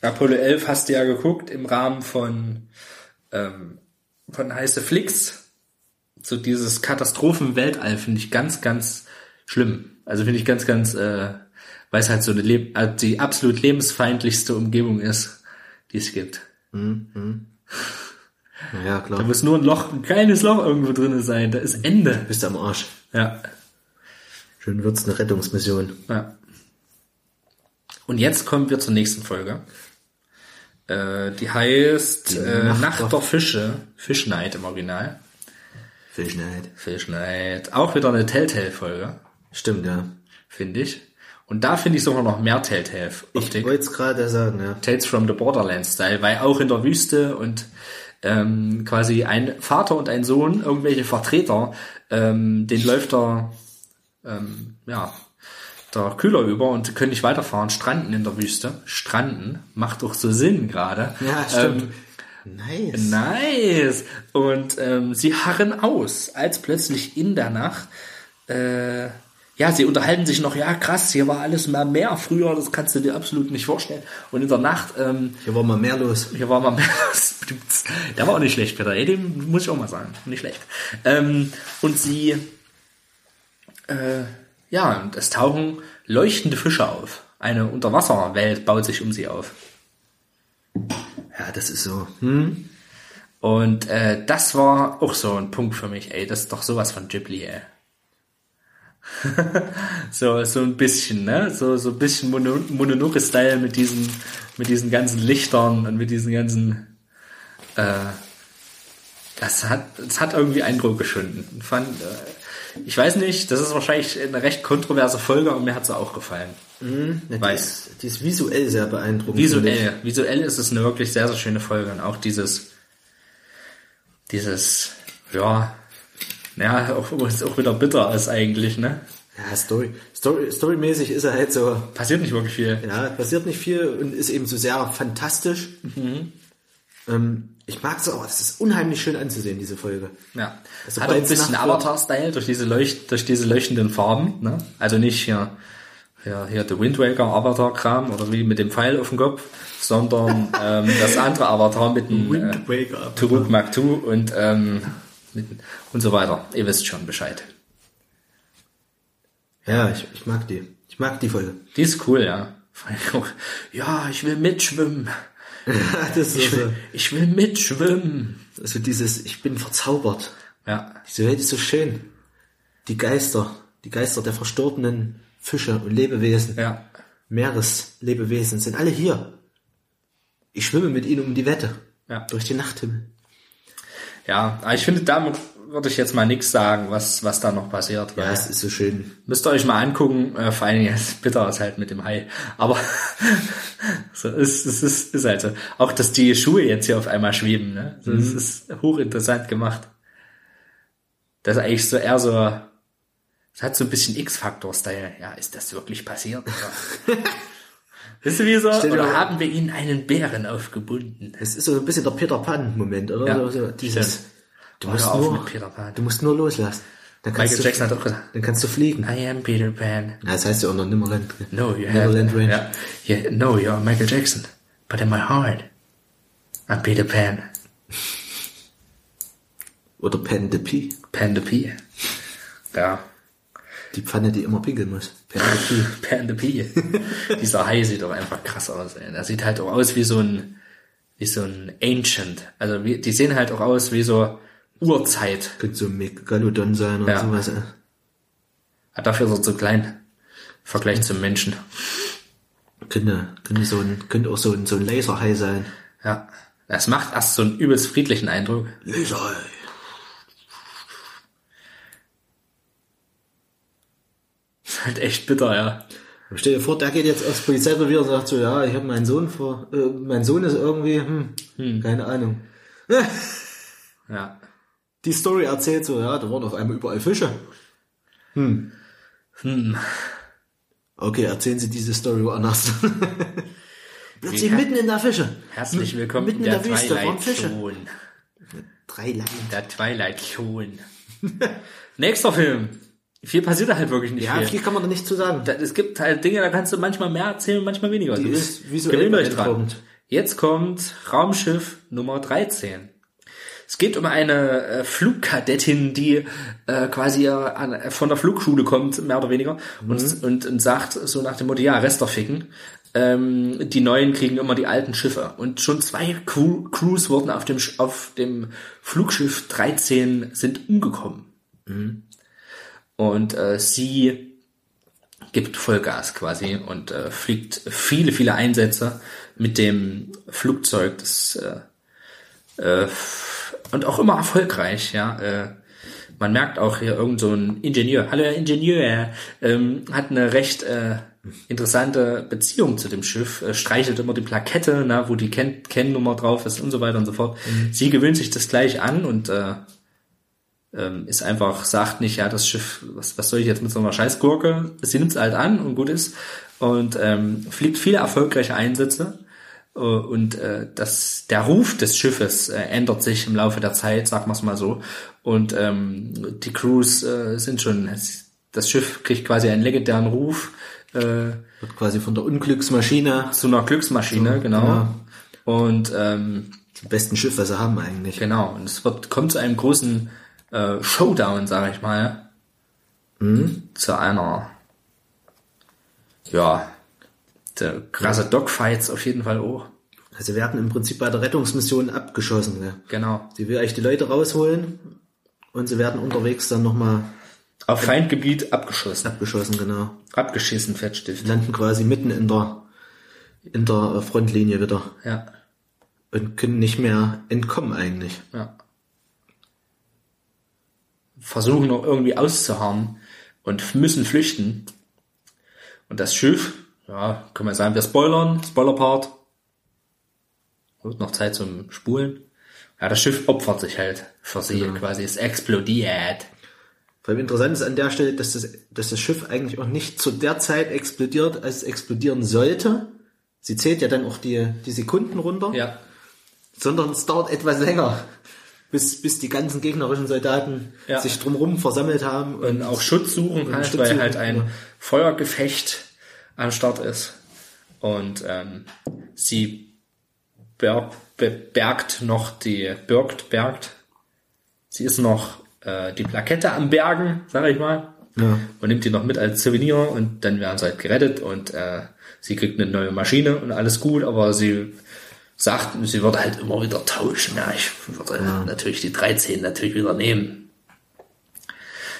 Apollo 11 hast du ja geguckt im Rahmen von ähm, von heiße Flix. So dieses Katastrophen-Weltall finde ich ganz, ganz schlimm. Also finde ich ganz, ganz, äh, weil es halt so eine Leb äh, die absolut lebensfeindlichste Umgebung ist, die es gibt. Ja, klar. Da muss nur ein Loch, ein kleines Loch irgendwo drinne sein. Da ist Ende. Bist du am Arsch. Ja. Schön wird's eine Rettungsmission. ja. Und jetzt kommen wir zur nächsten Folge. Äh, die heißt äh, Nacht Nacht, der- Fische. Fish Night im Original. Fischneid. Fish Night. Auch wieder eine Telltale-Folge, Stimmt, ja. finde ich. Und da finde ich sogar noch mehr Ich Telltale-Optik. wollte es gerade sagen, ja. Tales from the Borderlands-Style, weil auch in der Wüste und ähm, quasi ein Vater und ein Sohn, irgendwelche Vertreter, ähm, den läuft der, ähm, ja, der Kühler über und können nicht weiterfahren, stranden in der Wüste. Stranden, macht doch so Sinn gerade. Ja, stimmt. Ähm, nice. Nice. Und ähm, sie harren aus, als plötzlich in der Nacht, äh, ja, sie unterhalten sich noch, ja krass, hier war alles mal mehr früher, das kannst du dir absolut nicht vorstellen. Und in der Nacht, ähm, Hier war mal mehr los. hier war mal mehr, der war auch nicht schlecht, Peter, ey, den muss ich auch mal sagen, nicht schlecht. Ähm, und sie, äh, ja, und es tauchen leuchtende Fische auf. Eine Unterwasserwelt baut sich um sie auf. Ja, das ist so. Hm? Und äh, das war auch so ein Punkt für mich, ey, das ist doch sowas von Ghibli, ey. so, so ein bisschen, ne? So, so ein bisschen Mono Mononoke-Style mit diesen, mit diesen ganzen Lichtern und mit diesen ganzen, äh, das hat, das hat irgendwie Eindruck geschunden. Fand, äh, ich weiß nicht, das ist wahrscheinlich eine recht kontroverse Folge und mir hat sie auch gefallen. Ja, die, Weiß. ist, die ist visuell sehr beeindruckend. Visuell, visuell ist es eine wirklich sehr, sehr schöne Folge und auch dieses, dieses, ja, ja, auch, auch wieder bitter ist eigentlich, ne? Ja, Story, Story, storymäßig ist er halt so, Passiert nicht wirklich viel. ja, passiert nicht viel und ist eben so sehr fantastisch. Mhm. Ähm, ich mag es auch, es ist unheimlich schön anzusehen, diese Folge. Ja. Also Hat auch ein bisschen Avatar-Style durch diese Leucht, durch diese leuchtenden Farben, ne? Also nicht hier, hier, hier der Wind Waker Avatar-Kram oder wie mit dem Pfeil auf dem Kopf, sondern ähm, das andere Avatar mit dem äh, Waker. Turuk Maktu und ähm, und so weiter. Ihr wisst schon Bescheid. Ja, ich, ich mag die. Ich mag die Folge. Die ist cool, ja. Ja, ich will mitschwimmen. das Ich will, so, ich will mitschwimmen. also dieses, ich bin verzaubert. Ja, Diese Welt ist so schön. Die Geister, die Geister der verstorbenen Fische und Lebewesen, ja. Meereslebewesen sind alle hier. Ich schwimme mit ihnen um die Wette. Ja. Durch den Nachthimmel. Ja, aber ich finde, damit würde ich jetzt mal nichts sagen, was, was da noch passiert. Ja, es ist so schön. Müsst ihr euch mal angucken, äh, vor allen Dingen jetzt bitter ist halt mit dem Hai. Aber so, es, es ist, ist halt so. Auch, dass die Schuhe jetzt hier auf einmal schweben, ne? Das ist hochinteressant gemacht. Das ist eigentlich so eher so, es hat so ein bisschen X-Faktor-Style. Ja, ist das wirklich passiert? Oder? Wisst ihr wieso? Stell dir Oder mal- haben wir ihnen einen Bären aufgebunden? Es ist so ein bisschen der Peter Pan-Moment, oder? Ja, so, so, dieses, du musst auf nur, mit Peter Pan. du musst nur loslassen. Dann kannst Michael du, Jackson hat auch gesagt, dann kannst du fliegen. I am Peter Pan. Ja, das heißt ja auch noch Nimmerland. No, you have... Neverland Range. Ja. Yeah, no, you're Michael Jackson. But in my heart, I'm Peter Pan. Oder Pan de Pie. Pan the P. Ja. Die Pfanne, die immer pinkeln muss. Pan the P. Dieser Hai sieht doch einfach krass aus. Ey. Er sieht halt auch aus wie so ein, wie so ein Ancient. Also wie, die sehen halt auch aus wie so Urzeit. Könnte so ein Megalodon sein oder Ja. sowas. ey. Ah, Dafür ist er zu klein. Im Vergleich zum Menschen. Könnte, könnte so ein, könnte auch so ein, so ein Laserhai sein. Ja. Das macht erst so einen übelst friedlichen Eindruck. Laserhai. Ist halt echt bitter, ja. Stell dir vor, der geht jetzt aufs Polizeirevier und sagt so, ja, ich habe meinen Sohn vor, äh, mein Sohn ist irgendwie, hm, keine Ahnung. Ja. Die Story erzählt so, ja, da waren auf einmal überall Fische. Hm. Hm. Okay, erzählen Sie diese Story woanders. Plötzlich Wie- mitten in der Fische. Herzlich willkommen Mitten in der, der Wüste waren Fische. Zone. Drei Leinen. Der Twilight Zone. Nächster Film. Viel passiert da halt wirklich nicht Ja, viel. viel kann man da nicht zu sagen. Da- Es gibt halt Dinge, da kannst du manchmal mehr erzählen und manchmal weniger. Die Du ist visuell euch dran. beeindruckend. Jetzt kommt Raumschiff Nummer 13. Es geht um eine äh, Flugkadettin, die äh, quasi äh, an, äh, von der Flugschule kommt, mehr oder weniger, und, und, und sagt so nach dem Motto, ja, Rester ficken. Ähm, die Neuen kriegen immer die alten Schiffe. Und schon zwei Crew Crews wurden auf dem, auf dem Flugschiff 13 sind umgekommen. Und äh, sie gibt Vollgas quasi und äh, fliegt viele, viele Einsätze mit dem Flugzeug. Das, äh, äh, und auch immer erfolgreich, ja. Äh, man merkt auch hier irgend so ein Ingenieur, hallo Herr Ingenieur, ähm, hat eine recht äh, interessante Beziehung zu dem Schiff, äh, streichelt immer die Plakette, na, wo die Ken Kennnummer drauf ist und so weiter und so fort. Sie gewöhnt sich das gleich an und äh, ähm, ist einfach, sagt nicht, ja, das Schiff, was, was soll ich jetzt mit so einer Scheißgurke? Sie nimmt es halt an und gut ist. Und ähm, fliegt viele erfolgreiche Einsätze. Äh, Und äh, das, der Ruf des Schiffes äh, ändert sich im Laufe der Zeit, sagen wir es mal so. Und ähm, die Crews äh, sind schon, das Schiff kriegt quasi einen legendären Ruf äh, Wird quasi von der Unglücksmaschine zu einer Glücksmaschine, genau. genau. Und ähm, zum besten Schiff, was sie haben eigentlich. Genau, und es wird, kommt zu einem großen äh, Showdown, sage ich mal. Zu einer, ja, der krasse Dogfights auf jeden Fall auch. Also wir werden im Prinzip bei der Rettungsmission abgeschossen. Gell? Genau. Sie will eigentlich die Leute rausholen und sie werden unterwegs dann nochmal Auf Feindgebiet abgeschossen. abgeschossen, genau. Abgeschissen, Fettstift. Landen quasi mitten in der in der äh, Frontlinie wieder Ja, und können nicht mehr entkommen eigentlich. ja. Versuchen noch irgendwie auszuharren und müssen flüchten. Und das Schiff, ja, kann man sagen, wir spoilern, Spoiler-Part. Gut, noch Zeit zum Spulen. Ja, das Schiff opfert sich halt für sie quasi. Es explodiert. Vor allem interessant ist an der Stelle, dass das, dass das Schiff eigentlich auch nicht zu der Zeit explodiert, als es explodieren sollte. Sie zählt ja dann auch die, die Sekunden runter, Ja, sondern es dauert etwas länger, bis, bis die ganzen gegnerischen Soldaten Ja. sich drumherum versammelt haben und, und auch Schutz suchen halt, Schutz weil suchen, halt ein. Feuergefecht am Start ist. Und ähm, sie ber be bergt noch die, birgt, bergt. Sie ist noch äh, die Plakette am Bergen, sag ich mal. Ja. Und nimmt die noch mit als Souvenir und dann werden sie halt gerettet und äh, sie kriegt eine neue Maschine und alles gut, aber sie sagt, sie würde halt immer wieder tauschen. Ja, ich würde natürlich die 13 natürlich wieder nehmen.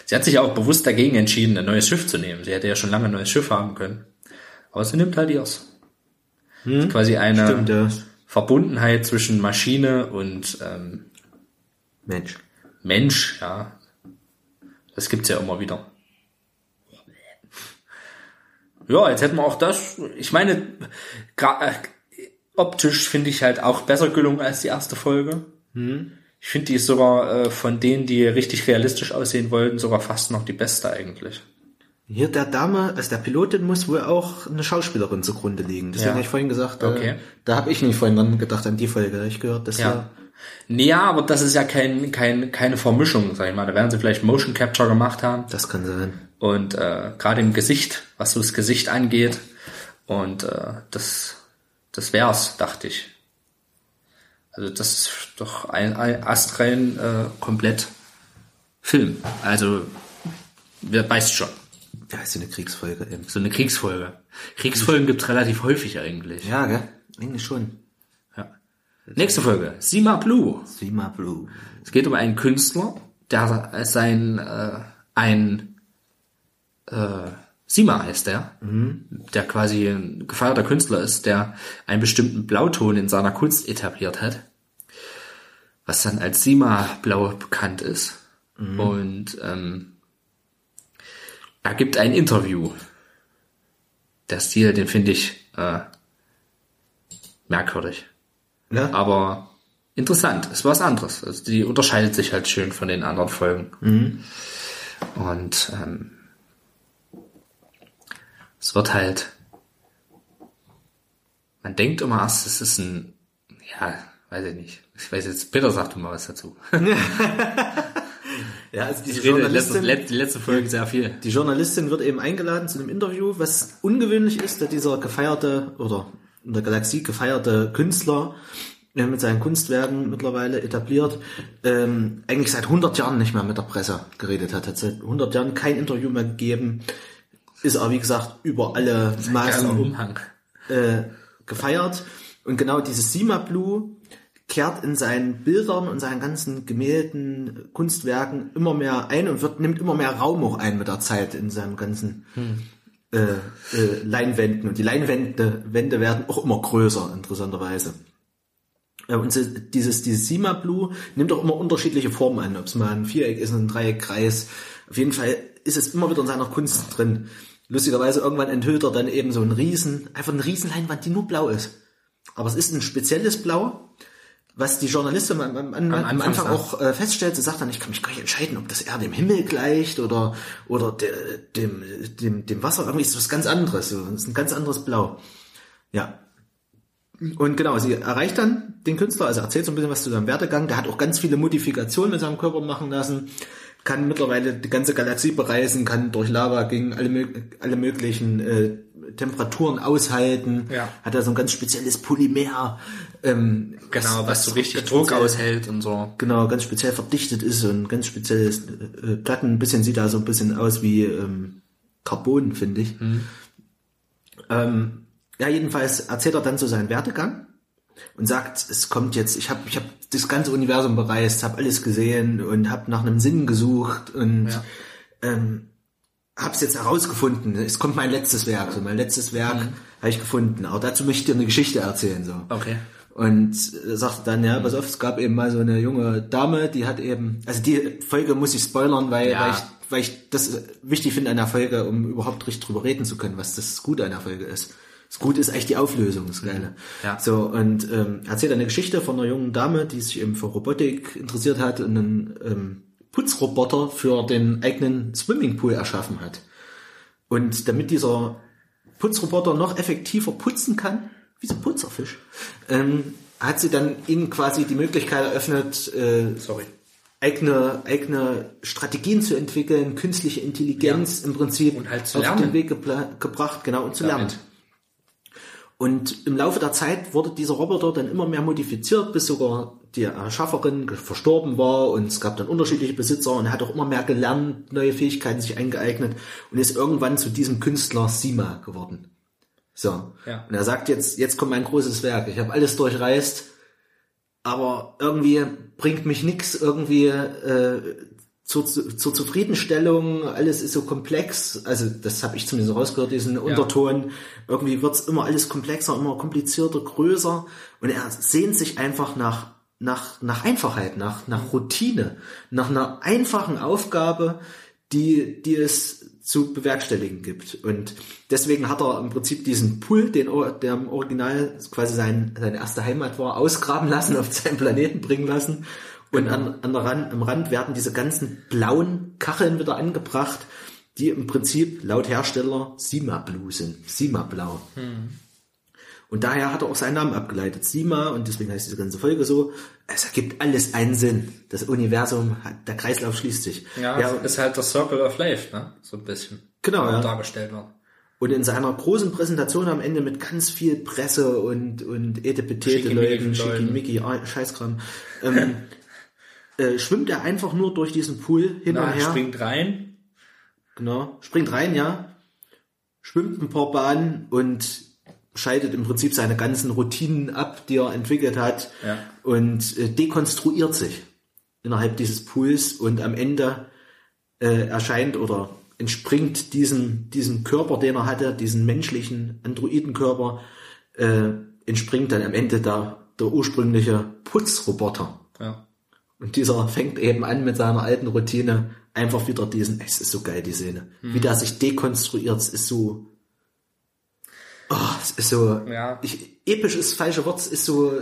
Sie hat sich auch bewusst dagegen entschieden, ein neues Schiff zu nehmen. Sie hätte ja schon lange ein neues Schiff haben können. Aber sie nimmt halt ihrs. Ist quasi eine Stimmt, ja. Verbundenheit zwischen Maschine und ähm, Mensch. Mensch, ja. Das gibt's ja immer wieder. Ja, jetzt hätten wir auch das. Ich meine, optisch finde ich halt auch besser gelungen als die erste Folge. Ich finde die ist sogar äh, von denen, die richtig realistisch aussehen wollten, sogar fast noch die beste eigentlich. Hier der Dame, also der Pilotin muss wohl auch eine Schauspielerin zugrunde liegen. Deswegen Ja. habe ich vorhin gesagt, Okay. äh, da habe ich nicht vorhin dran gedacht an die Folge. Ich gehört, dass Ja. Nee, ja, aber das ist ja kein, kein, keine Vermischung, sag ich mal. Da werden sie vielleicht Motion Capture gemacht haben. das kann sein. Und äh, gerade im Gesicht, was so das Gesicht angeht. Und äh, das, das wär's, dachte ich. Also das ist doch ein, ein astrein äh, komplett Film. Also, wer weiß schon. Ja, ist so eine Kriegsfolge eben. So eine Kriegsfolge. Kriegsfolgen gibt's relativ häufig eigentlich. Ja, gell? Eigentlich schon. Ja. Nächste Folge. Sima Blue. Sima Blue. Es geht um einen Künstler, der sein äh, ein äh, Sima heißt der, der quasi ein gefeierter Künstler ist, der einen bestimmten Blauton in seiner Kunst etabliert hat, was dann als Sima-Blau bekannt ist. Und ähm, er gibt ein Interview. Der Stil, den finde ich äh, merkwürdig Ja? aber interessant. Ist was anderes. Also die unterscheidet sich halt schön von den anderen Folgen. Und ähm, es wird halt. Man denkt immer erst, es ist ein, ja, weiß ich nicht. Ich weiß jetzt, Peter sagt mal was dazu. Ja, also diese Ich rede Journalistin, letzte, letzte Folge sehr viel. die Journalistin wird eben eingeladen zu einem Interview, was ungewöhnlich ist, da dieser gefeierte oder in der Galaxie gefeierte Künstler mit seinen Kunstwerken mittlerweile etabliert, ähm, eigentlich seit 100 Jahren nicht mehr mit der Presse geredet hat. Hat seit 100 Jahren kein Interview mehr gegeben. Ist aber, wie gesagt, über alle Maßen äh, gefeiert. Und genau dieses Sima Blue kehrt in seinen Bildern und seinen ganzen Gemälden, Kunstwerken immer mehr ein und wird, nimmt immer mehr Raum auch ein mit der Zeit in seinem ganzen äh, äh, Leinwänden. Und die Leinwände Wände werden auch immer größer, interessanterweise. Ja, und dieses, dieses Sima Blue nimmt auch immer unterschiedliche Formen an, ob es mal ein Viereck ist, ein Dreieck, Kreis. Auf jeden Fall ist es immer wieder in seiner Kunst drin. Lustigerweise irgendwann enthüllt er dann eben so einen Riesen, einfach eine Riesenleinwand, die nur blau ist. Aber es ist ein spezielles Blau, was die Journalistin am, am, am, am Anfang auch äh, feststellt. Sie sagt dann, ich kann mich gar nicht entscheiden, ob das eher dem Himmel gleicht oder, oder de, dem, dem, dem Wasser. Irgendwie ist es was ganz anderes. So. Es ist ein ganz anderes Blau. Ja, und genau, sie erreicht dann den Künstler, also erzählt so ein bisschen was zu seinem Werdegang. Der hat auch ganz viele Modifikationen mit seinem Körper machen lassen, kann mittlerweile die ganze Galaxie bereisen, kann durch Lava gegen alle, alle möglichen äh, Temperaturen aushalten, Ja. hat da so ein ganz spezielles Polymer, ähm, Genau, was, so richtig Druck aushält und so. Genau, ganz speziell verdichtet ist und ganz spezielles äh, Platten. Ein bisschen sieht da so ein bisschen aus wie ähm, Carbon, finde ich. Ähm, ja, jedenfalls erzählt er dann so seinen Werdegang und sagt, es kommt jetzt, ich habe ich hab das ganze Universum bereist, habe alles gesehen und habe nach einem Sinn gesucht und Ja. ähm, habe es jetzt herausgefunden. Es kommt mein letztes Werk, so mein letztes Werk habe ich gefunden. Aber dazu möchte ich dir eine Geschichte erzählen. So. Okay. Und äh, sagt dann, ja, pass auf, es gab eben mal so eine junge Dame, die hat eben, also die Folge muss ich spoilern, weil, Ja. weil, ich, weil ich das wichtig finde an der Folge, um überhaupt richtig drüber reden zu können, was das Gute an der Folge ist. Das Gute ist eigentlich die Auflösung, das Geile. Ja. So, und ähm, erzählt eine Geschichte von einer jungen Dame, die sich eben für Robotik interessiert hat und einen ähm, Putzroboter für den eigenen Swimmingpool erschaffen hat. Und damit dieser Putzroboter noch effektiver putzen kann, wie so ein Putzerfisch, ähm, hat sie dann ihnen quasi die Möglichkeit eröffnet, äh, Sorry. eigene, eigene Strategien zu entwickeln, künstliche Intelligenz im Prinzip halt auf lernen. den Weg gebracht, genau, und zu Damit. lernen. Und im Laufe der Zeit wurde dieser Roboter dann immer mehr modifiziert, bis sogar die Erschafferin verstorben war und es gab dann unterschiedliche Besitzer und er hat auch immer mehr gelernt, neue Fähigkeiten sich eingeeignet und ist irgendwann zu diesem Künstler Sima geworden. So. Ja. Und er sagt jetzt, jetzt kommt mein großes Werk. Ich habe alles durchreist, aber irgendwie bringt mich nix irgendwie äh, zur, zur Zufriedenstellung. Alles ist so komplex. Also das habe ich zumindest rausgehört, diesen Unterton. Irgendwie wird's immer alles komplexer, immer komplizierter, größer. Und er sehnt sich einfach nach nach nach Einfachheit, nach nach Routine, nach einer einfachen Aufgabe, die die es zu bewerkstelligen gibt. Und deswegen hat er im Prinzip diesen Pool, den der im Original quasi sein, seine erste Heimat war, ausgraben lassen, auf seinen Planeten bringen lassen. Und an, an der Rand, am Rand werden diese ganzen blauen Kacheln wieder angebracht, die im Prinzip laut Hersteller Sima Blue sind, Sima Blau. Und daher hat er auch seinen Namen abgeleitet, Sima, und deswegen heißt diese ganze Folge so. Es ergibt alles einen Sinn. Das Universum, der Kreislauf schließt sich. Ja, ist halt das Circle of Life, ne? So ein bisschen. Genau, ja. Dargestellt wird. Und in seiner großen Präsentation am Ende mit ganz viel Presse und, und etepetete Leuten. Schickimicki, Scheißkram, ähm, äh, schwimmt er einfach nur durch diesen Pool hin Na, und her. springt rein. Genau. Springt rein, ja. Schwimmt ein paar Bahnen und scheidet im Prinzip seine ganzen Routinen ab, die er entwickelt hat Ja. und äh, dekonstruiert sich innerhalb dieses Pools und am Ende äh, erscheint oder entspringt diesem, diesem Körper, den er hatte, diesen menschlichen Androidenkörper, äh, entspringt dann am Ende der, der ursprüngliche Putzroboter. Ja. Und dieser fängt eben an mit seiner alten Routine einfach wieder diesen, es ist so geil, die Szene. Wie der sich dekonstruiert, es ist so, oh, es ist so, Ja. ich, episch ist das falsche Wort, es ist so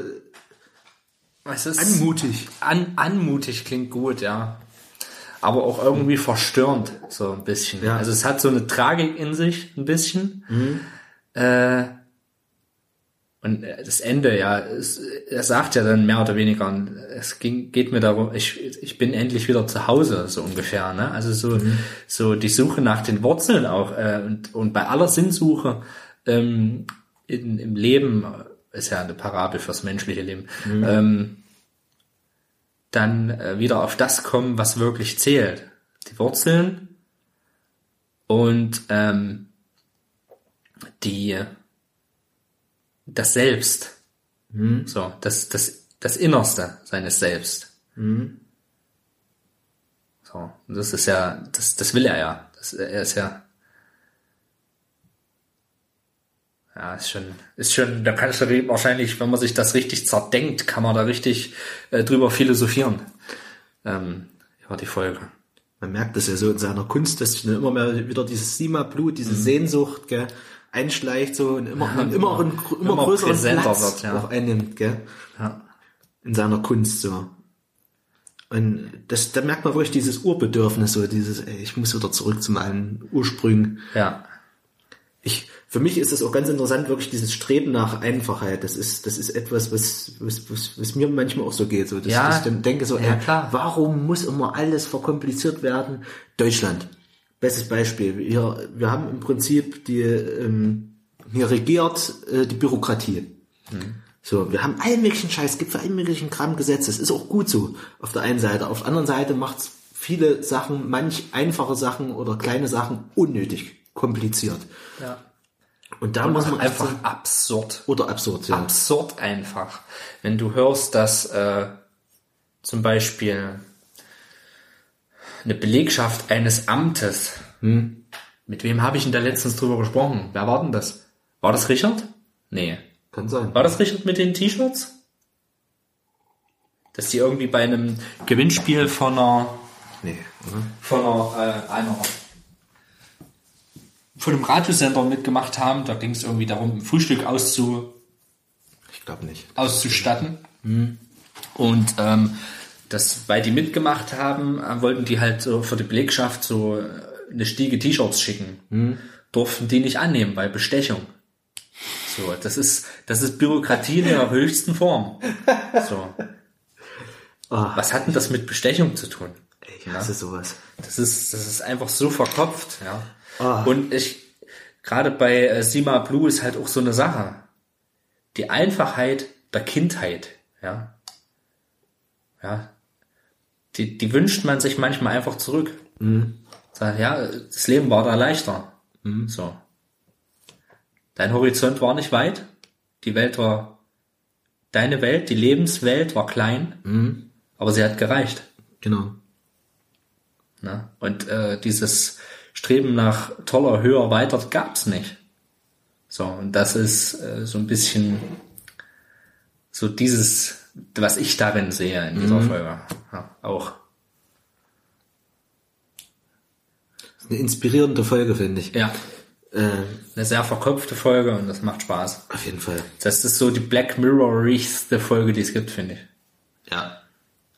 Es ist anmutig. an, anmutig klingt gut, ja. Aber auch irgendwie verstörend, so ein bisschen. Ja. Also es hat so eine Tragik in sich, ein bisschen. Äh, und äh, das Ende, ja, es, er sagt ja dann mehr oder weniger, es ging, geht mir darum, ich, ich bin endlich wieder zu Hause, so ungefähr, ne? Also so, so die Suche nach den Wurzeln auch, äh, und, und bei aller Sinnsuche, ähm, in, im Leben, äh, ist ja eine Parabel fürs menschliche Leben, ähm, dann äh, wieder auf das kommen, was wirklich zählt. Die Wurzeln und ähm, die das Selbst. So, das, das, das Innerste seines Selbst. So, und das ist ja, das, das will er ja. Das, er ist ja. Ja, ist schon, ist schon, da kannst du wahrscheinlich, wenn man sich das richtig zerdenkt, kann man da richtig äh, drüber philosophieren. Ähm, über die Folge. Man merkt das ja so in seiner Kunst, dass dann immer mehr wieder dieses Sima-Blut, diese Sehnsucht, gell, einschleicht so und immer, und immer, einen, gr- immer, Immer größeren Platz wird, ja. auch einnimmt, gell, Ja. in seiner Kunst so. Und das, da merkt man wirklich dieses Urbedürfnis, so dieses, ey, ich muss wieder zurück zu meinen Ursprüngen. Ja. Ich, für mich ist es auch ganz interessant, wirklich dieses Streben nach Einfachheit. Das ist, das ist etwas, was, was, was, was mir manchmal auch so geht. So, dass, Ja. ich dann denke so, Ja, ey, klar. warum muss immer alles verkompliziert werden? Deutschland. Bestes Beispiel. Wir, wir haben im Prinzip die, ähm, hier regiert äh, die Bürokratie. So, wir haben allen möglichen Scheiß, gibt für allen möglichen Kram Gesetze. Das ist auch gut so. Auf der einen Seite. Auf der anderen Seite macht's viele Sachen, manch einfache Sachen oder kleine Sachen unnötig kompliziert. ja. Und da muss man einfach einfach absurd. oder absurd, ja. Absurd einfach. Wenn du hörst, dass äh, zum Beispiel eine Belegschaft eines Amtes, mit wem habe ich denn da letztens drüber gesprochen? Wer war denn das? War das Richard? Nee. Kann sein. War das Richard mit den T-Shirts? Dass die irgendwie bei einem Gewinnspiel von einer Nee, oder? von einer, äh, einer von einem Radiosender mitgemacht haben. Da ging es irgendwie darum, ein Frühstück auszu, Ich glaube nicht. auszustatten. Und ähm, das, weil die mitgemacht haben, äh, wollten die halt so für die Belegschaft so äh, eine Stiege T-Shirts schicken. Durften die nicht annehmen, weil Bestechung. So, das ist, das ist Bürokratie in ihrer höchsten Form. So. Ah, Was hat denn das mit Bestechung zu tun? ich hasse sowas. Das ist, das ist einfach so verkopft, ja. Ah. Und ich, gerade bei äh, Sima Blue ist halt auch so eine Sache. Die Einfachheit der Kindheit, ja. Ja. Die, die wünscht man sich manchmal einfach zurück. Sagt, ja, das Leben war da leichter. So. Dein Horizont war nicht weit. Die Welt war, deine Welt, die Lebenswelt war klein. Aber sie hat gereicht. Genau. Ne? Und äh, dieses Streben nach toller, höher, weiter gab's nicht. So, und das ist äh, so ein bisschen so dieses, was ich darin sehe in dieser Folge. Ja, auch. Das ist eine inspirierende Folge, finde ich. Ja, Äh, eine sehr verkopfte Folge und das macht Spaß. auf jeden Fall. Das ist so die Black Mirror-rigste Folge, die es gibt, finde ich. Ja.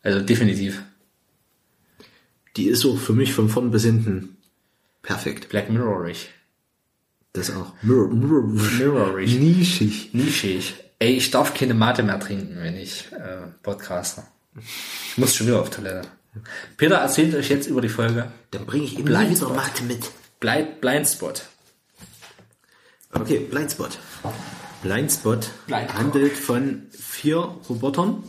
Also definitiv. Die ist so für mich von vorn bis hinten Perfekt. Black Mirrorig. Das auch. Mirror, mirror, Mirrorig. Nischig. Nischig. Ey, ich darf keine Mate mehr trinken, wenn ich äh, podcaste. Ich muss schon wieder auf Toilette. Peter erzählt euch jetzt über die Folge Dann bringe ich ihm Blind nie wieder. Mate mit. Blind, Blindspot. Okay, Blindspot. Blindspot Blindspot. handelt von vier Robotern,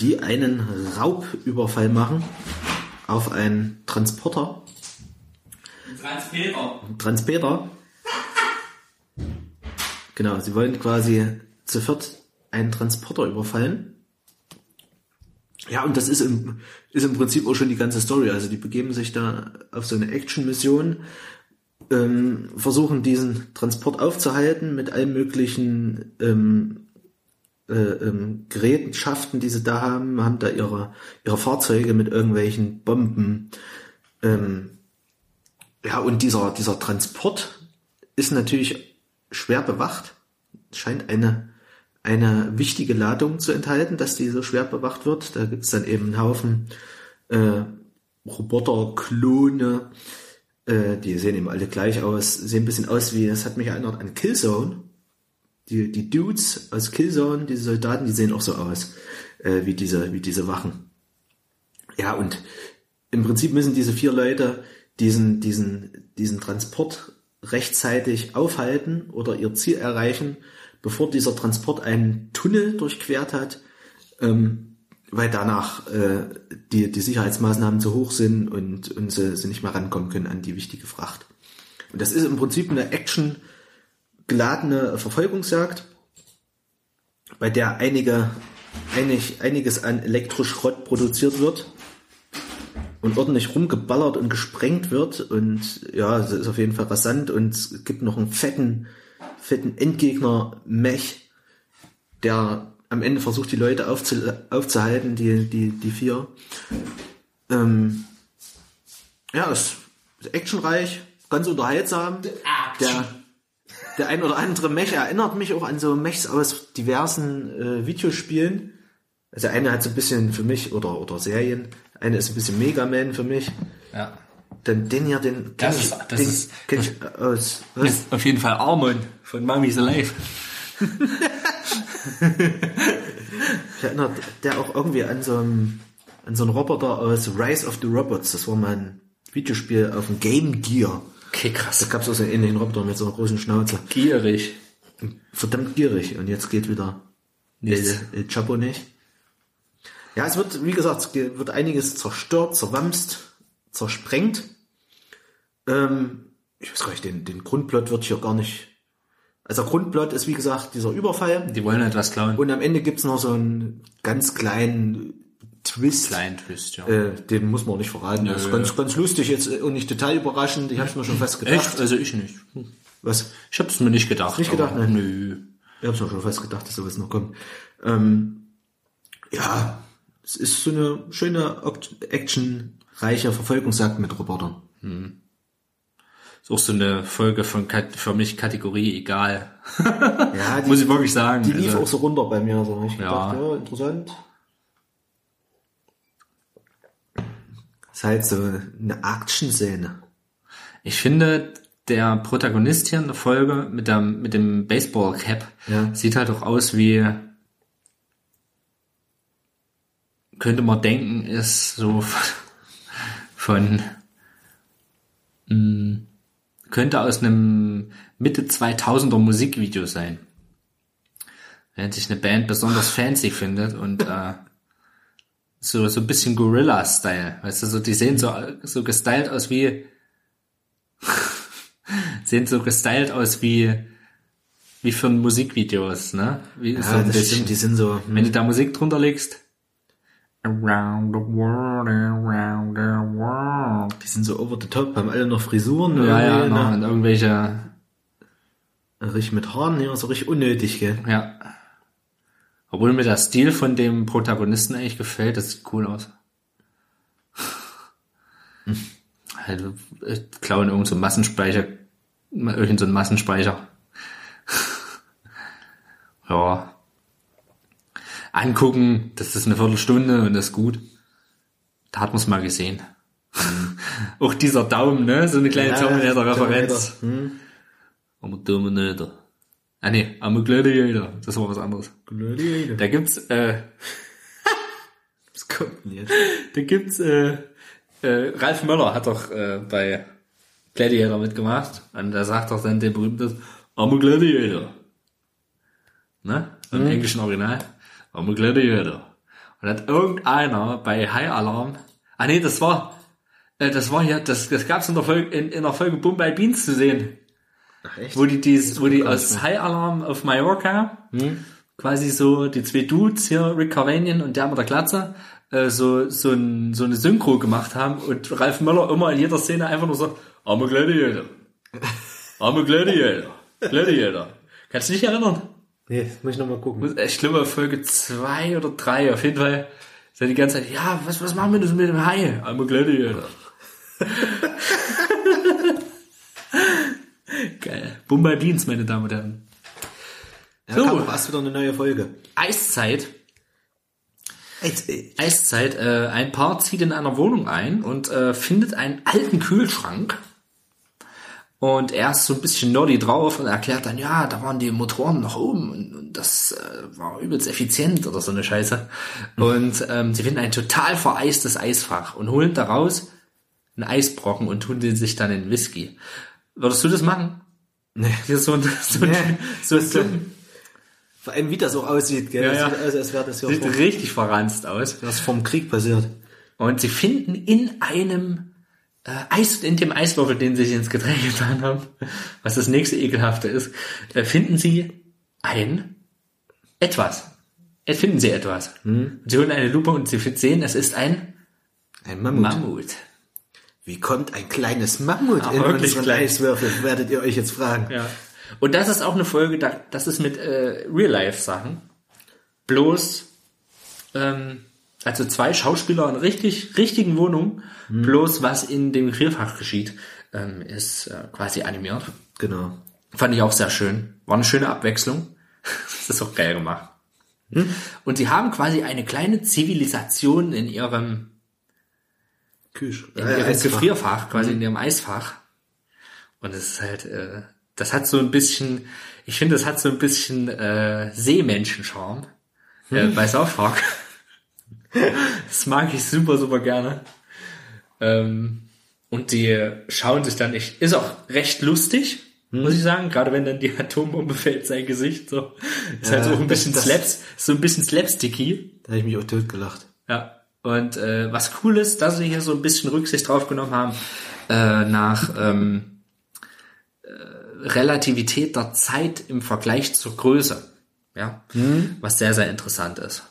die einen Raubüberfall machen auf einen Transporter, Transpeter. Transpeter. Genau, sie wollen quasi zu viert einen Transporter überfallen. Ja, und das ist im, ist im Prinzip auch schon die ganze Story. Also die begeben sich da auf so eine Action-Mission, ähm, versuchen diesen Transport aufzuhalten mit allen möglichen ähm, äh, ähm, Gerätschaften, die sie da haben, haben da ihre, ihre Fahrzeuge mit irgendwelchen Bomben. Ähm, ja, und dieser, dieser Transport ist natürlich schwer bewacht. Scheint eine, eine wichtige Ladung zu enthalten, dass die so schwer bewacht wird. Da gibt's dann eben einen Haufen äh, Roboter-Klone, äh, die sehen eben alle gleich aus, sehen ein bisschen aus wie, das hat mich erinnert an Killzone. Die, die Dudes aus Killzone, diese Soldaten, die sehen auch so aus, äh, wie diese, wie diese Wachen. Ja, und im Prinzip müssen diese vier Leute diesen, diesen, diesen Transport rechtzeitig aufhalten oder ihr Ziel erreichen, bevor dieser Transport einen Tunnel durchquert hat, ähm, weil danach äh, die, die Sicherheitsmaßnahmen zu hoch sind und, und sie, sie nicht mehr rankommen können an die wichtige Fracht. Und das ist im Prinzip eine Action geladene Verfolgungsjagd, bei der einige, einig, einiges an Elektroschrott produziert wird und ordentlich rumgeballert und gesprengt wird und ja, es ist auf jeden Fall rasant und es gibt noch einen fetten, fetten Endgegner Mech, der am Ende versucht, die Leute aufzu, aufzuhalten, die, die, die vier. Ähm, ja, es ist actionreich, ganz unterhaltsam. Der, der ein oder andere Mech erinnert mich auch an so Mechs aus diversen äh, Videospielen. Also eine hat so ein bisschen für mich, oder, oder Serien, eine ist ein bisschen Mega Man für mich. Ja. Dann den hier, den Das ist- das den ist- kenn ich aus. Das Was? ist auf jeden Fall Armon von Mummy's Alive. Ich erinnere der auch irgendwie an so einen, an so einen Roboter aus Rise of the Robots. Das war mal ein Videospiel auf dem Game Gear. Okay, Da krass. gab es auch so einen ähnlichen Roboter mit so einer großen Schnauze. Gierig. Verdammt gierig. Und jetzt geht wieder Nichts. El, El Chapo nicht. Ja, es wird, wie gesagt, es ge- wird einiges zerstört, zerwamst, zersprengt. Ähm, ich weiß gar nicht, den, den Grundplot wird hier gar nicht. Also der Grundplot ist, wie gesagt, dieser Überfall. Die wollen etwas klauen. Und am Ende gibt's noch so einen ganz kleinen Twist. Kleinen Twist, ja. Äh, den muss man auch nicht verraten. Das ist ganz, ganz lustig jetzt und nicht total überraschend. Ich hab's mir schon fast gedacht. Echt? Also ich nicht. Was? Ich hab's mir nicht gedacht. Nicht gedacht, aber ne? Nö. Ich hab's mir schon fast gedacht, dass sowas noch kommt. Ähm, ja, es ist so eine schöne Oct- actionreiche Verfolgungsjagd mit Robotern. Ist auch so eine Folge von Kat für mich Kategorie egal. Ja, die, Muss ich wirklich sagen. die lief also, auch so runter bei mir. So. Ich Ja. gedacht, ja, interessant. Ist halt so eine Action-Szene. ich finde, der Protagonist hier in der Folge mit, der, mit dem Baseball-Cap Ja. sieht halt auch aus wie könnte man denken, ist so von mh, könnte aus einem Mitte 2000er Musikvideo sein. Wenn sich eine Band besonders fancy findet und äh, so so ein bisschen Gorilla-Style, weißt du, so die sehen so so gestylt aus wie sehen so gestylt aus wie wie für Musikvideos, ne? Wie so Ja, ein das bisschen. stimmt, die sind so. Wenn du da Musik drunter legst. Around the world, around the world. Die sind so over the top, haben alle noch Frisuren. Ja, ja, ne? Und irgendwelche, Richtig mit Haaren, ja, so richtig unnötig, gell? ja. Obwohl mir der Stil von dem Protagonisten eigentlich gefällt, das sieht cool aus. Halt, äh, klauen irgend so Massenspeicher, irgend so einen Massenspeicher. ja. Angucken, das ist eine Viertelstunde und das ist gut. Da hat man es mal gesehen. Auch dieser Daumen, ne? So eine kleine Ja, Terminator-Referenz. Terminator. Am Terminator. Ah nee, am Gladiator. Das war was anderes. Gladiator. Da gibt's, äh, Was kommt denn jetzt? da gibt's, äh, äh, Ralf Möller hat doch äh, bei Gladiator mitgemacht. Und da sagt doch dann den berühmten I'm a Gladiator. Ne? Im englischen Original. I'm a Gladiator. Und hat irgendeiner bei High Alarm, ah nee, das war, äh, das war ja, das, das gab's in der Folge, in, in der Folge Bombay Beans zu sehen. Ach echt? Wo die, dies, wo die nicht aus High Alarm auf Mallorca, quasi so die zwei Dudes hier, Rick Carvanian und der mit der Glatze, äh, so, so, ein, so eine Synchro gemacht haben und Ralf Möller immer in jeder Szene einfach nur so, I'm a Gladiator. I'm a Gladiator. Gladiator. Kannst du dich erinnern? Nee, das muss ich nochmal gucken. Ich glaube Folge zwei oder drei auf jeden Fall. Er die ganze Zeit, ja, was, was machen wir denn mit dem Hai? I'm a Gladiator. Geil. Bombay Beans, meine Damen und Herren. Ja, So. kam fast wieder eine neue Folge. Eiszeit. Jetzt, ey. Eiszeit. Äh, ein Paar zieht in einer Wohnung ein und äh, findet einen alten Kühlschrank. Und er ist so ein bisschen nerdy drauf und erklärt dann, ja, da waren die Motoren noch oben und, und das äh, war übelst effizient oder so eine Scheiße. Und ähm, sie finden ein total vereistes Eisfach und holen daraus einen Eisbrocken und tun den sich dann in Whisky. Würdest du das machen? Nee. Hier so ein, so ein, Nee. so So, ein, vor allem, wie das auch aussieht, gell? Ja, das ja. sieht aus, als wäre das ja sieht richtig verranzt aus. das vom Krieg passiert. Und sie finden in einem äh, Eis, in dem Eiswürfel, den sie sich ins Getränk getan haben, was das nächste ekelhafte ist, äh, finden sie ein etwas. Äh, Finden sie etwas. Und sie holen eine Lupe und sie sehen, es ist ein Ein Mammut. Mammut. Wie kommt ein kleines Mammut Ach, in unseren klein. Eiswürfel, werdet ihr euch jetzt fragen. Ja. Und das ist auch eine Folge, da, das ist mit äh, Real-Life-Sachen. Bloß, ähm, also zwei Schauspieler in richtig, richtigen Wohnungen, bloß was in dem Gefrierfach geschieht, ähm, ist äh, quasi animiert. Genau. Fand ich auch sehr schön. War eine schöne Abwechslung. das ist auch geil gemacht. Und sie haben quasi eine kleine Zivilisation in ihrem, Küsch. in ihrem Gefrierfach, quasi in ihrem Eisfach. Und es ist halt, äh, das hat so ein bisschen, ich finde, das hat so ein bisschen äh, Seemenschen-Charme äh, bei South Park. Das mag ich super, super gerne. Ähm, und die schauen sich dann nicht, ist auch recht lustig, muss ich sagen, gerade wenn dann die Atombombe fällt, sein Gesicht, so. Ist halt Ja, so ein bisschen das- slaps, so ein bisschen slapsticky. Da habe ich mich auch tot gelacht. Ja. Und äh, was cool ist, dass sie hier so ein bisschen Rücksicht drauf genommen haben, äh, nach ähm, äh, Relativität der Zeit im Vergleich zur Größe. Ja. Was sehr, sehr interessant ist.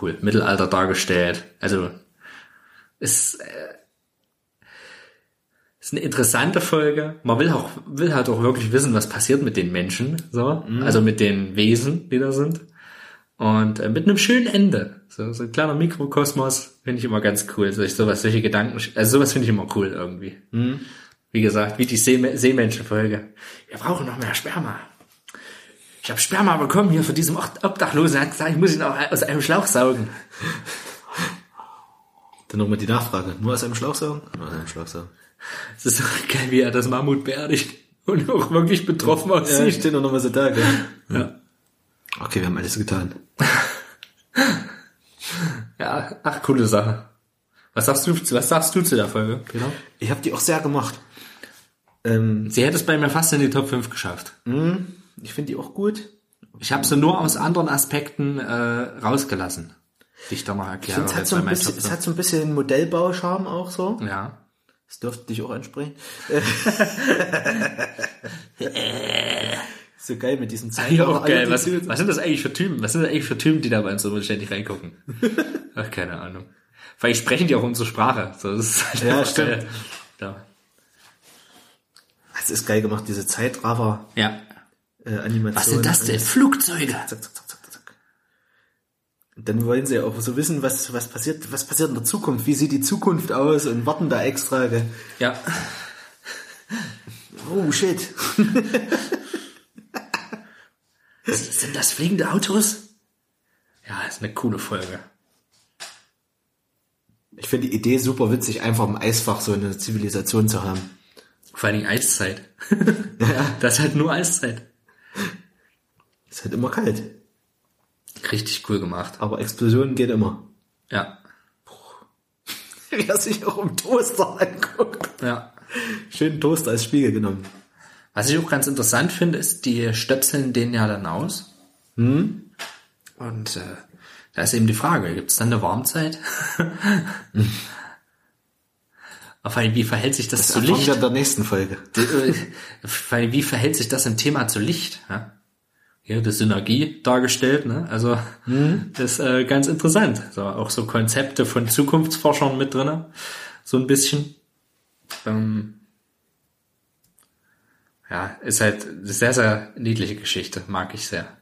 Cool. Mittelalter dargestellt. Also ist, äh, ist eine interessante Folge. Man will auch, will halt auch wirklich wissen, was passiert mit den Menschen, so, also mit den Wesen, die da sind. Und äh, mit einem schönen Ende. So, so ein kleiner Mikrokosmos finde ich immer ganz cool. So, ich, sowas, solche Gedanken, also sowas finde ich immer cool irgendwie. Wie gesagt, wie die See Seemenschenfolge. Wir brauchen noch mehr Sperma. Ich habe Sperma bekommen hier von diesem Ob- Obdachlosen. Er hat gesagt, ich muss ihn auch aus einem Schlauch saugen. Dann nochmal die Nachfrage. Nur aus einem Schlauch saugen? Nur aus einem Schlauch saugen. Es ist so geil, wie er das Mammut beerdigt und auch wirklich betroffen Ja, aussieht. ich stehe noch mal so da, gell? Ja. Okay, wir haben alles getan. ja, ach, coole Sache. Was sagst du, was sagst du zu der Folge, Peter? Ich habe die auch sehr gemacht. Ähm, Sie hätte es bei mir fast in die Top 5 geschafft. Ich finde die auch gut. Ich habe sie nur aus anderen Aspekten äh, rausgelassen, die ich da noch erkläre. finde, es hat so ein bisschen, es 5. hat so ein bisschen Modellbauscharme auch so. ja. Das dürfte dich auch ansprechen. so geil mit diesen Zeichen. Ja, auch geil. Was, was sind das eigentlich für Typen? Was sind das eigentlich für Typen, die da bei uns so ständig reingucken? Ach, keine Ahnung. Vielleicht sprechen die auch unsere Sprache. So, das ist halt Ja, stimmt. geil. Ja. Das ist geil gemacht, diese Zeitraffer ja. Äh, Animation. Was sind das denn? Flugzeuge. Zack, zack, zack, zack, zack. Dann wollen sie auch so wissen, was, was passiert, was passiert in der Zukunft, wie sieht die Zukunft aus und warten da extra. Gell? Ja. Oh shit. Sind das fliegende Autos? Ja, ist eine coole Folge. Ich finde die Idee super witzig, einfach im Eisfach so eine Zivilisation zu haben. Vor allem Eiszeit. Das ist halt nur Eiszeit. Ist halt immer kalt. Richtig cool gemacht. Aber Explosionen geht immer. Ja. Wer sich auch im Toaster anguckt. Ja. Schönen Toaster als Spiegel genommen. Was ich auch ganz interessant finde, ist, die stöpseln den ja dann aus. Und äh, da ist eben die Frage, gibt es dann eine Warmzeit? Auf jeden, wie verhält sich das, Das zu Licht? wir in der nächsten Folge. Äh, vor allem, wie verhält sich das im Thema zu Licht? Ja? Hier das Synergie dargestellt, ne? Also das ist äh, ganz interessant. So, auch so Konzepte von Zukunftsforschern mit drinne, so ein bisschen. Ähm, ja, ist halt eine sehr, sehr niedliche Geschichte, mag ich sehr.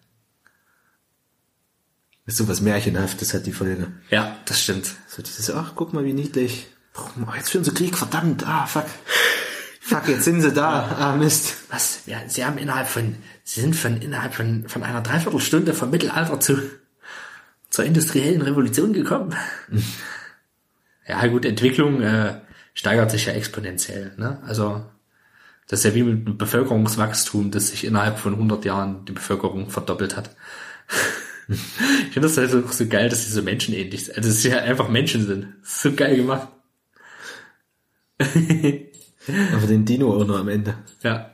Ist so was Märchenhaftes hat die Folge. Ja, das stimmt. So dieses, ach, guck mal, wie niedlich. Boah, jetzt führen sie Krieg, verdammt, ah, fuck. Fuck, jetzt sind sie da, ah, Mist. Was? Ja, sie haben innerhalb von, sie sind von innerhalb von, von einer Dreiviertelstunde vom Mittelalter zu, zur industriellen Revolution gekommen. ja, gut, Entwicklung äh, steigert sich ja exponentiell. Ne? Also das ist ja wie mit dem Bevölkerungswachstum, das sich innerhalb von 100 Jahren die Bevölkerung verdoppelt hat. ich finde das halt so, so geil, dass sie so menschenähnlich sind. Also dass sie halt einfach Menschen sind. So geil gemacht. Aber den Dino auch noch am Ende. Ja.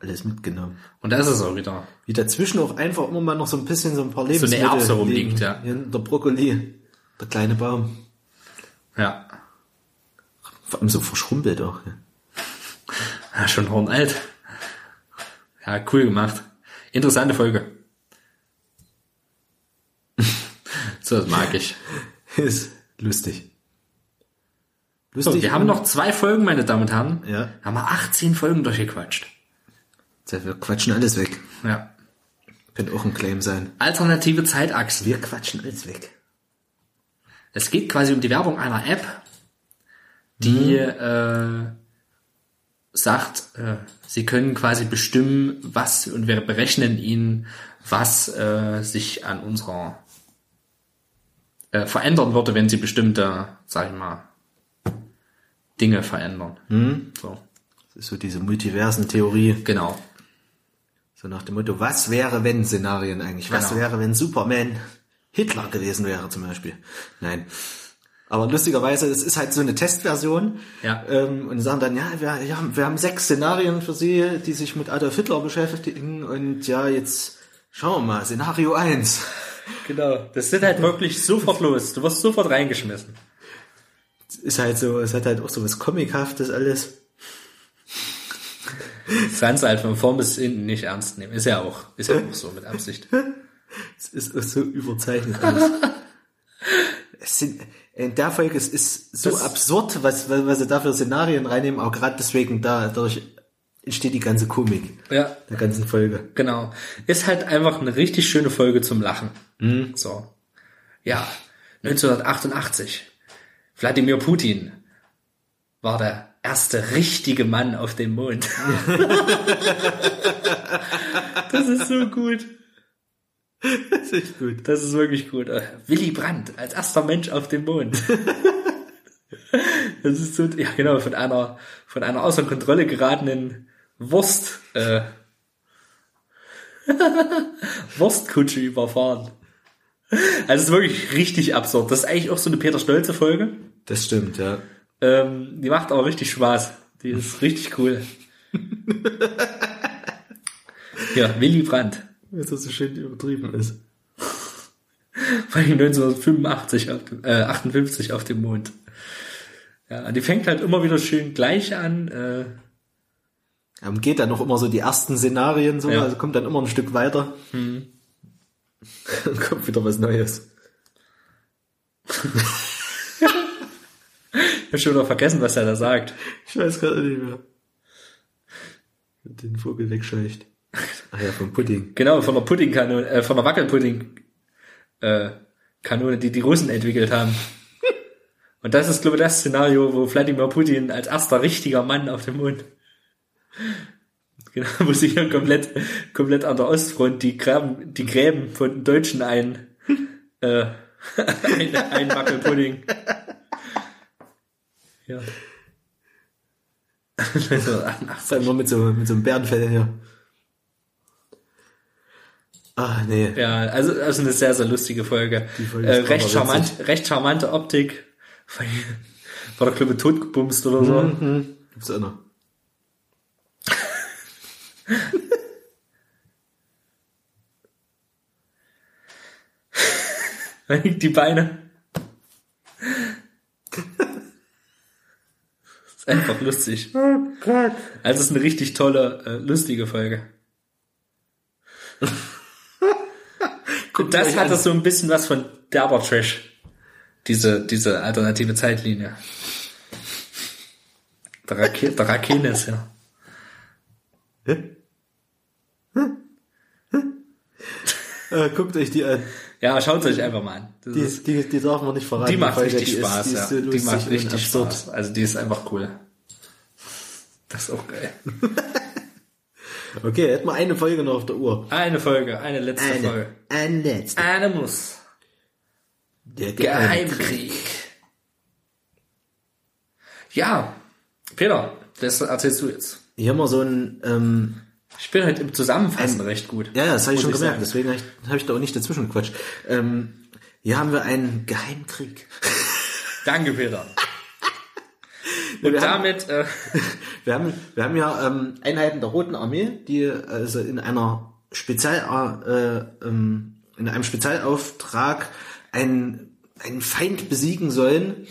Alles mitgenommen. Und da ist es auch wieder. Wie dazwischen auch einfach immer mal noch so ein bisschen so ein paar eine Lebensmittel Erbse rumliegt, ja. Hier der Brokkoli, der kleine Baum. Ja. Vor allem so verschrumpelt auch. Ja. Ja, schon hornalt. Ja, cool gemacht. Interessante Folge. So, das mag ich. Ist lustig. So, Lustig. wir haben noch zwei Folgen, meine Damen und Herren. Ja. Haben wir 18 Folgen durchgequatscht. Wir quatschen alles weg. Ja. Könnte auch ein Claim sein. Alternative Zeitachsen. Wir quatschen alles weg. Es geht quasi um die Werbung einer App, die äh, sagt, äh, sie können quasi bestimmen, was und wir berechnen ihnen, was äh, sich an unserer äh, verändern würde, wenn sie bestimmte, sag ich mal, Dinge verändern. So, Das ist so diese Multiversen-Theorie. genau. So nach dem Motto, was wäre wenn Szenarien eigentlich? Was Genau. wäre, wenn Superman Hitler gewesen wäre zum Beispiel? Nein. Aber lustigerweise, es ist halt so eine Testversion. Ja. Ähm, und sagen dann, ja wir, ja, wir haben sechs Szenarien für Sie, die sich mit Adolf Hitler beschäftigen. Und ja, jetzt schauen wir mal, Szenario 1. Genau. Das sind halt wirklich sofort los. Du wirst sofort reingeschmissen. Ist halt so, es hat halt auch so was Comichaftes alles. Das Ganze halt von vorn bis hinten nicht ernst nehmen. Ist ja auch, ist ja auch so mit Absicht. Es ist auch so überzeichnet alles. es sind, in der Folge, es ist so Das- absurd, was, was, was sie da für Szenarien reinnehmen, auch gerade deswegen da, dadurch entsteht die ganze Komik Ja, der ganzen Folge. genau. Ist halt einfach eine richtig schöne Folge zum Lachen. So. Ja, 1988. Wladimir Putin war der erste richtige Mann auf dem Mond. das ist so gut. Das ist gut. Das ist wirklich gut. Äh, Willy Brandt als erster Mensch auf dem Mond. Das ist so, ja genau, von einer, von einer außer Kontrolle geratenen Wurst, äh, Wurstkutsche überfahren. Also es ist wirklich richtig absurd. Das ist eigentlich auch so eine Peter Stolze Folge. Das stimmt, ja. Ähm, die macht auch richtig Spaß. Die ist richtig cool. ja, Willy Brandt. Weil das so schön übertrieben ist. Vor allem 1985 auf dem, äh, 58 auf dem Mond. Ja, die fängt halt immer wieder schön gleich an. Äh, Ähm, geht dann noch immer so die ersten Szenarien so, Ja. also kommt dann immer ein Stück weiter. Dann kommt wieder was Neues. ich hab schon wieder vergessen, was er da sagt. Ich weiß gerade nicht mehr. Den Vogel wegscheucht. Ach ja, vom Pudding. Genau, von der Puddingkanone, äh, von der Wackelpudding äh, Kanone, die die Russen entwickelt haben. Und das ist, glaube ich, das Szenario, wo Wladimir Putin als erster richtiger Mann auf dem Mond. Genau, wo sie hier komplett, komplett an der Ostfront die Gräben, die Gräben von den Deutschen ein, äh, ein, ein Wackelpudding. Ja. Vor allem nur mit so, mit so einem Bärenfell hier. Ah, nee. Ja, also, also eine sehr, sehr lustige Folge. Folge äh, recht, charmant, recht charmante Optik. War der Club totgebumst oder so. Mhm. Gibt's auch noch. Die Beine. Das ist einfach lustig. Oh Gott. Also es ist eine richtig tolle, äh, lustige Folge. Das hat das so ein bisschen was von derber Trash. Diese, diese alternative Zeitlinie. Der, Rake der Rakenes, ja. Äh, guckt euch die an. Ja, schaut euch einfach mal an. Das Die, ist, die, die darf man nicht verraten. die macht richtig die Spaß, ist, die ja. ist die macht richtig. Spaß. Also die ist einfach cool. Das ist auch geil. Okay, hätten wir eine Folge noch auf der Uhr. Eine Folge, eine letzte Folge. ein letzter. Eine muss. Der Geheimkrieg. Ja, Peter, das erzählst du jetzt. Hier haben wir so ein, ähm, Ich bin halt im Zusammenfassen recht gut. ja, das habe ich schon gemerkt, deswegen habe ich, hab ich da auch nicht dazwischen gequatscht. Ähm, hier haben wir einen Geheimkrieg. Danke, Peter. Und wir haben- damit, äh, Wir haben, wir haben ja ähm, Einheiten der Roten Armee, die also in einer Spezial, äh, ähm, in einem Spezialauftrag einen, einen Feind besiegen sollen,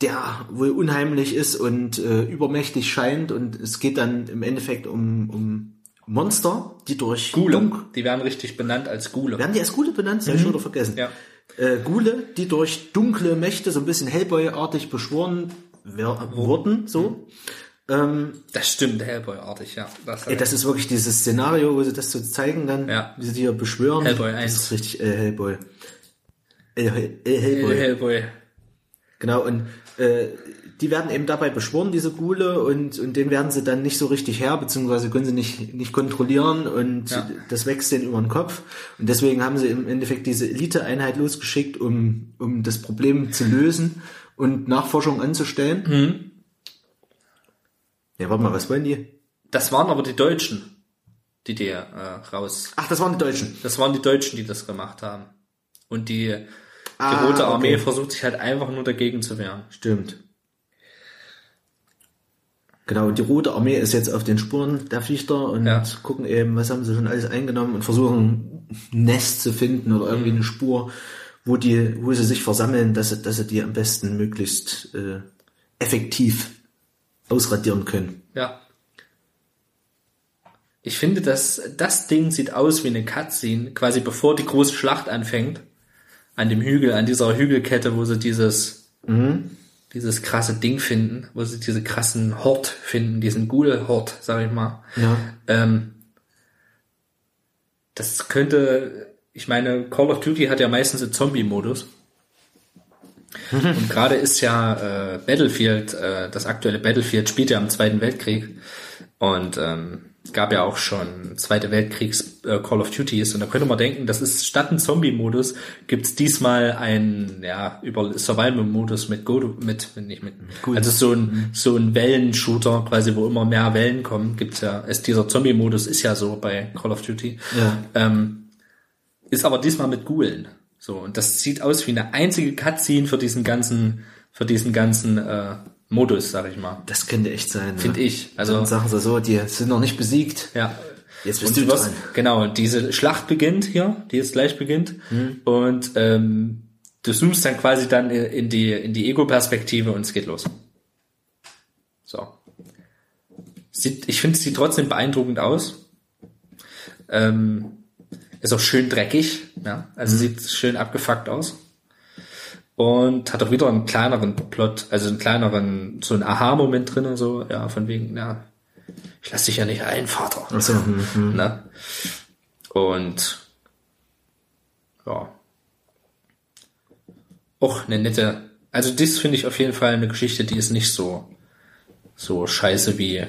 der wohl unheimlich ist und äh, übermächtig scheint. Und es geht dann im Endeffekt um, um Monster, die durch Gule, Dunk- die werden richtig benannt als Gule. werden die als Gule benannt? Das habe ich schon wieder vergessen. Ja. Äh, Gule, die durch dunkle Mächte so ein bisschen Hellboy-artig beschworen wurden, so. Ähm, Das stimmt, Hellboy-artig, ja. Das, Ey, das ist wirklich dieses Szenario, wo sie das so zeigen dann, Ja. wie sie die hier beschwören. Hellboy Das 1. ist richtig äh, Hellboy. Äh, äh, Hellboy. Hellboy. Genau, und äh, die werden eben dabei beschworen, diese Gule, und, und den werden sie dann nicht so richtig her, beziehungsweise können sie nicht, nicht kontrollieren und Ja. das wächst denen über den Kopf. Und deswegen haben sie im Endeffekt diese Elite-Einheit losgeschickt, um, um das Problem zu lösen und Nachforschung anzustellen. Mhm. Ja, warte mal, was wollen die? Das waren aber die Deutschen, die die äh, raus. Ach, das waren die Deutschen. Das waren die Deutschen, die das gemacht haben. Und die, die Ah, Rote Armee okay. versucht sich halt einfach nur dagegen zu wehren. Stimmt. Genau, und die Rote Armee ist jetzt auf den Spuren der Viechter und Ja. gucken eben, was haben sie schon alles eingenommen und versuchen ein Nest zu finden oder irgendwie eine Spur, wo die, wo sie sich versammeln, dass sie, dass sie die am besten möglichst äh, effektiv ausradieren können. Ja. Ich finde, dass das Ding sieht aus wie eine Cutscene, quasi bevor die große Schlacht anfängt. An dem Hügel, an dieser Hügelkette, wo sie dieses, dieses krasse Ding finden, wo sie diese krassen Hort finden, diesen Ghoul-Hort, sag ich mal. Ja. Ähm, das könnte, ich meine, Call of Duty hat ja meistens einen Zombie-Modus. Und gerade ist ja äh, Battlefield, äh, das aktuelle Battlefield spielt ja im Zweiten Weltkrieg. Und ähm, gab ja auch schon Zweite Weltkriegs äh, Call of Duties. Und da könnte man denken, das ist statt ein Zombie-Modus, gibt's diesmal ein, ja, über Survival-Modus mit Go, mit, nicht mit, also so ein, so ein Wellenshooter, quasi, wo immer mehr Wellen kommen, gibt's ja, ist dieser Zombie-Modus ist ja so bei Call of Duty. Ja. Ähm, ist aber diesmal mit Gulen. So, und das sieht aus wie eine einzige Cutscene für diesen ganzen, für diesen ganzen äh, Modus, sag ich mal. Das könnte echt sein. Finde ja. ich. Also, Dann sagen sie so, die sind noch nicht besiegt. ja. Jetzt bist Und du dran. genau, diese Schlacht beginnt hier, die jetzt gleich beginnt. Mhm. Und ähm, du zoomst dann quasi dann in die, in die Ego-Perspektive und es geht los. So. Sieht, ich finde, es sieht trotzdem beeindruckend aus. Ähm, ist auch schön dreckig, ja. Also sieht schön abgefuckt aus. Und hat auch wieder einen kleineren Plot, also einen kleineren, so einen Aha-Moment drin, so, ja, von wegen, ja, ich lass dich ja nicht ein, Vater. Ach so. Ne? Und ja. Auch eine nette, also das finde ich auf jeden Fall eine Geschichte, die ist nicht so, so scheiße wie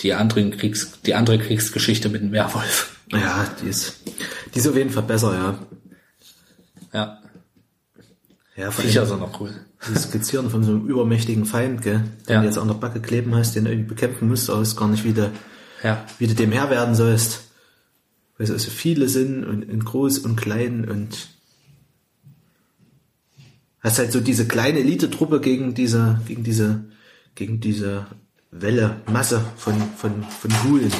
die anderen Kriegs, die andere Kriegsgeschichte mit dem Werwolf. Ja, die ist, die ist auf jeden Fall besser, ja. Ja, Ja, finde ich allem also noch cool. dieses Skizzieren von so einem übermächtigen Feind, gell, den Ja. du jetzt an der Backe kleben hast, den du irgendwie bekämpfen musst, aber es gar nicht, wie du, Ja, wie du dem Herr werden sollst. Weil es also viele sind und, und groß und klein und hast halt so diese kleine Elite-Truppe gegen diese, gegen diese, gegen diese Welle, Masse von, von, von Hulen.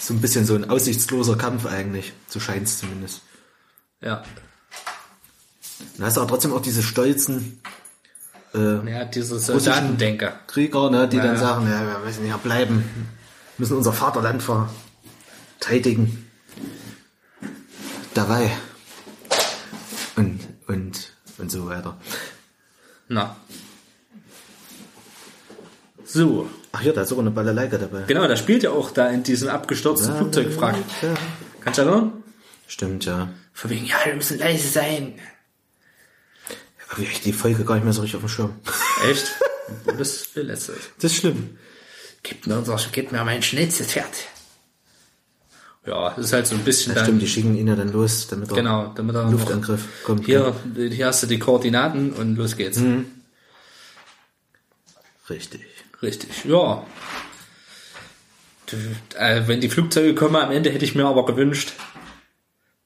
So ein bisschen so ein aussichtsloser Kampf eigentlich, so scheint es zumindest. ja. Dann hast du aber trotzdem auch diese stolzen äh, Ja, diese Soldatendenker. Krieger, ne, die Ja, dann sagen, ja, wir müssen hier bleiben, müssen unser Vaterland verteidigen. Dabei. Und, und, und so weiter. Na. So. Ach ja, da ist sogar eine Balalaika dabei. Genau, da spielt ja auch da in diesem abgestürzten Flugzeugwrack. Kannst du erinnern? Stimmt, ja. Von wegen, ja, wir müssen leise sein. Aber ich die Folge gar nicht mehr so richtig auf dem Schirm. Echt? Das belästigt. Das ist schlimm. Gib mir, unser, gib mir mein Schnitzelpferd. Ja, das ist halt so ein bisschen Ja, dann, stimmt, die schicken ihn ja dann los, damit er genau, damit er Luftangriff kommt. noch, hier, hier hast du die Koordinaten und los geht's. Richtig. Richtig, ja. Äh, wenn die Flugzeuge kommen, am Ende hätte ich mir aber gewünscht,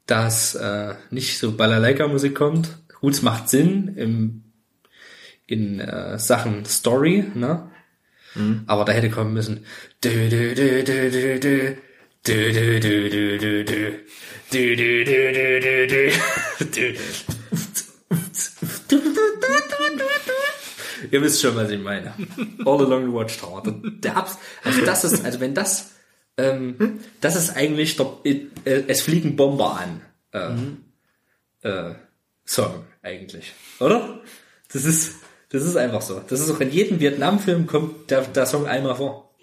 dass äh, nicht so Balalaika-Musik kommt. Gut, es macht Sinn im, in äh, Sachen Story, ne? Aber da hätte kommen müssen. Dü, dü, dü, dü, dü, dü. Dü, dü, dü, dü, dü, dü. Dü, dü, dü, dü, dü, dü. Dü. Ihr wisst schon, was ich meine. All along the Watchtower. Der, Abs also das ist, also wenn das, ähm, das ist eigentlich der, äh, es fliegen Bomber an, äh, äh, Song eigentlich, oder? Das ist, das ist einfach so. Das ist auch in jedem Vietnam-Film kommt der, der Song einmal vor.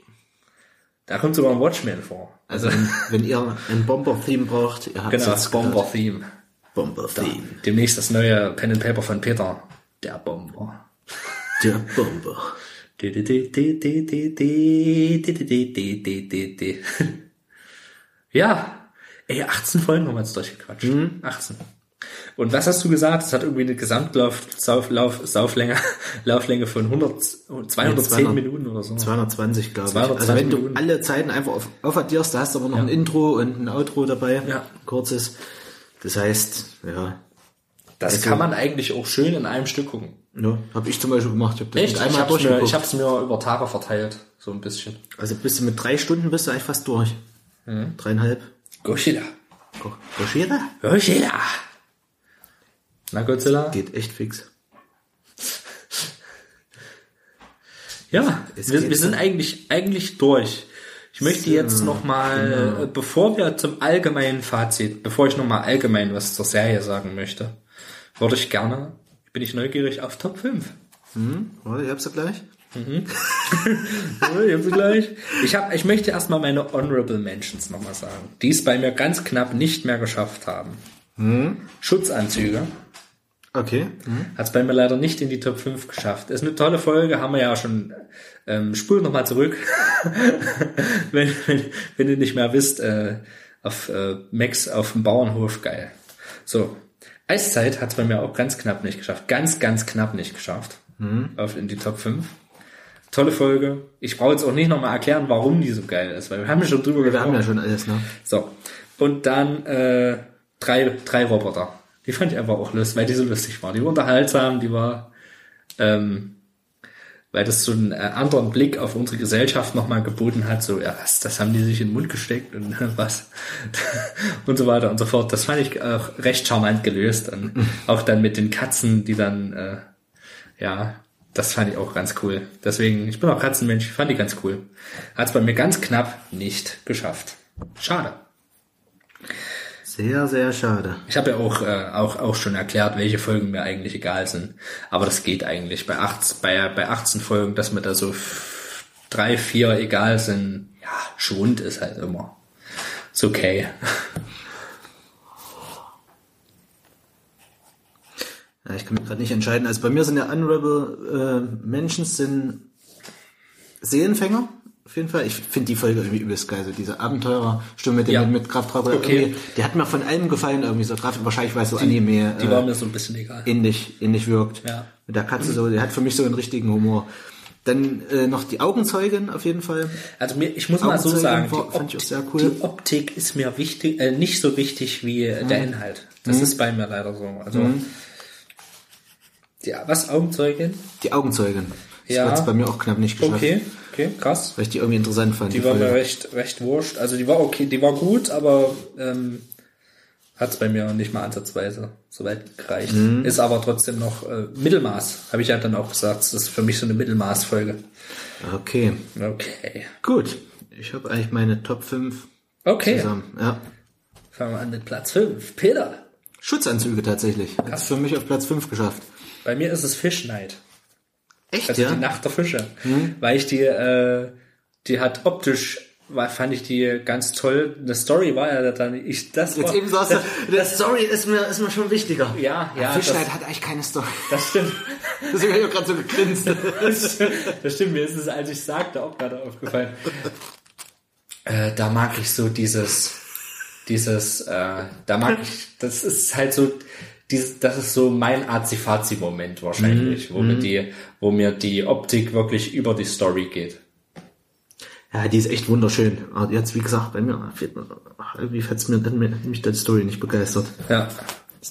Da kommt sogar ein Watchmen vor. Also wenn, wenn ihr ein Bomber-Theme braucht, ihr habt Genau, das Bomber-Theme. Bomber-Theme. Demnächst das neue Pen and Paper von Peter. Der Bomber. Der Bomber. Ja, ey, 18 Folgen haben wir jetzt durchgequatscht. 18. Und was hast du gesagt? Es hat irgendwie eine Gesamtlauf, Sauflänge, Lauflänge von 100, 210 200 Minuten oder so. 220, glaube ich. 220 Also wenn du Minuten. alle Zeiten einfach auf, aufaddierst, da hast du aber noch ein Intro und ein Outro dabei. Ja. Ein kurzes. Das heißt, ja, Das Also- kann man eigentlich auch schön in einem Stück gucken. ja habe ich zum Beispiel gemacht. Ich habe das Echt? Ich einmal hab's, mir, durchgeguckt. ich hab's mir über Tage verteilt. So ein bisschen. also bist du mit drei Stunden bist du eigentlich fast durch. Mhm. Dreieinhalb. Godzilla. Go- Goshira? Godzilla. Na, Godzilla? Geht echt fix. Ja, Es wir, wir sind so. eigentlich, eigentlich durch. Ich möchte jetzt noch mal, genau. äh, bevor wir zum allgemeinen Fazit, bevor ich noch mal allgemein was zur Serie sagen möchte, würde ich gerne, bin ich neugierig auf Top 5. Warte, ich hab's ja gleich. Ja, ich hab's gleich. Ich, hab, ich möchte erstmal meine Honorable Mentions nochmal sagen, die es bei mir ganz knapp nicht mehr geschafft haben. Schutzanzüge. Okay. Hat es bei mir leider nicht in die Top 5 geschafft. Ist eine tolle Folge, haben wir ja schon. Ähm, spul nochmal zurück. wenn, wenn, wenn ihr nicht mehr wisst, äh, auf äh, Max auf dem Bauernhof, geil. So, Eiszeit hat es bei mir auch ganz knapp nicht geschafft. Ganz, ganz knapp nicht geschafft. Auf in die Top 5. Tolle Folge. Ich brauche jetzt auch nicht nochmal erklären, warum die so geil ist, weil wir haben ja schon drüber Wir haben ja gesprochen. schon alles, ne? So. Und dann äh, drei, drei Roboter. Die fand ich einfach auch lustig, weil die so lustig war. Die war unterhaltsam, die war, ähm, weil das so einen äh, anderen Blick auf unsere Gesellschaft nochmal geboten hat. So, ja, was, das haben die sich in den Mund gesteckt und was und so weiter und so fort. Das fand ich auch recht charmant gelöst. Und auch dann mit den Katzen, die dann, äh, ja, das fand ich auch ganz cool. Deswegen, ich bin auch Katzenmensch, ich fand die ganz cool. Hat es bei mir ganz knapp nicht geschafft. Schade. Sehr, sehr schade. Ich habe ja auch, äh, auch, auch schon erklärt, welche Folgen mir eigentlich egal sind. Aber das geht eigentlich. Bei, 18, bei, bei 18 Folgen, dass mir da so drei, vier egal sind, ja, Schwund ist halt immer. Ist okay. Ja, ich kann mich gerade nicht entscheiden. Also bei mir sind ja Honorable äh, Mentions sind Seelenfänger. Auf jeden Fall. Ich finde die Folge irgendwie übelst geil. So diese Abenteurer-Stimme mit dem Ja. mit, mit Kraft. Okay. Die hat mir von allem gefallen irgendwie so. Kraft, wahrscheinlich weil es so Anime Die äh, war mir so ein bisschen egal. ähnlich, ähnlich wirkt. Ja. Mit der Katze so, die hat für mich so einen richtigen Humor. Dann äh, noch die Augenzeugin auf jeden Fall. Also mir, ich muss mal so sagen, war- die, fand ich auch sehr cool. die Optik ist mir wichtig, äh, nicht so wichtig wie äh, Mhm. der Inhalt. Das ist bei mir leider so. Also die, was Augenzeugin? Die Augenzeugin. Das Ja. hat's bei mir auch knapp nicht geschafft. Okay, okay, krass. Weil ich die irgendwie interessant fand. Die war mir Folge. recht, recht wurscht. Also die war okay, die war gut, aber ähm, hat es bei mir nicht mal ansatzweise so weit gereicht. Mhm. Ist aber trotzdem noch äh, Mittelmaß, habe ich ja dann auch gesagt. Das ist für mich so eine Mittelmaßfolge. Okay. Okay. Gut. Ich habe eigentlich meine Top 5 Okay. zusammen. Ja. Fangen wir an mit Platz 5. Peter. Schutzanzüge tatsächlich. Hat für mich auf Platz 5 geschafft. Bei mir ist es Fish Night. Echt, Also ja? die Nacht der Fische. Weil ich die, äh, die hat optisch, war, fand ich die ganz toll. Eine Story war ja dann, ich, das Jetzt war, eben sagst du, der Story ist mir, ist mir schon wichtiger. Ja, ja, Fischleid das- hat eigentlich keine Story. das stimmt. Deswegen habe ich auch gerade so gegrinst. das stimmt, mir ist es, als ich sagte, auch gerade aufgefallen. Äh, da mag ich so dieses, dieses, äh, da mag ich, das ist halt so, dieses, das ist so mein Azi-Fazi-Moment wahrscheinlich, wo mir die, wo mir die Optik wirklich über die Story geht. Ja, die ist echt wunderschön. Aber jetzt, wie gesagt, bei mir fehlt mir, ach, irgendwie hat's mir dann mich die Story nicht begeistert. Ja,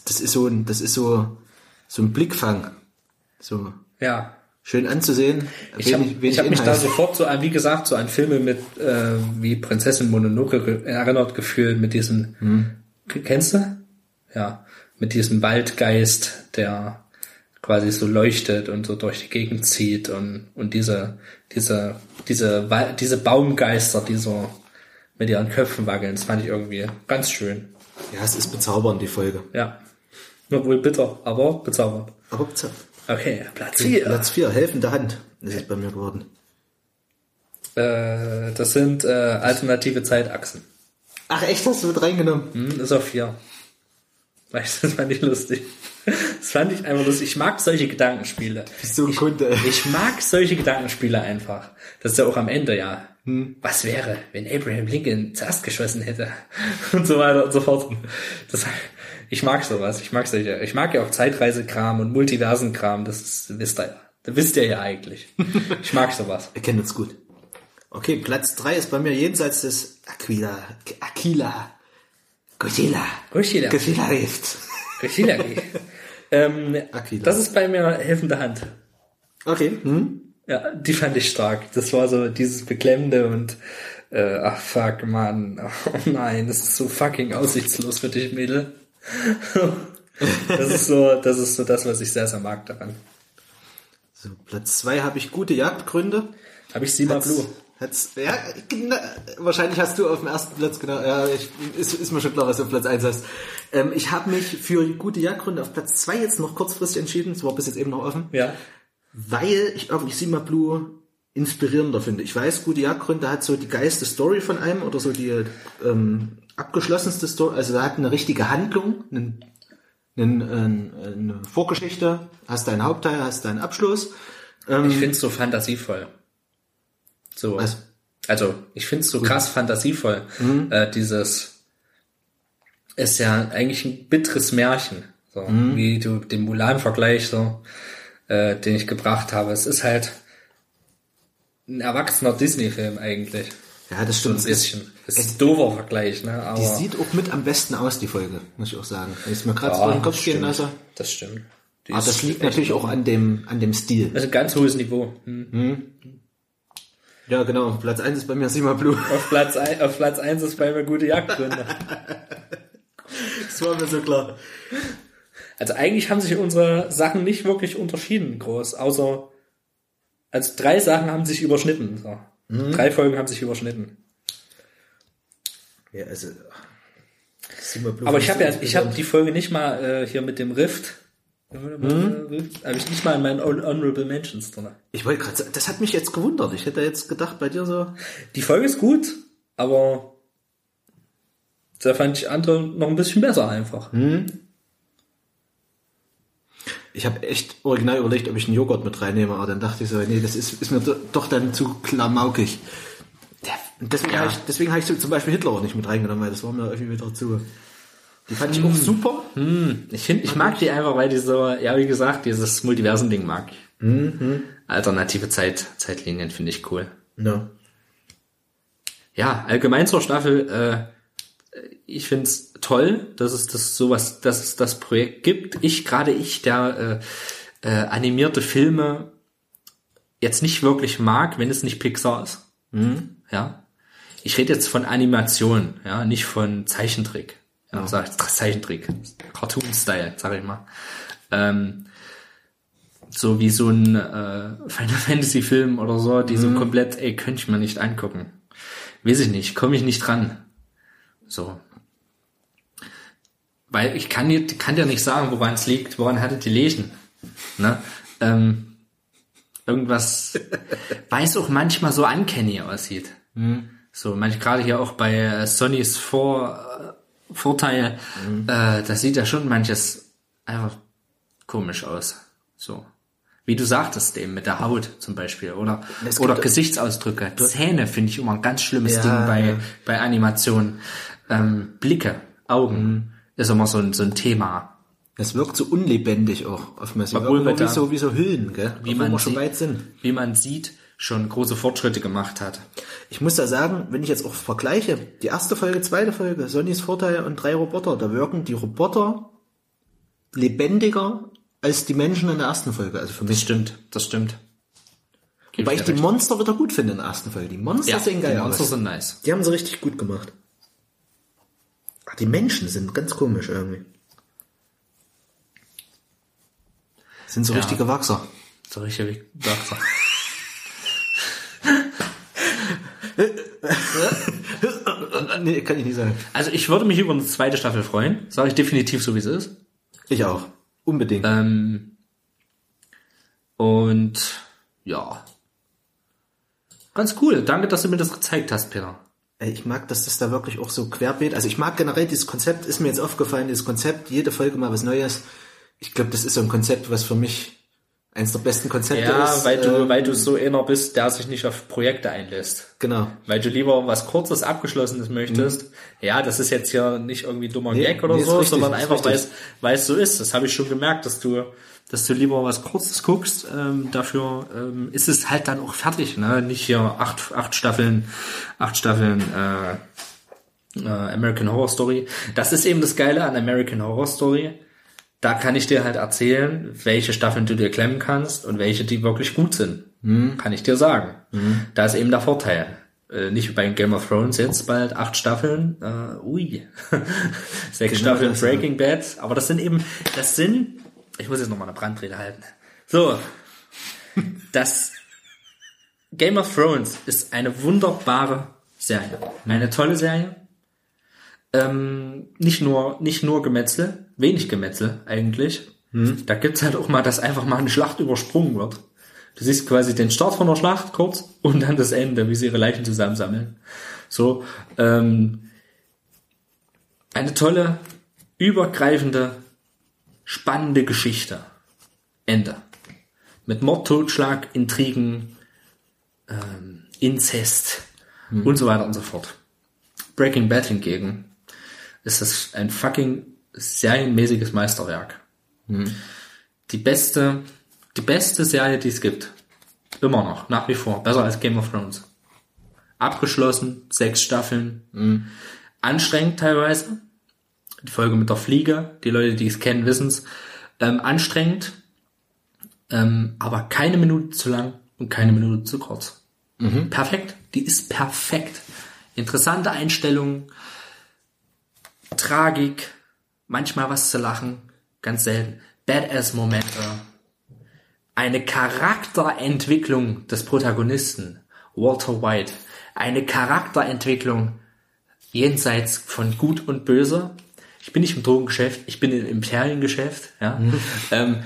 Das ist so ein, das ist so, so ein Blickfang. So ja. schön anzusehen. Ich habe ich hab mich da sofort so an, wie gesagt, so an Filme mit, äh, wie Prinzessin Mononoke erinnert gefühlt mit diesen, K- kennst du? Ja, mit diesem Waldgeist, der quasi so leuchtet und so durch die Gegend zieht und, und diese, diese, diese, diese Baumgeister, die so mit ihren Köpfen wackeln, das fand ich irgendwie ganz schön. Ja, es ist bezaubernd, die Folge. Ja. Nur wohl bitter, aber bezaubernd. Aber bezaubernd. Okay, Platz 4. Platz 4, helfende Hand ist bei mir geworden. Äh, das sind äh, alternative Zeitachsen. Ach echt, hast du mit reingenommen? Hm, ist auf 4. Weißt du, das fand ich lustig. Das fand ich einfach lustig. Ich mag solche Gedankenspiele. Bist ich, Kunde? Ich mag solche Gedankenspiele einfach. Das ist ja auch am Ende, ja. Hm. Was wäre, wenn Abraham Lincoln zuerst geschossen hätte? Und so weiter und so fort. Das, ich mag sowas. Ich mag solche. Ich mag ja auch Zeitreisekram und Multiversenkram. Das ist, wisst ihr ja. Das wisst ihr ja eigentlich. Ich mag sowas. Wir kennen uns gut. Okay, Platz 3 ist bei mir jenseits des Aquila, Aquila Godzilla, Godzilla. Godzilla Rift. Hillary. ähm, Aquila. das ist bei mir helfende Hand. Okay, hm? Ja, die fand ich stark. Das war so dieses Beklemmende und äh, ach fuck, Mann. Oh nein, das ist so fucking aussichtslos für dich, Mädel. das ist so, das ist so das, was ich sehr, sehr mag daran. So, Platz 2 habe ich gute Jagdgründe. Habe ich Sima Blue. Hat's, ja, gena- wahrscheinlich hast du auf dem ersten Platz, genau, ja, ich, ist, ist mir schon klar, was du auf Platz 1 hast. Ähm, ich habe mich für gute Jagdgründe auf Platz 2 jetzt noch kurzfristig entschieden, das war bis jetzt eben noch offen, Ja. weil ich irgendwie Sima Blue inspirierender finde. Ich weiß, gute Jagdgründe hat so die geilste Story von einem oder so die ähm, abgeschlossenste Story, also da hat eine richtige Handlung, einen, einen, einen, eine Vorgeschichte, hast deinen Hauptteil, hast deinen Abschluss. Ich finde es so fantasievoll. So. Was? Also, ich finde es so krass fantasievoll. Äh, dieses ist ja eigentlich ein bitteres Märchen. So, wie du den Mulan-Vergleich, so, äh, den ich gebracht habe. Es ist halt ein erwachsener Disney-Film eigentlich. Ja, das So ein stimmt. Es ist- bisschen. Es ist ein doofer Vergleich, ne? Aber Die sieht auch mit am besten aus, die Folge, muss ich auch sagen. Wenn ich mir gerade Ja, so den Kopf das gehen lasse. Das stimmt. Die Aber das liegt natürlich auch an dem, an dem Stil. Das ist ein ganz hohes Niveau. Hm. Ja, genau. Platz 1 ist bei mir Sima Blue. Auf Platz, ein, auf Platz eins ist bei mir gute Jagdgründe. Das war mir so klar. Also eigentlich haben sich unsere Sachen nicht wirklich unterschieden groß, außer also drei Sachen haben sich überschnitten. So. Drei Folgen haben sich überschnitten. Ja, also. Aber ich habe ja, ich habe die Folge nicht mal äh, hier mit dem Rift. Habe ich nicht mal in meinen Hon- Honorable Mentions drin. Ich wollte gerade sagen, das hat mich jetzt gewundert. Ich hätte jetzt gedacht, bei dir so. Die Folge ist gut, aber da fand ich andere noch ein bisschen besser einfach. Ich habe echt original überlegt, ob ich einen Joghurt mit reinnehme, aber dann dachte ich so, nee, das ist, ist mir do- doch dann zu klamaukig. Deswegen Ja. habe ich, deswegen habe ich so zum Beispiel Hitler auch nicht mit reingenommen, weil das war mir irgendwie wieder zu. Die fand ich auch super. Ich finde, ich mag die einfach, weil die so, ja, wie gesagt, dieses Multiversen-Ding mag. ich. Alternative Zeit, Zeitlinien finde ich cool. Ja. Ja, allgemein zur Staffel, äh, ich find's toll, dass es das sowas, dass es das Projekt gibt. Ich, gerade ich, der äh, äh, animierte Filme jetzt nicht wirklich mag, wenn es nicht Pixar ist. Ja. Ich rede jetzt von Animation, ja, nicht von Zeichentrick. Ja. Und sagt Zeichentrick, Cartoon-Style, sag ich mal. Ähm, so wie so ein äh, Final Fantasy Film oder so, die mhm. so komplett, ey, könnte ich mir nicht angucken. Weiß ich nicht, komme ich nicht dran. So. Weil ich kann dir, kann dir nicht sagen, woran es liegt, woran hatte die Lesen. Ne? Ähm, irgendwas, weil es auch manchmal so ankennig aussieht. Mhm. So, manchmal gerade hier auch bei äh, Sonny's 4 Vorteil. Mhm. Äh, da sieht ja schon manches einfach komisch aus. So. Wie du sagtest eben, mit der Haut zum Beispiel, oder? Oder Gesichtsausdrücke. Zähne finde ich immer ein ganz schlimmes ja, Ding bei, ja. bei Animationen. Ähm, Blicke, Augen mhm. ist immer so ein, so ein Thema. Es wirkt so unlebendig auch oftmals. Obwohl wir da, so, wie so Hüllen, gell? Wie Obwohl man, schon sieht, weit sind. Wie man sieht, schon große Fortschritte gemacht hat. Ich muss da sagen, wenn ich jetzt auch vergleiche, die erste Folge, zweite Folge, Sonnys Vorteil und drei Roboter, da wirken die Roboter lebendiger als die Menschen in der ersten Folge. Also für Das mich. stimmt, das stimmt. Geb Weil ich die recht. Monster wieder gut finde in der ersten Folge. Die Monster ja, sehen geil die Monster aus. sind nice. Die haben sie richtig gut gemacht. Ach, die Menschen sind ganz komisch irgendwie. Sind so Ja. richtige Wachser. So richtig wie Wachser. nee, kann ich nicht sagen. Also ich würde mich über eine zweite Staffel freuen. Sage ich definitiv so, wie es ist. Ich auch. Unbedingt. Ähm, und ja. Ganz cool. Danke, dass du mir das gezeigt hast, Peter. Ich mag, dass das da wirklich auch so querbeet. Also ich mag generell dieses Konzept, ist mir jetzt aufgefallen, dieses Konzept, jede Folge mal was Neues. Ich glaube, das ist so ein Konzept, was für mich eins der besten Konzepte Ja, ist. weil du, ähm, weil du so einer bist, der sich nicht auf Projekte einlässt. Genau. Weil du lieber was Kurzes, Abgeschlossenes möchtest. Ja, das ist jetzt hier nicht irgendwie dummer Nee, Gag oder nee, so, richtig, sondern einfach, weil es, weil es so ist. Das habe ich schon gemerkt, dass du, dass du lieber was Kurzes guckst. Ähm, dafür ähm, ist es halt dann auch fertig. Ne? Nicht hier acht, acht Staffeln, acht Staffeln äh, äh, American Horror Story. Das ist eben das Geile an American Horror Story. Da kann ich dir halt erzählen, welche Staffeln du dir klemmen kannst und welche, die wirklich gut sind. Kann ich dir sagen. Da ist eben der Vorteil. Äh, nicht wie bei Game of Thrones jetzt bald acht Staffeln. Äh, ui. Sechs Genau Staffeln. Breaking Bad. Aber das sind eben, das sind, ich muss jetzt noch mal eine Brandrede halten. So. Das Game of Thrones ist eine wunderbare Serie. Eine tolle Serie. Ähm, nicht nur, nicht nur Gemetzel, wenig Gemetzel eigentlich. Da gibt's halt auch mal, dass einfach mal eine Schlacht übersprungen wird. Du siehst quasi den Start von der Schlacht kurz und dann das Ende, wie sie ihre Leichen zusammensammeln. So, ähm, eine tolle, übergreifende, spannende Geschichte. Ende. Mit Mord, Totschlag, Intrigen, ähm, Inzest und so weiter und so fort. Breaking Bad hingegen ist das ein fucking serienmäßiges Meisterwerk. Die beste, die beste Serie, die es gibt. Immer noch, nach wie vor. Besser als Game of Thrones. Abgeschlossen, sechs Staffeln. Anstrengend teilweise. Die Folge mit der Fliege, die Leute, die es kennen, wissen's. Ähm, anstrengend, ähm, aber keine Minute zu lang und keine Minute zu kurz. Perfekt. Die ist perfekt. Interessante Einstellung, Tragik, manchmal was zu lachen, ganz selten. Badass-Momente, eine Charakterentwicklung des Protagonisten, Walter White, eine Charakterentwicklung jenseits von Gut und Böse. Ich bin nicht im Drogengeschäft, ich bin im Imperiengeschäft, ja. ähm,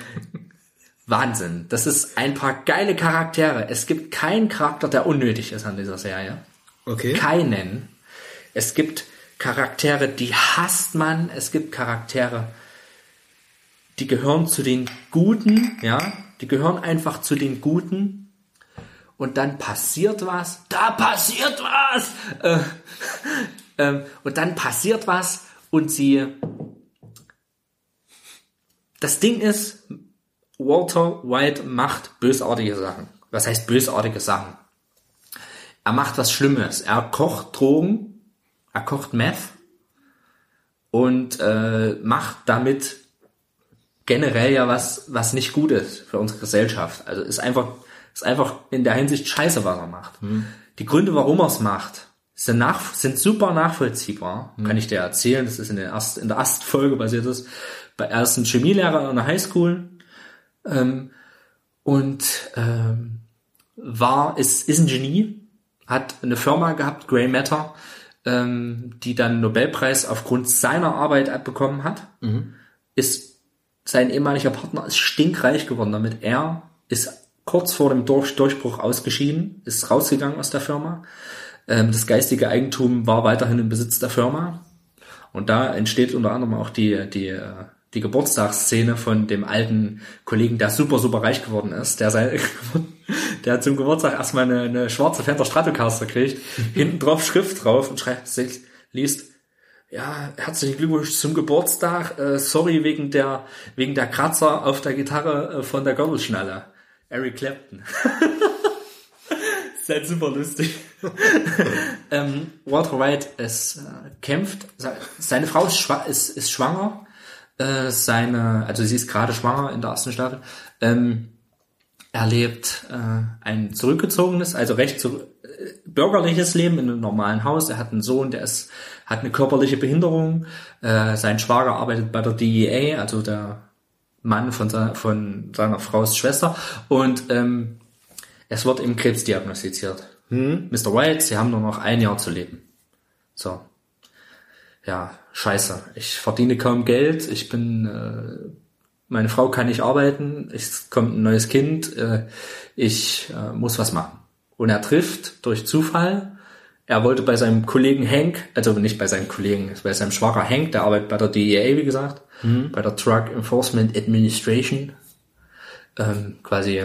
Wahnsinn. Das ist ein paar geile Charaktere. Es gibt keinen Charakter, der unnötig ist an dieser Serie. Okay. Keinen. Es gibt Charaktere, die hasst man. Es gibt Charaktere, die gehören zu den Guten, ja, die gehören einfach zu den Guten. Und dann passiert was, da passiert was, äh, ähm, und dann passiert was und sie, das Ding ist, Walter White macht bösartige Sachen. Was heißt bösartige Sachen? Er macht was Schlimmes. Er kocht Drogen, er kocht Meth und äh, macht damit generell ja was, was nicht gut ist für unsere Gesellschaft. Also ist einfach, ist einfach in der Hinsicht scheiße, was er macht. Die Gründe, warum er es macht, sind, nach, sind super nachvollziehbar. Kann ich dir erzählen. Das ist in der ersten, in der ersten Folge passiert ist. Bei er ist ein Chemielehrer an der Highschool. Ähm, und ähm, war, ist, ist ein Genie, hat eine Firma gehabt, Grey Matter, ähm, die dann Nobelpreis aufgrund seiner Arbeit abbekommen hat. Ist sein ehemaliger Partner ist stinkreich geworden damit. Er ist kurz vor dem Durch Durchbruch ausgeschieden, ist rausgegangen aus der Firma. Ähm, das geistige Eigentum war weiterhin im Besitz der Firma. Und da entsteht unter anderem auch die, die, äh, die Geburtstagsszene von dem alten Kollegen, der super, super reich geworden ist, der sein, der zum Geburtstag erstmal eine, eine schwarze Fender Stratocaster kriegt, hinten drauf Schrift drauf und schreibt sich, liest, ja, herzlichen Glückwunsch zum Geburtstag, äh, sorry wegen der, wegen der Kratzer auf der Gitarre äh, von der Gürtelschnalle. Eric Clapton. halt super lustig. ähm, Walter White es äh, kämpft, seine Frau ist, ist, ist schwanger, äh, seine, also sie ist gerade schwanger in der ersten Staffel, ähm, er lebt äh, ein zurückgezogenes, also recht zu, äh, bürgerliches Leben in einem normalen Haus. Er hat einen Sohn, der ist, hat eine körperliche Behinderung. Äh, sein Schwager arbeitet bei der DEA, also der Mann von, seiner, von seiner Frau's Schwester. Und ähm, es wird ihm Krebs diagnostiziert. Mr. White, Sie haben nur noch ein Jahr zu leben. So. Ja, scheiße. Ich verdiene kaum Geld. Ich bin, äh, meine Frau kann nicht arbeiten. Es kommt ein neues Kind. Äh, ich äh, muss was machen. Und er trifft durch Zufall. Er wollte bei seinem Kollegen Hank, also nicht bei seinem Kollegen, bei seinem Schwager Hank, der arbeitet bei der DEA, wie gesagt, bei der Drug Enforcement Administration, ähm, quasi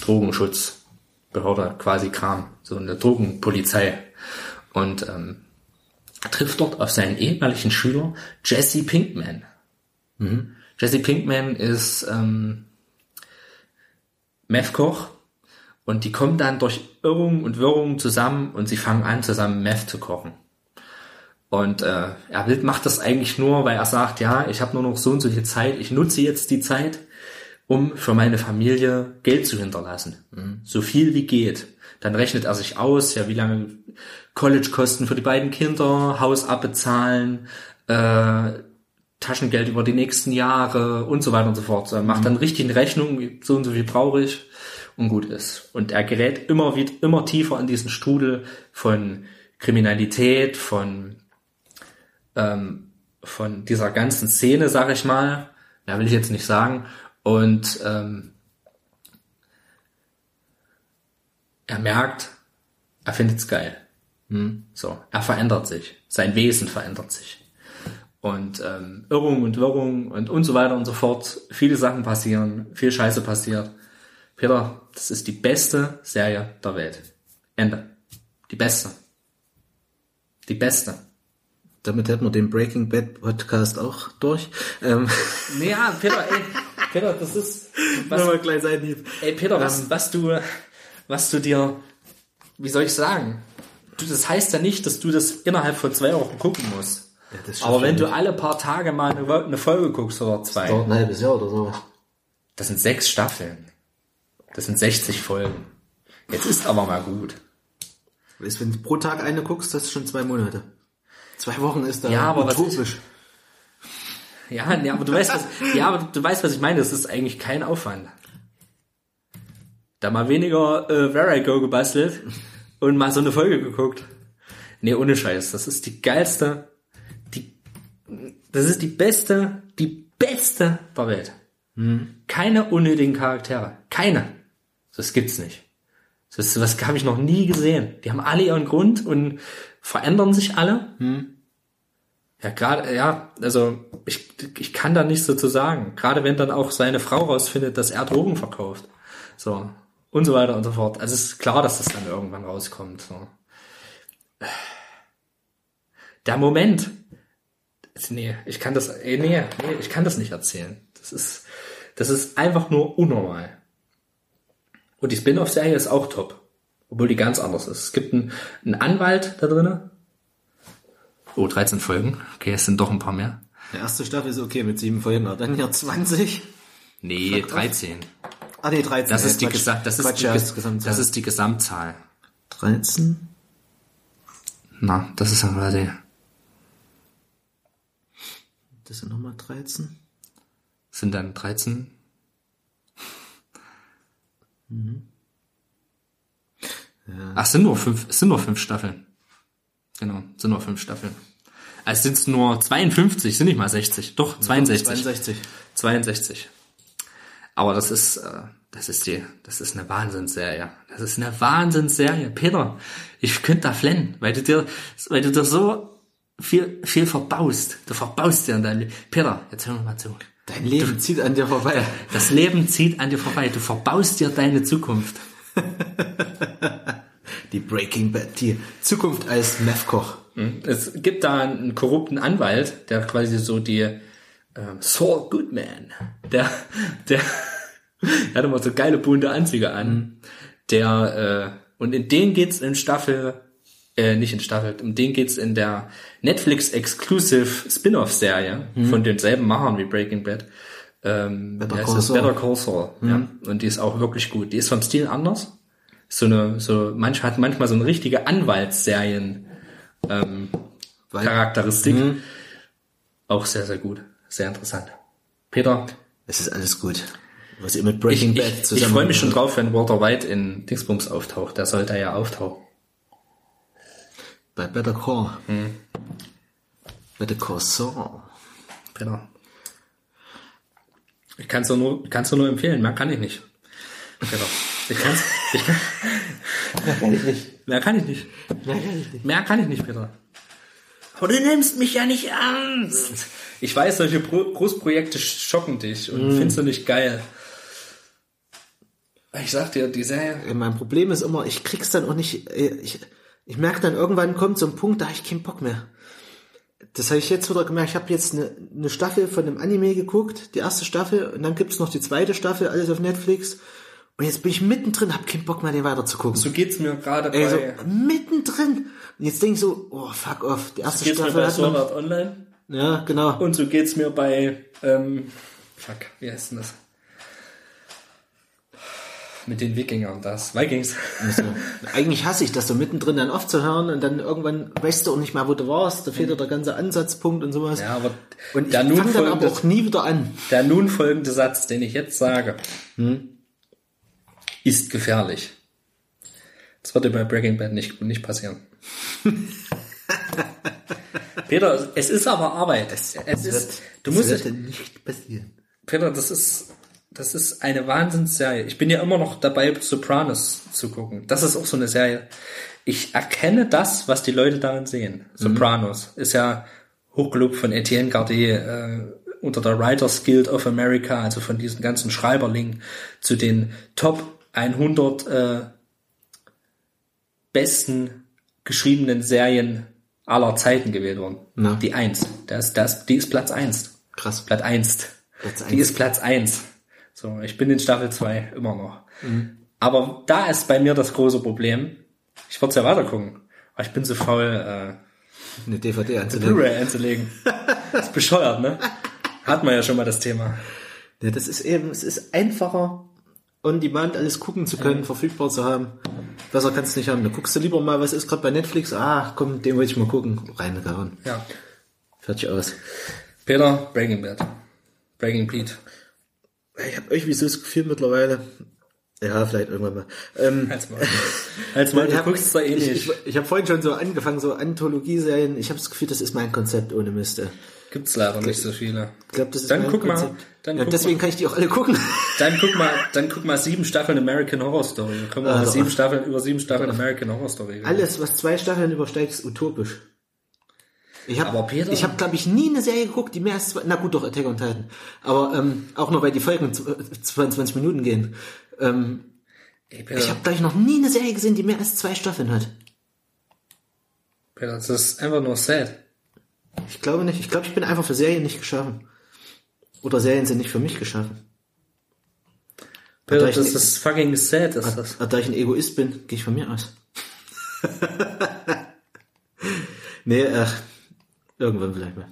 Drogenschutzbehörde, quasi Kram, so eine Drogenpolizei. Und ähm, trifft dort auf seinen ehemaligen Schüler Jesse Pinkman. Jesse Pinkman ist ähm, Meth-Koch und die kommen dann durch Irrungen und Wirrungen zusammen und sie fangen an, zusammen Meth zu kochen. Und äh, er will, macht das eigentlich nur, weil er sagt, ja, ich habe nur noch so und so viel Zeit, ich nutze jetzt die Zeit, um für meine Familie Geld zu hinterlassen. So viel wie geht. Dann rechnet er sich aus, ja, wie lange College-Kosten für die beiden Kinder, Haus abbezahlen, äh, Taschengeld über die nächsten Jahre und so weiter und so fort. Er macht dann richtig eine Rechnung, so und so viel brauche ich und gut ist. Und er gerät immer wieder, immer tiefer in diesen Strudel von Kriminalität, von, ähm, von dieser ganzen Szene, sag ich mal. Ja, will ich jetzt nicht sagen. Und ähm, er merkt, er findet's geil. So, er verändert sich. Sein Wesen verändert sich. Und ähm, Irrung und Wirrung und, und so weiter und so fort. Viele Sachen passieren, viel Scheiße passiert. Peter, das ist die beste Serie der Welt. Ende. Die beste. Die beste. Damit hätten wir den Breaking Bad Podcast auch durch. Ähm, Naja, Peter, ey, Peter, das ist. Was, Nochmal gleich ey, Peter, was, was du, was du dir, wie soll ich sagen? Das heißt ja nicht, dass du das innerhalb von zwei Wochen gucken musst. Ja, das Aber wenn du nicht. alle paar Tage mal eine, eine Folge guckst oder zwei, Dauert ein halbes Jahr oder so. das sind sechs Staffeln. Das sind 60 Folgen. Jetzt ist aber mal gut. Weißt, wenn du pro Tag eine guckst, das ist schon zwei Monate. Zwei Wochen ist da Ja, aber utopisch. Ja, nee, aber du weißt, was, ja, aber du weißt, was ich meine. Das ist eigentlich kein Aufwand. Da mal weniger äh, Verigo gebastelt und mal so eine Folge geguckt. Nee, ohne Scheiß. Das ist die geilste, die, das ist die beste, die beste der Welt. Keine unnötigen Charaktere. Keine. Das gibt's nicht. Das, das habe ich noch nie gesehen. Die haben alle ihren Grund und verändern sich alle. Ja, gerade, ja, also ich, ich kann da nichts dazu sagen. Gerade wenn dann auch seine Frau rausfindet, dass er Drogen verkauft. So. Und so weiter und so fort. Also es ist klar, dass das dann irgendwann rauskommt. So. Der Moment. Nee, ich kann das, eh, nee, nee, ich kann das nicht erzählen. Das ist, das ist einfach nur unnormal. Und die Spin-off-Serie ist auch top. Obwohl die ganz anders ist. Es gibt einen, einen Anwalt da drinnen. Oh, 13 Folgen. Okay, es sind doch ein paar mehr. Die erste Staffel ist okay mit sieben Folgen, aber dann hier 20. Nee, 13. Ah, nee, 13. Das ist die. Gesa das ist die, ja, das ist die Gesamtzahl. 13? Na, das ist aber die, Das sind nochmal 13. sind dann 13. Ach, es sind nur fünf, sind nur fünf Staffeln. Genau, es sind nur fünf Staffeln. Also sind es nur 52, sind nicht mal 60. Doch, 62. 62. 62. Aber das ist, äh, das ist die, das ist eine Wahnsinnsserie. Das ist eine Wahnsinnsserie. Peter, ich könnte da flennen, weil du dir, weil du dir so viel, viel verbaust. Du verbaust dir an dein Leben. Peter, jetzt hör mir mal zu. Dein Leben zieht an dir vorbei. Das Leben zieht an dir vorbei. Du verbaust dir deine Zukunft. Die Breaking Bad, die Zukunft als Meth-Koch. Es gibt da einen korrupten Anwalt, der quasi so die ähm, Saul Goodman, der, der, der hat immer so geile bunte Anzüge an. Der äh, und in den geht's in Staffel, äh, nicht in Staffel, um den geht's in der Netflix Exclusive Spin-off-Serie von denselben Machern wie Breaking Bad. Ähm, Better Call? Saul. Better Call Saul. Ja. Und die ist auch wirklich gut. Die ist vom Stil anders. So eine, so manch hat manchmal so eine richtige Anwaltsserien ähm, Charakteristik. Auch sehr, sehr gut. Sehr interessant. Peter, Es ist alles gut. Was ihr mit ich, Breaking ich, Bad ich zusammen. freue mich schon drauf, wenn Walter White in Dingsbums auftaucht. Der sollte ja auftauchen. Bei Better Call. Better Call Saul. Peter. Ich kann es nur, kann's nur empfehlen. Mehr kann ich nicht. Peter. Ich kann's, ich kann, Mehr kann ich nicht. mehr kann ich nicht. Mehr kann ich nicht. Mehr kann ich nicht, Peter. Aber du nimmst mich ja nicht ernst. Ich weiß, solche Pro Großprojekte schocken dich und findest du nicht geil. Ich sag dir, die Serie. Mein Problem ist immer, ich krieg's dann auch nicht, äh, ich, ich merke dann irgendwann kommt so ein Punkt, da habe ich keinen Bock mehr. Das habe ich jetzt wieder gemerkt. Ich habe jetzt eine, eine Staffel von einem Anime geguckt, die erste Staffel, und dann gibt's noch die zweite Staffel, alles auf Netflix. Und jetzt bin ich mittendrin, hab keinen Bock mehr, den weiter zu gucken. So geht's mir gerade bei, Ey, so mittendrin. Und jetzt denke ich so, oh fuck off, die erste geht's mir Staffel bei hat Art Online Ja, genau. und so geht's mir bei, ähm, fuck, wie heißt denn das? Mit den Wikingern, das. Vikings. Also, eigentlich hasse ich das so mittendrin dann aufzuhören und dann irgendwann weißt du auch nicht mehr, wo du warst, da fehlt dir der ganze Ansatzpunkt und sowas. Ja, aber und ich der nun fange dann aber folgende- auch nie wieder an. Der nun folgende Satz, den ich jetzt sage, Hm? ist gefährlich. Das würde bei Breaking Bad nicht, nicht passieren. Peter, es ist aber Arbeit. Es, es ist, du musst, das wird nicht passieren. Peter, das ist, das ist eine Wahnsinnsserie. Ich bin ja immer noch dabei, Sopranos zu gucken. Das ist auch so eine Serie. Ich erkenne das, was die Leute darin sehen. Sopranos ist ja hochgelobt von Etienne Gardet äh, unter der Writers Guild of America, also von diesen ganzen Schreiberlingen zu den Top 100 äh, besten geschriebenen Serien aller Zeiten gewählt worden. Na. Die Eins. Das, das, die ist Platz eins. Krass. Platz eins. Platz Die eins. ist Platz eins. So, ich bin in Staffel 2 immer noch. Mhm. Aber da ist bei mir das große Problem. Ich würde ja weiter gucken. Aber ich bin so faul, äh, Eine DVD anzulegen. Blu-ray einzulegen. Das ist bescheuert, ne? Hat man ja schon mal das Thema. Ja, das ist eben, es ist einfacher, on demand alles gucken zu können, verfügbar zu haben. Besser kannst du nicht haben. Da guckst du lieber mal, was ist gerade bei Netflix? Ah, komm, den wollte ich mal gucken. Reingehauen. Ja. Fertig aus. Peter, Breaking Bad. Breaking Pete. Ich habe irgendwie so das Gefühl mittlerweile. Ja, vielleicht irgendwann mal. Ähm, Halt's mal. Halt's mal, ich du hab- guckst zwar eh ich, nicht. ich, ich habe vorhin schon so angefangen, so Anthologieserien. Ich habe das Gefühl, das ist mein Konzept ohne Mist. Gibt's leider nicht so viele. Ich glaube, das ist Dann guck mal, dann ja, guck deswegen mal. kann ich die auch alle gucken. Dann guck mal, dann guck mal sieben Staffeln American Horror Story. Dann können wir doch. sieben Staffeln, über sieben Staffeln American Horror Story reden. Alles, was zwei Staffeln übersteigt, ist utopisch. Ich habe, ich habe, glaube ich, nie eine Serie geguckt, die mehr als zwei, na gut, doch Attack on Titan, aber ähm, auch nur weil die Folgen z- äh, 22 Minuten gehen. Ähm, Peter, ich habe, glaube ich, noch nie eine Serie gesehen, die mehr als zwei Staffeln hat. Peter, das ist einfach nur sad. Ich glaube nicht. Ich glaube, ich bin einfach für Serien nicht geschaffen. Oder Serien sind nicht für mich geschaffen. Da ich das ne- ist fucking sad, ist das. Da ich ein Egoist bin, gehe ich von mir aus. nee, äh, irgendwann vielleicht mal.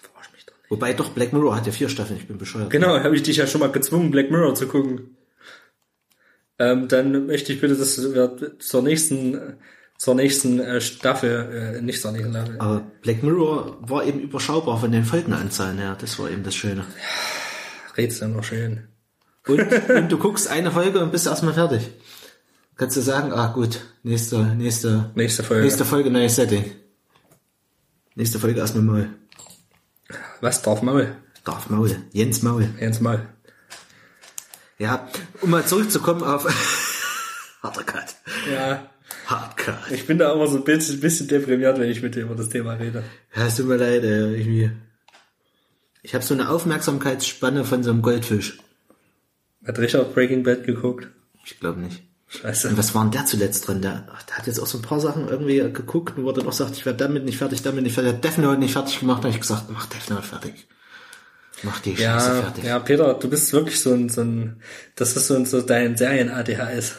Verarsch mich doch nicht. Wobei doch, Black Mirror hat ja vier Staffeln, ich bin bescheuert. Genau, habe ich dich ja schon mal gezwungen, Black Mirror zu gucken. Ähm, dann möchte ich bitte, dass wir zur nächsten, zur nächsten äh, Staffel, äh, nicht zur nächsten Staffel. Aber Black Mirror war eben überschaubar von den Folgenanzahlen her. Das war eben das Schöne. Red's ja noch schön. Und, und du guckst eine Folge und bist erstmal fertig. Kannst du sagen, ah gut, nächste, nächste, Nächste Folge. nächste Folge, neues Setting. Nächste Folge erstmal Maul. Was darf Maul? Darf Maul. Jens Maul. Jens Maul. Ja, um mal zurückzukommen auf harter Cut. Ja. Hard Cut. Ich bin da immer so ein bisschen, bisschen deprimiert, wenn ich mit dir über das Thema rede. Ja, es tut mir leid, ey, irgendwie. Ich habe so eine Aufmerksamkeitsspanne von so einem Goldfisch. Hat Richard Breaking Bad geguckt? Ich glaube nicht. Scheiße. Und was war denn der zuletzt drin? Der, der hat jetzt auch so ein paar Sachen irgendwie geguckt und er dann auch sagt, ich werde damit nicht fertig, damit nicht fertig. Der hat Death Note nicht fertig gemacht. Da habe ich gesagt, mach Death Note fertig. Mach die Scheiße Ja, fertig. ja, Peter, du bist wirklich so ein, so ein, das ist so, ein, so dein Serien-ADHS.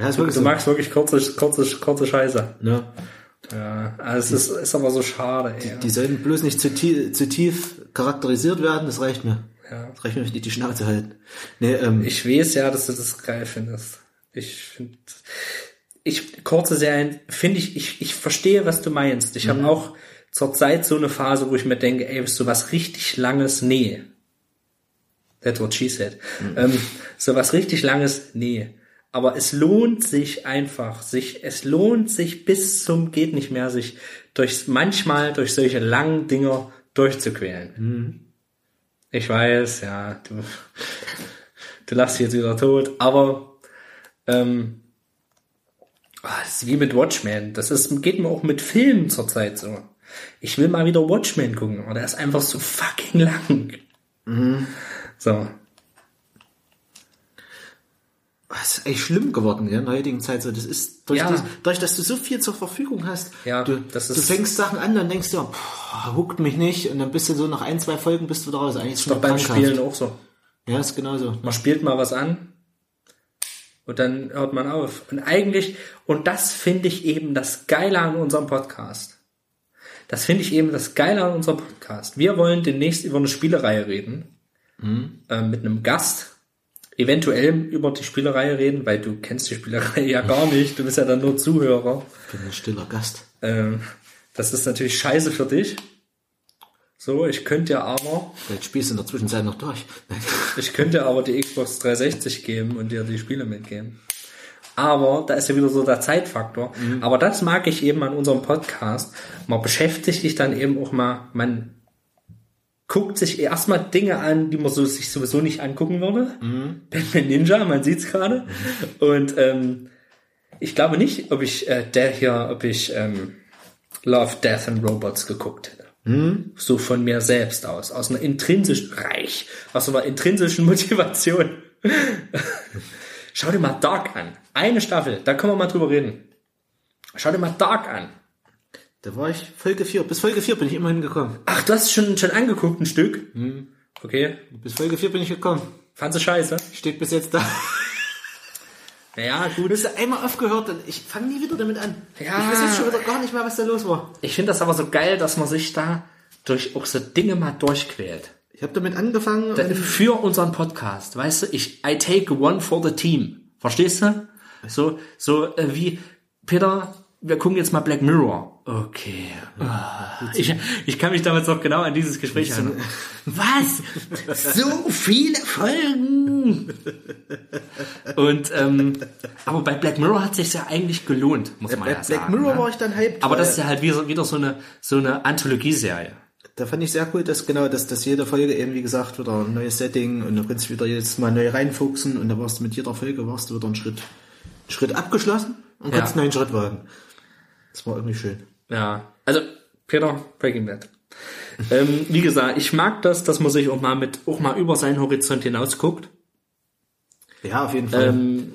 Ja, ist Du, wirklich du so. magst wirklich kurze, kurze, kurze Scheiße. Ne? Ja, also es ist, ist aber so schade, ey. Die sollten bloß nicht zu tief, zu tief charakterisiert werden, das reicht mir. Ja. Das reicht mir, wenn die die Schnauze halten. Nee, ähm, Ich weiß ja, dass du das geil findest. Ich finde, ich, kurze Serien, finde ich, ich, ich verstehe, was du meinst. Ich habe auch zur Zeit so eine Phase, wo ich mir denke, ey, so was richtig langes, nee. That's what she said. Ähm, so was richtig langes, nee. Aber es lohnt sich einfach, sich, es lohnt sich bis zum geht nicht mehr, sich durch, manchmal durch solche langen Dinger durchzuquälen. Ich weiß, ja, du, du lachst jetzt wieder tot, aber ähm, ah, das ist wie mit Watchmen. Das ist, geht mir auch mit Filmen zurzeit so. Ich will mal wieder Watchmen gucken, aber der ist einfach so fucking lang. So. Das ist echt schlimm geworden ja, in der heutigen Zeit. So, das ist durch, Ja. das, durch dass du so viel zur Verfügung hast. Ja, du, das du ist- fängst Sachen an, dann denkst du, ja, pff, huckt mich nicht, und dann bist du so nach ein, zwei Folgen bist du raus. Eigentlich ist Doch beim krankhaft. Spielen auch so. Ja, ist genauso. Man spielt mal was an und dann hört man auf. Und eigentlich, und das finde ich eben das Geile an unserem Podcast. Das finde ich eben das Geile an unserem Podcast. Wir wollen demnächst über eine Spielereihe reden. Äh, mit einem Gast. Eventuell über die Spielereihe reden, weil du kennst die Spielereihe ja gar nicht. Du bist ja dann nur Zuhörer. Ich bin ein stiller Gast. Ähm, das ist natürlich scheiße für dich. So, ich könnte ja aber Vielleicht spielst du in der Zwischenzeit noch durch. Ich könnte aber die Xbox 360 geben und dir die Spiele mitgeben. Aber da ist ja wieder so der Zeitfaktor. Aber das mag ich eben an unserem Podcast. Man beschäftigt sich dann eben auch mal, man guckt sich erstmal Dinge an, die man so, sich sowieso nicht angucken würde. Batman Ninja, man sieht's gerade. Und ähm, ich glaube nicht, ob ich äh, der hier, ob ich ähm, Love, Death and Robots geguckt hätte. So von mir selbst aus, aus einer intrinsischen Reich, aus einer intrinsischen Motivation. Schau dir mal Dark an. Eine Staffel, da können wir mal drüber reden. Schau dir mal Dark an. Da war ich Folge 4. Bis Folge 4 bin ich immerhin gekommen. Ach, du hast schon, schon angeguckt, ein Stück? Okay. Bis Folge 4 bin ich gekommen. Fandst du scheiße? Steht bis jetzt da. Ja, Du gut. hast einmal aufgehört und ich fange nie wieder damit an. Ja. Ich weiß jetzt schon wieder gar nicht mehr, was da los war. Ich finde das aber so geil, dass man sich da durch auch so Dinge mal durchquält. Ich habe damit angefangen Da- Für unseren Podcast, weißt du, ich, I take one for the team. Verstehst du? So, so äh, wie, Peter, wir gucken jetzt mal Black Mirror. Okay. Ah, Ich, ich kann mich damals noch genau an dieses Gespräch erinnern. Was? So viele Folgen? Und, ähm, aber bei Black Mirror hat sich ja eigentlich gelohnt, muss man bei ja Black sagen. Mirror ne? war ich dann hyped. Aber das ist ja halt wieder, wieder so eine, so eine Anthologieserie. Da fand ich sehr cool, dass genau, dass, dass jede Folge eben, wie gesagt, wieder ein neues Setting und du kannst wieder jedes Mal neu reinfuchsen und da warst du mit jeder Folge warst du wieder einen Schritt, einen Schritt abgeschlossen und Ja. kannst einen neuen Schritt wagen. Das war irgendwie schön. Ja, also Peter, Breaking Bad. ähm, wie gesagt, ich mag das, dass man sich auch mal mit auch mal über seinen Horizont hinaus guckt. Ja, auf jeden Fall. Ähm,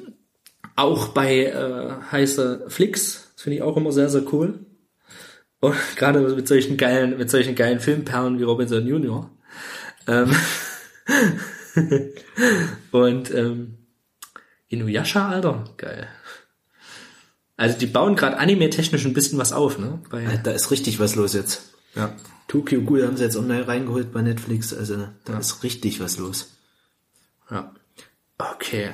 auch bei äh, heiße Flicks, das finde ich auch immer sehr, sehr cool. Und gerade mit solchen geilen, mit solchen geilen Filmperlen wie Robinson Junior. Ähm, und ähm, Inuyasha, Alter, geil. Also die bauen gerade anime-technisch ein bisschen was auf, ne? Bei, da ist richtig was los jetzt. ja. Tokyo Ghoul haben sie jetzt online reingeholt bei Netflix, also da ist richtig was los. Ja. Okay.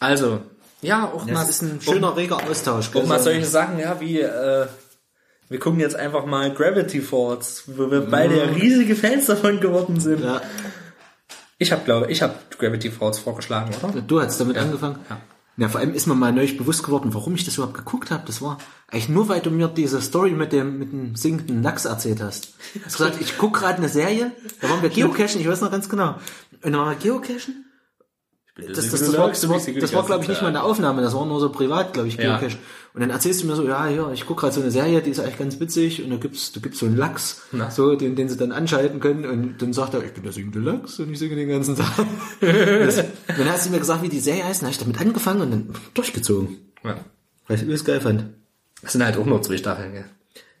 Also, ja, auch mal, Das ist ein schöner, reger Austausch. auch mal So- solche Sachen, ja, wie, äh, wir gucken jetzt einfach mal Gravity Falls, wo wir beide ja riesige Fans davon geworden sind. Ja, Ich habe, glaube ich, habe Gravity Falls vorgeschlagen, oder? du hast damit angefangen. Ja. Ja, vor allem ist mir mal neulich bewusst geworden, warum ich das überhaupt geguckt habe. Das war eigentlich nur, weil du mir diese Story mit dem mit dem sinkenden Lachs erzählt hast. Du hast gesagt, ich guck gerade eine Serie, da waren wir Geocachen, ich weiß noch ganz genau. Und dann waren wir Geocachen das, das, das, war, das war, das war glaube ich, nicht mal eine Aufnahme, das war nur so privat, glaube ich, Ja. Geocache. Und dann erzählst du mir so, ja, ja, ich gucke gerade so eine Serie, die ist eigentlich ganz witzig und da gibt's, du gibst so einen Lachs, Na. so, den, den sie dann anschalten können und dann sagt er, ich bin der singende Lachs und ich singe den ganzen Tag. das, dann hast du mir gesagt, wie die Serie heißt, dann habe ich damit angefangen und dann durchgezogen. Ja. Weil ich das geil fand. Das sind halt auch nur zwei Staffeln, gell?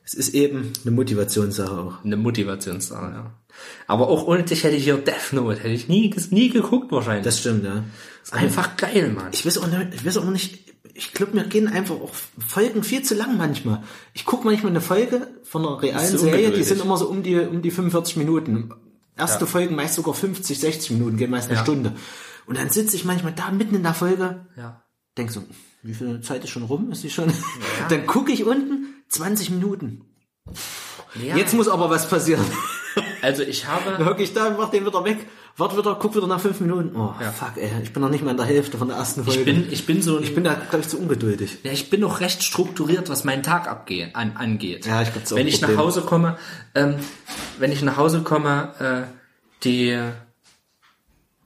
Es ist eben eine Motivationssache auch. Eine Motivationssache, ja. Aber auch ohne dich hätte ich hier Death Note, hätte ich nie, nie geguckt wahrscheinlich. Das stimmt, ja. ist einfach geil, Mann. Ich weiß auch nicht, ich weiß auch nicht, ich glaube, mir gehen einfach auch Folgen viel zu lang manchmal. Ich gucke manchmal eine Folge von einer realen Serie, die sind immer so um die, um die 45 Minuten. Erste Folgen meist sogar 50, 60 Minuten, gehen meist eine Ja. Stunde. Und dann sitze ich manchmal da mitten in der Folge, ja. denk so, wie viel Zeit ist schon rum? Ist die schon? Dann gucke ich unten, 20 Minuten. ja. Jetzt muss aber was passieren. Also ich habe, hocke ich da, mach den wieder weg, wart wieder, guck wieder nach fünf Minuten. Oh, Ja. fuck, ey, ich bin noch nicht mal in der Hälfte von der ersten Folge. ich bin, ich bin so ein, ich bin da, glaube ich, zu ungeduldig. Ja, ich bin noch recht strukturiert, was meinen Tag abgehe, an, angeht. Ja, ich glaub, das ist auch Wenn ich nach. Hause komme, ähm, wenn ich nach Hause komme, äh, die,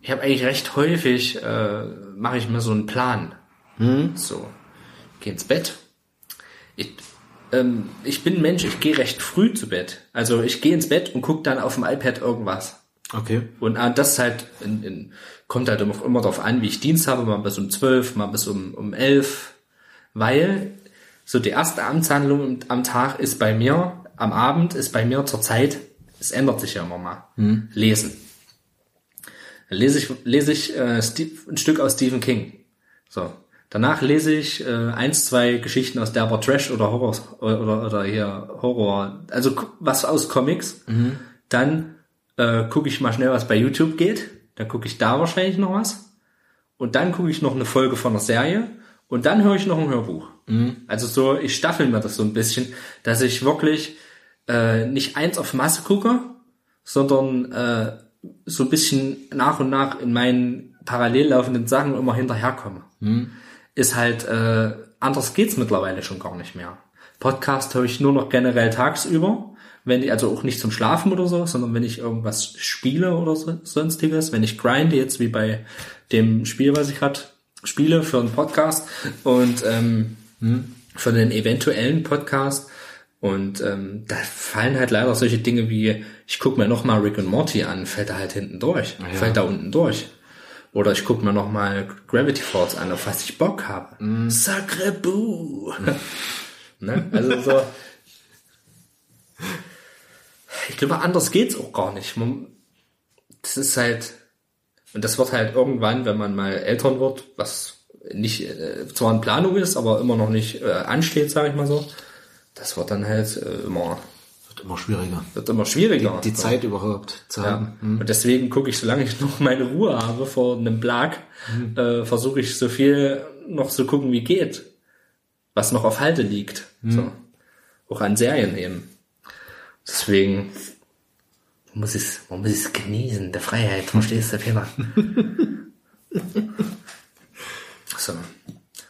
ich habe eigentlich recht häufig, äh, mache ich mir so einen Plan. Hm? So, geh ins Bett. Ich, ähm, ich bin ein Mensch, ich gehe recht früh zu Bett. Also ich gehe ins Bett und gucke dann auf dem iPad irgendwas. Okay. Und äh, das ist halt in, in, kommt halt immer, immer darauf an, wie ich Dienst habe, mal bis um 12, mal bis um, um 11. Weil so die erste Amtshandlung am Tag ist bei mir, am Abend ist bei mir zur Zeit, es ändert sich ja immer mal, lesen. Dann lese ich, lese ich äh, Steve, ein Stück aus Stephen King. So. Danach lese ich äh, eins, zwei Geschichten aus derber Trash oder Horror oder, oder hier Horror, also was aus Comics. Dann äh, gucke ich mal schnell, was bei YouTube geht. Dann gucke ich da wahrscheinlich noch was. Und dann gucke ich noch eine Folge von einer Serie. Und dann höre ich noch ein Hörbuch. Also so, ich staffel mir das so ein bisschen, dass ich wirklich äh, nicht eins auf Masse gucke, sondern äh, so ein bisschen nach und nach in meinen parallel laufenden Sachen immer hinterherkomme. Ist halt, äh, anders geht's mittlerweile schon gar nicht mehr. Podcast höre ich nur noch generell tagsüber, wenn ich, also auch nicht zum Schlafen oder so, sondern wenn ich irgendwas spiele oder so, sonstiges, wenn ich grinde, jetzt wie bei dem Spiel, was ich gerade spiele für einen Podcast und ähm, für einen eventuellen Podcast. Und ähm, da fallen halt leider solche Dinge wie, ich guck mir nochmal Rick und Morty an, fällt da halt hinten durch, fällt da unten durch. Oder ich guck mir nochmal Gravity Falls an, auf was ich Bock habe. Sacre Boo. ne? Also so. Ich glaube, anders geht's auch gar nicht. Man, das ist halt, und das wird halt irgendwann, wenn man mal Eltern wird, was nicht äh, zwar in Planung ist, aber immer noch nicht äh, ansteht, sage ich mal so. Das wird dann halt äh, immer, Wird immer schwieriger. wird immer schwieriger. Die Zeit überhaupt zu Ja. haben. Und deswegen gucke ich, solange ich noch meine Ruhe habe vor einem Blag, äh, versuche ich so viel noch zu gucken, wie geht. Was noch auf Halte liegt. So. Auch an Serien eben. Deswegen muss es, man muss es genießen, der Freiheit, verstehst du, Peter? so.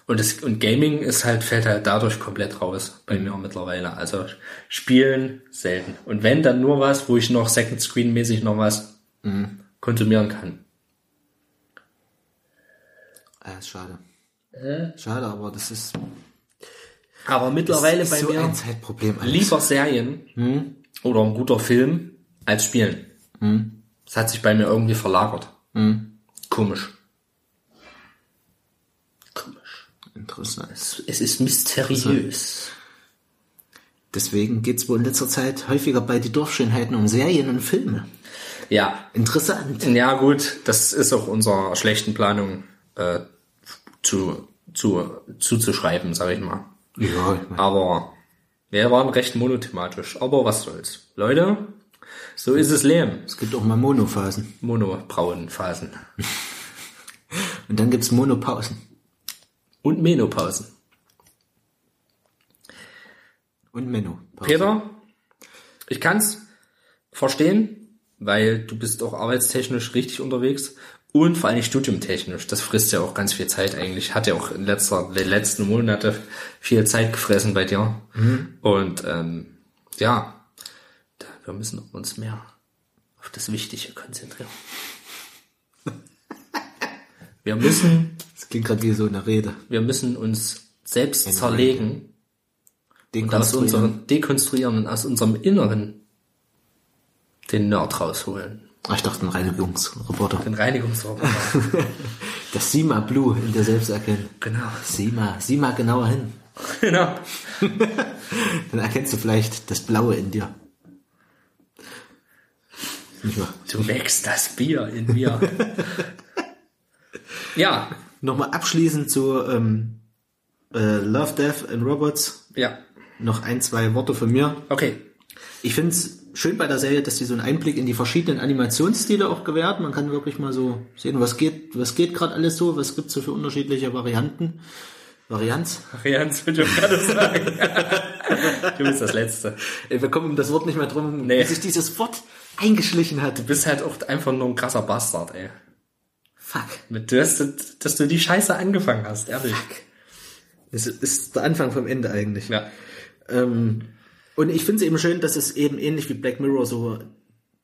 Und, das, und Gaming ist halt, fällt halt dadurch komplett raus bei mir mittlerweile. Also spielen selten. Und wenn, dann nur was, wo ich noch Second Screen mäßig noch was konsumieren kann. Ja, ist schade. Schade, aber das ist. Aber mittlerweile ist bei so mir ein Zeitproblem. lieber Serien oder ein guter Film als Spielen. Das hat sich bei mir irgendwie verlagert. Komisch. Komisch. Interessant. Es ist mysteriös. Deswegen geht's wohl in letzter Zeit häufiger bei die Dorfschönheiten um Serien und Filme. Ja, Interessant. ja gut, das ist auch unserer schlechten Planung äh, zu, zu, zuzuschreiben, sage ich mal. Ja, ich mein, Aber wir waren recht monothematisch. Aber was soll's. Leute, so ist es Leben. es gibt auch mal Monophasen. Monobrauenphasen. Und dann gibt's Monopausen. Und Menopausen. Und Menopausen. Peter, ich kann's verstehen, weil du bist auch arbeitstechnisch richtig unterwegs und vor allem studiumtechnisch. Das frisst ja auch ganz viel Zeit eigentlich. Hat ja auch in letzter, den letzten Monate viel Zeit gefressen bei dir. Und ähm, ja, wir müssen uns mehr auf das Wichtige konzentrieren. Wir müssen, Das klingt gerade wie so eine Rede. wir müssen uns selbst zerlegen Den und aus unserem dekonstruieren und aus unserem Inneren den Nerd rausholen. Ach, ich dachte ein Reinigungsroboter. Den Reinigungsroboter. Das Sima Blue in dir selbst erkennen. genau. Sima, sieh mal genauer hin. genau. Dann erkennst du vielleicht das Blaue in dir. Du wächst das Bier in mir. ja, Nochmal abschließend zu ähm, äh, Love, Death and Robots. ja. Noch ein, zwei Worte von mir. Okay. Ich finde es schön bei der Serie, dass sie so einen Einblick in die verschiedenen Animationsstile auch gewährt. Man kann wirklich mal so sehen, was geht, was geht gerade alles so, was gibt's so für unterschiedliche Varianten. Varianz. Jans, würde ich gerade sagen. du bist das Letzte. Wir kommen um das Wort nicht mehr drum, Nee. wie sich dieses Wort eingeschlichen hat. Du bist halt auch einfach nur ein krasser Bastard, ey. Fuck. Mit, du hast, dass du die Scheiße angefangen hast, ehrlich. Das ist der Anfang vom Ende eigentlich. Ja. Ähm, und ich finde es eben schön, dass es eben ähnlich wie Black Mirror so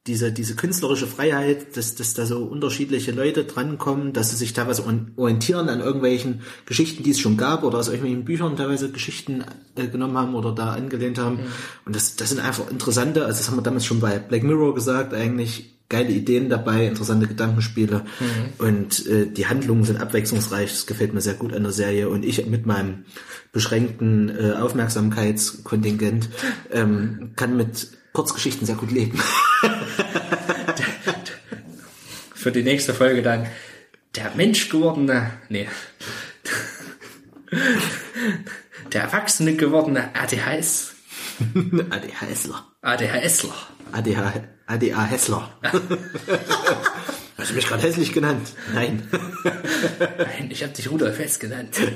diese, diese künstlerische Freiheit, dass, dass da so unterschiedliche Leute drankommen, dass sie sich teilweise orientieren an irgendwelchen Geschichten, die es schon gab oder aus irgendwelchen Büchern teilweise Geschichten äh, genommen haben oder da angelehnt haben. Und das, das sind einfach interessante, also das haben wir damals schon bei Black Mirror gesagt, eigentlich geile Ideen dabei, interessante Gedankenspiele und äh, die Handlungen sind abwechslungsreich, das gefällt mir sehr gut an der Serie und ich mit meinem beschränkten äh, Aufmerksamkeitskontingent ähm, kann mit Kurzgeschichten sehr gut leben. Für die nächste Folge dann der Mensch gewordene, nee. Der Erwachsene gewordene ADHS, ADHSler. ADHSler. ADH, ADA Hessler. Hast du mich gerade hässlich genannt? Nein. Nein, ich habe dich Rudolf Hess genannt.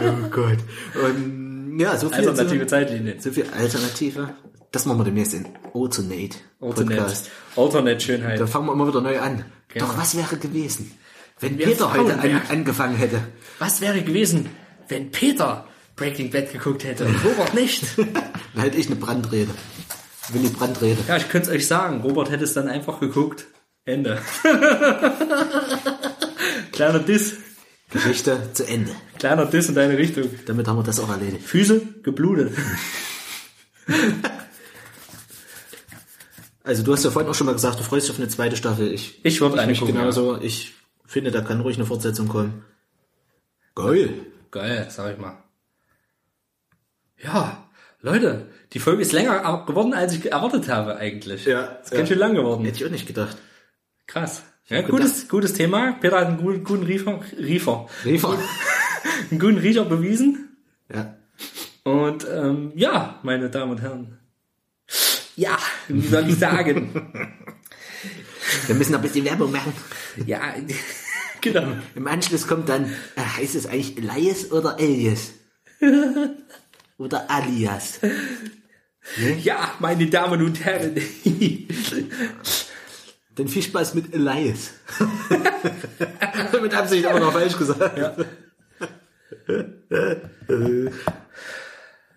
Oh Gott. Und, ja, so viel, Alternative so, Zeitlinie. so viel Alternative. Das machen wir demnächst in Alternate Alternate, Podcast. Alternate Schönheit. Da fangen wir immer wieder neu an. Genau. Doch was wäre gewesen, wenn wir Peter heute an, angefangen hätte? Was wäre gewesen, wenn Peter Breaking Bad geguckt hätte und Robert nicht? Dann hätte ich eine Brandrede. Willy Brandrede. Ja, ich könnte es euch sagen. Robert hätte es dann einfach geguckt. Ende. Kleiner Diss. Geschichte zu Ende. Kleiner Diss in deine Richtung. Damit haben wir das auch erledigt. Füße geblutet. Also du hast ja vorhin auch schon mal gesagt, du freust dich auf eine zweite Staffel. Ich, Ich würde eine mich gucken. genauso. Ich finde, da kann ruhig eine Fortsetzung kommen. Geil. Geil, sag ich mal. Ja, Leute, die Folge ist länger geworden, als ich erwartet habe eigentlich. Ja, Ist ganz schön lang geworden. Hätte ich auch nicht gedacht. Krass. Ja, gutes, gutes Thema. Peter hat einen guten, guten Riefer, Riefer, Riefer. einen guten Riecher bewiesen. ja. Und ähm, ja, meine Damen und Herren. Ja, wie soll ich sagen? Wir müssen noch ein bisschen Werbung machen. ja, genau. Im Anschluss kommt dann, äh, heißt es eigentlich Elias oder Elias? oder Alias? Ja, meine Damen und Herren. Dann viel Spaß mit Elias. mit Absicht aber noch falsch gesagt. Ja.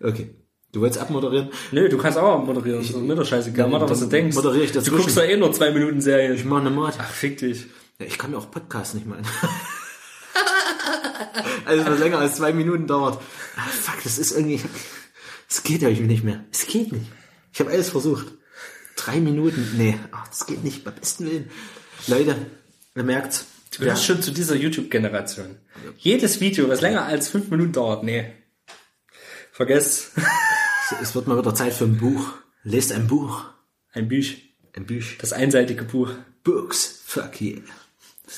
Okay. Du wolltest abmoderieren? Nö, du kannst auch moderieren. So, mir doch scheißegal. Mach doch, was du denkst. moderiere ich du dazwischen. guckst doch eh nur zwei Minuten Serie. Ich mache eine Mord. Ach, fick dich. Ja, ich kann mir auch Podcasts nicht mal an. Also was länger als zwei Minuten dauert. Ah, fuck, das ist irgendwie. Es geht euch nicht mehr. Es geht nicht. Ich habe alles versucht. Drei Minuten. Nee, ach, das geht nicht. Beim besten Willen. Leute, ihr merkt's. Du gehörst schon zu dieser YouTube-Generation. Jedes Video, was länger als fünf Minuten dauert, nee. Vergesst. Es wird mal wieder Zeit für ein Buch. Lest ein Buch. Ein Büch. Ein Buch. Das einseitige Buch. Books. Fuck yeah.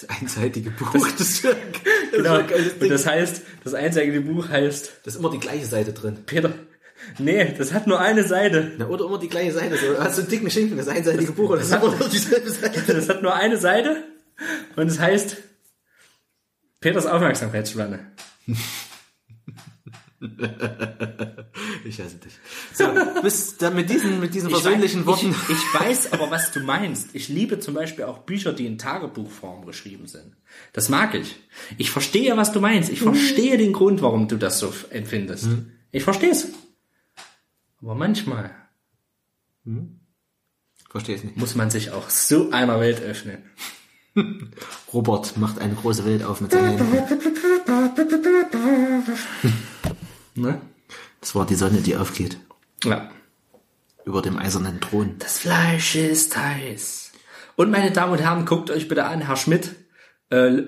Das einseitige Buch. Das, das, Genau. Und das heißt, das einseitige Buch heißt, ist immer die gleiche Seite drin. Peter, nee, das hat nur eine Seite. Na, oder immer die gleiche Seite. So, hast du einen dicken Schinken, das einseitige Buch, oder das ist immer nur dieselbe Seite. Das hat nur eine Seite und es heißt Peters Aufmerksamkeitsspanne. Ich hasse dich. So, bis dann mit diesen, mit diesen Ich versöhnlichen weiß, Worten. Ich, ich weiß aber, was du meinst. Ich liebe zum Beispiel auch Bücher, die in Tagebuchform geschrieben sind. Das mag ich. Ich verstehe, was du meinst. Ich verstehe den Grund, warum du das so empfindest. Ich verstehe es. Aber manchmal Verstehe es nicht. muss man sich auch so einer Welt öffnen. Robert macht eine große Welt auf mit seinen Händen. Ne? Das war die Sonne, die aufgeht. Ja. Über dem eisernen Thron. Das Fleisch ist heiß. Und meine Damen und Herren, guckt euch bitte an, Herr Schmidt. Äh,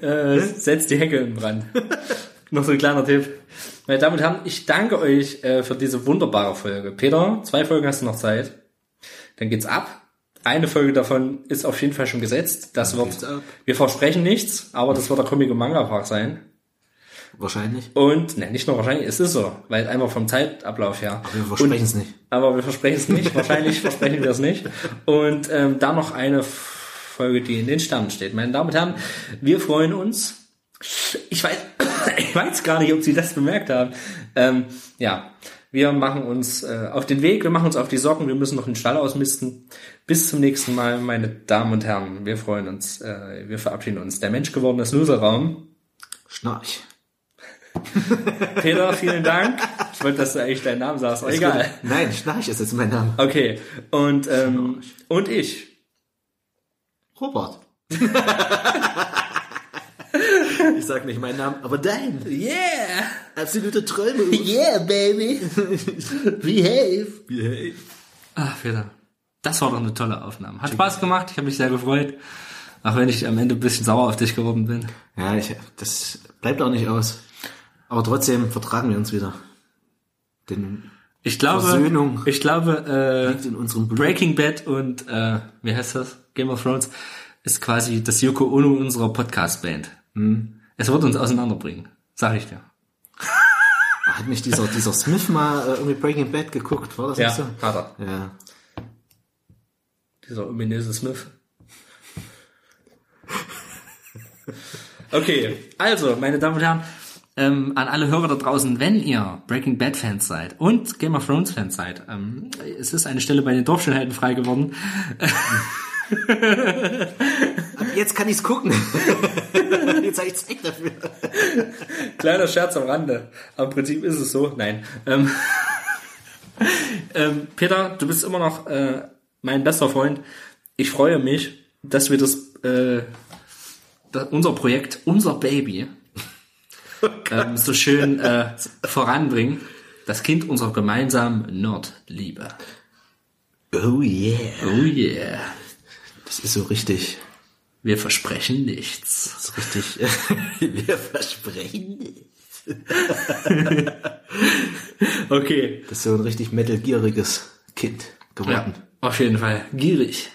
äh, setzt die Hecke in Brand. Noch so ein kleiner Tipp. Meine Damen und Herren, ich danke euch äh, für diese wunderbare Folge. Peter, zwei Folgen hast du noch Zeit. Dann geht's ab. Eine Folge davon ist auf jeden Fall schon gesetzt. Das geht's wird, wir versprechen nichts, aber das wird der Comic- und Manga-Park sein. Wahrscheinlich. Und, ne, nicht nur wahrscheinlich, es ist so, weil einfach vom Zeitablauf her. Wir versprechen es nicht. Aber wir versprechen es nicht. Wahrscheinlich versprechen wir es nicht. Und ähm, dann noch eine Folge, die in den Sternen steht. Meine Damen und Herren, wir freuen uns. Ich weiß, ich weiß gar nicht, ob Sie das bemerkt haben. Ähm, ja, wir machen uns äh, auf den Weg, wir machen uns auf die Socken, wir müssen noch den Stall ausmisten. Bis zum nächsten Mal, meine Damen und Herren. Wir freuen uns, äh, wir verabschieden uns. Der menschgewordene Snoozer-Raum. Schnarch. Peter, vielen Dank. Ich wollte, dass du eigentlich deinen Namen sagst, aber egal. Nein, Schnarch ist jetzt mein Name. Okay, und, ähm, und ich. Robert. ich sag nicht meinen Namen, aber dein. Yeah! Absolute Träume. Yeah, baby! Behave! Behave. Ach, Peter. Das war doch eine tolle Aufnahme. Hat Spaß gemacht, ich habe mich sehr gefreut. Auch wenn ich am Ende ein bisschen sauer auf dich geworden bin. Ja, ich, das bleibt auch nicht aus. Aber trotzdem vertragen wir uns wieder. Denn Ich glaube, Versöhnung. ich glaube, liegt in unserem äh. Breaking Bad und, äh, wie heißt das? Game of Thrones ist quasi das Yoko Ono unserer Podcast-Band. Es wird uns auseinanderbringen. Sag ich dir. Hat nicht dieser, dieser Smith mal äh, irgendwie Breaking Bad geguckt? War das Ja, nicht so? hat er. Ja. Dieser ominöse Smith. Okay, also, meine Damen und Herren, ähm, an alle Hörer da draußen, wenn ihr Breaking Bad Fans seid und Game of Thrones Fans seid, ähm, es ist eine Stelle bei den Dorfschönheiten frei geworden. Jetzt kann ich's gucken. Jetzt habe ich Zeit dafür. Kleiner Scherz am Rande. Im Prinzip ist es so. Nein. Ähm, ähm, Peter, du bist immer noch äh, mein bester Freund. Ich freue mich, dass wir das, äh, das unser Projekt, unser Baby, ähm, so schön äh, voranbringen. Das Kind unserer gemeinsamen Nordliebe. Oh yeah. Oh yeah. Das ist so richtig. Wir versprechen nichts. Das ist richtig. wir versprechen nicht. Okay. Das ist so ein richtig metalgieriges Kind Ja, geworden. auf jeden Fall. Gierig.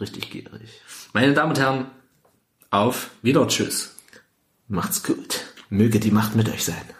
Richtig gierig. Meine Damen und Herren, auf wieder Tschüss. Macht's gut. Möge die Macht mit euch sein.